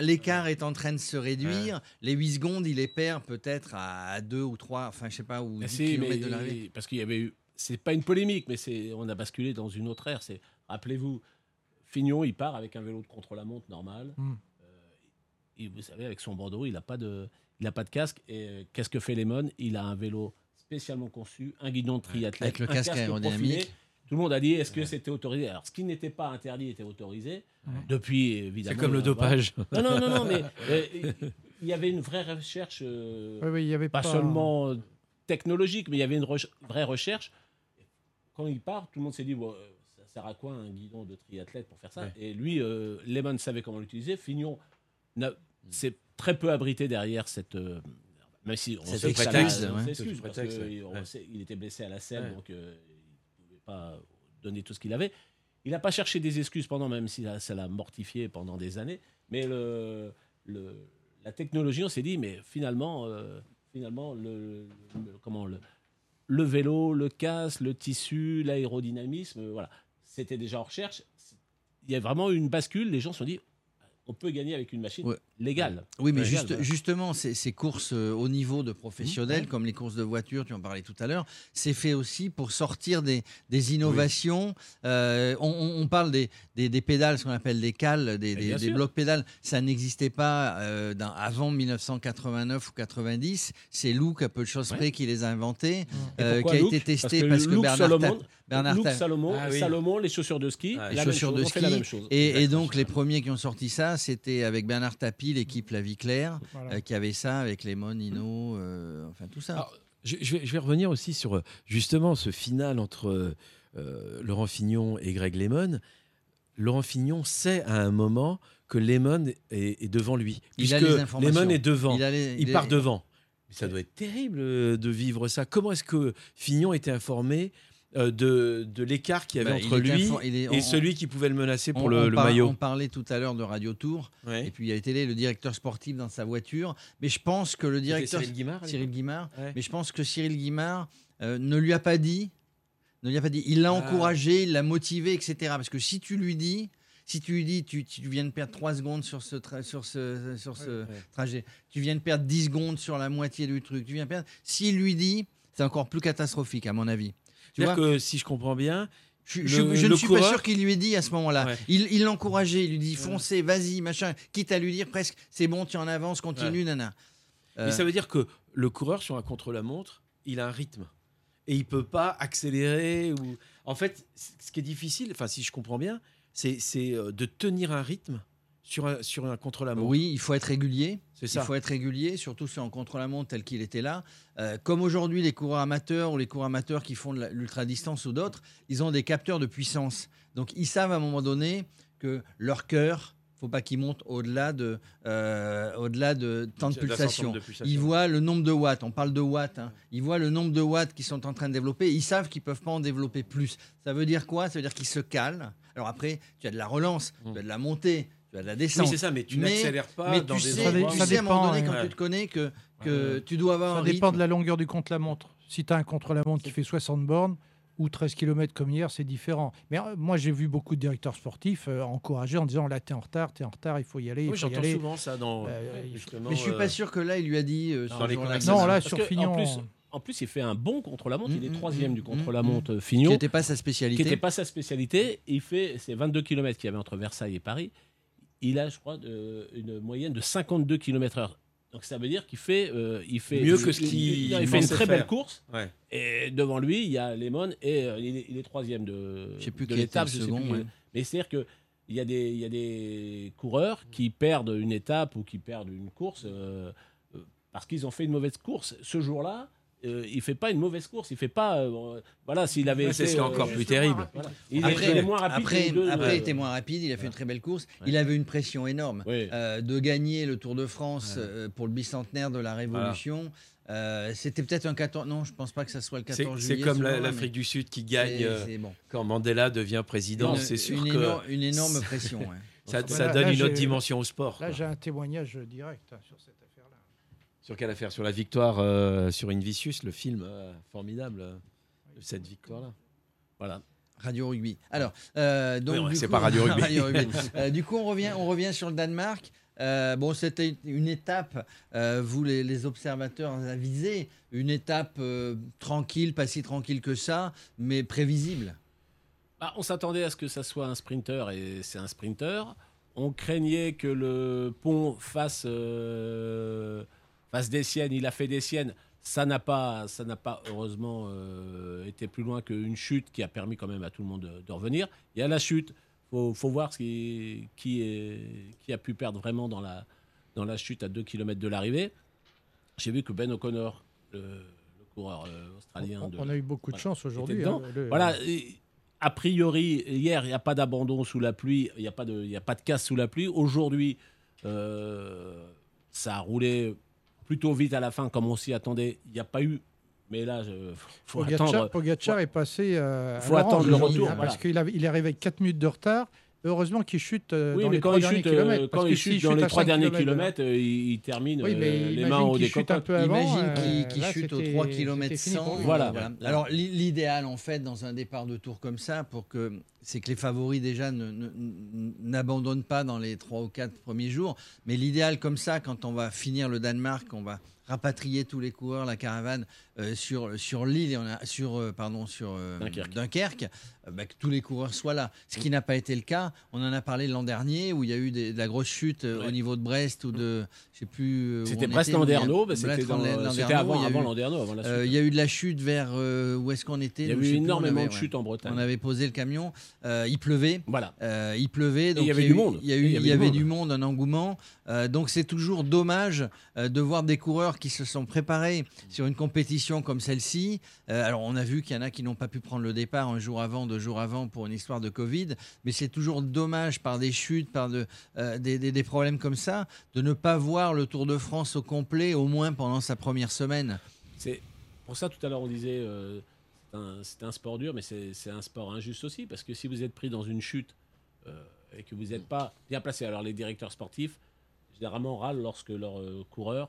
L'écart est en train de se réduire. Ouais. Les 8 secondes, il les perd peut-être à 2 ou 3, enfin je sais pas, ou 10 km de l'arrivée. Parce qu'il y avait eu c'est pas une polémique, mais c'est on a basculé dans une autre ère. C'est rappelez-vous, Fignon, il part avec un vélo de contre-la-montre normal. Mm. Euh, et vous savez, avec son bandeau, il n'a pas de, il a pas de casque. Et euh, qu'est-ce que fait Lemon? Il a un vélo spécialement conçu, un guidon de triathlète, avec le casque, casque aérodynamique. Tout le monde a dit est-ce que ouais. c'était autorisé? Alors, ce qui n'était pas interdit était autorisé. Ouais. Depuis, évidemment. C'est comme le dopage. Non, non, non, non, mais [laughs] euh, il y avait une vraie recherche. Euh, oui, oui, il y avait pas, pas seulement technologique, mais il y avait une re vraie recherche quand il part, tout le monde s'est dit ça sert à quoi un guidon de triathlète pour faire ça ouais. Et lui, euh, Lehman savait comment l'utiliser. Fignon s'est très peu abrité derrière cette. Euh, même si on sait prétexte, que ça, ouais. s'excuse, parce ouais. on sait, il était blessé à la selle, donc euh, il ne pouvait pas donner tout ce qu'il avait. Il n'a pas cherché des excuses pendant, même si ça l'a mortifié pendant des années. Mais le, le, la technologie, on s'est dit, mais finalement, euh, finalement le, le comment le, le vélo, le casque, le tissu, l'aérodynamisme, euh, voilà. C'était déjà en recherche. Il y a vraiment une bascule. Les gens se sont dit, on peut gagner avec une machine ouais. Légale. Oui, mais légale, juste, voilà. justement, ces, ces, courses euh, au niveau de professionnels, mmh, comme les courses de voitures, tu en parlais tout à l'heure, c'est fait aussi pour sortir des, des innovations. Oui. Euh, on, on, parle des, des, des, pédales, ce qu'on appelle des cales, des, des blocs pédales. Ça n'existait pas euh, dans, avant 1989 ou 90. C'est Look, à peu de choses près, ouais. qui les a inventés, euh, qui a été testé parce que, parce que Bernard, Salomon, Bernard Luke Salomon, ah, oui. Salomon, les chaussures de ski, ah, les chaussures chose, de ski. La même chose. Et, et, donc les premiers qui ont sorti ça, c'était avec Bernard Tapie, l'équipe La Vie Claire, voilà. euh, qui avait ça avec Lemon, Nino, euh, enfin tout ça. Alors, je, je, vais, je, vais, revenir aussi sur justement ce final entre euh, Laurent Fignon et Greg Lemon. Laurent Fignon sait à un moment que Lemon est, est devant lui. Il puisque Lemon est devant. Il, les, il, il part devant. Ça doit être terrible de vivre ça. Comment est-ce que Fignon était informé euh, de, de l'écart qu'il y avait bah, entre lui est, et on, celui qui pouvait le menacer pour on, le, on le par, maillot. On parlait tout à l'heure de Radio Tour, ouais. et puis il y a été le directeur sportif dans sa voiture. Mais je pense que le directeur. Cyril Guimard. Cyril Guimard ouais. Mais je pense que Cyril Guimard euh, ne lui a pas dit. Ne lui a pas dit. Il l'a ah. encouragé, il l'a motivé, etc. Parce que si tu lui dis, si tu lui dis tu, tu viens de perdre 3 secondes sur ce, sur ce, sur ce ouais, ouais. trajet, tu viens de perdre 10 secondes sur la moitié du truc, tu viens de perdre. S'il lui dit, c'est encore plus catastrophique, à mon avis. C'est-à-dire que si je comprends bien, je, le, je, je ne suis coureur... pas sûr qu'il lui ait dit à ce moment-là. Ouais. Il l'encourageait, il, il, lui dit foncez, vas-y, machin, quitte à lui dire presque c'est bon, tu en avances, continue, ouais. nana. Euh... Mais ça veut dire que le coureur sur un contre-la-montre, il a un rythme et il peut pas accélérer ou. En fait, ce qui est difficile, enfin si je comprends bien, c'est euh, de tenir un rythme sur un, sur un contre-la-montre. Oui, il faut être régulier. C'est ça. Il faut être régulier, surtout sur un contre-la-montre tel qu'il était là. Euh, comme aujourd'hui, les coureurs amateurs ou les coureurs amateurs qui font de l'ultra-distance ou d'autres, ils ont des capteurs de puissance. Donc, ils savent à un moment donné que leur cœur, faut pas qu'il monte au-delà de, euh, au-delà de temps de pulsation. de pulsation. Ils voient le nombre de watts. On parle de watts. Hein. Ils voient le nombre de watts qu'ils sont en train de développer. Ils savent qu'ils peuvent pas en développer plus. Ça veut dire quoi? Ça veut dire qu'ils se calent. Alors après, tu as de la relance, mmh. tu as de la montée, tu as de la descente. Oui, c'est ça, mais tu n'accélères pas mais dans tu des sais, endroits. Tu sais à un moment donné, quand ouais. tu te connais, que, que ouais. tu dois avoir ça un dépend de la longueur du contre-la-montre. Si tu as un contre-la-montre qui fait 60 bornes ou 13 km comme hier, c'est différent. Mais euh, moi, j'ai vu beaucoup de directeurs sportifs euh, encourager en disant là, t'es en retard, t'es en retard, il faut y aller. Oui, j'entends souvent ça dans. Euh, mais je suis pas sûr que là, il lui a dit. Euh, dans les là non, là, sur Fignon. En plus, en plus, il fait un bon contre-la-montre. il est Mm, troisième mm, du mm, contre-la-montre mm. euh, Fignon. Qui n'était pas sa spécialité. Qui n'était pas sa spécialité. Il fait ces 22 km qu'il y avait entre Versailles et Paris. Il a, je crois, de- une moyenne de 52 km/h. Donc ça veut dire qu'il fait, euh, il fait Mieux que ce il- qu'il il, il fait une très belle course. Ouais. Et devant lui, il y a Lemon et euh, il, est, il est troisième de, Je sais plus de l'étape. je sais second, plus ouais. Mais c'est-à-dire que il y, a des, il y a des coureurs qui perdent une étape ou qui perdent une course euh, euh, parce qu'ils ont fait une mauvaise course. Ce jour-là, euh, il fait pas une mauvaise course. Il fait pas. euh, voilà, s'il avait. Ouais, c'est ce qui est encore plus terrible. voilà. Il, est- après, il est moins rapide. après, deux, après, euh, il était moins rapide, il a fait une très belle course. Il avait une pression énorme Euh, de gagner le Tour de France euh, pour le bicentenaire de la Révolution. euh, C'était peut-être un 14. Non, je pense pas que ça soit le C'est 14 c'est juillet. comme ce la- jour-là, l'Afrique mais du Sud qui gagne c'est- euh, c'est bon. quand Mandela devient président. C'est sûr une que énorme- une énorme pression, [laughs] ça, ça là- donne là, une autre dimension au sport. Là, j'ai un témoignage direct hein, sur cette. Sur quelle affaire? Sur la victoire euh, sur Invicius, le film euh, formidable euh, de cette victoire-là. Voilà. Radio Rugby. Alors, euh, donc Oui, ouais, du c'est coup- pas Radio Rugby. [laughs] [laughs] Euh, du coup, on revient, on revient sur le Danemark. Euh, bon, c'était une étape, euh, vous les, les observateurs avisés, une étape euh, tranquille, pas si tranquille que ça, mais prévisible. Bah, on s'attendait à ce que ça soit un sprinter et c'est un sprinter. On craignait que le pont fasse, euh, fasse des siennes. Il a fait des siennes. Ça n'a pas, ça n'a pas heureusement euh, été plus loin qu'une chute qui a permis quand même à tout le monde de, de revenir. Il y a la chute. Faut, faut voir ce qui, qui, est, qui a pu perdre vraiment dans la, dans la chute à 2 km de l'arrivée. J'ai vu que Ben O'Connor, le, le coureur euh, australien, On- de- on a eu beaucoup de chance aujourd'hui, hein, le- Voilà, et a priori, hier, il n'y a pas d'abandon sous la pluie, il n'y a, pas de- y a pas de casse sous la pluie. Aujourd'hui, euh, ça a roulé plutôt vite à la fin, comme on s'y attendait. Il n'y a pas eu. Mais là, il faut Pogacar, attendre. Pogacar est passé euh, à faut attendre le retour, voilà. parce qu'il il est arrivé avec 4 minutes de retard. Heureusement qu'il chute euh, Oui, dans mais les quand trois il derniers chute, euh, kilomètres. quand il chute dans les trois 5 derniers kilomètres, euh, il, il termine Oui, mais euh, les imagine mains au qu'il chute un décompte. Imagine euh, qu'il là, chute aux c'était- 3 c'était km fini 100. pour lui. Voilà. Alors l'i- l'idéal en fait dans un départ de tour comme ça, pour que c'est que les favoris déjà n'abandonnent pas dans les 3 ou 4 premiers jours. Mais l'idéal comme ça, quand on va finir le Danemark, on va rapatrier tous les coureurs, la caravane euh, sur, sur l'île, et on a- sur, euh, pardon, sur euh, Dunkerque. Dunkerque, bah, que tous les coureurs soient là. Ce qui n'a pas été le cas. On en a parlé l'an dernier où il y a eu des- de la grosse chute au niveau de Brest ou de, je sais plus. euh, C'était a- Landerneau, c'était avant- avant Landerneau, avant la euh. Il y a eu de la chute vers euh, où est-ce qu'on était Il y a eu énormément de chutes en Bretagne. On avait posé le camion. il pleuvait. Voilà. Il pleuvait. Donc il y avait a du monde. Il y, avait du monde. un engouement. Donc c'est toujours dommage de voir des coureurs qui se sont préparés sur une compétition comme celle-ci. Alors on a vu qu'il y en a qui n'ont pas pu prendre le départ un jour avant, deux jours avant pour une histoire de Covid. Mais c'est toujours dommage par des chutes, par de, des, des- des problèmes comme ça, de ne pas voir le Tour de France au complet, au moins pendant sa première semaine. C'est pour ça tout à l'heure on disait euh, c'est un, sport dur, mais c'est un sport injuste aussi parce que si vous êtes pris dans une chute euh, et que vous n'êtes pas bien placé, alors les directeurs sportifs généralement râlent lorsque leurs euh, coureurs,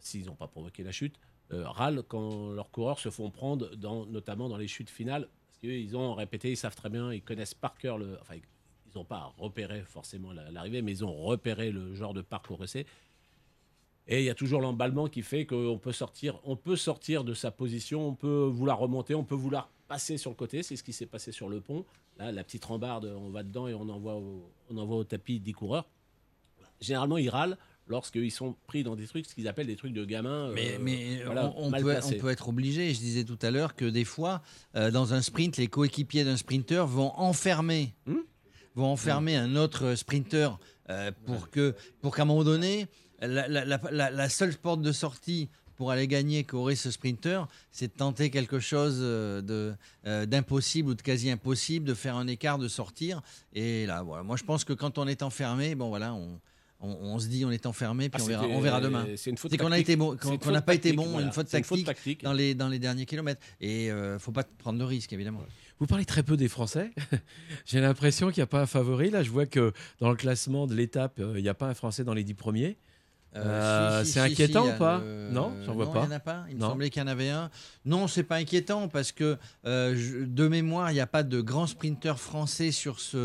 s'ils n'ont pas provoqué la chute, râlent quand leurs coureurs se font prendre, dans, notamment dans les chutes finales, parce qu'ils ont répété, ils savent très bien, ils connaissent par cœur le, enfin ils n'ont pas repéré forcément la- l'arrivée, mais ils ont repéré le genre de parcours que c'est. Et il y a toujours l'emballement qui fait qu'on peut sortir, on peut sortir de sa position, on peut vouloir remonter, on peut vouloir passer sur le côté. C'est ce qui s'est passé sur le pont. Là, la petite rambarde, on va dedans et on envoie au, on envoie au tapis 10 coureurs. Généralement, ils râlent lorsqu'ils sont pris dans des trucs, ce qu'ils appellent des trucs de gamins. Mais, euh, mais voilà, on, peut, on peut être obligé. Je disais tout à l'heure que des fois, euh, dans un sprint, les coéquipiers d'un sprinter vont enfermer, Hmm vont enfermer un autre sprinter euh, pour que, pour qu'à un moment donné, la, la- la- la- la seule porte de sortie pour aller gagner qu'aurait ce sprinter, c'est de tenter quelque chose euh, de, euh, d'impossible ou de quasi impossible, de faire un écart, de sortir. Et là, voilà. Moi, je pense que quand on est enfermé, bon voilà, on, on, on se dit on est enfermé, puis Ah, on, verra, on verra demain. c'est une faute C'est qu'on bon, n'a pas été bon, voilà. une faute C'est une faute tactique, dans les dans les derniers kilomètres. Et euh, faut pas prendre de risques évidemment. Vous parlez très peu des Français. [laughs] J'ai l'impression qu'il n'y a pas un favori. Là, je vois que dans le classement de l'étape, euh, il n'y a pas un Français dans les dix premiers. Euh, si, si, c'est si, inquiétant ou pas le- Non, j'en vois non, pas. Il n'y en a pas. Il me Non. semblait qu'il y en avait un. Non, c'est pas inquiétant parce que euh, je- de mémoire, il n'y a pas de grand sprinter français sur ce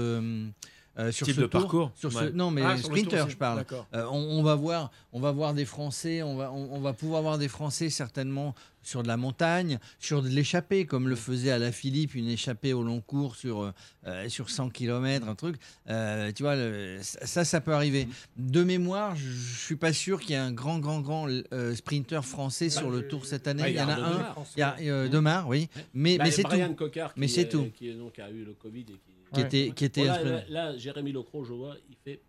euh, sur Type ce de tour, parcours sur ce- Ouais. Non, mais Ah, sprinter, tour, je parle. Euh, on, on va voir, on va voir des Français, on va, on, on va pouvoir voir des Français certainement sur de la montagne, sur de l'échappée, comme le faisait à la Philippe, une échappée au long cours sur, euh, euh, sur 100 km, un truc. Euh, tu vois, le- ça, ça peut arriver. De mémoire, je je suis pas sûr qu'il y ait un grand, grand, grand euh, sprinter français sur le Tour cette année. Ouais, il y en a un. Il y a Demar, oui. Mais, Bah, mais c'est tout. Cocard qui mais c'est est- tout. Qui, donc, a eu le Covid et qui, Qui était- qui était Bon, là, là, Jérémy Lecros, je vois, il fait,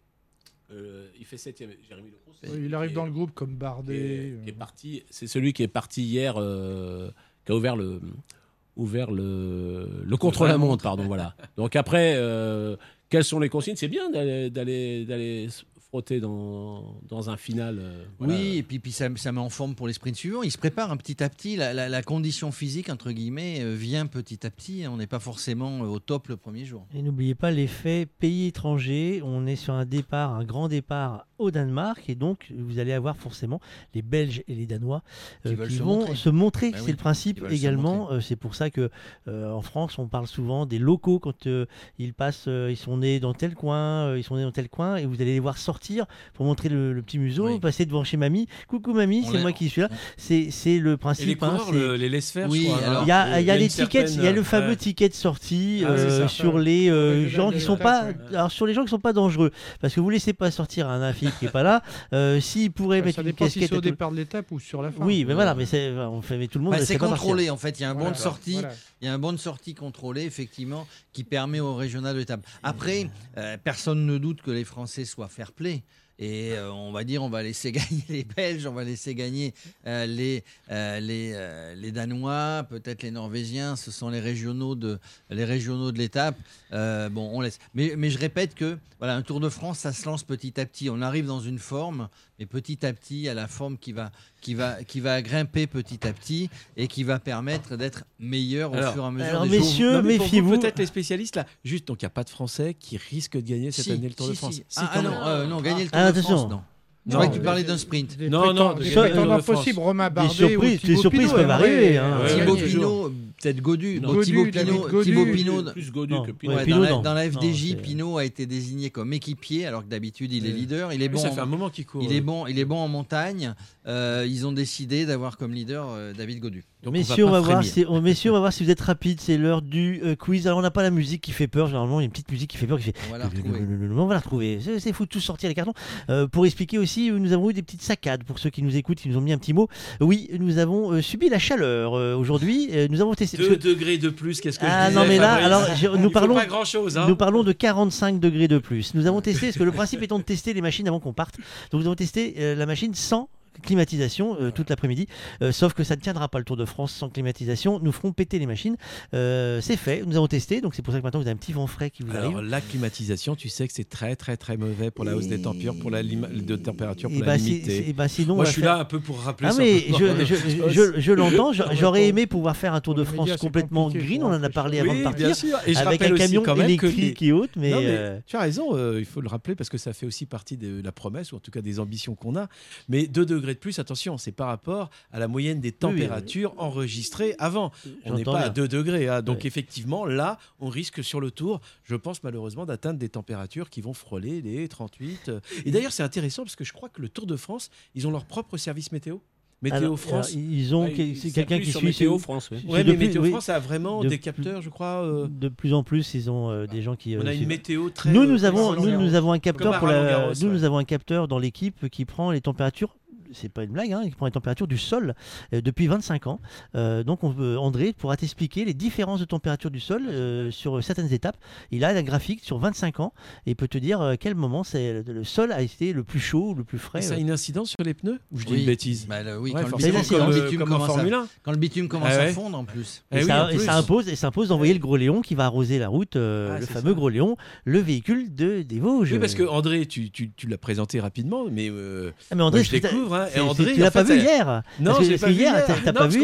euh, il fait septième. Jérémy Lecros, c'est- Il arrive dans est- le groupe comme qui est, Bardet. qui est parti. C'est celui qui est parti hier, euh, qui a ouvert le, ouvert le, le contre-la-montre, pardon, voilà. Donc après, euh, quelles sont les consignes? C'est bien d'aller, d'aller, d'aller se frotter dans, dans un final. euh, voilà. Oui, et puis, puis ça, ça met en forme pour les sprints suivants. Il se prépare un petit à petit. La, la- la condition physique, entre guillemets, euh, vient petit à petit. On n'est pas forcément euh, au top le premier jour. Et n'oubliez pas l'effet pays étranger. On est sur un départ, un grand départ au Danemark. Et donc, vous allez avoir forcément les Belges et les Danois euh, Qui veulent qui se vont montrer. se montrer. Bah c'est oui, le principe également. C'est pour ça que euh, en France, on parle souvent des locaux quand euh, ils passent, euh, ils sont nés dans tel coin, euh, ils sont nés dans tel coin. Et vous allez les voir sortir pour montrer le, le petit museau, passer devant chez mamie. Coucou mamie, c'est moi qui suis là. C'est c'est le principe. Et les hein, coureurs c'est- le- les laissent faire, Oui, hein. il y a, il y a Il y a les tickets, il y a le certaine- fameux ouais. ticket de sortie Ah, euh, sur les euh, gens qui sont pas, alors sur les gens qui sont pas dangereux, parce que vous laissez pas sortir un Philippe qui est pas là. Euh, S'il pourrait mettre une si casquette c'est au départ de l'étape ou sur la fin. Oui, mais voilà, mais c'est, on fait, mais tout le monde. Bah, c'est contrôlé en fait. Il y a un bon de sortie. Il y a un bon de sortie contrôlé effectivement qui permet au régional de l'étape. Après, euh, personne ne doute que les Français soient fair play. Et euh, on va dire, on va laisser [laughs] gagner les Belges, on va laisser gagner euh, les, euh, les, les Danois, peut-être les Norvégiens. Ce sont les régionaux de, les régionaux de l'étape. Bon, on laisse. Mais, mais je répète que voilà, un Tour de France, ça se lance petit à petit. On arrive dans une forme, mais petit à petit, à la forme qui va, qui va, qui va grimper petit à petit et qui va permettre d'être meilleur au Alors- fur et à mesure alors, des jours. messieurs, Non, méfiez-vous. Peut-être les spécialistes là. Juste, donc il n'y a pas de Français qui risquent de gagner cette Si, année le Tour si, de France. si. Ah, ah non, euh, non, gagner le Tour Ah, de attention. France, non. Je Non, croyais que tu parlais d'un sprint. Des Non, non, prétend- de des gagner le prétendants Tour de France. possibles, Romain Des Bardet surprises- ou des surprises Pinot peuvent aimerait, arriver, hein. Ouais, Thibaut gagner. Pinot, peut-être Godu. Bon, Thibaut Pinot. Thibaut Pinot, Plus Godu que Pinot. Ouais, Pinot, dans, la, dans FDJ, Pinot a été désigné comme équipier, alors que d'habitude il est leader. Il est bon. ça fait un moment qu'il court. Il est bon, il est bon en montagne. Euh, ils ont décidé d'avoir comme leader euh, David Godu. Donc, messieurs, on va, voir si, oh, messieurs, on va voir si vous êtes rapides. C'est l'heure du euh, quiz. Alors, on n'a pas la musique qui fait peur. Généralement, il y a une petite musique qui fait peur. Qui fait... On va la retrouver. On va la retrouver. C'est fou de tous sortir les cartons. Euh, pour expliquer aussi, nous avons eu des petites saccades. Pour ceux qui nous écoutent, qui nous ont mis un petit mot. Oui, nous avons euh, subi la chaleur euh, aujourd'hui. Euh, nous avons testé. Parce 2 que- degrés de plus, qu'est-ce que je Ah disais, non mais là, Fabrice alors je- Il nous faut parlons, pas grand chose. Hein. nous parlons de 45 degrés de plus. Nous avons testé, parce que le principe étant de tester les machines avant qu'on parte. Donc nous avons testé euh, la machine sans climatisation euh, toute l'après-midi, Euh, sauf que ça ne tiendra pas le Tour de France sans climatisation. Nous ferons péter les machines. Euh, c'est fait, nous avons testé, donc c'est pour ça que maintenant vous avez un petit vent frais qui vous Alors arrive. la climatisation, tu sais que c'est très très très mauvais pour la hausse des températures, pour la de température, pour bah, la limiter. bah, sinon, on Moi je suis faire- là un peu pour rappeler Ah ça. mais je, je, je, je l'entends, j'aurais aimé pouvoir faire un Tour de France complètement green, on en a parlé avant de bien partir, sûr. Et je avec un camion quand même que- électrique autres, mais, Non, mais euh, tu as raison, il faut le rappeler parce que ça fait aussi partie de la promesse ou en tout cas des ambitions qu'on a. Mais 2 degrés de plus, attention, c'est par rapport à la moyenne des températures enregistrées avant. On n'est pas à bien. 2 degrés. hein. Donc effectivement, là, on risque sur le tour, je pense malheureusement, d'atteindre des températures qui vont frôler les 38. euh. Et d'ailleurs, c'est intéressant parce que je crois que le Tour de France, ils ont leur propre service météo. Météo alors, France. alors, ils ont Ouais, c'est quelqu'un qui sur suit Météo France, oui. Ouais, mais plus- Météo oui. France a vraiment De des capteurs, je crois. euh, De plus en plus, ils ont euh, des gens qui. On euh, a une météo très. Nous, nous avons, nous, nous avons un capteur pour la, nous, ouais. nous avons un capteur dans l'équipe qui prend les températures. C'est pas une blague, hein, qui prend les températures du sol euh, depuis 25 ans. Euh, donc, on André pourra t'expliquer les différences de température du sol euh, sur certaines étapes. Il a un graphique sur 25 ans et peut te dire quel moment c'est le, sol a été le plus chaud ou le plus frais. Et ça a une incidence sur les pneus Ou je dis Oui. une bêtise Bah, le- oui, Ouais, quand, le bitume, comme, comme commence à- Formule 1. quand le bitume commence Ah à fondre en plus. Eh Et, oui, ça, en et plus. ça impose, et ça impose d'envoyer le gros Léon qui va arroser la route, euh, Ah, le fameux ça. gros Léon, le véhicule de, des Vosges. Oui, parce que André, tu, tu, tu l'as présenté rapidement, mais, euh, Ah, mais André, moi, je c'est- découvre. Hein, Et André, tu l'as pas vu hier Non, Parce que- parce pas hier, t'as- pas vu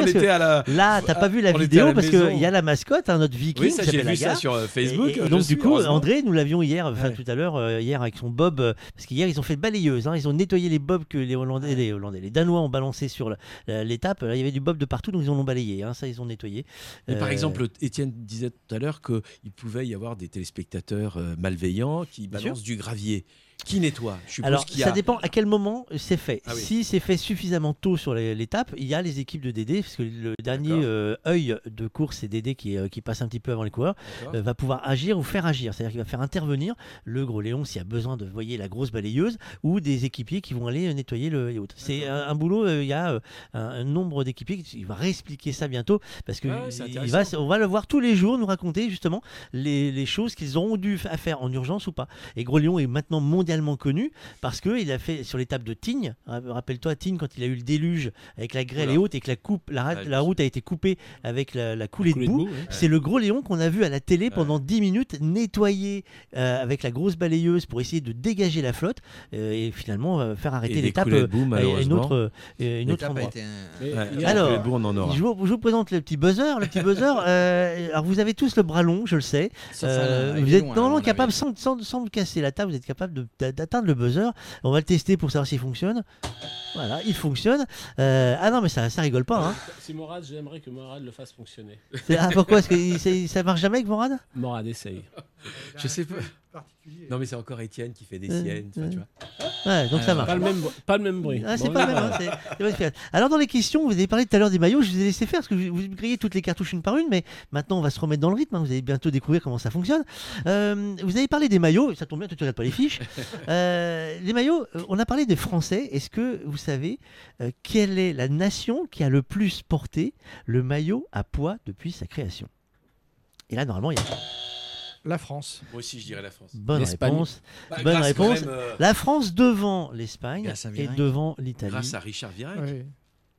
là, t'as pas vu la vidéo parce qu'il y a la mascotte, notre viking. Oui, j'ai vu ça sur, euh, Facebook, je donc du coup. André, nous l'avions hier, enfin tout à l'heure, euh, hier avec son bob, euh, parce qu'hier ils ont fait balayeuse, hein, ils ont nettoyé les bobs que les Hollandais, les Hollandais, les Danois ont balancé sur l'étape. Là, il y avait du bob de partout, donc ils en ont balayé. hein, ça, ils ont nettoyé. Par Euh, exemple, Étienne disait tout à l'heure qu'il pouvait y avoir des téléspectateurs euh, malveillants qui balancent du gravier. Qui nettoie? Je Alors, y ça dépend à quel moment c'est fait. Ah oui. Si c'est fait suffisamment tôt sur l'étape, il y a les équipes de DD, parce que le dernier euh, œil de course, c'est DD qui, euh, qui passe un petit peu avant les coureurs, euh, va pouvoir agir ou faire agir. C'est-à-dire qu'il va faire intervenir le gros Léon s'il y a besoin de, vous voyez, la grosse balayeuse, ou des équipiers qui vont aller euh, nettoyer le autres. C'est un, un boulot, il y a un, un nombre d'équipiers, il va réexpliquer ça bientôt, parce que Ah il va, on va le voir tous les jours nous raconter justement les, les choses qu'ils auront dû à faire en urgence ou pas. Et Gros Léon est maintenant mondialement connu parce qu'il a fait sur l'étape de Tignes, ra- rappelle-toi Tignes quand il a eu le déluge avec la grêle et haute et que la, coupe, la, la route a été coupée avec la, la coulée, Coulée de boue. boue, ouais. C'est le Gros Léon qu'on a vu à la télé pendant 10 minutes nettoyer euh, avec la grosse balayeuse pour essayer de dégager la flotte euh, et finalement euh, faire arrêter l'étape à une autre, euh, une autre endroit. un- Ouais, Alors, Alors, Coulée de boue, on en aura. je vous, je vous présente le petit buzzer. Le petit buzzer. [laughs] euh, alors vous avez tous le bras long, je le sais. Euh, vous êtes Alain, normalement capable, sans, sans, sans vous casser la table, vous êtes capable de- d'atteindre le buzzer. On va le tester pour savoir s'il fonctionne. Voilà, il fonctionne. Euh, ah non, mais ça, ça rigole pas. Hein. Si Morad, j'aimerais que Morad le fasse fonctionner. C'est- Ah, pourquoi? Est-ce que il- c'est- ça marche jamais avec Morad? Morad, essaye. Je sais pas. Non, mais c'est encore Étienne qui fait des Euh, siennes. euh. tu vois. Ouais, donc ça marche. Pas le même, pas le même bruit. Ah, c'est Bon, pas là, le même. hein, c'est- c'est pas efficace. Alors dans les questions, vous avez parlé tout à l'heure des maillots, je vous ai laissé faire parce que vous vous grillez toutes les cartouches une par une, mais maintenant on va se remettre dans le rythme. hein, vous allez bientôt découvrir comment ça fonctionne. Euh, vous avez parlé des maillots, ça tombe bien, tu regardes pas les fiches. [laughs] Euh, les maillots, on a parlé des Français. Est-ce que vous savez euh, quelle est la nation qui a le plus porté le maillot à poids depuis sa création? Et là normalement il y a La France. Moi aussi, je dirais la France. bonne réponse. Bah, bonne réponse. même, euh, La France devant l'Espagne et devant l'Italie. Grâce à Richard Virenque. Oui.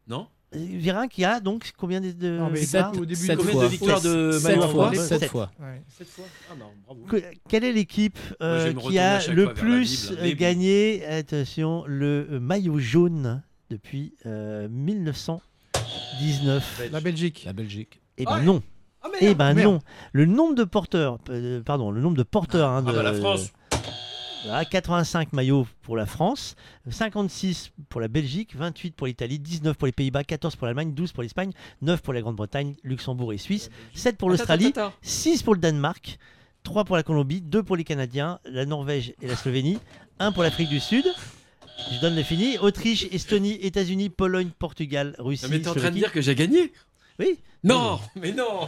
Non Euh, Virin qui a donc combien de, de Non, mais victoires au début, Sept Combien fois. de victoires de Sept fois. Sept Sept. fois. Ouais. Cette fois Ah non, bravo. Que- Quelle est l'équipe euh, qui a le plus gagné, attention, le maillot jaune depuis euh, 1919 La Belgique. La Belgique. Eh ben Ah ouais. non. Ah Eh ben Merde. non. Le nombre de porteurs, euh, pardon, le nombre de porteurs hein, Ah de bah la France. Voilà, 85 maillots pour la France, 56 pour la Belgique, 28 pour l'Italie, 19 pour les Pays-Bas, 14 pour l'Allemagne, 12 pour l'Espagne, 9 pour la Grande-Bretagne, Luxembourg et Suisse, 7 pour l'Australie, attends, attends. 6 pour le Danemark, 3 pour la Colombie, 2 pour les Canadiens, la Norvège et la Slovénie, 1 pour l'Afrique du Sud. Je donne le fini. Autriche, Estonie, États-Unis, Pologne, Portugal, Russie. Non, mais t'es en train de dire que j'ai gagné? Oui. Non, mais non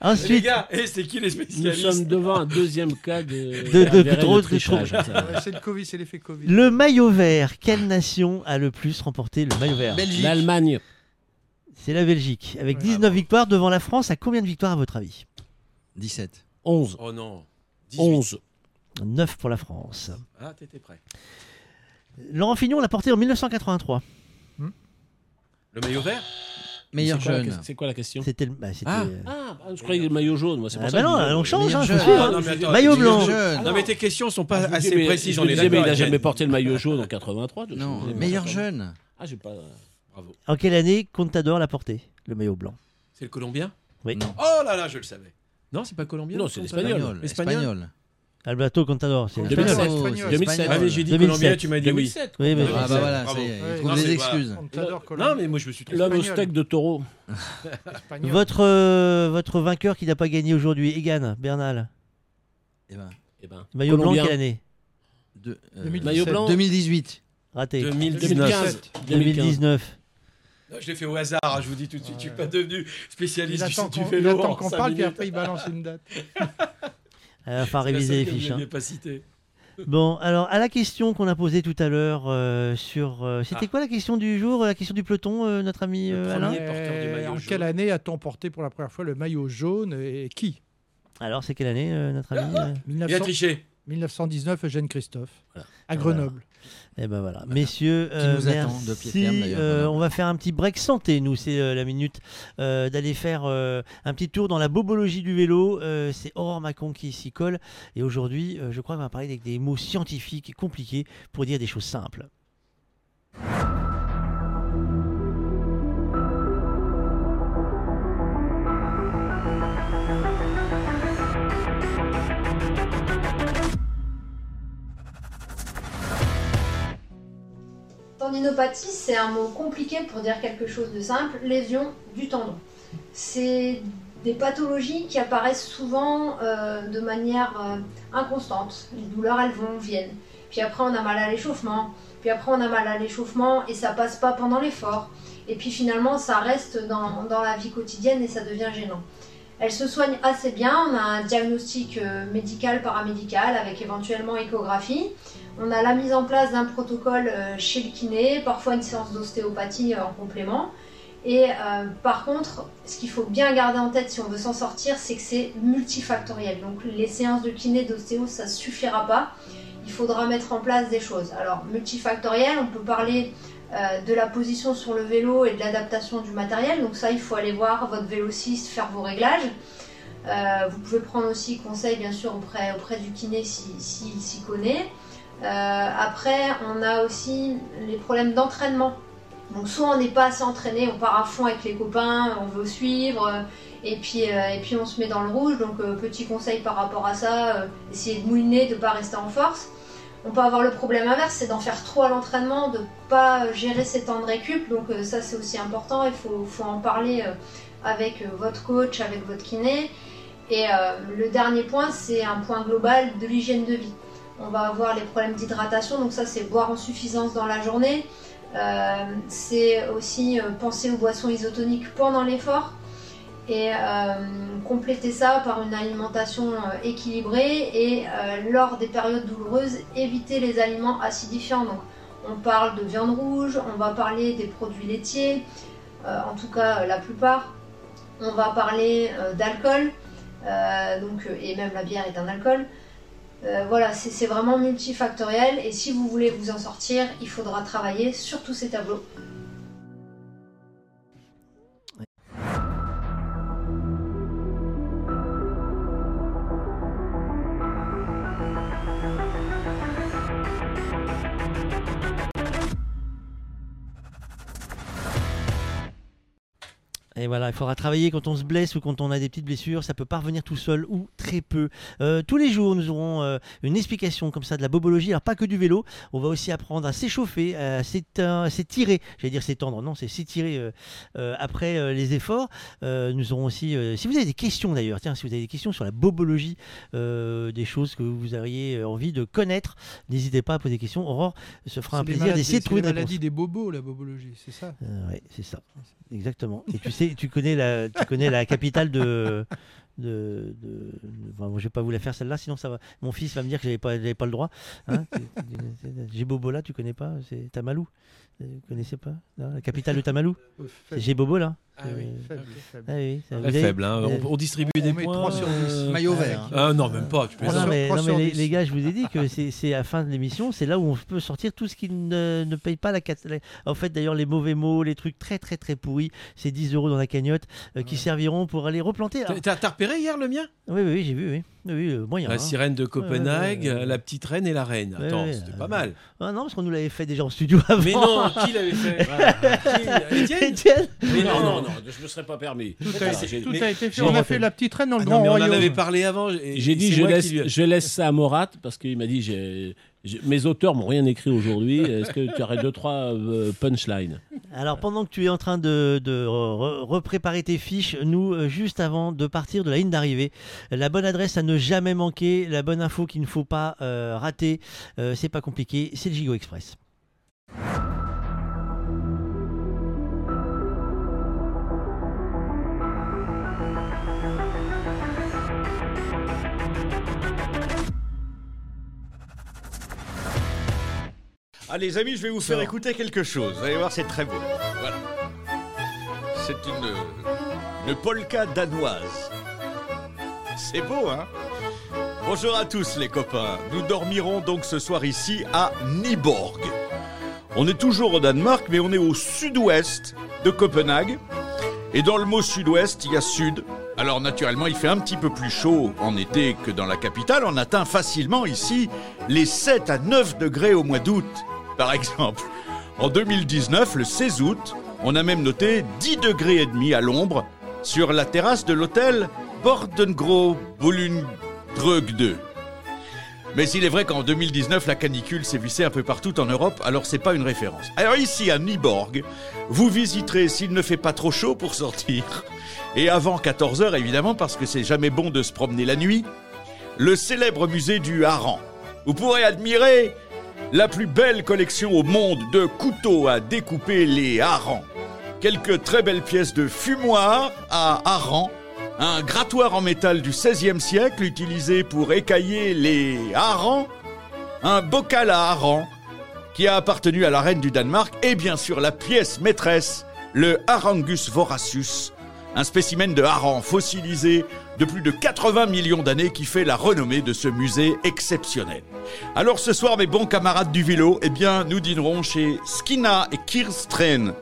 Ensuite- Les gars, eh, c'est qui les Nous spécialistes sommes devant un deuxième cas de, De- de- de c'est le Covid, c'est l'effet Covid. Le maillot vert. Quelle nation a le plus remporté le maillot vert? Belgique. L'Allemagne. C'est la Belgique. Avec Ouais. 19 victoires devant la France. À combien de victoires à votre avis? 17. 11. Oh non 18. 11. 9 pour la France. Ah, t'étais prêt. Laurent Fignon l'a porté en 1983. Le maillot vert? Meilleur jeune. que- C'est quoi la question? C'était le- bah, Ah. euh, Ah, je croyais le maillot jaune. Moi, c'est pour Ah ça bah que non, on change, hein. Ah, non, mais attends, Maillot meilleur blanc. jeune. Non, mais tes questions sont pas Ah, je assez mais- précises, mais il a jamais porté le maillot jaune en 83. je- Non, je- meilleur je- jeune. Ah, j'ai pas. Bravo. En quelle année Contador l'a porté Le maillot blanc? C'est le Colombien? Oui. Non. Oh là là, je le savais. Non, c'est pas Colombien Non, le c'est l'espagnol. Espagnol. Alberto Contador, c'est Espagnol. espagnol. Oh, Espagnol. c'est 2007. Ah, mais j'ai dit 2007. Colombien, tu m'as dit oui. 2007. Oui, mais- Ah bah voilà, ça y est, il trouve des excuses. Non, mais moi je me suis trompé. L'homme au steak de taureau. Votre, euh, votre vainqueur qui n'a pas gagné aujourd'hui, Egan Bernal. Eh ben, Eh ben, Maillot blanc, Colombien. quelle année de- euh, 2017. Maillot blanc. 2018. Raté. 2019. 2015. 2019. Non, je l'ai fait au hasard, hein, je vous dis tout de suite, je suis pas devenu Il spécialiste du, attend du qu'on il vélo. attend en qu'on cinq parle, puis minutes. après il balance une date. [laughs] Il va falloir C'est la réviser les fiches. hein. pas citée. Bon, alors à la question qu'on a posée tout à l'heure euh, sur. euh, C'était Ah. quoi la question du jour La question du peloton, euh, notre ami Le euh, premier. Alain porteur du Euh, maillot En jaune. quelle année a-t-on porté pour la première fois le maillot jaune et qui? Alors, c'est quelle année, euh, notre ami euh 1900 Il a triché. 1919, Eugène Christophe, Voilà. à Voilà. Grenoble. Eh ben voilà, messieurs, euh, nous attend de merci. pied ferme, d'ailleurs, Euh, on va faire un petit break santé, nous, c'est euh, la minute d'aller faire un petit tour dans la bobologie du vélo. C'est Aurore Macon qui s'y colle. Et aujourd'hui, je crois qu'on va parler avec des mots scientifiques et compliqués pour dire des choses simples. Tendinopathie, c'est un mot compliqué pour dire quelque chose de simple. Lésion du tendon. C'est des pathologies qui apparaissent souvent euh, de manière euh, inconstante. Les douleurs, elles vont, viennent. Puis après, on a mal à l'échauffement. Puis après, on a mal à l'échauffement et ça passe pas pendant l'effort. Et puis finalement, ça reste dans, dans, la vie quotidienne et ça devient gênant. Elle se soigne assez bien. On a un diagnostic euh, médical, paramédical avec éventuellement échographie. On a la mise en place d'un protocole chez le kiné, parfois une séance d'ostéopathie en complément. Et euh, par contre, ce qu'il faut bien garder en tête si on veut s'en sortir, c'est que c'est multifactoriel. Donc les séances de kiné, d'ostéo, ça ne suffira pas. Il faudra mettre en place des choses. Alors multifactoriel, on peut parler euh, de la position sur le vélo et de l'adaptation du matériel. Donc ça, il faut aller voir votre vélociste, faire vos réglages. Euh, vous pouvez prendre aussi conseil, bien sûr, auprès, du kiné s'il si, s'y connaît. Après, on a aussi les problèmes d'entraînement. Donc soit on n'est pas assez entraîné, on part à fond avec les copains, on veut suivre, euh, et puis, euh, et puis on se met dans le rouge. Donc euh, petit conseil par rapport à ça, essayer de mouliner, de ne pas rester en force. On peut avoir le problème inverse, c'est d'en faire trop à l'entraînement, de ne pas gérer ses temps de récup. Donc ça c'est aussi important, il faut en parler avec votre coach, avec votre kiné. Et le dernier point, c'est un point global de l'hygiène de vie. On va avoir les problèmes d'hydratation, donc ça c'est boire en suffisance dans la journée. Euh, c'est aussi euh, penser aux boissons isotoniques pendant l'effort et euh, compléter ça par une alimentation équilibrée et lors des périodes douloureuses, éviter les aliments acidifiants. Donc, on parle de viande rouge, on va parler des produits laitiers, en tout cas la plupart. On va parler d'alcool, et même la bière est un alcool. Euh, voilà, c'est vraiment multifactoriel et si vous voulez vous en sortir, il faudra travailler sur tous ces tableaux. Et voilà, il faudra travailler quand on se blesse ou quand on a des petites blessures. Ça peut pas revenir tout seul ou très peu. Euh, tous les jours, nous aurons euh, une explication comme ça de la bobologie. Alors pas que du vélo. On va aussi apprendre à s'échauffer, à s'étirer. J'allais dire s'étendre. Non, c'est s'étirer euh, après les efforts. nous aurons aussi, si vous avez des questions d'ailleurs, tiens, si vous avez des questions sur la bobologie, des choses que vous auriez envie de connaître, n'hésitez pas à poser des questions. Aurore se fera un plaisir d'essayer de trouver des réponses. maladie des bobos, la bobologie, c'est ça? oui, c'est ça, exactement. Et tu sais tu connais la, tu connais la capitale de. de, de, je vais pas vous la faire celle-là, sinon ça va. Mon fils va me dire que j'avais pas, pas le droit. Hein [laughs] Bobola, tu connais pas C'est Tamalou. Vous connaissez pas La capitale de Tamalou? C'est Gébobo là ah oui, faible. Ah oui, Très faible. Hein. On, distribue des points. 3 sur 10. Euh, Maillot vert. Ah, non, même pas. Tu ah non, mais, non, mais les, gars, je vous ai dit que c'est à la fin de l'émission, c'est là où on peut sortir tout ce qui ne, ne paye pas la En fait, d'ailleurs, les mauvais mots, les trucs très, très, très pourris, c'est 10 euros dans la cagnotte euh, qui serviront pour aller replanter. T'as repéré hier le mien? Oui, oui, j'ai vu, oui. oui euh, moyen, la hein. sirène de Copenhague, la petite reine et la reine. Attends, c'était pas mal. Ah non, parce qu'on nous l'avait fait déjà en studio [laughs] avant. Mais non, qui l'avait fait? [laughs] Étienne Mais non, non, non, je me serais pas permis. Tout, a, été fait. On a fait la petite reine dans le ah grand royaume. On en avait parlé avant. J'ai dit je laisse, je laisse ça à Morat parce qu'il m'a dit mes auteurs m'ont rien écrit aujourd'hui. Est-ce que tu aurais deux trois euh, punchlines? Alors pendant que tu es en train de, de repréparer tes fiches, nous euh, juste avant de partir de la ligne d'arrivée, la bonne adresse à ne jamais manquer, la bonne info qu'il ne faut pas euh, rater, c'est pas compliqué, c'est le Gigo Express. Allez, les amis, je vais vous faire écouter quelque chose. Vous allez voir, c'est très beau. Voilà. C'est une, une polka danoise. C'est beau, hein? Bonjour à tous les copains. Nous dormirons donc ce soir ici à Nyborg. On est toujours au Danemark, mais on est au sud-ouest de Copenhague. Et dans le mot sud-ouest, il y a sud. Alors naturellement, il fait un petit peu plus chaud en été que dans la capitale. On atteint facilement ici les 7 à 9 degrés au mois d'août par exemple. En 2019, le 16 août, on a même noté 10 degrés et demi à l'ombre sur la terrasse de l'hôtel Bordengro 2. Mais il est vrai qu'en 2019, la canicule vissée un peu partout en Europe, alors c'est pas une référence. Alors ici, à Niborg, vous visiterez s'il ne fait pas trop chaud pour sortir, et avant 14h évidemment, parce que c'est jamais bon de se promener la nuit, le célèbre musée du hareng. Vous pourrez admirer la plus belle collection au monde de couteaux à découper les harengs. Quelques très belles pièces de fumoir à harengs, un grattoir en métal du XVIe siècle utilisé pour écailler les harengs, un bocal à harengs qui a appartenu à la reine du Danemark et bien sûr la pièce maîtresse, le Harangus voracius, un spécimen de hareng fossilisé de plus de 80 millions d'années qui fait la renommée de ce musée exceptionnel. Alors ce soir, mes bons camarades du vélo, eh bien, nous dînerons chez Skina et Kirstren.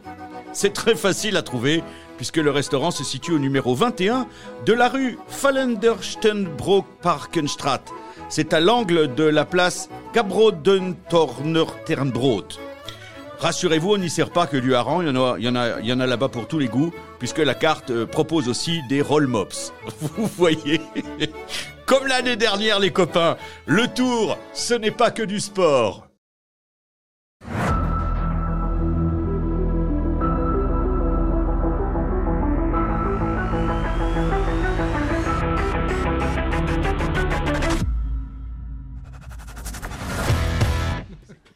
C'est très facile à trouver puisque le restaurant se situe au numéro 21 de la rue Fallenderstenbroek Parkenstraat. C'est à l'angle de la place Gabrodentornerternbrood. Rassurez-vous, on n'y sert pas que du hareng, il y en a, en a, il y en a là-bas pour tous les goûts, puisque la carte euh, propose aussi des roll mops. [laughs] Vous voyez? [laughs] Comme l'année dernière, les copains, le tour, ce n'est pas que du sport.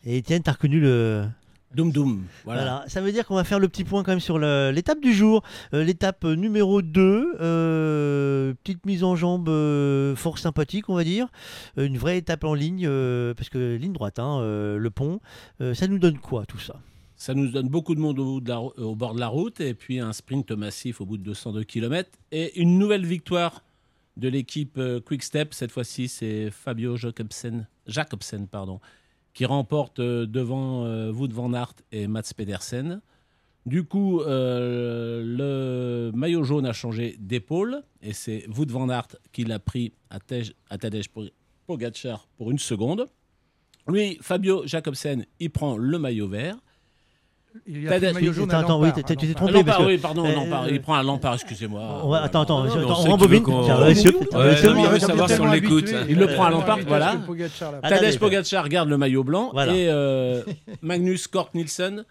Et Étienne, t'as reconnu le. Doum Doum. Voilà. Voilà. Ça veut dire qu'on va faire le petit point quand même sur l'étape du jour. Euh, l'étape numéro 2. euh, petite mise en jambe euh, fort sympathique, on va dire. Euh, une vraie étape en ligne, euh, parce que ligne droite, hein, euh, le pont. Euh, ça nous donne quoi tout ça? Ça nous donne beaucoup de monde au, bout de la rou- au bord de la route et puis un sprint massif au bout de 202 km et une nouvelle victoire de l'équipe euh, Quick Step. Cette fois-ci, c'est Fabio Jacobsen, Jacobsen pardon, qui remporte euh, devant euh, Wout van Aert et Mats Pedersen. Du coup, euh, le maillot jaune a changé d'épaule et c'est Wout van Aert qui l'a pris à, Tej- à Tadej Pogacar pour une seconde. Lui, Fabio Jacobsen, il prend le maillot vert. Il a pris le maillot jaune à Attends, oui, tu t'es Lampard. trompé. Lampard, parce que- oui, pardon, euh, Lampard. il prend un Lampard, excusez-moi. va- attends, attends, Non, attends, on rembobine. Ouais, monsieur, ouais, il veut savoir si on l'écoute. Il le prend à Lampard, voilà. Tadej Pogacar garde le maillot blanc et euh, [laughs] Magnus Kort Nielsen,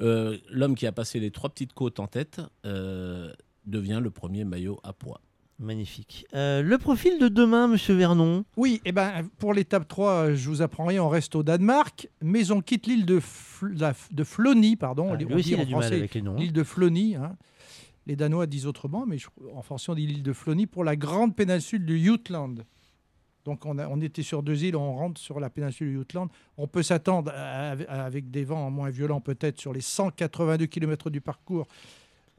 euh, l'homme qui a passé les trois petites côtes en tête, euh, devient le premier maillot à poids. Magnifique. Euh, le profil de demain, monsieur Vernon Oui, et ben, pour l'étape 3, je vous apprends rien, on reste au Danemark, mais on quitte l'île de, Fl- de pardon. Ah, on dit en mal avec les noms, hein. L'île de Flony. hein. Les Danois disent autrement, mais je- en français, on dit l'île de Flony pour la grande péninsule du Jutland. Donc, on, a- on était sur deux îles, on rentre sur la péninsule du Jutland. On peut s'attendre, à- avec des vents moins violents peut-être, sur les 182 km du parcours,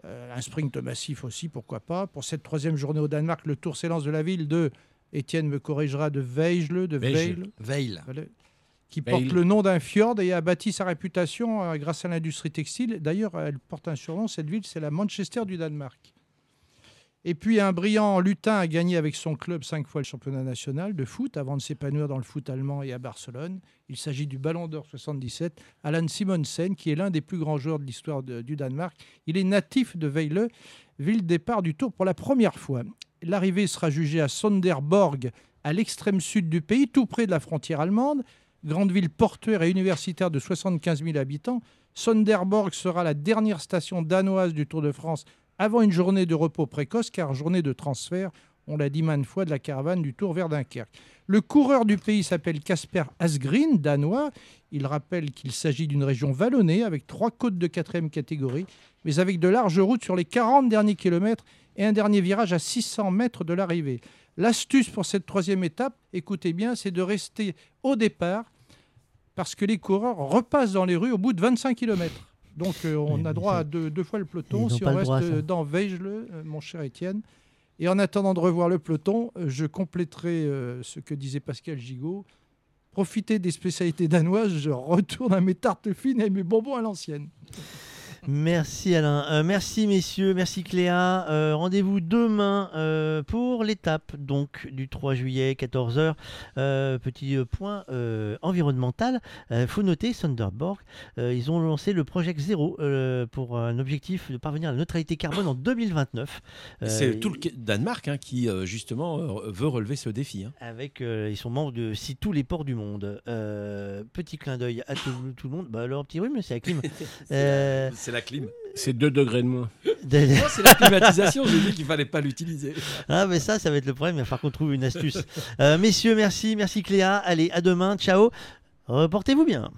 euh, un sprint massif aussi, pourquoi pas. Pour cette troisième journée au Danemark, le tour s'élance de la ville de, Étienne me corrigera, de Vejle. Veil, qui Veil. porte le nom d'un fjord et a bâti sa réputation euh, grâce à l'industrie textile. D'ailleurs, elle porte un surnom, cette ville, c'est la Manchester du Danemark. Et puis un brillant lutin a gagné avec son club cinq fois le championnat national de foot avant de s'épanouir dans le foot allemand et à Barcelone. Il s'agit du Ballon d'Or 77, Alan Simonsen, qui est l'un des plus grands joueurs de l'histoire du Danemark. Il est natif de Veile, ville départ du Tour pour la première fois. L'arrivée sera jugée à Sonderborg, à l'extrême sud du pays, tout près de la frontière allemande. Grande ville portuaire et universitaire de 75 000 habitants, Sonderborg sera la dernière station danoise du Tour de France avant une journée de repos précoce, car journée de transfert, on l'a dit maintes fois, de la caravane du Tour vers Dunkerque. Le coureur du pays s'appelle Casper Asgreen, danois. Il rappelle qu'il s'agit d'une région vallonnée avec trois côtes de quatrième catégorie, mais avec de larges routes sur les 40 derniers kilomètres et un dernier virage à 600 mètres de l'arrivée. L'astuce pour cette troisième étape, écoutez bien, c'est de rester au départ parce que les coureurs repassent dans les rues au bout de 25 km. Donc euh, on a droit à deux, deux fois le peloton si on reste euh, dans Veigele, euh, mon cher Étienne. Et en attendant de revoir le peloton, je compléterai euh, ce que disait Pascal Gigot. Profitez des spécialités danoises, je retourne à mes tartes fines et mes bonbons à l'ancienne. Merci Alain. Euh, merci messieurs, merci Cléa. Euh, rendez-vous demain euh, pour l'étape donc du 3 juillet 14h. petit point environnemental. Il faut noter Thunderborg. ils ont lancé le Project Zero pour un objectif de parvenir à la neutralité carbone en 2029. C'est tout le Danemark hein, qui justement veut relever ce défi. Hein. Avec ils sont membres de si tous les ports du monde. petit clin d'œil à tout, le monde. Bah alors petit oui mais c'est [laughs] la clim c'est la clim. C'est 2 degrés de moins. Moi, oh, c'est la climatisation, j'ai dit qu'il fallait pas l'utiliser. Ah, mais ça, ça va être le problème, il va falloir qu'on trouve une astuce. Euh, messieurs, merci, merci Cléa. Allez, à demain, ciao. Reportez-vous bien.